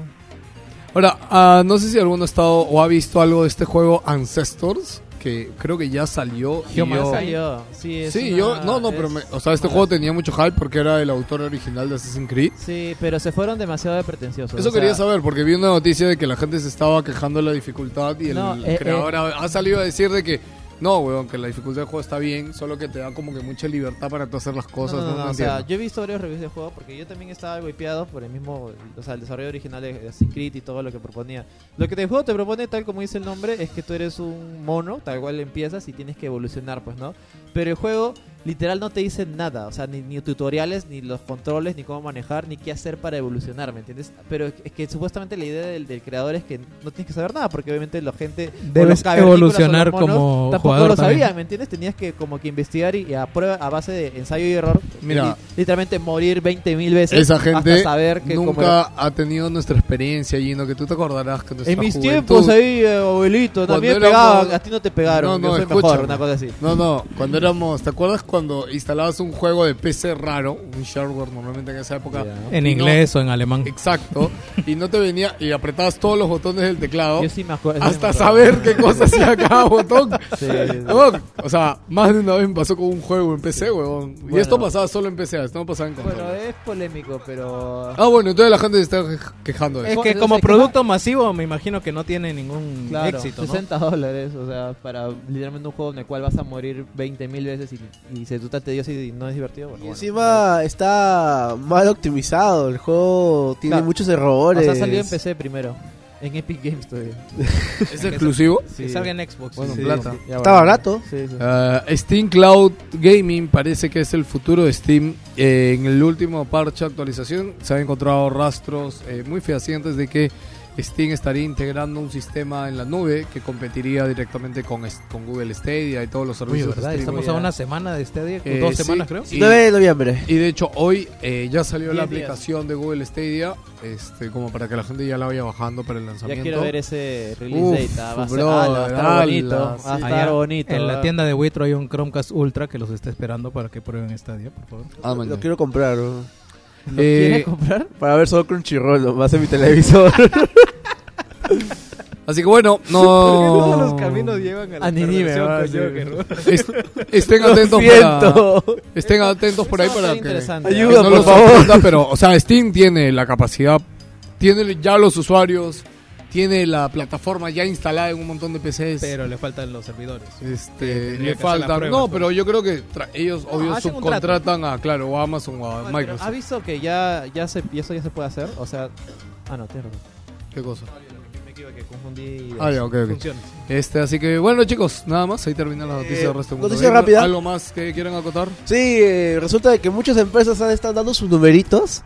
Speaker 5: Ahora, ah, no sé si alguno ha estado o ha visto algo de este juego Ancestors, que creo que ya salió. y
Speaker 4: Yo salió. Sí, es
Speaker 5: Sí,
Speaker 4: una-
Speaker 5: yo, no, no, pero
Speaker 4: es-
Speaker 5: me- o sea, este
Speaker 4: Ah.
Speaker 5: juego tenía mucho hype porque era el autor original de Assassin's Creed.
Speaker 4: Sí, pero se fueron demasiado de pretenciosos.
Speaker 5: Eso
Speaker 4: o sea,
Speaker 5: quería saber, porque vi una noticia de que la gente se estaba quejando de la dificultad y el
Speaker 4: No, eh,
Speaker 5: creador
Speaker 4: eh.
Speaker 5: ha salido a decir de que no, weón, que la dificultad del juego está bien, solo que te da como que mucha libertad para tú hacer las cosas.
Speaker 4: No,
Speaker 5: No,
Speaker 4: no, o sea, yo he visto varios reviews de juego porque yo también estaba golpeado por el mismo, o sea, el desarrollo original de de Assassin's Creed y todo lo que proponía. Lo que el juego te propone, tal como dice el nombre, es que tú eres un mono, tal cual empiezas y tienes que evolucionar, pues, ¿no? Pero el juego literal no te dice nada, o sea, ni, ni tutoriales, ni los controles, ni cómo manejar, ni qué hacer para evolucionar, ¿me entiendes? Pero es que supuestamente la idea del, del creador es que no tienes que saber nada, porque obviamente la gente...
Speaker 11: Debes
Speaker 4: los
Speaker 11: evolucionar
Speaker 4: los monos
Speaker 11: como
Speaker 4: Tampoco
Speaker 11: jugador
Speaker 4: lo
Speaker 11: también.
Speaker 4: sabían, ¿me entiendes? Tenías que como que investigar y, y a prueba, a base de ensayo y error,
Speaker 5: Mira.
Speaker 4: li- literalmente morir 20 mil veces
Speaker 5: Esa gente
Speaker 4: hasta saber que como
Speaker 5: nunca ha tenido nuestra experiencia, Gino, que tú te acordarás que
Speaker 4: en mis
Speaker 5: juventud-
Speaker 4: tiempos ahí, eh, abuelito, a
Speaker 5: Cuando
Speaker 4: mí me
Speaker 5: éramos-
Speaker 4: pegaban, a ti no te pegaron,
Speaker 5: No, no,
Speaker 4: yo soy mejor, una cosa así.
Speaker 5: No, no, cuando éramos, ¿te acuerdas cuando instalabas un juego de PC raro, un shareware normalmente en esa época?
Speaker 11: En
Speaker 5: y no-
Speaker 11: inglés o en alemán.
Speaker 5: Exacto, y no te venía y apretabas todos los botones del teclado
Speaker 4: Yo sí me acuerdo. sí me
Speaker 5: hasta
Speaker 4: acuerdo.
Speaker 5: saber qué cosa hacía cada botón.
Speaker 4: Sí.
Speaker 5: O sea, más de una vez me pasó con un juego en PC, huevón. Y
Speaker 4: Bueno.
Speaker 5: esto pasaba solo en PC, esto no pasaba en consola.
Speaker 4: Bueno, es polémico, pero...
Speaker 5: Ah, bueno, entonces la gente se está quejando de
Speaker 11: Es
Speaker 5: eso.
Speaker 11: que como producto masivo me imagino que no tiene ningún
Speaker 4: Claro,
Speaker 11: éxito, ¿no?
Speaker 4: 60 dólares, o sea, para literalmente un juego en el cual vas a morir 20 mil veces y, y se resulta tedioso y no es divertido. Bueno,
Speaker 8: Y
Speaker 4: bueno,
Speaker 8: encima está mal optimizado. El juego tiene
Speaker 4: Claro.
Speaker 8: muchos
Speaker 4: O
Speaker 8: errores.
Speaker 4: sea, salió en PC primero. En Epic Games todavía.
Speaker 5: ¿Es exclusivo?
Speaker 11: Que salga en Xbox.
Speaker 5: Bueno,
Speaker 11: sí.
Speaker 5: plata.
Speaker 4: Ya,
Speaker 8: Está
Speaker 4: bueno.
Speaker 8: barato.
Speaker 4: Sí, sí.
Speaker 5: Ah, Steam Cloud Gaming parece que es el futuro de Steam. Eh, en el último parche de actualización se han encontrado rastros eh, muy fehacientes de que Steam estaría integrando un sistema en la nube que competiría directamente con, con Google Stadia y todos los servicios. de
Speaker 11: ¿verdad?
Speaker 5: streaming.
Speaker 11: Estamos a una semana de día,
Speaker 5: Eh,
Speaker 11: dos
Speaker 5: sí,
Speaker 11: semanas creo.
Speaker 5: y-
Speaker 8: 9 de noviembre.
Speaker 5: Y de hecho hoy eh, ya salió la
Speaker 4: días.
Speaker 5: aplicación de Google Stadia, este, como para que la gente ya la vaya bajando para el
Speaker 4: Ya
Speaker 5: lanzamiento.
Speaker 4: quiero ver ese release
Speaker 5: Uf,
Speaker 4: date. ah, Va a, ser,
Speaker 5: bro,
Speaker 4: ala, va a estar
Speaker 5: ala,
Speaker 4: bonito. Va a estar
Speaker 11: Allá
Speaker 4: bonito.
Speaker 11: En
Speaker 4: ah.
Speaker 11: la tienda de Witro hay un Chromecast Ultra que los está esperando para que prueben Stadia, por favor.
Speaker 5: Ah,
Speaker 8: Lo
Speaker 5: ya.
Speaker 8: quiero comprar. ¿no?
Speaker 4: ¿Lo
Speaker 5: Eh,
Speaker 4: quiere comprar?
Speaker 8: Para ver solo Crunchyroll nomás en mi televisor.
Speaker 5: Así que bueno, no.
Speaker 11: llevan
Speaker 4: A Ninive, va, sí.
Speaker 5: Est- estén atentos
Speaker 8: Siento.
Speaker 5: para, estén atentos por ahí para que,
Speaker 4: interesante.
Speaker 5: que
Speaker 8: Ayuda,
Speaker 5: no
Speaker 8: por
Speaker 5: los
Speaker 8: favor.
Speaker 5: sorprenda, pero o sea Steam tiene la capacidad tiene ya los usuarios tiene la plataforma ya instalada en un montón de PCs
Speaker 11: Pero le faltan los servidores.
Speaker 5: este le
Speaker 11: que hacer
Speaker 5: falta
Speaker 11: la prueba,
Speaker 5: no pero yo creo que tra- ellos obvio
Speaker 11: hacen un
Speaker 5: subcontratan a claro o a Amazon o a
Speaker 4: pero
Speaker 5: Microsoft
Speaker 4: ¿Ha visto que ya, ya se, y eso ya se puede hacer? O sea... Ah, no, tienes razón.
Speaker 5: qué cosa
Speaker 4: Me equivoqué, confundí...
Speaker 5: ah ya ok, ok.
Speaker 11: Funciones.
Speaker 5: este así que bueno chicos nada más ahí terminan las noticias
Speaker 8: Eh,
Speaker 5: del resto del mundo.
Speaker 8: noticia
Speaker 5: ¿Algo-
Speaker 8: rápida.
Speaker 5: algo más que quieran acotar
Speaker 8: Sí, eh, resulta de que muchas empresas han estado dando sus numeritos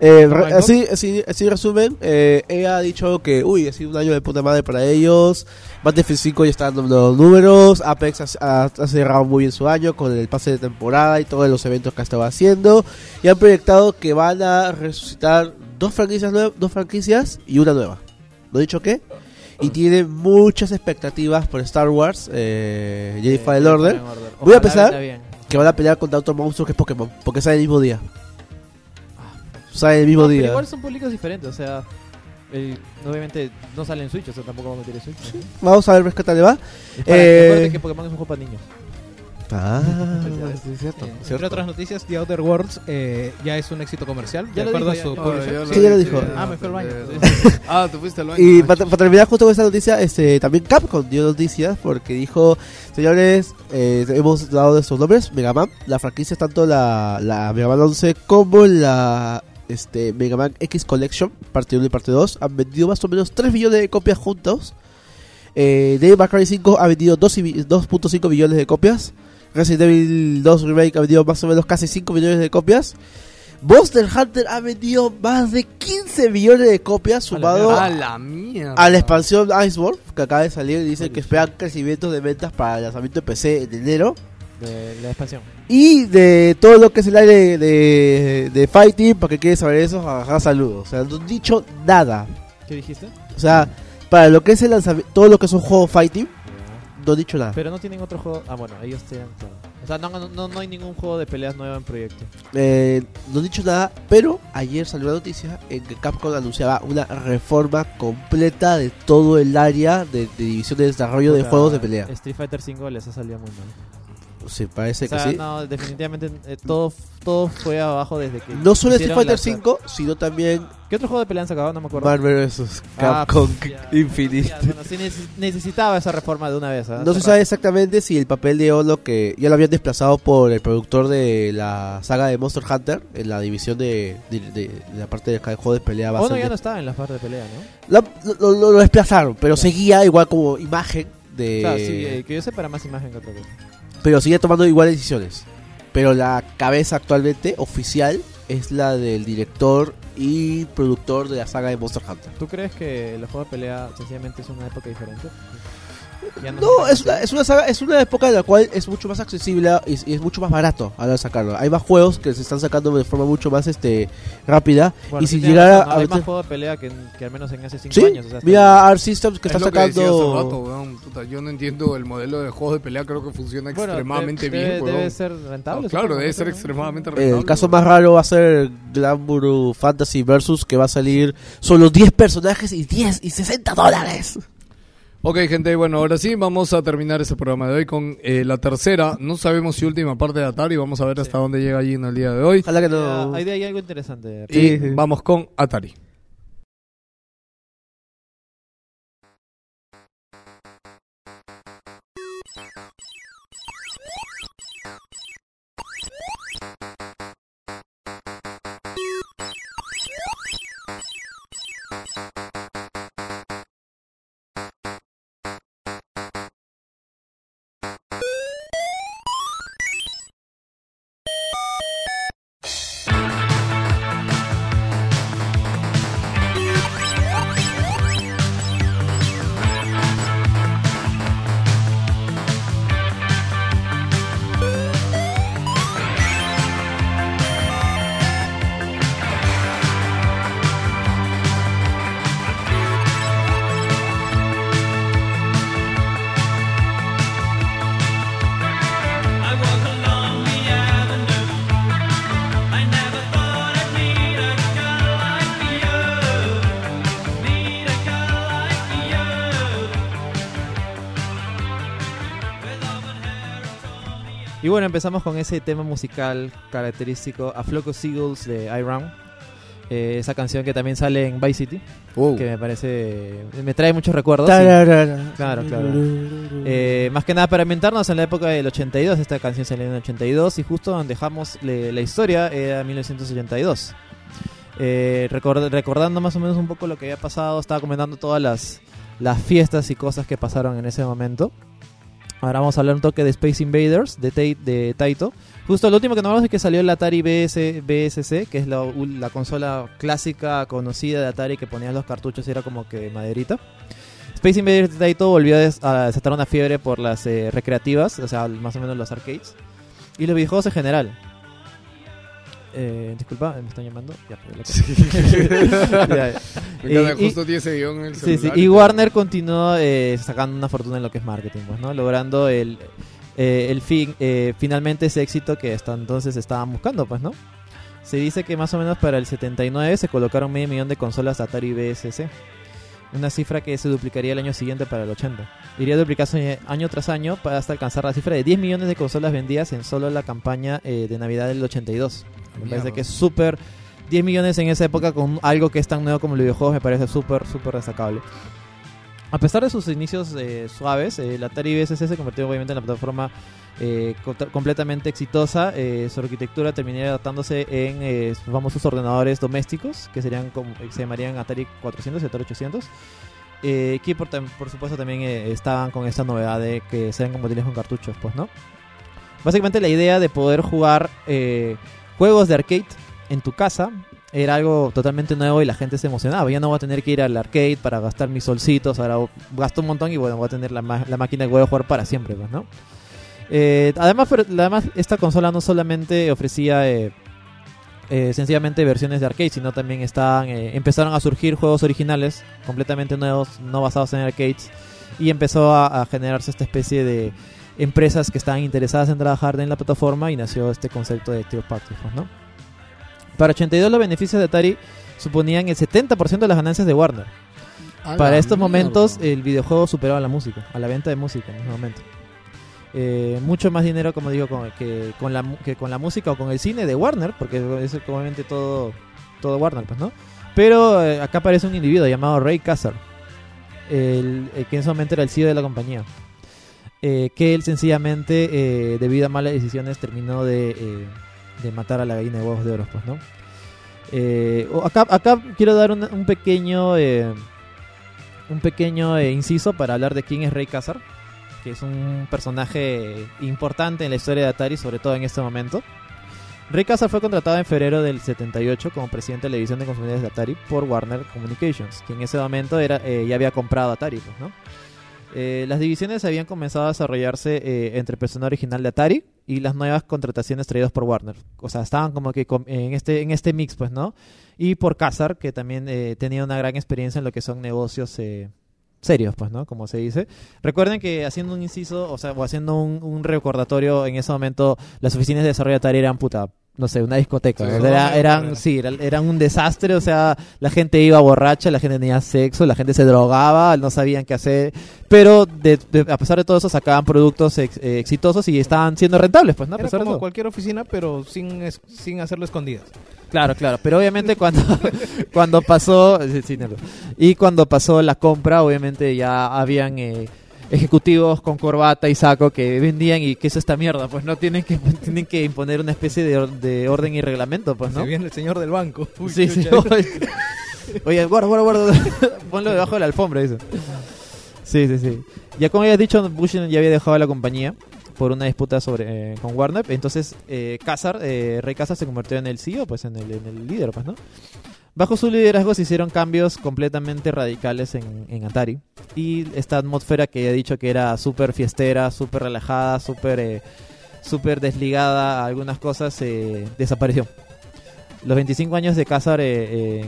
Speaker 8: Eh, así, así, así resumen, eh, ella ha dicho que, uy, ha sido un año de puta madre para ellos. Battlefield 5 ya está dando los números. Apex ha, ha- ha cerrado muy bien su año con el pase de temporada y todos los eventos que ha estado haciendo. Y han proyectado que van a resucitar dos franquicias, dos franquicias y una nueva. ¿No he dicho qué? Y tiene muchas expectativas por Star Wars, eh, Jedi
Speaker 4: Eh,
Speaker 8: Fallen Order.
Speaker 4: Order.
Speaker 8: Voy a pensar que van a pelear contra otro monstruo que es Pokémon, porque sale el mismo día. Sale el mismo
Speaker 4: No, pero
Speaker 8: día.
Speaker 4: igual son públicos diferentes, o sea, el- obviamente no sale en Switch, o sea, tampoco vamos a meter en Switch. ¿no?
Speaker 8: Vamos a ver qué tal le va.
Speaker 4: Es
Speaker 8: Eh,
Speaker 4: que Pokémon es un juego para niños.
Speaker 8: Ah, sí, es cierto.
Speaker 11: Eh,
Speaker 8: es
Speaker 11: entre
Speaker 8: cierto.
Speaker 11: otras noticias, The Outer Worlds eh, ya es un éxito comercial.
Speaker 4: Ya
Speaker 11: de acuerdo a su publisher.
Speaker 8: Sí, ya lo dijo.
Speaker 11: Ah, me fui al baño.
Speaker 2: Ah, te fuiste al baño.
Speaker 8: Y para, para terminar justo con esta noticia, este, también Capcom dio noticias porque dijo, señores, eh, hemos dado estos nombres, Mega Man, la franquicia tanto la, la Mega Man 11 como la este, Mega Man X Collection, parte 1 y parte 2, han vendido más o menos 3 millones de copias juntos. Eh, Devil May Cry 5 ha vendido 2 y bi- 2.5 millones de copias. Resident Evil 2 Remake ha vendido más o menos casi 5 millones de copias. Monster Hunter ha vendido más de 15 millones de copias sumado
Speaker 2: A la mierda.
Speaker 8: a la expansión Iceborne que acaba de salir y dicen que esperan crecimiento de ventas para el lanzamiento de PC en enero
Speaker 4: De la expansión.
Speaker 8: y de todo lo que es el aire de, de Fighting para que quieres saber eso ajá, saludos o sea no han dicho nada
Speaker 4: ¿Qué dijiste?
Speaker 8: o sea para lo que es el lanzamiento todo lo que es un juego Fighting no han dicho nada
Speaker 4: Pero no tienen otro juego. Ah, bueno, ellos tienen. claro. O sea, no, no, no hay ningún juego de peleas nuevo en proyecto.
Speaker 8: Eh, no han dicho nada pero ayer salió la noticia en que Capcom anunciaba una reforma completa de todo el área de, de división de desarrollo de juegos de pelea
Speaker 4: Street Fighter 5 les ha salido muy mal.
Speaker 8: Sí parece
Speaker 4: O sea,
Speaker 8: que sí
Speaker 4: no, definitivamente eh, todo, todo fue abajo desde que.
Speaker 8: No solo Street Fighter 5, sino también
Speaker 4: ¿Qué otro juego de pelea han sacado? No me acuerdo.
Speaker 8: Marvel vs.
Speaker 4: Ah,
Speaker 8: Capcom
Speaker 4: ya,
Speaker 8: Infinite.
Speaker 4: ya, bueno, sí neces- necesitaba esa reforma de una vez. ¿ah?
Speaker 8: No se sabe exactamente si el papel de Olo, que ya lo habían desplazado por el productor de la saga de Monster Hunter, en la división de, de- de- de la parte del juego de pelea, ser
Speaker 4: ya no estaba en la parte de pelea, ¿no?
Speaker 8: Lo, lo- lo desplazaron, pero seguía igual como imagen de.
Speaker 4: Claro, sí, eh, que yo sé para más imagen que otra cosa.
Speaker 8: Pero sigue tomando igual decisiones. Pero la cabeza actualmente, oficial, es la del director y productor de la saga de Monster Hunter.
Speaker 4: ¿Tú crees que los juegos de pelea sencillamente es una época diferente?
Speaker 8: No,
Speaker 4: se
Speaker 8: es una, es una saga, es una época en la cual es mucho más accesible y, y es mucho más barato a la hora de sacarlo. Hay más juegos que se están sacando de forma mucho más este rápida
Speaker 4: Bueno,
Speaker 8: y si llegara
Speaker 4: razón, ¿no?
Speaker 8: a
Speaker 4: Hay más juegos de pelea que, que al menos en hace 5
Speaker 8: Sí,
Speaker 4: años. o sea,
Speaker 8: mira Art Systems que
Speaker 2: Es
Speaker 8: está
Speaker 2: lo que hace
Speaker 8: sacando
Speaker 2: rato, weón, puta, yo no entiendo el modelo de juegos de pelea, creo que funciona
Speaker 4: Bueno,
Speaker 2: extremadamente
Speaker 4: de-
Speaker 2: bien,
Speaker 4: debe, debe ser rentable.
Speaker 2: Claro, debe
Speaker 4: no
Speaker 2: ser
Speaker 4: ¿no?
Speaker 2: extremadamente rentable.
Speaker 8: el caso
Speaker 2: weón.
Speaker 8: más raro va a ser Glambour Fantasy Versus que va a salir solo 10 personajes y 10 y 60 dólares.
Speaker 2: Ok, gente, bueno, ahora sí vamos a terminar este programa de hoy con eh, la tercera, no sabemos si última parte de Atari, vamos a ver hasta dónde llega allí en el día de hoy.
Speaker 8: Ojalá que no.
Speaker 4: Hay ahí algo interesante.
Speaker 2: Y
Speaker 8: Sí, sí.
Speaker 2: vamos con Atari.
Speaker 4: Bueno, empezamos con ese tema musical característico a Flock of Seagulls de iRound. Eh, esa canción que también sale en Vice City, que me parece. me trae muchos recuerdos. sí. Claro, claro. Eh, más que nada para ambientarnos en la época del 82, esta canción salió en el 82 y justo donde dejamos le- la historia era 1982. Eh, record- recordando más o menos un poco lo que había pasado, estaba comentando todas las, las fiestas y cosas que pasaron en ese momento. Ahora vamos a hablar un toque de Space Invaders de, Tai- de Taito. Justo lo último que nombramos es que salió el Atari BS, BSC, que es la, la consola clásica conocida de Atari que ponían los cartuchos y era como que maderita. Space Invaders de Taito volvió a desatar una fiebre por las eh, recreativas, o sea, más o menos los arcades. Y los videojuegos en general. Eh, disculpa, me están llamando. Ya, ya,
Speaker 5: encanta,
Speaker 4: Y- y-
Speaker 5: justo tiene ese guion en el
Speaker 4: Sí, sí,
Speaker 5: celular
Speaker 4: Y
Speaker 5: y
Speaker 4: Warner continuó eh, sacando una fortuna en lo que es marketing, pues, ¿no? Logrando el, eh, el fin, eh, finalmente ese éxito que hasta entonces estaban buscando, pues, ¿no? Se dice que más o menos para el 79 se colocaron medio millón de consolas Atari BSC. Una cifra que se duplicaría el año siguiente para el 80. Iría duplicarse año tras año para hasta alcanzar la cifra de 10 millones de consolas vendidas en solo la campaña eh, de Navidad del 82. Me parece
Speaker 5: Mierda.
Speaker 4: que es súper... 10 millones en esa época con algo que es tan nuevo como los videojuegos me parece súper, súper destacable. A pesar de sus inicios eh, suaves, eh, la Atari VSC se convirtió obviamente en la plataforma eh, co- completamente exitosa. Eh, su arquitectura terminaría adaptándose en eh, sus famosos ordenadores domésticos, que serían como, se llamarían Atari 400 y Atari 800. eh, que por, por supuesto también eh, estaban con esta novedad de que sean compatibles con cartuchos, pues, ¿no? Básicamente la idea de poder jugar eh, juegos de arcade en tu casa era algo totalmente nuevo y la gente se emocionaba. Ya no voy a tener que ir al arcade para gastar mis solcitos, ahora gasto un montón y bueno, voy a tener la, la máquina que voy a jugar para siempre, pues, ¿no? Eh, además, además, esta consola no solamente ofrecía eh, eh, sencillamente versiones de arcade, sino también estaban, empezaron a surgir juegos originales completamente nuevos, no basados en arcades, y empezó a, generarse esta especie de empresas que estaban interesadas en trabajar en la plataforma y nació este concepto de Third Party, pues, ¿no? Para 82 los beneficios de Atari suponían el 70% de las ganancias de Warner.
Speaker 5: A
Speaker 4: Para estos
Speaker 5: mierda.
Speaker 4: momentos el videojuego superaba a la música, a la venta de música en ese momento. Eh, mucho más dinero, como digo, con, que, con la, mu- que con la música o con el cine de Warner, porque es obviamente todo, todo Warner, pues, ¿no? Pero eh, acá aparece un individuo llamado Ray Kassar, el, el que en ese momento era el CEO de la compañía. Eh, que él sencillamente, eh, debido a malas decisiones, terminó de, eh, de matar a la gallina de huevos de oro, pues, ¿no? Eh, acá, acá quiero dar un, pequeño eh, un pequeño eh, inciso para hablar de quién es Ray Kassar, que es un personaje importante en la historia de Atari, sobre todo en este momento. Ray Kassar fue contratado en febrero del 78 como presidente de la división de consumidores de Atari por Warner Communications, que en ese momento era, eh, ya había comprado Atari, pues, ¿no? Eh, las divisiones habían comenzado a desarrollarse eh, entre el personal original de Atari y las nuevas contrataciones traídas por Warner. O sea, estaban como que en este, en este mix, pues, ¿no? Y por Kazar, que también eh, tenía una gran experiencia en lo que son negocios serios, pues, ¿no? Como se dice. Recuerden que haciendo un inciso, o sea, o haciendo un, un recordatorio, en ese momento las oficinas de desarrollo de Atari eran puta. No sé, una discoteca.
Speaker 5: Sí.
Speaker 4: era- eran, sí, era- eran un desastre. O sea, la gente iba borracha, la gente tenía sexo, la gente se drogaba, no sabían qué hacer. Pero de- de- a pesar de todo eso, sacaban productos ex- eh, exitosos y estaban siendo rentables, pues, ¿no? A
Speaker 11: Era
Speaker 4: pesar de
Speaker 11: como
Speaker 4: todo.
Speaker 11: cualquier oficina, pero sin, es- sin hacerlo escondidas.
Speaker 4: Claro, claro, pero obviamente cuando, cuando pasó, sí, sí, Nelo. y cuando pasó la compra, obviamente ya habían eh, ejecutivos con corbata y saco que vendían y que es esta mierda, pues no tienen que tienen que imponer una especie de, or- de orden y reglamento, pues no.
Speaker 11: Se viene el señor del banco. Uy,
Speaker 4: Sí, sí, oye, oye, guarda, guarda, guarda, ponlo debajo de la alfombra, eso. Sí, sí, sí. Ya como habías dicho, Bush ya había dejado la compañía por una disputa sobre eh, con Warner. Entonces, eh, Kazar, eh, Ray Kazar se convirtió en el CEO, pues en el, en el líder, pues, ¿no? Bajo su liderazgo se hicieron cambios completamente radicales en, en Atari. Y esta atmósfera que he dicho que era súper fiestera, súper relajada, súper eh, súper desligada a algunas cosas, eh, desapareció. Los 25 años de Kazar eh,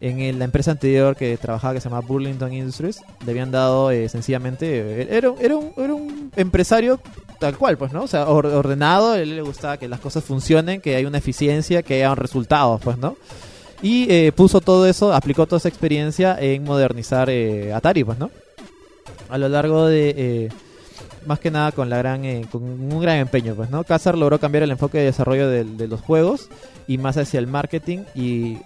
Speaker 4: en, en la empresa anterior que trabajaba, que se llamaba Burlington Industries, le habían dado eh, sencillamente... eh, Era, era, un, era un empresario tal cual, pues, ¿no? O sea, or- ordenado, a él le gustaba que las cosas funcionen, que haya una eficiencia, que haya resultados, pues, ¿no? Y eh, puso todo eso, aplicó toda esa experiencia en modernizar eh, Atari, pues, ¿no? A lo largo de... eh, más que nada con la gran eh, con un gran empeño pues no Kazar logró cambiar el enfoque de desarrollo del- de, los juegos y más hacia el marketing y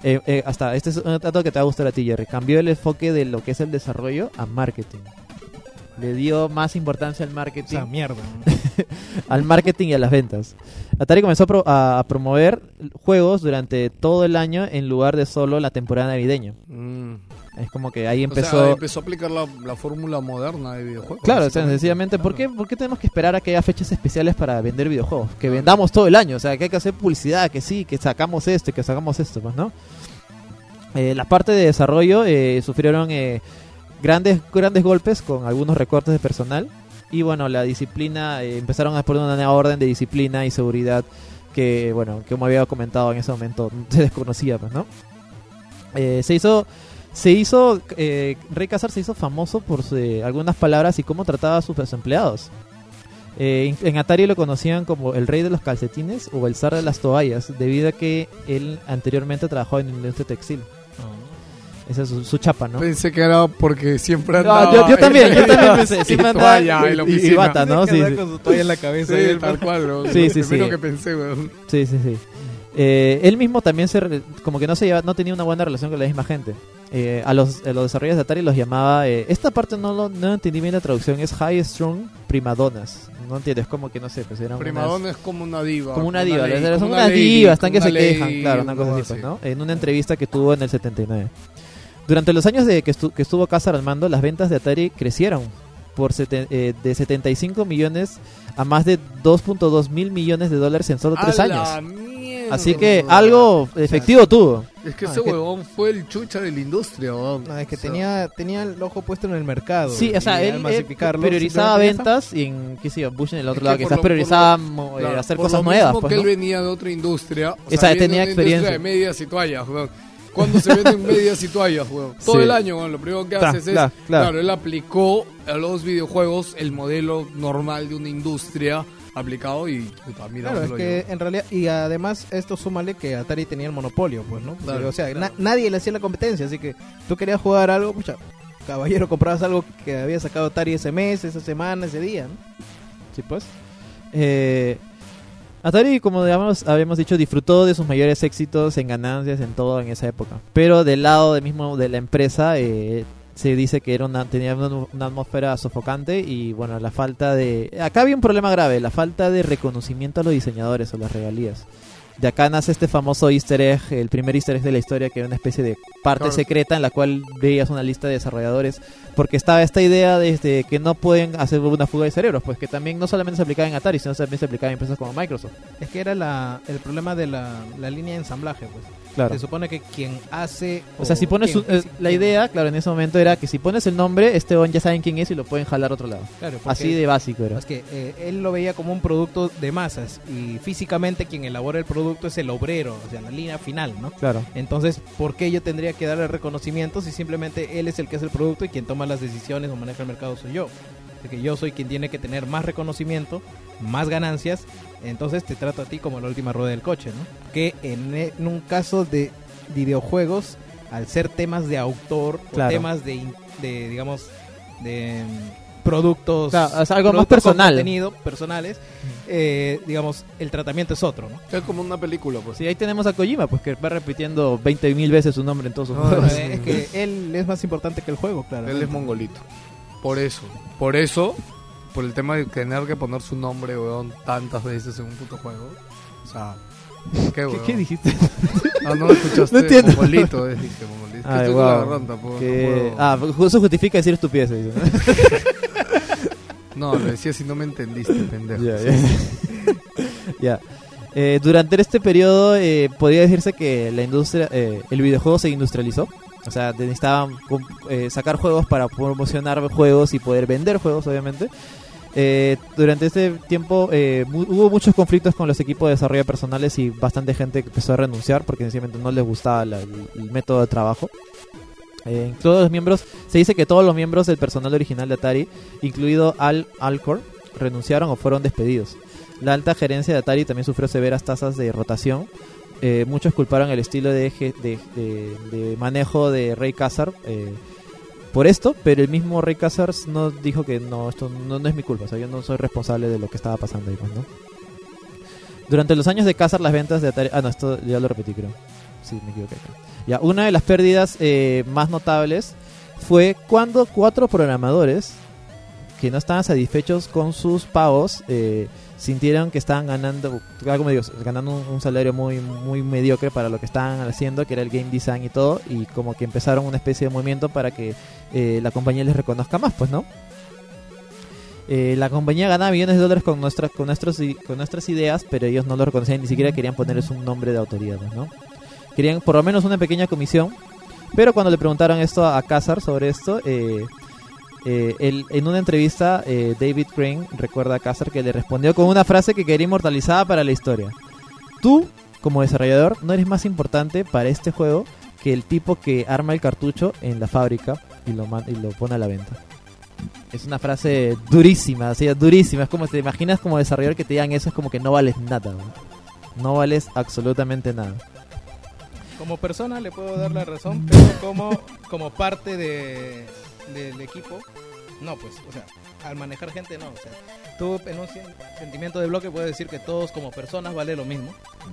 Speaker 4: hasta este es un dato que te va a gustar a ti Jerry cambió el enfoque de lo que es el desarrollo a marketing le dio más importancia al marketing
Speaker 11: Esa mierda.
Speaker 4: al marketing y a las ventas. Atari comenzó a, pro- a- promover juegos durante todo el año en lugar de solo la temporada navideña.
Speaker 5: Mm.
Speaker 4: Es como que ahí
Speaker 5: O sea,
Speaker 4: empezó...
Speaker 5: empezó a aplicar la, la fórmula moderna de videojuegos.
Speaker 4: Claro, o sea, sencillamente, ¿por qué, ¿por qué tenemos que esperar a que haya fechas especiales para vender videojuegos? Que vendamos todo el año, o sea, que hay que hacer publicidad, que sí, que sacamos esto, y que sacamos esto, pues, ¿no? Eh, la parte de desarrollo eh, sufrieron eh, grandes, grandes golpes con algunos recortes de personal y bueno, la disciplina, eh, empezaron a poner una nueva orden de disciplina y seguridad que, bueno, que como había comentado en ese momento, se desconocía, pues, ¿no? Eh, se hizo se hizo eh, Rey Casar se hizo famoso por eh, algunas palabras y cómo trataba a sus empleados. En, en Atari lo conocían como el rey de los calcetines o el zar de las toallas, debido a que él anteriormente trabajó en la industria textil. Esa es su, su chapa, ¿no?
Speaker 5: Pensé que era porque siempre
Speaker 4: No,
Speaker 5: andaba...
Speaker 4: yo- yo también, yo también pensé, siempre andaba
Speaker 5: toalla
Speaker 4: y- y- y bata, ¿no? Sí, sí.
Speaker 11: con su toalla en la cabeza.
Speaker 5: Sí,
Speaker 11: y el-
Speaker 5: tal cual, bro.
Speaker 4: Sí, sí,
Speaker 5: primero
Speaker 4: sí.
Speaker 5: que pensé, weón.
Speaker 4: Sí, sí, sí. Eh, él mismo también se re- como que no se lleva, no tenía una buena relación con la misma gente. Eh, a los a los desarrolladores de Atari los llamaba eh, esta parte no lo no entendí bien la traducción es High Strong Primadonas. No entiendes como que no sé, pues eran unas-
Speaker 5: Primadonna es como una diva.
Speaker 4: como una diva, son
Speaker 5: como
Speaker 4: unas
Speaker 5: lady,
Speaker 4: divas, están que se
Speaker 5: una
Speaker 4: quejan, claro, una cosa así, pues, ¿no? En una entrevista que tuvo en el 79. Durante los años de que, estu- que estuvo Casar al mando, las ventas de Atari crecieron por sete- eh, de 75 millones a más de 2.2 mil millones de dólares en solo tres
Speaker 5: ¡A
Speaker 4: años.
Speaker 5: mierda!
Speaker 4: Así que algo efectivo tuvo.
Speaker 5: Es que
Speaker 11: Ah,
Speaker 5: ese
Speaker 11: es que-
Speaker 5: huevón fue el chucha de la industria.
Speaker 11: No, es que
Speaker 5: O sea,
Speaker 11: tenía, tenía el ojo puesto en el mercado.
Speaker 4: Sí, o sea, él, priorizaba ventas y en, qué sé yo, Bush en el otro
Speaker 5: Es
Speaker 4: lado
Speaker 5: que
Speaker 4: quizás
Speaker 5: lo-
Speaker 4: priorizaba
Speaker 5: lo-
Speaker 4: eh,
Speaker 5: claro,
Speaker 4: hacer
Speaker 5: por
Speaker 4: cosas
Speaker 5: lo
Speaker 4: nuevas.
Speaker 5: mismo
Speaker 4: Pues,
Speaker 5: él venía de otra industria. O sea,
Speaker 4: tenía
Speaker 5: de una industria
Speaker 4: experiencia.
Speaker 5: de medias y toallas, weón. Cuando se venden medias y toallas, weón. Todo
Speaker 4: Sí.
Speaker 5: el año, weón. Lo primero que haces es.
Speaker 4: claro,
Speaker 5: Claro,
Speaker 4: claro.
Speaker 5: él aplicó a los videojuegos el modelo normal de una industria aplicado y. Puta, mira,
Speaker 11: Claro, es
Speaker 5: lo
Speaker 11: que en realidad, y además esto súmale que Atari tenía el monopolio, pues, ¿no?
Speaker 5: Claro,
Speaker 11: o sea,
Speaker 5: claro.
Speaker 11: na- nadie le hacía la competencia, así que tú querías jugar algo, pucha, caballero, comprabas algo que había sacado Atari ese mes, esa semana, ese día, ¿no?
Speaker 4: Sí, pues. Eh, Atari, como habíamos, dicho, disfrutó de sus mayores éxitos en ganancias en todo en esa época. Pero del lado de mismo de la empresa eh, se dice que era una, tenía una atmósfera sofocante y bueno, la falta de... Acá había un problema grave, la falta de reconocimiento a los diseñadores o las regalías. De acá nace este famoso easter egg, el primer easter egg de la historia, que era una especie de parte
Speaker 5: Claro.
Speaker 4: secreta en la cual veías una lista de desarrolladores, porque estaba esta idea de este, que no pueden hacer una fuga de cerebros, pues que también no solamente se aplicaba en Atari, sino también se aplicaba en empresas como Microsoft.
Speaker 11: Es que era la, el problema de la, la línea de ensamblaje, pues.
Speaker 4: Claro.
Speaker 11: Se supone que quien hace...
Speaker 4: O sea, si pones
Speaker 11: quien-
Speaker 4: un- eh, la idea, claro, en ese momento era que si pones el nombre, este on ya saben quién es y lo pueden jalar a otro lado.
Speaker 11: Claro,
Speaker 4: Así de básico era.
Speaker 11: Es que eh, él lo veía como un producto de masas y físicamente quien elabora el producto es el obrero, o sea, la línea final, ¿no?
Speaker 4: Claro.
Speaker 11: Entonces, ¿por qué yo tendría que darle reconocimiento si simplemente él es el que hace el producto y quien toma las decisiones o maneja el mercado soy yo? Que yo soy quien tiene que tener más reconocimiento, más ganancias, entonces te trato a ti como la última rueda del coche, ¿no? Que en, e- en un caso de videojuegos, al ser temas de autor
Speaker 4: Claro.
Speaker 11: o temas de, de, digamos, de mm, productos,
Speaker 4: Claro, algo más
Speaker 11: productos
Speaker 4: personal.
Speaker 11: contenido personales, eh, digamos, el tratamiento es otro, ¿no?
Speaker 5: Es como una película, pues.
Speaker 4: Sí, ahí tenemos a Kojima, pues que va repitiendo 20.000 veces su nombre en todos sus juegos.
Speaker 11: es que él es más importante que el juego, claro.
Speaker 5: Él es mongolito. Por eso. Por eso. Por el tema de tener que poner su nombre, weón, tantas veces en un puto juego. O sea. ¿Qué, weón?
Speaker 4: ¿Qué dijiste?
Speaker 5: Ah, no lo escuchaste.
Speaker 4: No entiendo.
Speaker 5: Dije, mongolito. Es que
Speaker 4: Ay,
Speaker 5: con la
Speaker 4: Que-
Speaker 5: no
Speaker 4: Ah, eso justifica decir estupideces. ¿no?
Speaker 5: No, lo decía si no me entendiste, pendejo.
Speaker 4: Ya, ya. Ya. Eh, durante este periodo eh, podría decirse que la industria, eh, el videojuego se industrializó. O sea, necesitaban eh, sacar juegos para promocionar juegos y poder vender juegos, obviamente. Eh, durante este tiempo eh, hubo muchos conflictos con los equipos de desarrollo personales y bastante gente empezó a renunciar porque sencillamente no les gustaba la- el, el método de trabajo. Eh, todos los miembros, se dice que todos los miembros del personal original de Atari, incluido Al Alcor, renunciaron o fueron despedidos. La alta gerencia de Atari también sufrió severas tasas de rotación. Eh, muchos culparon el estilo de, de- de- manejo de Ray Kassar eh, por esto, pero el mismo Ray Kassar no dijo que no, esto no, es mi culpa, o sea, yo no soy responsable de lo que estaba pasando ahí, pues, ¿no? Durante los años de Kassar las ventas de Atari... Ah, no, esto ya lo repetí, creo. Sí, me equivoqué. Ya, una de las pérdidas eh, más notables fue cuando cuatro programadores que no estaban satisfechos con sus pagos, eh, sintieron que estaban ganando, como digo, ganando un, un salario muy, muy mediocre para lo que estaban haciendo, que era el game design y todo, y como que empezaron una especie de movimiento para que eh, la compañía les reconozca más, pues, ¿no? Eh, la compañía ganaba millones de dólares con nuestras con nuestros con nuestras ideas, pero ellos no lo reconocían, ni siquiera querían ponerles un nombre de autoridad, ¿no? Querían por lo menos una pequeña comisión, pero cuando le preguntaron esto a Cazar sobre esto, eh, eh, en una entrevista eh, David Crane recuerda a Cazar que le respondió con una frase que quería inmortalizada para la historia. Tú, como desarrollador, no eres más importante para este juego que el tipo que arma el cartucho en la fábrica y lo, pone a la venta. Es una frase durísima, así, durísima. Es como te imaginas como desarrollador que te digan eso, es como que no vales nada. ¿no? No vales absolutamente nada.
Speaker 7: Como persona le puedo dar la razón, pero como parte de, del equipo, no, pues, o sea, al manejar gente, no. O sea, tú en un sen- sentimiento de bloque puedes decir que todos como personas vale lo mismo,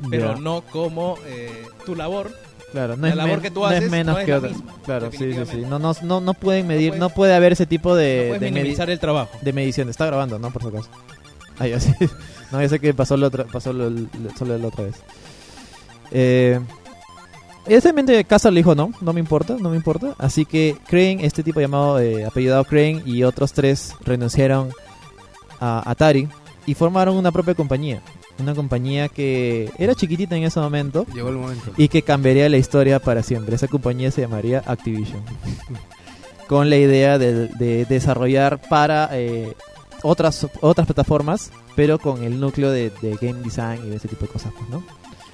Speaker 7: pero no como eh, tu labor.
Speaker 4: Claro, no
Speaker 7: la
Speaker 4: es,
Speaker 7: labor que tú
Speaker 4: no
Speaker 7: haces
Speaker 4: es menos
Speaker 7: no es
Speaker 4: que
Speaker 7: la
Speaker 4: otra.
Speaker 7: misma,
Speaker 4: claro, sí, sí, sí. No, no, no, no pueden medir, no puede haber ese tipo de,
Speaker 7: No
Speaker 4: de
Speaker 7: minimizar el trabajo.
Speaker 4: de medición. Está grabando, ¿no? Por si acaso. Ahí, así. No, yo sé que pasó, la otra, pasó lo- lo- solo la otra vez. Eh, evidentemente Casar le dijo no, no me importa, no me importa. Así que Crane, este tipo llamado, eh, apellidado Crane y otros tres renunciaron a Atari y formaron una propia compañía. Una compañía que era chiquitita en ese momento
Speaker 5: Llegó el momento.
Speaker 4: y que cambiaría la historia para siempre. Esa compañía se llamaría Activision. Con la idea de, de desarrollar para eh, otras otras plataformas, pero con el núcleo de, de game design y ese tipo de cosas, pues, ¿no?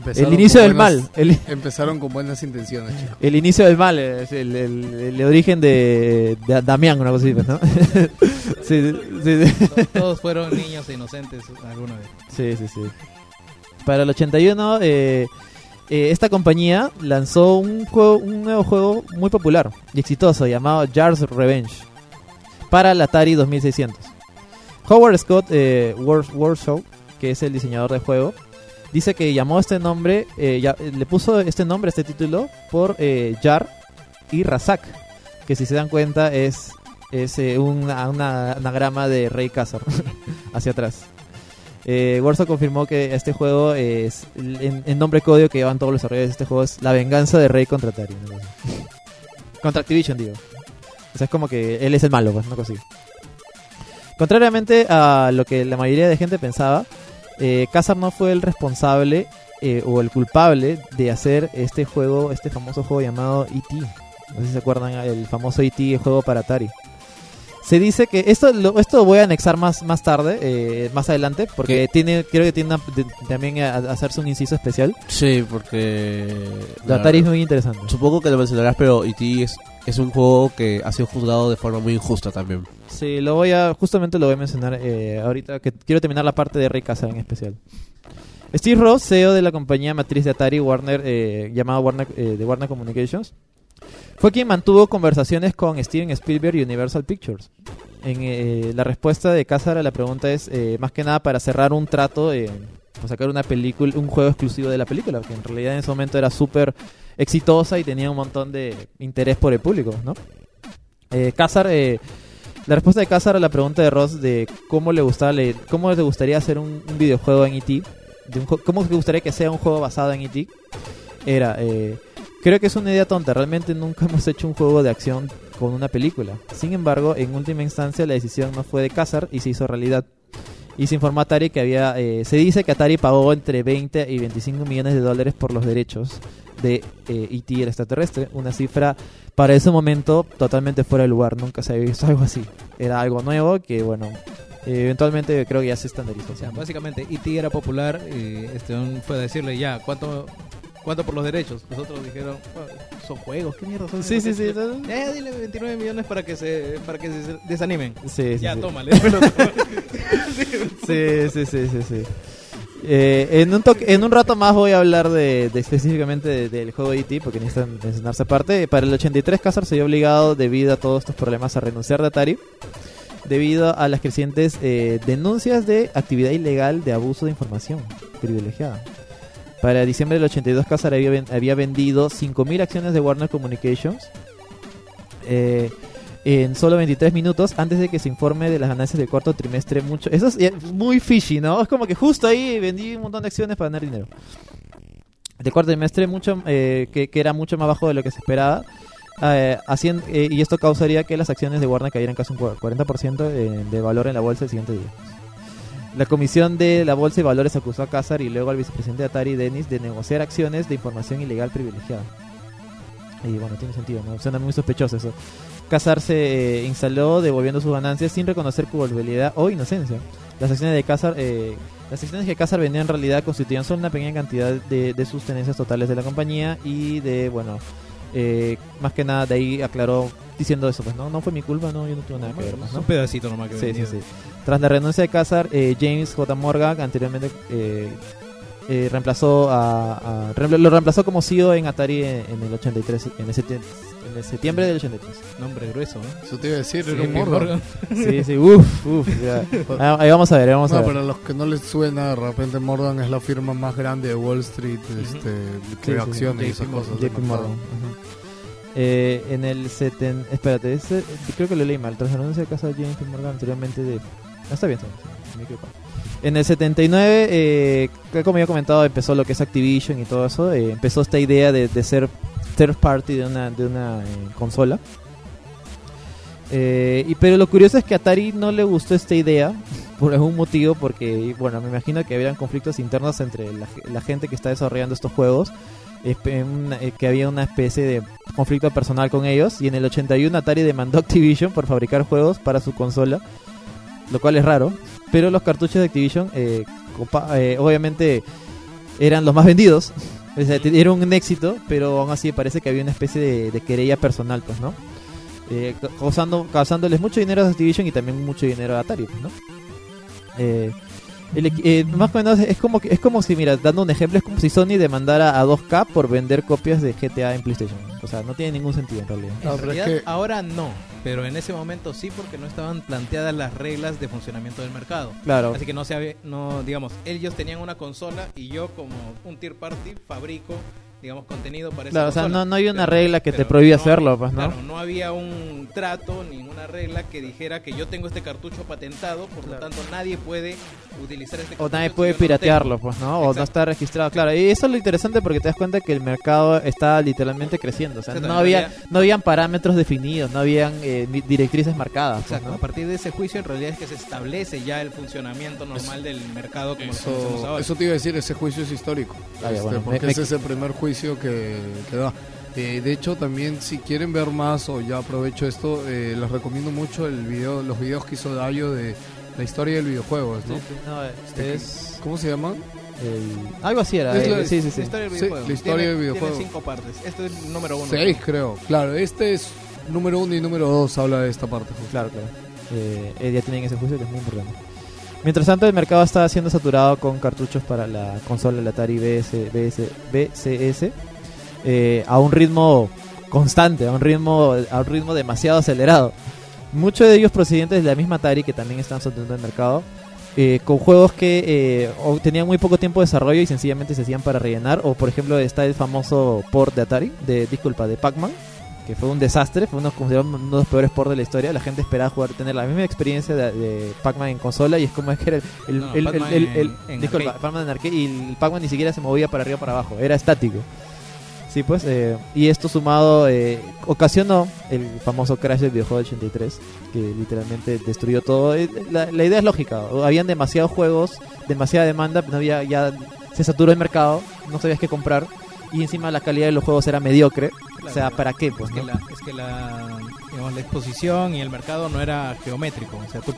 Speaker 5: Empezaron
Speaker 4: el inicio del
Speaker 5: buenas-
Speaker 4: mal. El,
Speaker 5: Empezaron con buenas intenciones, chicos.
Speaker 4: el inicio del mal, es el, el- el origen de, de Damián, una cosa así, pues, ¿no? sí, sí, sí.
Speaker 7: Todos- Todos fueron niños e inocentes alguna vez.
Speaker 4: Sí, sí, sí. Para el 81, eh, eh, esta compañía lanzó un, juego, un nuevo juego muy popular y exitoso llamado Jar's Revenge para el Atari 2600. Howard Scott eh, Warshaw, que es el diseñador del juego, dice que llamó este nombre, eh, ya- le puso este nombre, este título, por eh, Jar y Razak, que si se dan cuenta es, es eh, una, una anagrama de Rey Khazar hacia atrás. Eh, Warsaw confirmó que este juego es en nombre código que llevan todos los desarrolladores de este juego es la venganza de Rey contra Atari. ¿no? contra Activision, digo. O sea, es como que él es el malo, pues, no consigo. Contrariamente a lo que la mayoría de gente pensaba, eh, Kazar no fue el responsable eh, o el culpable de hacer este juego, este famoso juego llamado E.T. No sé si se acuerdan, el famoso E.T. el juego para Atari. Se dice que esto lo, esto lo voy a anexar más más tarde, eh, más adelante, porque tiene creo que tiene una- de- también a, a hacerse un inciso especial.
Speaker 8: Sí, porque...
Speaker 4: La Atari es muy interesante.
Speaker 8: Supongo que lo mencionarás, pero E.T. es, es un juego que ha sido juzgado de forma muy injusta también.
Speaker 4: Sí, lo voy a justamente lo voy a mencionar eh, ahorita que quiero terminar la parte de Ray Kazar en especial. Steve Ross, CEO de la compañía matriz de Atari Warner eh, llamada Warner eh, de Warner Communications, fue quien mantuvo conversaciones con Steven Spielberg y Universal Pictures. En, eh, la respuesta de Kazar a la pregunta es más que nada para cerrar un trato, sacar una película, un juego exclusivo de la película, que en realidad en ese momento era súper exitosa y tenía un montón de interés por el público, ¿no? Eh, Kazar, eh, la respuesta de Kazar a la pregunta de Ross de cómo le gustaba cómo le gustaría hacer un, videojuego en E.T., cómo le gustaría que sea un juego basado en E.T., era, eh, creo que es una idea tonta, realmente nunca hemos hecho un juego de acción con una película. Sin embargo, en última instancia la decisión no fue de Kazar y se hizo realidad. Y se informó a Atari que había, eh, se dice que Atari pagó entre 20 y 25 millones de dólares por los derechos de eh, E.T. el extraterrestre, una cifra para ese momento totalmente fuera de lugar, nunca se había visto algo así. Era algo nuevo que, bueno, eh, eventualmente creo que ya se estandarizó.
Speaker 7: O sea, básicamente E.T. era popular y este fue decirle ya, ¿cuánto, ¿cuánto por los derechos? Los otros dijeron, "Ah, son juegos, ¿qué mierda son?
Speaker 4: Sí, sí, sí,
Speaker 7: derechos?". Ya, ya, dile 29 millones para que se, para que se desanimen.
Speaker 4: Sí, sí,
Speaker 7: ya,
Speaker 4: sí.
Speaker 7: tómale.
Speaker 4: Sí, sí, sí, sí, sí. Eh, en, un toque- en un rato más voy a hablar de, de específicamente de- del juego de E.T. porque necesitan mencionarse aparte. Para el 83 Kazar se vio obligado debido a todos estos problemas a renunciar de Atari debido a las crecientes eh, denuncias de actividad ilegal de abuso de información privilegiada. Para diciembre del 82 Kazar había, ven- había vendido 5.000 acciones de Warner Communications. Eh, en solo 23 minutos antes de que se informe de las ganancias del cuarto trimestre. Mucho, eso es eh, muy fishy, ¿no? Es como que justo ahí vendí un montón de acciones para ganar dinero. De cuarto trimestre, mucho, eh, que, que era mucho más bajo de lo que se esperaba. Eh, hacien- eh, y esto causaría que las acciones de Warner cayeran casi un cua- 40% eh, de valor en la bolsa el siguiente día. La comisión de la bolsa y valores acusó a Casar y luego al vicepresidente de Atari, Dennis, de negociar acciones de información ilegal privilegiada. Y bueno, tiene sentido, ¿no? Suena muy sospechoso eso. Casar se eh, instaló devolviendo sus ganancias sin reconocer culpabilidad o inocencia. Las acciones de Casar, eh, las acciones que Casar vendía en realidad constituían solo una pequeña cantidad de, de sus tenencias totales de la compañía y de, bueno, eh, más que nada de ahí aclaró diciendo eso, pues no, no fue mi culpa, no, yo no tuve nada que ver. pues,
Speaker 11: Es
Speaker 4: ¿no?
Speaker 11: un pedacito nomás que
Speaker 4: Sí, sí,
Speaker 11: vendió.
Speaker 4: sí. Tras la renuncia de Casar, eh, James J. Morgan anteriormente eh, eh, reemplazó a, lo reemplazó como CEO en Atari en, en el 83, en el, septi- en el septiembre del 83.
Speaker 11: Nombre grueso, ¿no?
Speaker 5: Eso te iba a decir,
Speaker 11: Sí,
Speaker 5: era un
Speaker 11: Morgan.
Speaker 5: Morgan.
Speaker 4: Sí, sí, uff, uff. Ah, Ahí vamos a ver, ahí vamos a
Speaker 5: No,
Speaker 4: ver.
Speaker 5: para los que no les suena, de repente Morgan es la firma más grande de Wall Street, este,
Speaker 4: Sí,
Speaker 5: de
Speaker 4: sí,
Speaker 5: acciones y
Speaker 4: JP
Speaker 5: esas cosas.
Speaker 4: JP. Morgan. ujú. Eh, en el seten... Espérate, ese- creo que lo leí mal. Tras la renuncia de casa de James Morgan anteriormente de... No, está bien, está bien, me he equivocado. En el 79, eh, que como ya he comentado, empezó lo que es Activision y todo eso. eh, empezó esta idea de, de ser third party de una, de una eh, consola. Eh, y pero lo curioso es que a Atari no le gustó esta idea por algún motivo, porque bueno, me imagino que habrían conflictos internos entre la, ge- la gente que está desarrollando estos juegos, eh, que había una especie de conflicto personal con ellos, y en el 81 Atari demandó Activision por fabricar juegos para su consola, lo cual es raro, pero los cartuchos de Activision obviamente eran los más vendidos, o sea, era un éxito, pero aún así parece que había una especie de, de querella personal, pues, ¿no? Eh, ca- causando, causándoles mucho dinero a Activision y también mucho dinero a Atari, pues, ¿no? Eh, el eh, más o menos es como que- es como si mira dando un ejemplo es como si Sony demandara a 2K por vender copias de GTA en PlayStation o sea no tiene ningún sentido en realidad
Speaker 11: En realidad, ahora no, pero en ese momento sí porque no estaban planteadas las reglas de funcionamiento del mercado.
Speaker 4: Claro.
Speaker 11: Así que no se había- no digamos, ellos tenían una consola y yo como un tier party fabrico digamos contenido para esa
Speaker 4: Claro, o sea, no- no hay una
Speaker 11: Pero-
Speaker 4: regla que te prohíbe hacerlo, pues, ¿no?
Speaker 11: Claro, no había un trato ni una regla que dijera que yo tengo este cartucho patentado, por lo tanto nadie puede utilizar este
Speaker 4: o
Speaker 11: cartucho
Speaker 4: nadie
Speaker 11: si
Speaker 4: puede
Speaker 11: no
Speaker 4: piratearlo pues no o no está registrado claro y eso es lo interesante porque te das cuenta que el mercado está literalmente creciendo o sea no había no habían parámetros definidos no habían eh, directrices marcadas pues,
Speaker 11: Exacto,
Speaker 4: ¿no?
Speaker 11: a partir de ese juicio en realidad es que se establece ya el funcionamiento normal del mercado como lo
Speaker 5: Eso,
Speaker 11: ahora.
Speaker 5: eso te iba a decir, ese juicio es histórico.
Speaker 4: Ah,
Speaker 5: Este,
Speaker 4: bueno,
Speaker 5: porque
Speaker 4: me- me-
Speaker 5: ese es el primer juicio que, que da. Eh, de hecho, también si quieren ver más o ya aprovecho esto, eh, les recomiendo mucho el video, los videos que hizo Dayo de la historia del videojuego. ¿no?
Speaker 4: Sí, sí, no,
Speaker 5: Este,
Speaker 4: es-
Speaker 5: ¿Cómo se llama?
Speaker 4: El- algo así era
Speaker 5: Es
Speaker 4: eh,
Speaker 5: la-
Speaker 4: sí sí sí
Speaker 11: La historia del videojuego.
Speaker 5: la historia
Speaker 11: Tiene-
Speaker 5: del videojuego.
Speaker 11: Tiene cinco partes. Este es el número uno.
Speaker 5: Seis, creo. Claro, este es número uno y número dos habla de esta parte. justo.
Speaker 4: Claro, claro. Eh, eh, ya tienen ese juicio que es muy importante. Mientras tanto, el mercado está siendo saturado con cartuchos para la consola el Atari BS, BS, BCS eh, a un ritmo constante, a un ritmo, a un ritmo demasiado acelerado. Muchos de ellos procedentes de la misma Atari que también están saturando el mercado. eh, con juegos que eh, tenían muy poco tiempo de desarrollo y sencillamente se hacían para rellenar. O por ejemplo está el famoso port de Atari, de disculpa, de Pac-Man, que fue un desastre, fue uno, uno de los peores ports de la historia. La gente esperaba jugar, tener la misma experiencia de, de Pac-Man en consola y es como es que era el, el,
Speaker 11: No,
Speaker 4: el- el-
Speaker 11: Pac-Man
Speaker 4: el-
Speaker 11: en-
Speaker 4: el-
Speaker 11: en
Speaker 4: disculpa,
Speaker 11: arcade.
Speaker 4: Pac-Man en arcade y el Pac-Man ni siquiera se movía para arriba o para abajo, era estático. Sí, pues, eh, y esto sumado eh, ocasionó el famoso crash del videojuego del 83, que literalmente destruyó todo. Eh, La, la idea es lógica, habían demasiados juegos, demasiada demanda, no había ya se saturó el mercado, no sabías qué comprar y encima la calidad de los juegos era mediocre. o sea, ¿para qué? Pues,
Speaker 11: es, que la, es que la, digamos, la exposición y el mercado no era geométrico. O sea, tú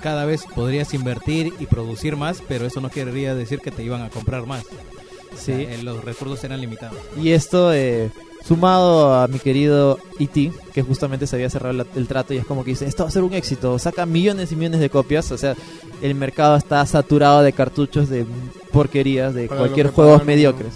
Speaker 11: cada vez podrías invertir y producir más, pero eso no querría decir que te iban a comprar más.
Speaker 4: Sí.
Speaker 11: O sea, eh, los recursos eran limitados.
Speaker 4: Y esto, eh, sumado a mi querido E.T., que justamente se había cerrado la- el trato y es como que dice, esto va a ser un éxito, saca millones y millones de copias, o sea, el mercado está saturado de cartuchos de porquerías, de
Speaker 11: Para
Speaker 4: cualquier
Speaker 11: pagaron,
Speaker 4: mediocres.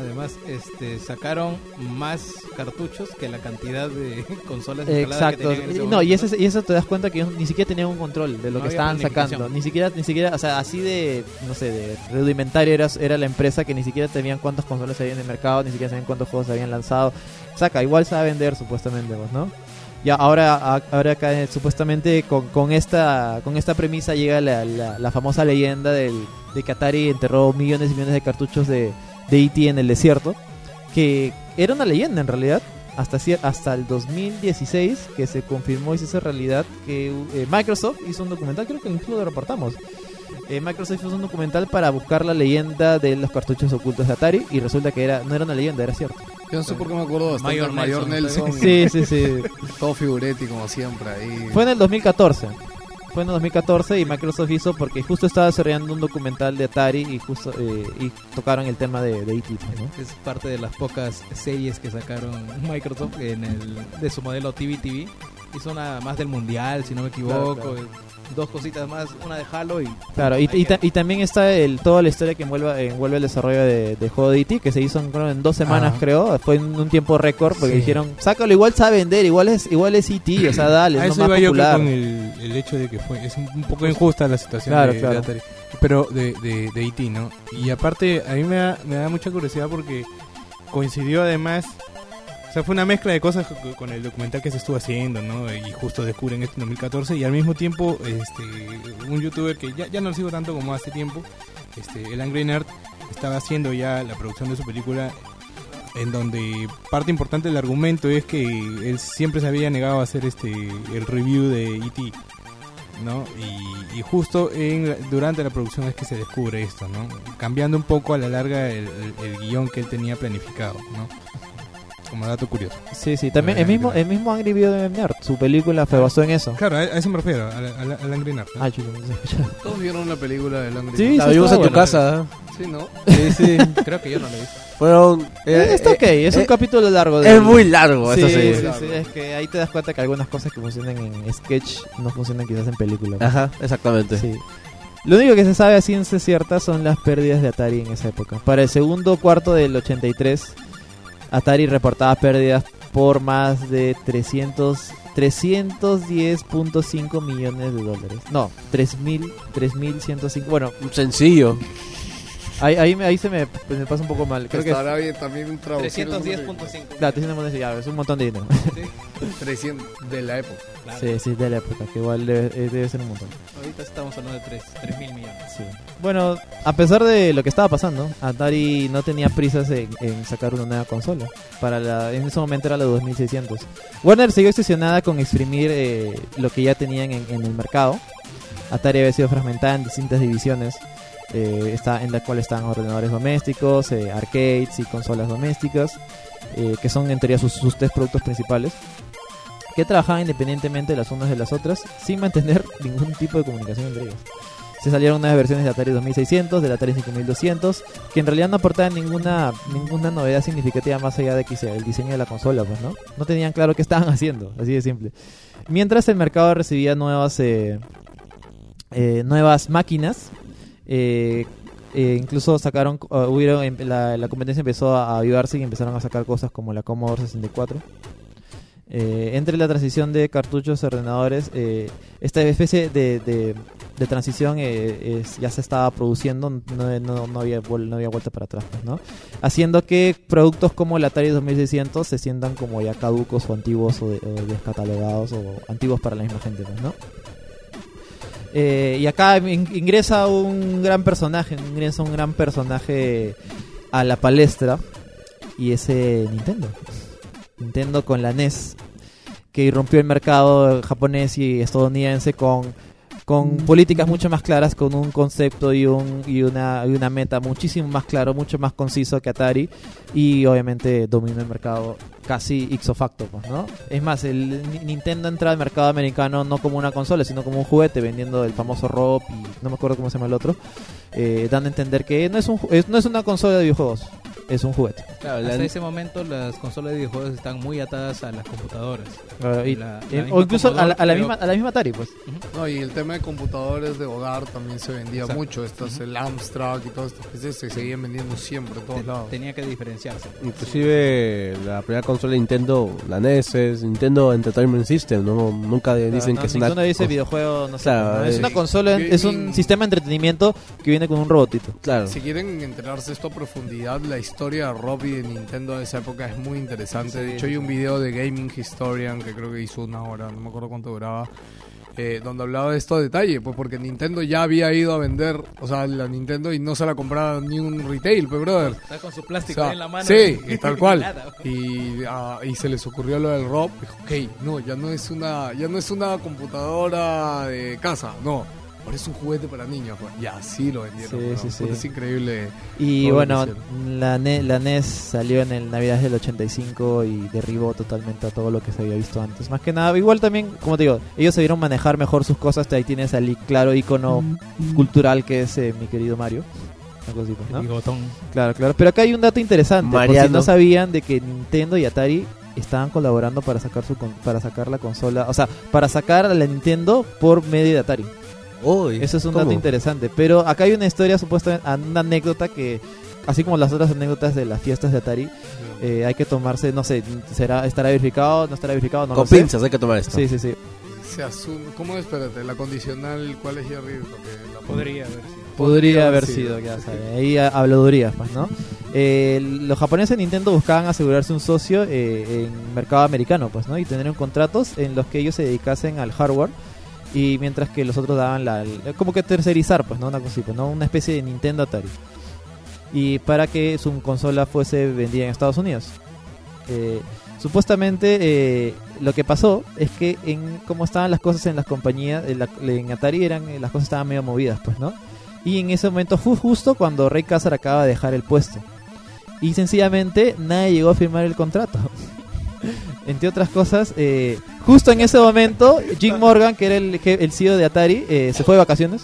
Speaker 11: Además, este, sacaron más cartuchos que la cantidad de consolas instaladas que
Speaker 4: Exacto.
Speaker 11: tenían en ese
Speaker 4: No, y eso, y eso te das cuenta que ni siquiera tenían un control de lo
Speaker 11: No
Speaker 4: que estaban sacando. Ni siquiera, ni siquiera, o sea, así de, no sé, de rudimentario era, era la empresa que ni siquiera tenían cuántas consolas había en el mercado, ni siquiera sabían cuántos juegos habían lanzado. Saca, igual sabe vender supuestamente, pues, ¿no? Y ahora, a- ahora acá eh, supuestamente con, con esta con esta premisa llega la, la- la famosa leyenda del, de que Atari enterró millones y millones de cartuchos de, de E.T. en el desierto, que era una leyenda en realidad, hasta, cier- hasta el 2016 que se confirmó y se hizo realidad que eh, Microsoft hizo un documental, creo que incluso lo reportamos. Eh, Microsoft hizo un documental para buscar la leyenda de los cartuchos ocultos de Atari y resulta que era no era una leyenda, era cierto.
Speaker 5: Yo no sé por qué me acuerdo bastante
Speaker 11: Mayor
Speaker 5: Mayor
Speaker 11: Nelson,
Speaker 5: Nelson.
Speaker 4: Sí, sí, sí.
Speaker 5: Todo figuretti como siempre ahí.
Speaker 4: Fue en el 2014. Fue en el 2014 y Microsoft hizo porque justo estaba desarrollando un documental de Atari y justo eh, y tocaron el tema de, de E.T. ¿no?
Speaker 11: Es parte de las pocas series que sacaron Microsoft en el de su modelo TV TV. Hizo una más del mundial, si no me equivoco.
Speaker 4: Claro,
Speaker 11: Dos cositas más, una de Halo y
Speaker 4: Claro, y, y ta- y también está el, toda la historia que envuelve, envuelve el desarrollo de, de juego de E.T. que se hizo en, creo, en dos semanas,
Speaker 3: Ah.
Speaker 4: creo. Fue en un tiempo récord porque
Speaker 3: Sí.
Speaker 4: dijeron, sácalo, igual sabe vender, igual es igual es E.T., o sea, dale, es
Speaker 6: eso
Speaker 4: lo más popular.
Speaker 6: con el, el hecho de que fue es un, poco injusta la situación
Speaker 4: Claro,
Speaker 6: de, de
Speaker 4: claro.
Speaker 6: Atari. Pero de, de, de E.T., ¿no? Y aparte, a mí me da, me da mucha curiosidad porque coincidió además... O sea, fue una mezcla de cosas co- con el documental que se estuvo haciendo, ¿no? Y justo descubren esto en 2014 y al mismo tiempo este un youtuber que ya, ya no lo sigo tanto como hace tiempo, este el Angry Nerd, estaba haciendo ya la producción de su película en donde parte importante del argumento es que él siempre se había negado a hacer este el review de E.T., ¿no? Y, justo en, durante la producción es que se descubre esto, ¿no? Cambiando un poco a la larga el, el- el guion que él tenía planificado, ¿no? Como dato curioso.
Speaker 4: Sí, sí, también el mismo,
Speaker 6: Angry
Speaker 4: el mismo Angry Video Nerd, su película fue basó en eso.
Speaker 6: Claro, a, a eso me refiero, al, al, al Angry Nerd. ¿no?
Speaker 4: Ah, se escucha.
Speaker 5: Todos vieron la película del Angry
Speaker 4: Sí,
Speaker 5: Birds?
Speaker 8: La
Speaker 4: sí,
Speaker 8: vimos en tu
Speaker 4: bueno.
Speaker 8: casa.
Speaker 5: Sí, ¿no?
Speaker 8: Sí, sí.
Speaker 11: creo que yo no lo he visto.
Speaker 8: Fueron.
Speaker 4: Eh, está ok, es un
Speaker 8: eh,
Speaker 4: capítulo largo. de
Speaker 8: Es muy largo,
Speaker 4: sí,
Speaker 8: eso sí.
Speaker 4: sí, sí, es que ahí te das cuenta que algunas cosas que funcionan en sketch no funcionan quizás en película. ¿no?
Speaker 8: Ajá, exactamente.
Speaker 4: Sí. Lo único que se sabe a ciencia cierta son las pérdidas de Atari en esa época. Para el segundo cuarto del 83, Atari reportaba pérdidas por más de 300 310.5 millones de dólares. No, 3000 3105. Bueno,
Speaker 8: Sencillo.
Speaker 4: Ahí, ahí, me- ahí se, me, me pasa un poco mal. Creo que es,
Speaker 5: Estará bien también traducir.
Speaker 11: 310.5.
Speaker 4: claro, 300 ya, es un montón de dinero.
Speaker 5: 300 de la época.
Speaker 4: Sí, sí, de la época, que igual debe, eh, debe ser un montón.
Speaker 11: Ahorita estamos hablando de 3, 3 mil millones.
Speaker 4: Sí. Bueno, a pesar de lo que estaba pasando, Atari no tenía prisas en, en sacar una nueva consola. Para la, en ese momento era la 2600. Warner siguió obsesionada con exprimir eh, lo que ya tenían en, en el mercado. Atari había sido fragmentada en distintas divisiones, eh, está, en la cual están ordenadores domésticos, eh, arcades y consolas domésticas, eh, que son en teoría sus, sus tres productos principales que trabajaban independientemente las unas de las otras sin mantener ningún tipo de comunicación entre ellas. Se salieron nuevas versiones de Atari 2600, del Atari 5200, que en realidad no aportaban ninguna ninguna novedad significativa más allá de que sea el diseño de la consola, pues, ¿no? No tenían claro qué estaban haciendo, así de simple. Mientras el mercado recibía nuevas eh, eh, nuevas máquinas, eh, eh, incluso sacaron, uh, hubieron, em- la, competencia empezó a avivarse y empezaron a sacar cosas como la Commodore 64. Eh, entre la transición de cartuchos a ordenadores, eh, esta especie de, de- transición ya se estaba produciendo, no, no había vuelta para atrás, pues, ¿no? Haciendo que productos como el Atari 2600 se sientan como ya caducos o antiguos o, de- o descatalogados o antiguos para la misma gente, pues, ¿no? Eh, y acá in- ingresa un gran personaje, ingresa un gran personaje a la palestra y ese Nintendo. Nintendo con la NES que irrumpió el mercado japonés y estadounidense con, con políticas mucho más claras, con un concepto y, un, y, una, y una meta muchísimo más claro, mucho más conciso que Atari. Y obviamente dominó el mercado casi ipso facto, pues, ¿no? Es más, el Ni- Nintendo entra al mercado americano no como una consola, sino como un juguete vendiendo el famoso Rob y no me acuerdo cómo se llama el otro, eh, dando a entender que no es, un, no es una consola de videojuegos, es un juguete.
Speaker 8: Claro, la-
Speaker 11: Hasta ese momento las consolas de videojuegos están muy atadas a las computadoras.
Speaker 4: Claro, y-
Speaker 11: La- la
Speaker 4: eh, o incluso a a la misma, a la misma Atari, pues.
Speaker 5: No, y el tema de computadores de hogar también se vendía
Speaker 11: Exacto.
Speaker 5: mucho. Estas, el Amstrad y todas estas cosas se seguían vendiendo siempre en todos
Speaker 11: Te-
Speaker 5: lados.
Speaker 11: tenía que diferenciarse.
Speaker 8: Inclusive la primera consola de Nintendo, la NES, es Nintendo Entertainment System, ¿no? Nunca dicen
Speaker 4: No,
Speaker 8: que es una...
Speaker 4: ninguno dice videojuego, no sé,
Speaker 8: Claro,
Speaker 4: ¿no? es
Speaker 8: eh,
Speaker 4: una consola, es un
Speaker 5: y-
Speaker 4: sistema de entretenimiento que viene con un robotito.
Speaker 8: Claro.
Speaker 5: Si quieren enterarse esto a profundidad, la historia de Rob y de Nintendo de esa época es muy interesante. de hecho, hay un video de Gaming Historian que creo que hizo una hora, no me acuerdo cuánto duraba, eh, donde hablaba de estos detalles, pues porque Nintendo ya había ido a vender, o sea, la Nintendo y no se la compraba ni un retail, pues, brother.
Speaker 7: Está con su plástico
Speaker 5: O sea,
Speaker 7: en la mano.
Speaker 5: Sí, y tal cual.
Speaker 7: Nada.
Speaker 5: Y, ah, y se les ocurrió lo del Rob. Dijo, ok, no, ya no es una, ya no es una computadora de casa, no. Ahora es un juguete para niños. pues. Y así lo vendieron.
Speaker 4: Sí, sí, sí.
Speaker 5: Puta, Es increíble.
Speaker 4: Y bueno, la, Ne- la NES salió en el Navidad del 85 y derribó totalmente a todo lo que se había visto antes. Más que nada, igual también, como te digo, ellos se vieron manejar mejor sus cosas. Ahí tienes al claro icono cultural que es eh, mi querido Mario. Algo así, pues, ¿no?
Speaker 11: Bigotón.
Speaker 4: Claro, claro. Pero acá hay un dato interesante. Por si
Speaker 8: Mariano.
Speaker 4: no sabían de que Nintendo y Atari estaban colaborando para sacar su con- para sacar la consola, o sea, para sacar a la Nintendo por medio de Atari.
Speaker 8: Uy,
Speaker 4: Eso es un
Speaker 8: ¿cómo?
Speaker 4: dato interesante. Pero acá hay una historia, supuestamente, una anécdota que, así como las otras anécdotas de las fiestas de Atari, eh, hay que tomarse, no sé, será estará verificado, no estará verificado, no
Speaker 8: Con
Speaker 4: lo sé.
Speaker 8: pinzas hay que tomar esto.
Speaker 4: Sí, sí, sí.
Speaker 5: Se asume, ¿Cómo es? Espérate, la condicional, ¿cuál es Jerry? Porque la-
Speaker 11: Podría haber sido.
Speaker 4: Podría haber sido, ya saben. Ahí ha- habladurías, pues, ¿no? Eh, los japoneses de Nintendo buscaban asegurarse un socio eh, en mercado americano, pues, ¿no? Y tener contratos en los que ellos se dedicasen al hardware y mientras que los otros daban la... como que tercerizar, pues, ¿no? Una cosa así, pues, ¿no? Una especie de Nintendo Atari. Y para que su consola fuese vendida en Estados Unidos. Eh, supuestamente eh, lo que pasó es que en cómo estaban las cosas en las compañías, en, la- Atari eran, eh, las cosas estaban medio movidas, pues, ¿no? Y en ese momento fue justo cuando Ray Kassar acaba de dejar el puesto. Y sencillamente nadie llegó a firmar el contrato. Entre otras cosas, eh, justo en ese momento, Jim Morgan, que era el, el CEO de Atari, eh, se fue de vacaciones.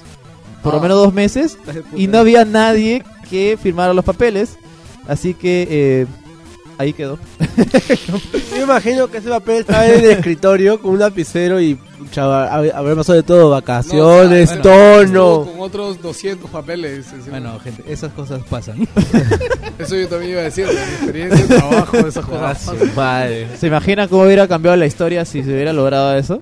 Speaker 4: Por lo
Speaker 5: Ah.
Speaker 4: menos dos meses. Y no había nadie que firmara los papeles. Así que eh, ahí quedó.
Speaker 8: Yo imagino que ese papel estaba en el escritorio con un lapicero y chaval, haber pasado de todo, vacaciones,
Speaker 5: No, o sea,
Speaker 8: tono.
Speaker 5: Con otros 200 papeles. encima.
Speaker 11: Bueno, gente, esas cosas pasan.
Speaker 5: Eso yo también iba a decir, de mi experiencia de trabajo, esas
Speaker 8: Ah,
Speaker 5: cosas. pasan.
Speaker 8: madre.
Speaker 4: ¿Se imaginan cómo hubiera cambiado la historia si se hubiera logrado eso?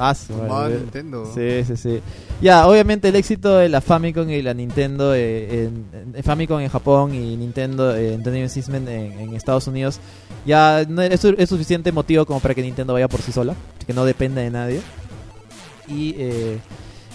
Speaker 4: Ah, madre.
Speaker 5: Nintendo.
Speaker 4: Sí, sí, sí. Ya, obviamente el éxito de la Famicom y la Nintendo, eh, en, en- Famicom en Japón y Nintendo eh, Entertainment System en, en Estados Unidos, ya no es, es suficiente motivo como para que Nintendo vaya por sí sola, que no dependa de nadie. Y eh,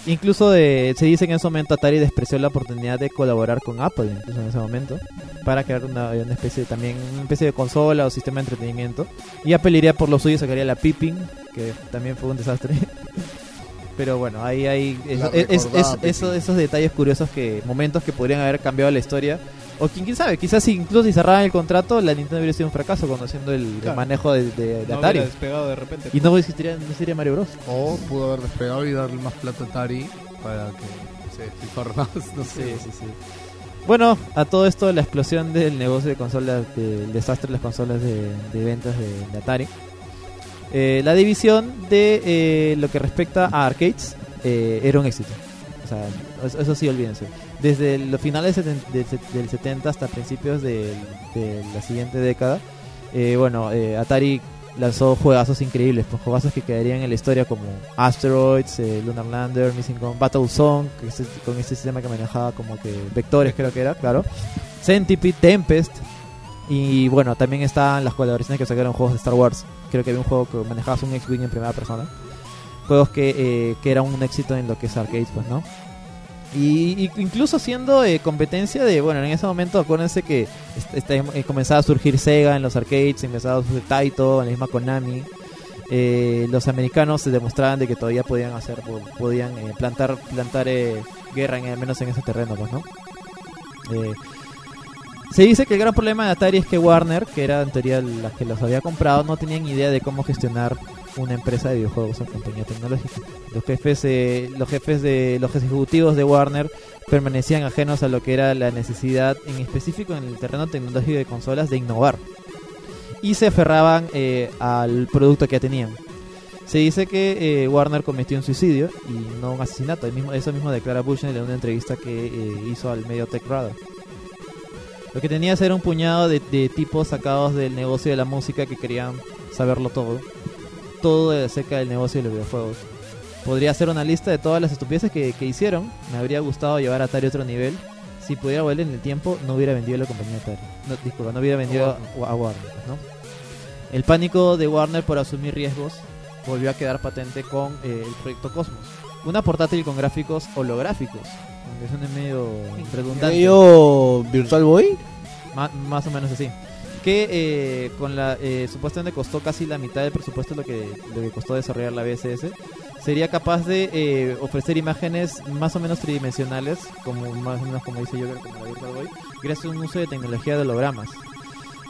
Speaker 4: incluso de- se dice que en ese momento Atari despreció la oportunidad de colaborar con Apple, incluso en ese momento, para crear una, una especie de, también una especie de consola o sistema de entretenimiento. Y Apple iría por lo suyo, sacaría la Pippin, que también fue un desastre. Pero bueno, ahí hay es- es-
Speaker 5: recordada
Speaker 4: es-
Speaker 5: Pippin.
Speaker 4: eso- esos detalles curiosos que momentos que podrían haber cambiado la historia. O quién, quién sabe, quizás si incluso si cerraban el contrato, la Nintendo hubiera sido un fracaso conociendo el, manejo de, de- de
Speaker 11: No
Speaker 4: Atari.
Speaker 11: despegado de repente.
Speaker 4: Y no existiría, no existiría Mario Bros.
Speaker 5: O pudo haber despegado y darle más plata a Atari para que se despilfarre más. No sé.
Speaker 4: Sí, sí, sí. Bueno, a todo esto, la explosión del negocio de consolas, del desastre de las consolas de, de ventas de, de Atari. Eh, la división de eh, lo que respecta a arcades eh, era un éxito. O sea, eso sí, olvídense. Desde los finales del, del, del 70 hasta principios de la siguiente década, eh, bueno, eh, Atari lanzó juegazos increíbles, pues juegazos que quedarían en la historia como Asteroids, eh, Lunar Lander, Missing con Battle Song, que es- con este sistema que manejaba como que vectores creo que era, claro. Centipede, Tempest. Y bueno, también estaban las colaboraciones que sacaron juegos de Star Wars. Creo que había un juego que manejabas un X-Wing en primera persona. Juegos que, que eran un éxito en lo que es arcades, pues, ¿no? Y, incluso siendo eh, competencia de, bueno, en ese momento acuérdense que est- este, eh, comenzaba a surgir Sega en los arcades, empezaba a surgir Taito, la misma Konami. Eh, los americanos se demostraban de que todavía podían hacer, po- podían eh, plantar, plantar eh, guerra, en, al menos en ese terreno, pues, ¿no? Se dice que el gran problema de Atari es que Warner, que era en teoría la que los había comprado, no tenían idea de cómo gestionar una empresa de videojuegos o compañía tecnológica. Los jefes, eh, los jefes de los ejecutivos de Warner permanecían ajenos a lo que era la necesidad, en específico en el terreno tecnológico de consolas, de innovar. Y se aferraban eh, al producto que tenían. Se dice que eh, Warner cometió un suicidio y no un asesinato. El mismo, eso mismo declara Bushnell en una entrevista que eh, hizo al medio Tech Radar. Lo que tenía era un puñado de, de tipos sacados del negocio de la música que querían saberlo todo. Todo acerca del negocio de los videojuegos. Podría hacer una lista de todas las estupideces que, que hicieron. Me habría gustado llevar a Atari a otro nivel si pudiera volver en el tiempo, no hubiera vendido la compañía Atari. No, disculpa, no hubiera vendido a, a Warner, ¿no? El pánico de Warner por asumir riesgos volvió a quedar patente con eh, el proyecto Cosmos. Una portátil con gráficos holográficos. Aunque suene medio redundante.
Speaker 8: ¿Medio Virtual Boy?
Speaker 4: Ma- más o menos así. Que eh, con la eh, supuestamente costó casi la mitad del presupuesto de lo que, lo que costó desarrollar la BSS. Sería capaz de eh, ofrecer imágenes más o menos tridimensionales, como más o menos como dice yo, como la Virtual Boy, gracias a un uso de tecnología de hologramas.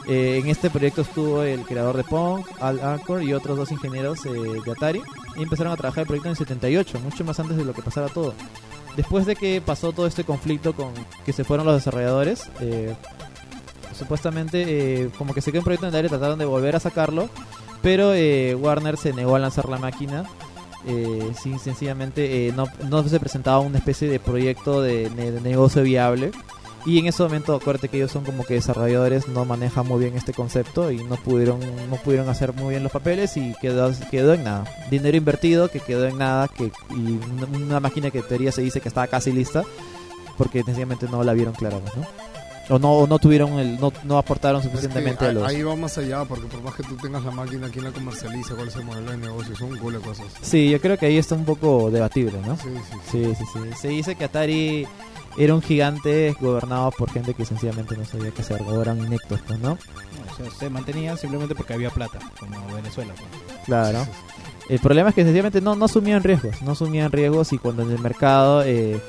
Speaker 4: Eh, en este proyecto estuvo el creador de Pong, Al Anchor y otros dos ingenieros eh, de Atari. Y empezaron a trabajar el proyecto en el 78, mucho más antes de lo que pasara todo. Después de que pasó todo este conflicto con que se fueron los desarrolladores, eh, supuestamente eh, como que se quedó un proyecto en el aire, trataron de volver a sacarlo, pero eh, Warner se negó a lanzar la máquina. Sin, sencillamente no, no se presentaba una especie de proyecto de negocio viable. Y en ese momento, acuérdate que ellos son como que desarrolladores, no manejan muy bien este concepto y no pudieron, no pudieron hacer muy bien los papeles y quedó, quedó en nada. Dinero invertido que quedó en nada que, y una, máquina que en teoría se dice que estaba casi lista porque sencillamente no la vieron clara, ¿no? O no, o no tuvieron el, no, no aportaron
Speaker 14: Es que
Speaker 4: suficientemente a los...
Speaker 14: Ahí va más allá, porque por más que tú tengas la máquina, ¿quién la comercializa? ¿Cuál es el modelo de negocio? Son un de cosas.
Speaker 4: Sí, yo creo que ahí está un poco debatible, ¿no?
Speaker 14: Sí, sí,
Speaker 4: sí. sí, sí. Se dice que Atari era un gigante gobernado por gente que sencillamente no sabía qué hacer, o eran inectos, pues, ¿no?
Speaker 11: O sea, se mantenían simplemente porque había plata, como Venezuela. pues.
Speaker 4: Claro. El problema es que sencillamente no, no asumían riesgos, no asumían riesgos y cuando en el mercado, eh,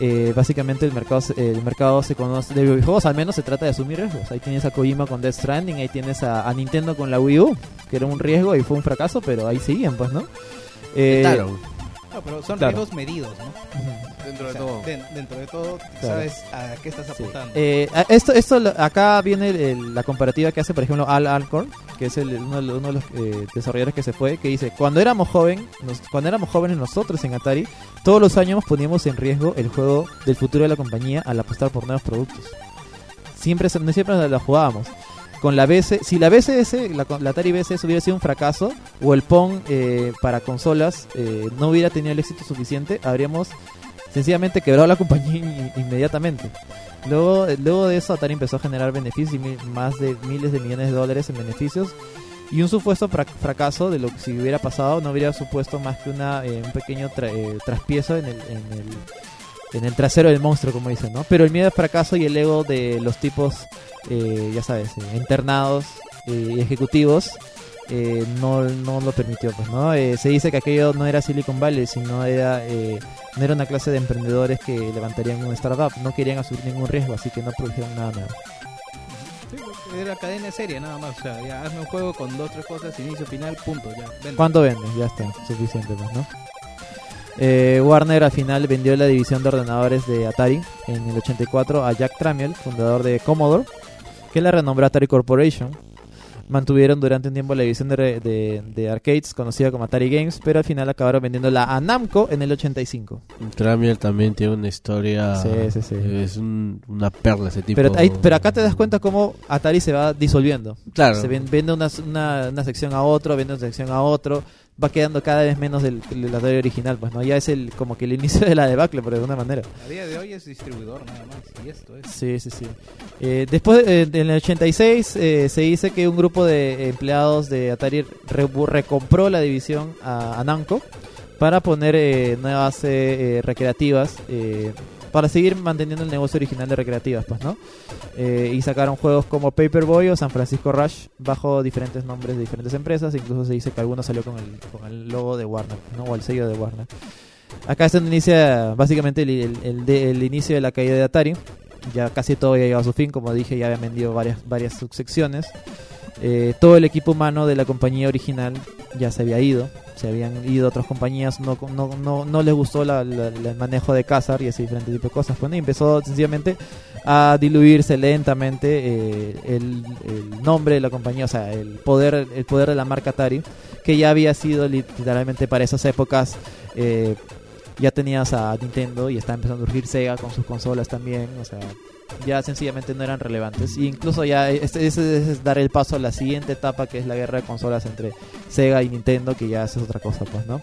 Speaker 4: eh, básicamente el mercado, se- el mercado se conoce, de videojuegos al menos se trata de asumir riesgos. Ahí tienes a Kojima con Death Stranding, ahí tienes a, a Nintendo con la Wii U, que era un riesgo y fue un fracaso, pero ahí siguen, pues, ¿no? Eh,
Speaker 11: No, pero son
Speaker 4: claro.
Speaker 11: riesgos medidos, ¿no?
Speaker 7: Dentro de
Speaker 11: O sea,
Speaker 7: todo.
Speaker 11: den- dentro de todo,
Speaker 4: Claro.
Speaker 11: sabes a qué estás apuntando.
Speaker 4: Eh, a- esto, esto acá viene el- el- la comparativa que hace, por ejemplo, Al Alcorn, que es el- uno, de los- uno de los eh, desarrolladores que se fue, que dice, cuando éramos joven, nos- cuando éramos jóvenes nosotros en Atari, todos los años poníamos en riesgo el juego del futuro de la compañía al apostar por nuevos productos. Siempre, siempre la jugábamos. Con la BS, si la BSS, la, la Atari BSS hubiera sido un fracaso, o el Pong eh, para consolas eh, no hubiera tenido el éxito suficiente, habríamos sencillamente quebrado la compañía in- inmediatamente. Luego, luego de eso, Atari empezó a generar beneficios, y mi- más de miles de millones de dólares en beneficios. Y un supuesto fra- fracaso de lo que si hubiera pasado no hubiera supuesto más que una, eh, un pequeño tra- eh, traspiezo en el, en, el, en el trasero del monstruo, como dicen, ¿no? Pero el miedo al fracaso y el ego de los tipos, eh, ya sabes, eh, internados eh, y ejecutivos, eh, no, no lo permitió, pues, ¿no? Eh, se dice que aquello no era Silicon Valley, sino era, eh, no era una clase de emprendedores que levantarían una startup, no querían asumir ningún riesgo, así que no produjeron nada nuevo.
Speaker 11: Sí, era cadena seria nada más. O sea, ya hazme un juego con dos, tres cosas, inicio, final, punto. Ya, vende.
Speaker 4: ¿Cuánto vende? Ya está, suficiente, pues, ¿no? Eh, Warner al final vendió la división de ordenadores de Atari en el 84 a Jack Tramiel, fundador de Commodore, que la renombró Atari Corporation. Mantuvieron durante un tiempo la división de, de- de arcades conocida como Atari Games, pero al final acabaron vendiéndola a Namco en el 85.
Speaker 8: Tramiel también tiene una historia.
Speaker 4: Sí, sí, sí.
Speaker 8: Es un- una perla ese tipo.
Speaker 4: Pero, ahí- pero acá te das cuenta cómo Atari se va disolviendo.
Speaker 8: Claro.
Speaker 4: Se ven- vende una, una, una sección a otro, vende una sección a otro. Va quedando cada vez menos del, del Atari original. Pues no ya es el como que el inicio de la debacle, por alguna manera.
Speaker 11: A día de hoy es distribuidor nada más. Y esto es.
Speaker 4: Sí, sí, sí. Eh, después, eh, en el 86, eh, se dice que un grupo de empleados de Atari re- recompró la división a, a Namco para poner nuevas recreativas, para seguir manteniendo el negocio original de recreativas, pues, ¿no? Eh, y sacaron juegos como Paperboy o San Francisco Rush bajo diferentes nombres de diferentes empresas. Incluso se dice que alguno salió con el, con el logo de Warner, ¿no? O el sello de Warner. Acá es donde inicia básicamente el, el- el el inicio de la caída de Atari. Ya casi todo ya llegado a su fin, como dije, ya habían vendido varias, varias subsecciones. Eh, todo el equipo humano de la compañía original ya se había ido. Se habían ido otras compañías, no, no, no, no les gustó la- la- el manejo de Kazar y así diferentes tipos de cosas. Bueno, y empezó sencillamente a diluirse lentamente eh, el, el nombre de la compañía, o sea, el poder, el poder de la marca Atari, que ya había sido literalmente para esas épocas. eh, ya tenías a Nintendo y está empezando a surgir Sega con sus consolas también, o sea, ya sencillamente no eran relevantes. Y incluso ya ese ese es dar el paso a la siguiente etapa que es la guerra de consolas entre Sega y Nintendo, que ya es otra cosa, pues, ¿no?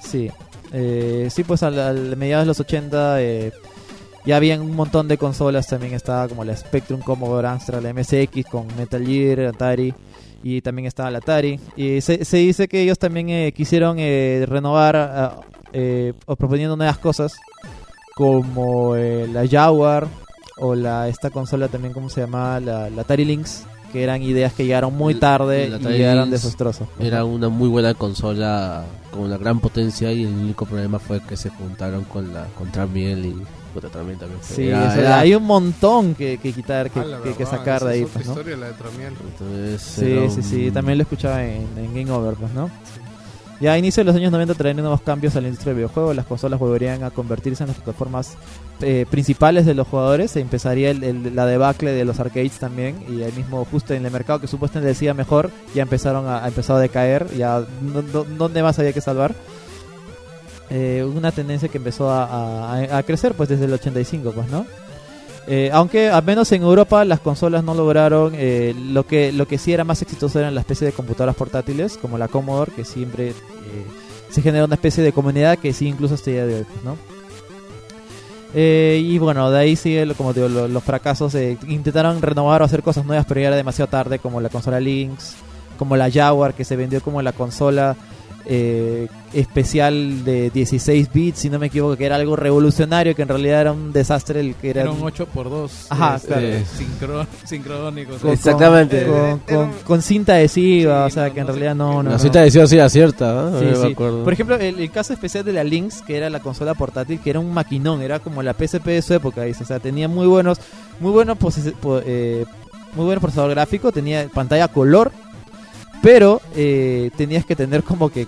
Speaker 4: Sí. Eh, sí, pues al, mediados de los 80 eh, Ya habían un montón de consolas, también estaba como la Spectrum, Commodore, Amstrad, la MSX con Metal Gear, Atari y también estaba la Atari. Y se, dice que ellos también eh, quisieron eh, renovar ah, o proponiendo nuevas cosas como eh, la Jaguar o la esta consola también, ¿cómo se llama? La, la Atari Lynx, que eran ideas que llegaron muy tarde
Speaker 8: La
Speaker 4: y
Speaker 8: Atari
Speaker 4: eran desastrosas.
Speaker 8: Era una muy buena consola con una gran potencia y el único problema fue que se juntaron con la contra Miel y puta, también también fue-
Speaker 4: Sí,
Speaker 8: era-
Speaker 4: o sea,
Speaker 8: era-
Speaker 4: hay un montón que, que quitar, que,
Speaker 14: Ah, la
Speaker 4: que- que
Speaker 14: verdad,
Speaker 4: sacar de ahí. Pues, ¿no?
Speaker 14: historia, la de Tramiel.
Speaker 8: Entonces,
Speaker 4: Sí, sí, sí, también lo escuchaba en, en Game Over, pues, ¿no? Ya a inicio de los años 90 traerían nuevos cambios a la industria del videojuego, las consolas volverían a convertirse en las plataformas eh, principales de los jugadores, se empezaría el- el- la debacle de los arcades también, y ahí mismo justo en el mercado que supuestamente decía mejor, ya empezaron a, a empezar a decaer, ya no, ¿dónde más había que salvar? Eh, una tendencia que empezó a, a- a crecer pues desde el 85, pues, ¿no? Eh, aunque al menos en Europa las consolas no lograron eh, lo que lo que sí era más exitoso eran la especie de computadoras portátiles como la Commodore que siempre eh, se generó una especie de comunidad que sí incluso hasta el día de hoy ¿no? Y bueno de ahí sigue como digo, lo- los fracasos intentaron renovar o hacer cosas nuevas pero ya era demasiado tarde como la consola Lynx como la Jaguar que se vendió como la consola eh, especial de 16 bits, si no me equivoco, que era algo revolucionario, que en realidad era un desastre. El que era,
Speaker 11: Era un 8x2
Speaker 4: Ajá,
Speaker 11: este,
Speaker 4: claro.
Speaker 11: sincro- sincrónico.
Speaker 4: Con-
Speaker 8: Exactamente.
Speaker 4: Con,
Speaker 11: Eh,
Speaker 4: con-
Speaker 11: era un-
Speaker 4: con cinta adhesiva, o sea,
Speaker 11: no,
Speaker 4: que en
Speaker 11: no
Speaker 4: realidad no, no.
Speaker 8: La
Speaker 4: no.
Speaker 8: cita decía sí acierta, ¿no?
Speaker 4: Sí,
Speaker 8: Yo me
Speaker 4: sí.
Speaker 8: acuerdo.
Speaker 4: Por ejemplo, el, el caso especial de la Lynx, que era la consola portátil, que era un maquinón, era como la PSP de su época, dice. o sea, tenía muy buenos, muy buenos, pose- po- eh, muy buen procesador gráfico, tenía pantalla color, pero eh, tenías que tener como que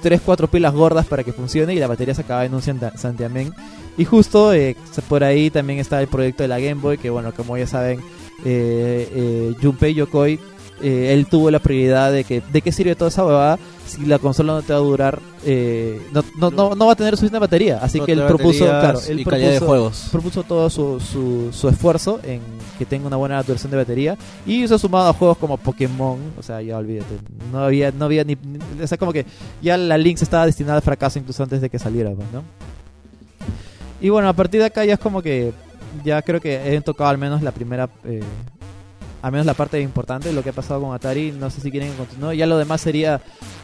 Speaker 4: 3, 4 pilas gordas para que funcione y la batería se acababa en un santiamén. Y justo eh, por ahí también está el proyecto de la Game Boy, que bueno, como ya saben, eh, eh, Junpei Yokoi, eh, él tuvo la prioridad de que de qué sirve toda esa huevada si la consola no te va a durar, eh, no, no, no, no va a tener suficiente batería. Así que él propuso, claro, él
Speaker 8: y calidad de
Speaker 4: propuso-
Speaker 8: juegos.
Speaker 4: propuso todo su, su, su esfuerzo en que tenga una buena duración de batería y eso sumado a juegos como Pokémon, o sea, ya olvídate, no había, no había ni, ni- o sea, como que ya la Lynx estaba destinada al fracaso incluso antes de que saliera, pues, ¿no? Y bueno, a partir de acá ya es como que ya creo que he tocado al menos la primera, eh, al menos la parte importante de lo que ha pasado con Atari. No sé si quieren que continúe. Ya lo demás sería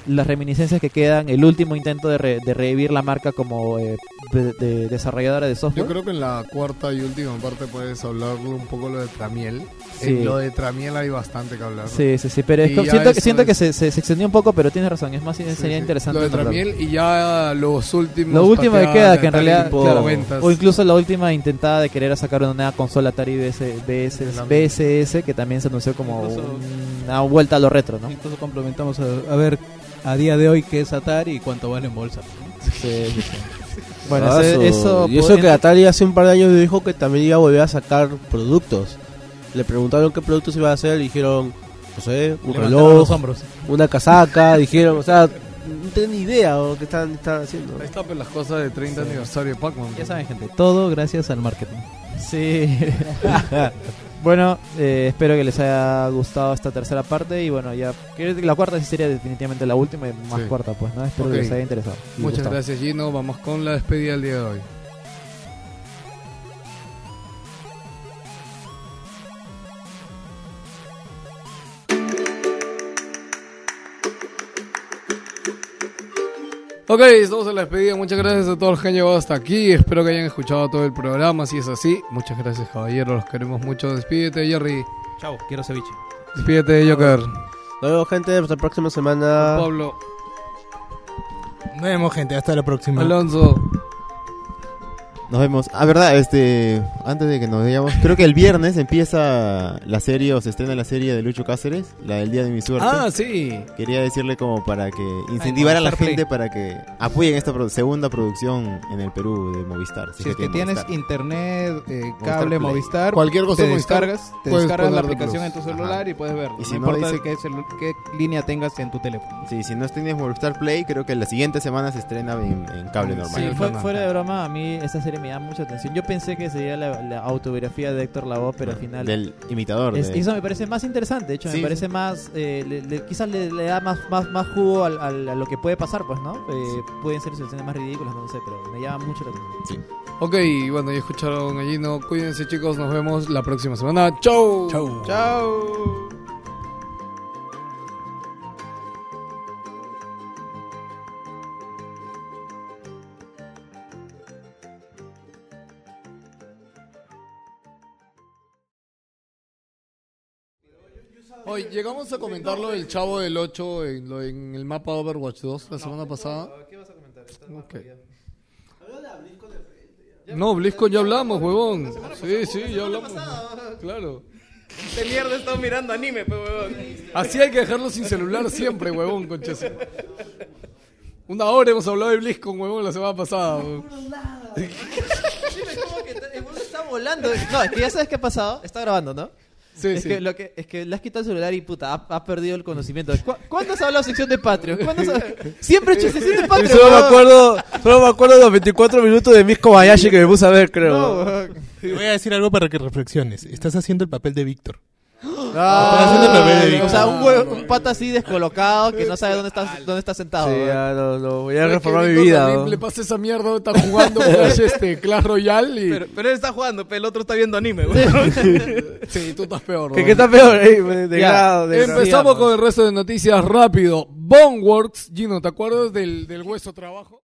Speaker 4: las reminiscencias que quedan, el último intento de, re- de revivir la marca como eh, de, de desarrolladora de software.
Speaker 14: Yo creo que en la cuarta y última parte puedes hablar un poco lo de Tramiel.
Speaker 4: Sí.
Speaker 14: En lo de Tramiel hay bastante que hablar. ¿no?
Speaker 4: Sí, sí, sí, pero es que siento, que siento que
Speaker 14: es-
Speaker 4: se, se, se extendió un poco, pero tienes razón, es más sería
Speaker 14: sí.
Speaker 4: interesante.
Speaker 14: Lo de. Tramiel y ya los últimos.
Speaker 4: Lo último que queda, que en realidad, claro,
Speaker 14: 90s.
Speaker 4: o incluso la última intentada de querer sacar una nueva consola Atari BS, BS, BSS, que también se anunció como
Speaker 11: Incluso-
Speaker 4: una vuelta a lo retro, ¿no?
Speaker 11: Incluso complementamos a, a ver a día de hoy qué es Atari y cuánto vale en bolsa.
Speaker 4: Sí, sí, sí. Bueno,
Speaker 8: Ah,
Speaker 4: eso,
Speaker 8: y eso que Atari hace un par de años dijo que también iba a volver a sacar productos. Le preguntaron qué productos iba a hacer y dijeron, no sé, un reloj,
Speaker 11: los hombros.
Speaker 8: una casaca, dijeron, o sea, no tienen ni idea o qué están, están haciendo.
Speaker 14: Ahí está pues las cosas de 30 aniversario de Pac-Man.
Speaker 11: Ya saben, gente, todo gracias al marketing.
Speaker 4: Sí. bueno, eh, espero que les haya gustado esta tercera parte y bueno, ya que la cuarta sí sería definitivamente la última y más
Speaker 14: Sí.
Speaker 4: corta, pues, ¿no? Espero que les haya interesado.
Speaker 14: Muchas
Speaker 4: gustado.
Speaker 14: gracias Gino. Vamos con la despedida del día de hoy. Ok, estamos en la despedida. Muchas gracias a todos los que han llegado hasta aquí. Espero que hayan escuchado todo el programa. Si es así, muchas gracias, caballeros. Los queremos mucho. Despídete, Jerry.
Speaker 11: Chao, quiero ceviche.
Speaker 14: Despídete, Joker.
Speaker 8: Nos vemos, gente, hasta la próxima semana.
Speaker 14: Pablo.
Speaker 6: Nos vemos, gente. Hasta la próxima.
Speaker 14: Alonso.
Speaker 10: Nos vemos. Ah, verdad, este, antes de que nos vayamos, creo que el viernes empieza la serie o se estrena la serie de Lucho Cáceres, la del Día de mi Suerte.
Speaker 14: Ah, sí.
Speaker 10: Quería decirle como para que incentivar a la gente para que apoyen esta pro- segunda producción en el Perú de Movistar.
Speaker 11: Si es que tienes
Speaker 10: Movistar.
Speaker 11: internet, eh, cable. Movistar,
Speaker 14: Cualquier cosa
Speaker 11: te
Speaker 14: Movistar,
Speaker 11: descargas, te descargas la aplicación
Speaker 14: plus.
Speaker 11: en tu celular
Speaker 10: Ajá.
Speaker 11: y puedes verlo.
Speaker 10: Y si
Speaker 11: no,
Speaker 10: no,
Speaker 11: importa
Speaker 10: dice-
Speaker 11: qué, línea tengas en tu teléfono.
Speaker 10: Sí, si no tienes Movistar Play, creo que la siguiente semana se estrena en, en cable normal.
Speaker 4: Sí, fue- fuera de broma, a mí esta serie me llama mucha atención. Yo pensé que sería la, la autobiografía de Héctor Lavoe, pero al final...
Speaker 10: Del imitador.
Speaker 4: Es-
Speaker 10: de-
Speaker 4: Eso me parece más interesante, de hecho,
Speaker 10: Sí,
Speaker 4: me parece
Speaker 10: sí.
Speaker 4: más, eh, le- le- quizás le, le da más, más, más jugo al- al- a lo que puede pasar, pues, ¿no? Eh, pueden ser situaciones más ridículas, no sé, pero me llama mucho la atención.
Speaker 5: Ok, bueno, ya escucharon Gallino. Cuídense, chicos. Nos vemos la próxima semana. Chau.
Speaker 1: Chau.
Speaker 7: Chao.
Speaker 5: Hoy llegamos a comentar lo del Chavo del 8 en, lo- en el mapa Overwatch 2 la semana pasada.
Speaker 4: ¿Qué vas a comentar?
Speaker 5: Ok. No, BlizzCon ya hablamos, huevón. Sí, sí, ya hablamos. Claro.
Speaker 7: Este mierda está mirando anime, pe huevón.
Speaker 5: Así hay que dejarlo sin celular siempre, huevón, conchazo. Una hora hemos hablado de BlizzCon, huevón, la semana pasada. huevón.
Speaker 4: Dime, ¿cómo que te- el mundo está volando? No, es que ya sabes qué ha pasado. Está grabando, ¿no?
Speaker 5: Sí,
Speaker 4: es,
Speaker 5: sí.
Speaker 4: Que lo que, es que le has quitado el celular y puta, ha, ha perdido el conocimiento. ¿Cu- ¿Cuándo has hablado sección de Patreon? ¿Cuándo has- Siempre he hecho sección de
Speaker 8: Y
Speaker 4: Patreon.
Speaker 8: solo me acuerdo, solo me acuerdo de los 24 minutos de Miss Kobayashi que me puse a ver, creo.
Speaker 4: No, huevón.
Speaker 3: Te voy a decir algo para que reflexiones. Estás haciendo el papel de Víctor.
Speaker 4: Ah,
Speaker 3: Víctor.
Speaker 4: o sea, un, huevo- un pata así descolocado que no sabe dónde está, dónde está sentado.
Speaker 8: Sí, ya no, no, voy a
Speaker 5: ¿Sabes
Speaker 8: reformar mi vida.
Speaker 5: Le pasa esa mierda, está jugando Clash, este, Clash Royale y...
Speaker 7: Pero, pero él está jugando, pe, el otro está viendo anime.
Speaker 5: Sí, tú estás peor.
Speaker 8: ¿Qué, qué está peor? Ey, de
Speaker 4: Ya,
Speaker 8: grado, de grado.
Speaker 5: Empezamos con el resto de noticias rápido. Boneworks, Gino, ¿te acuerdas del, del hueso trabajo?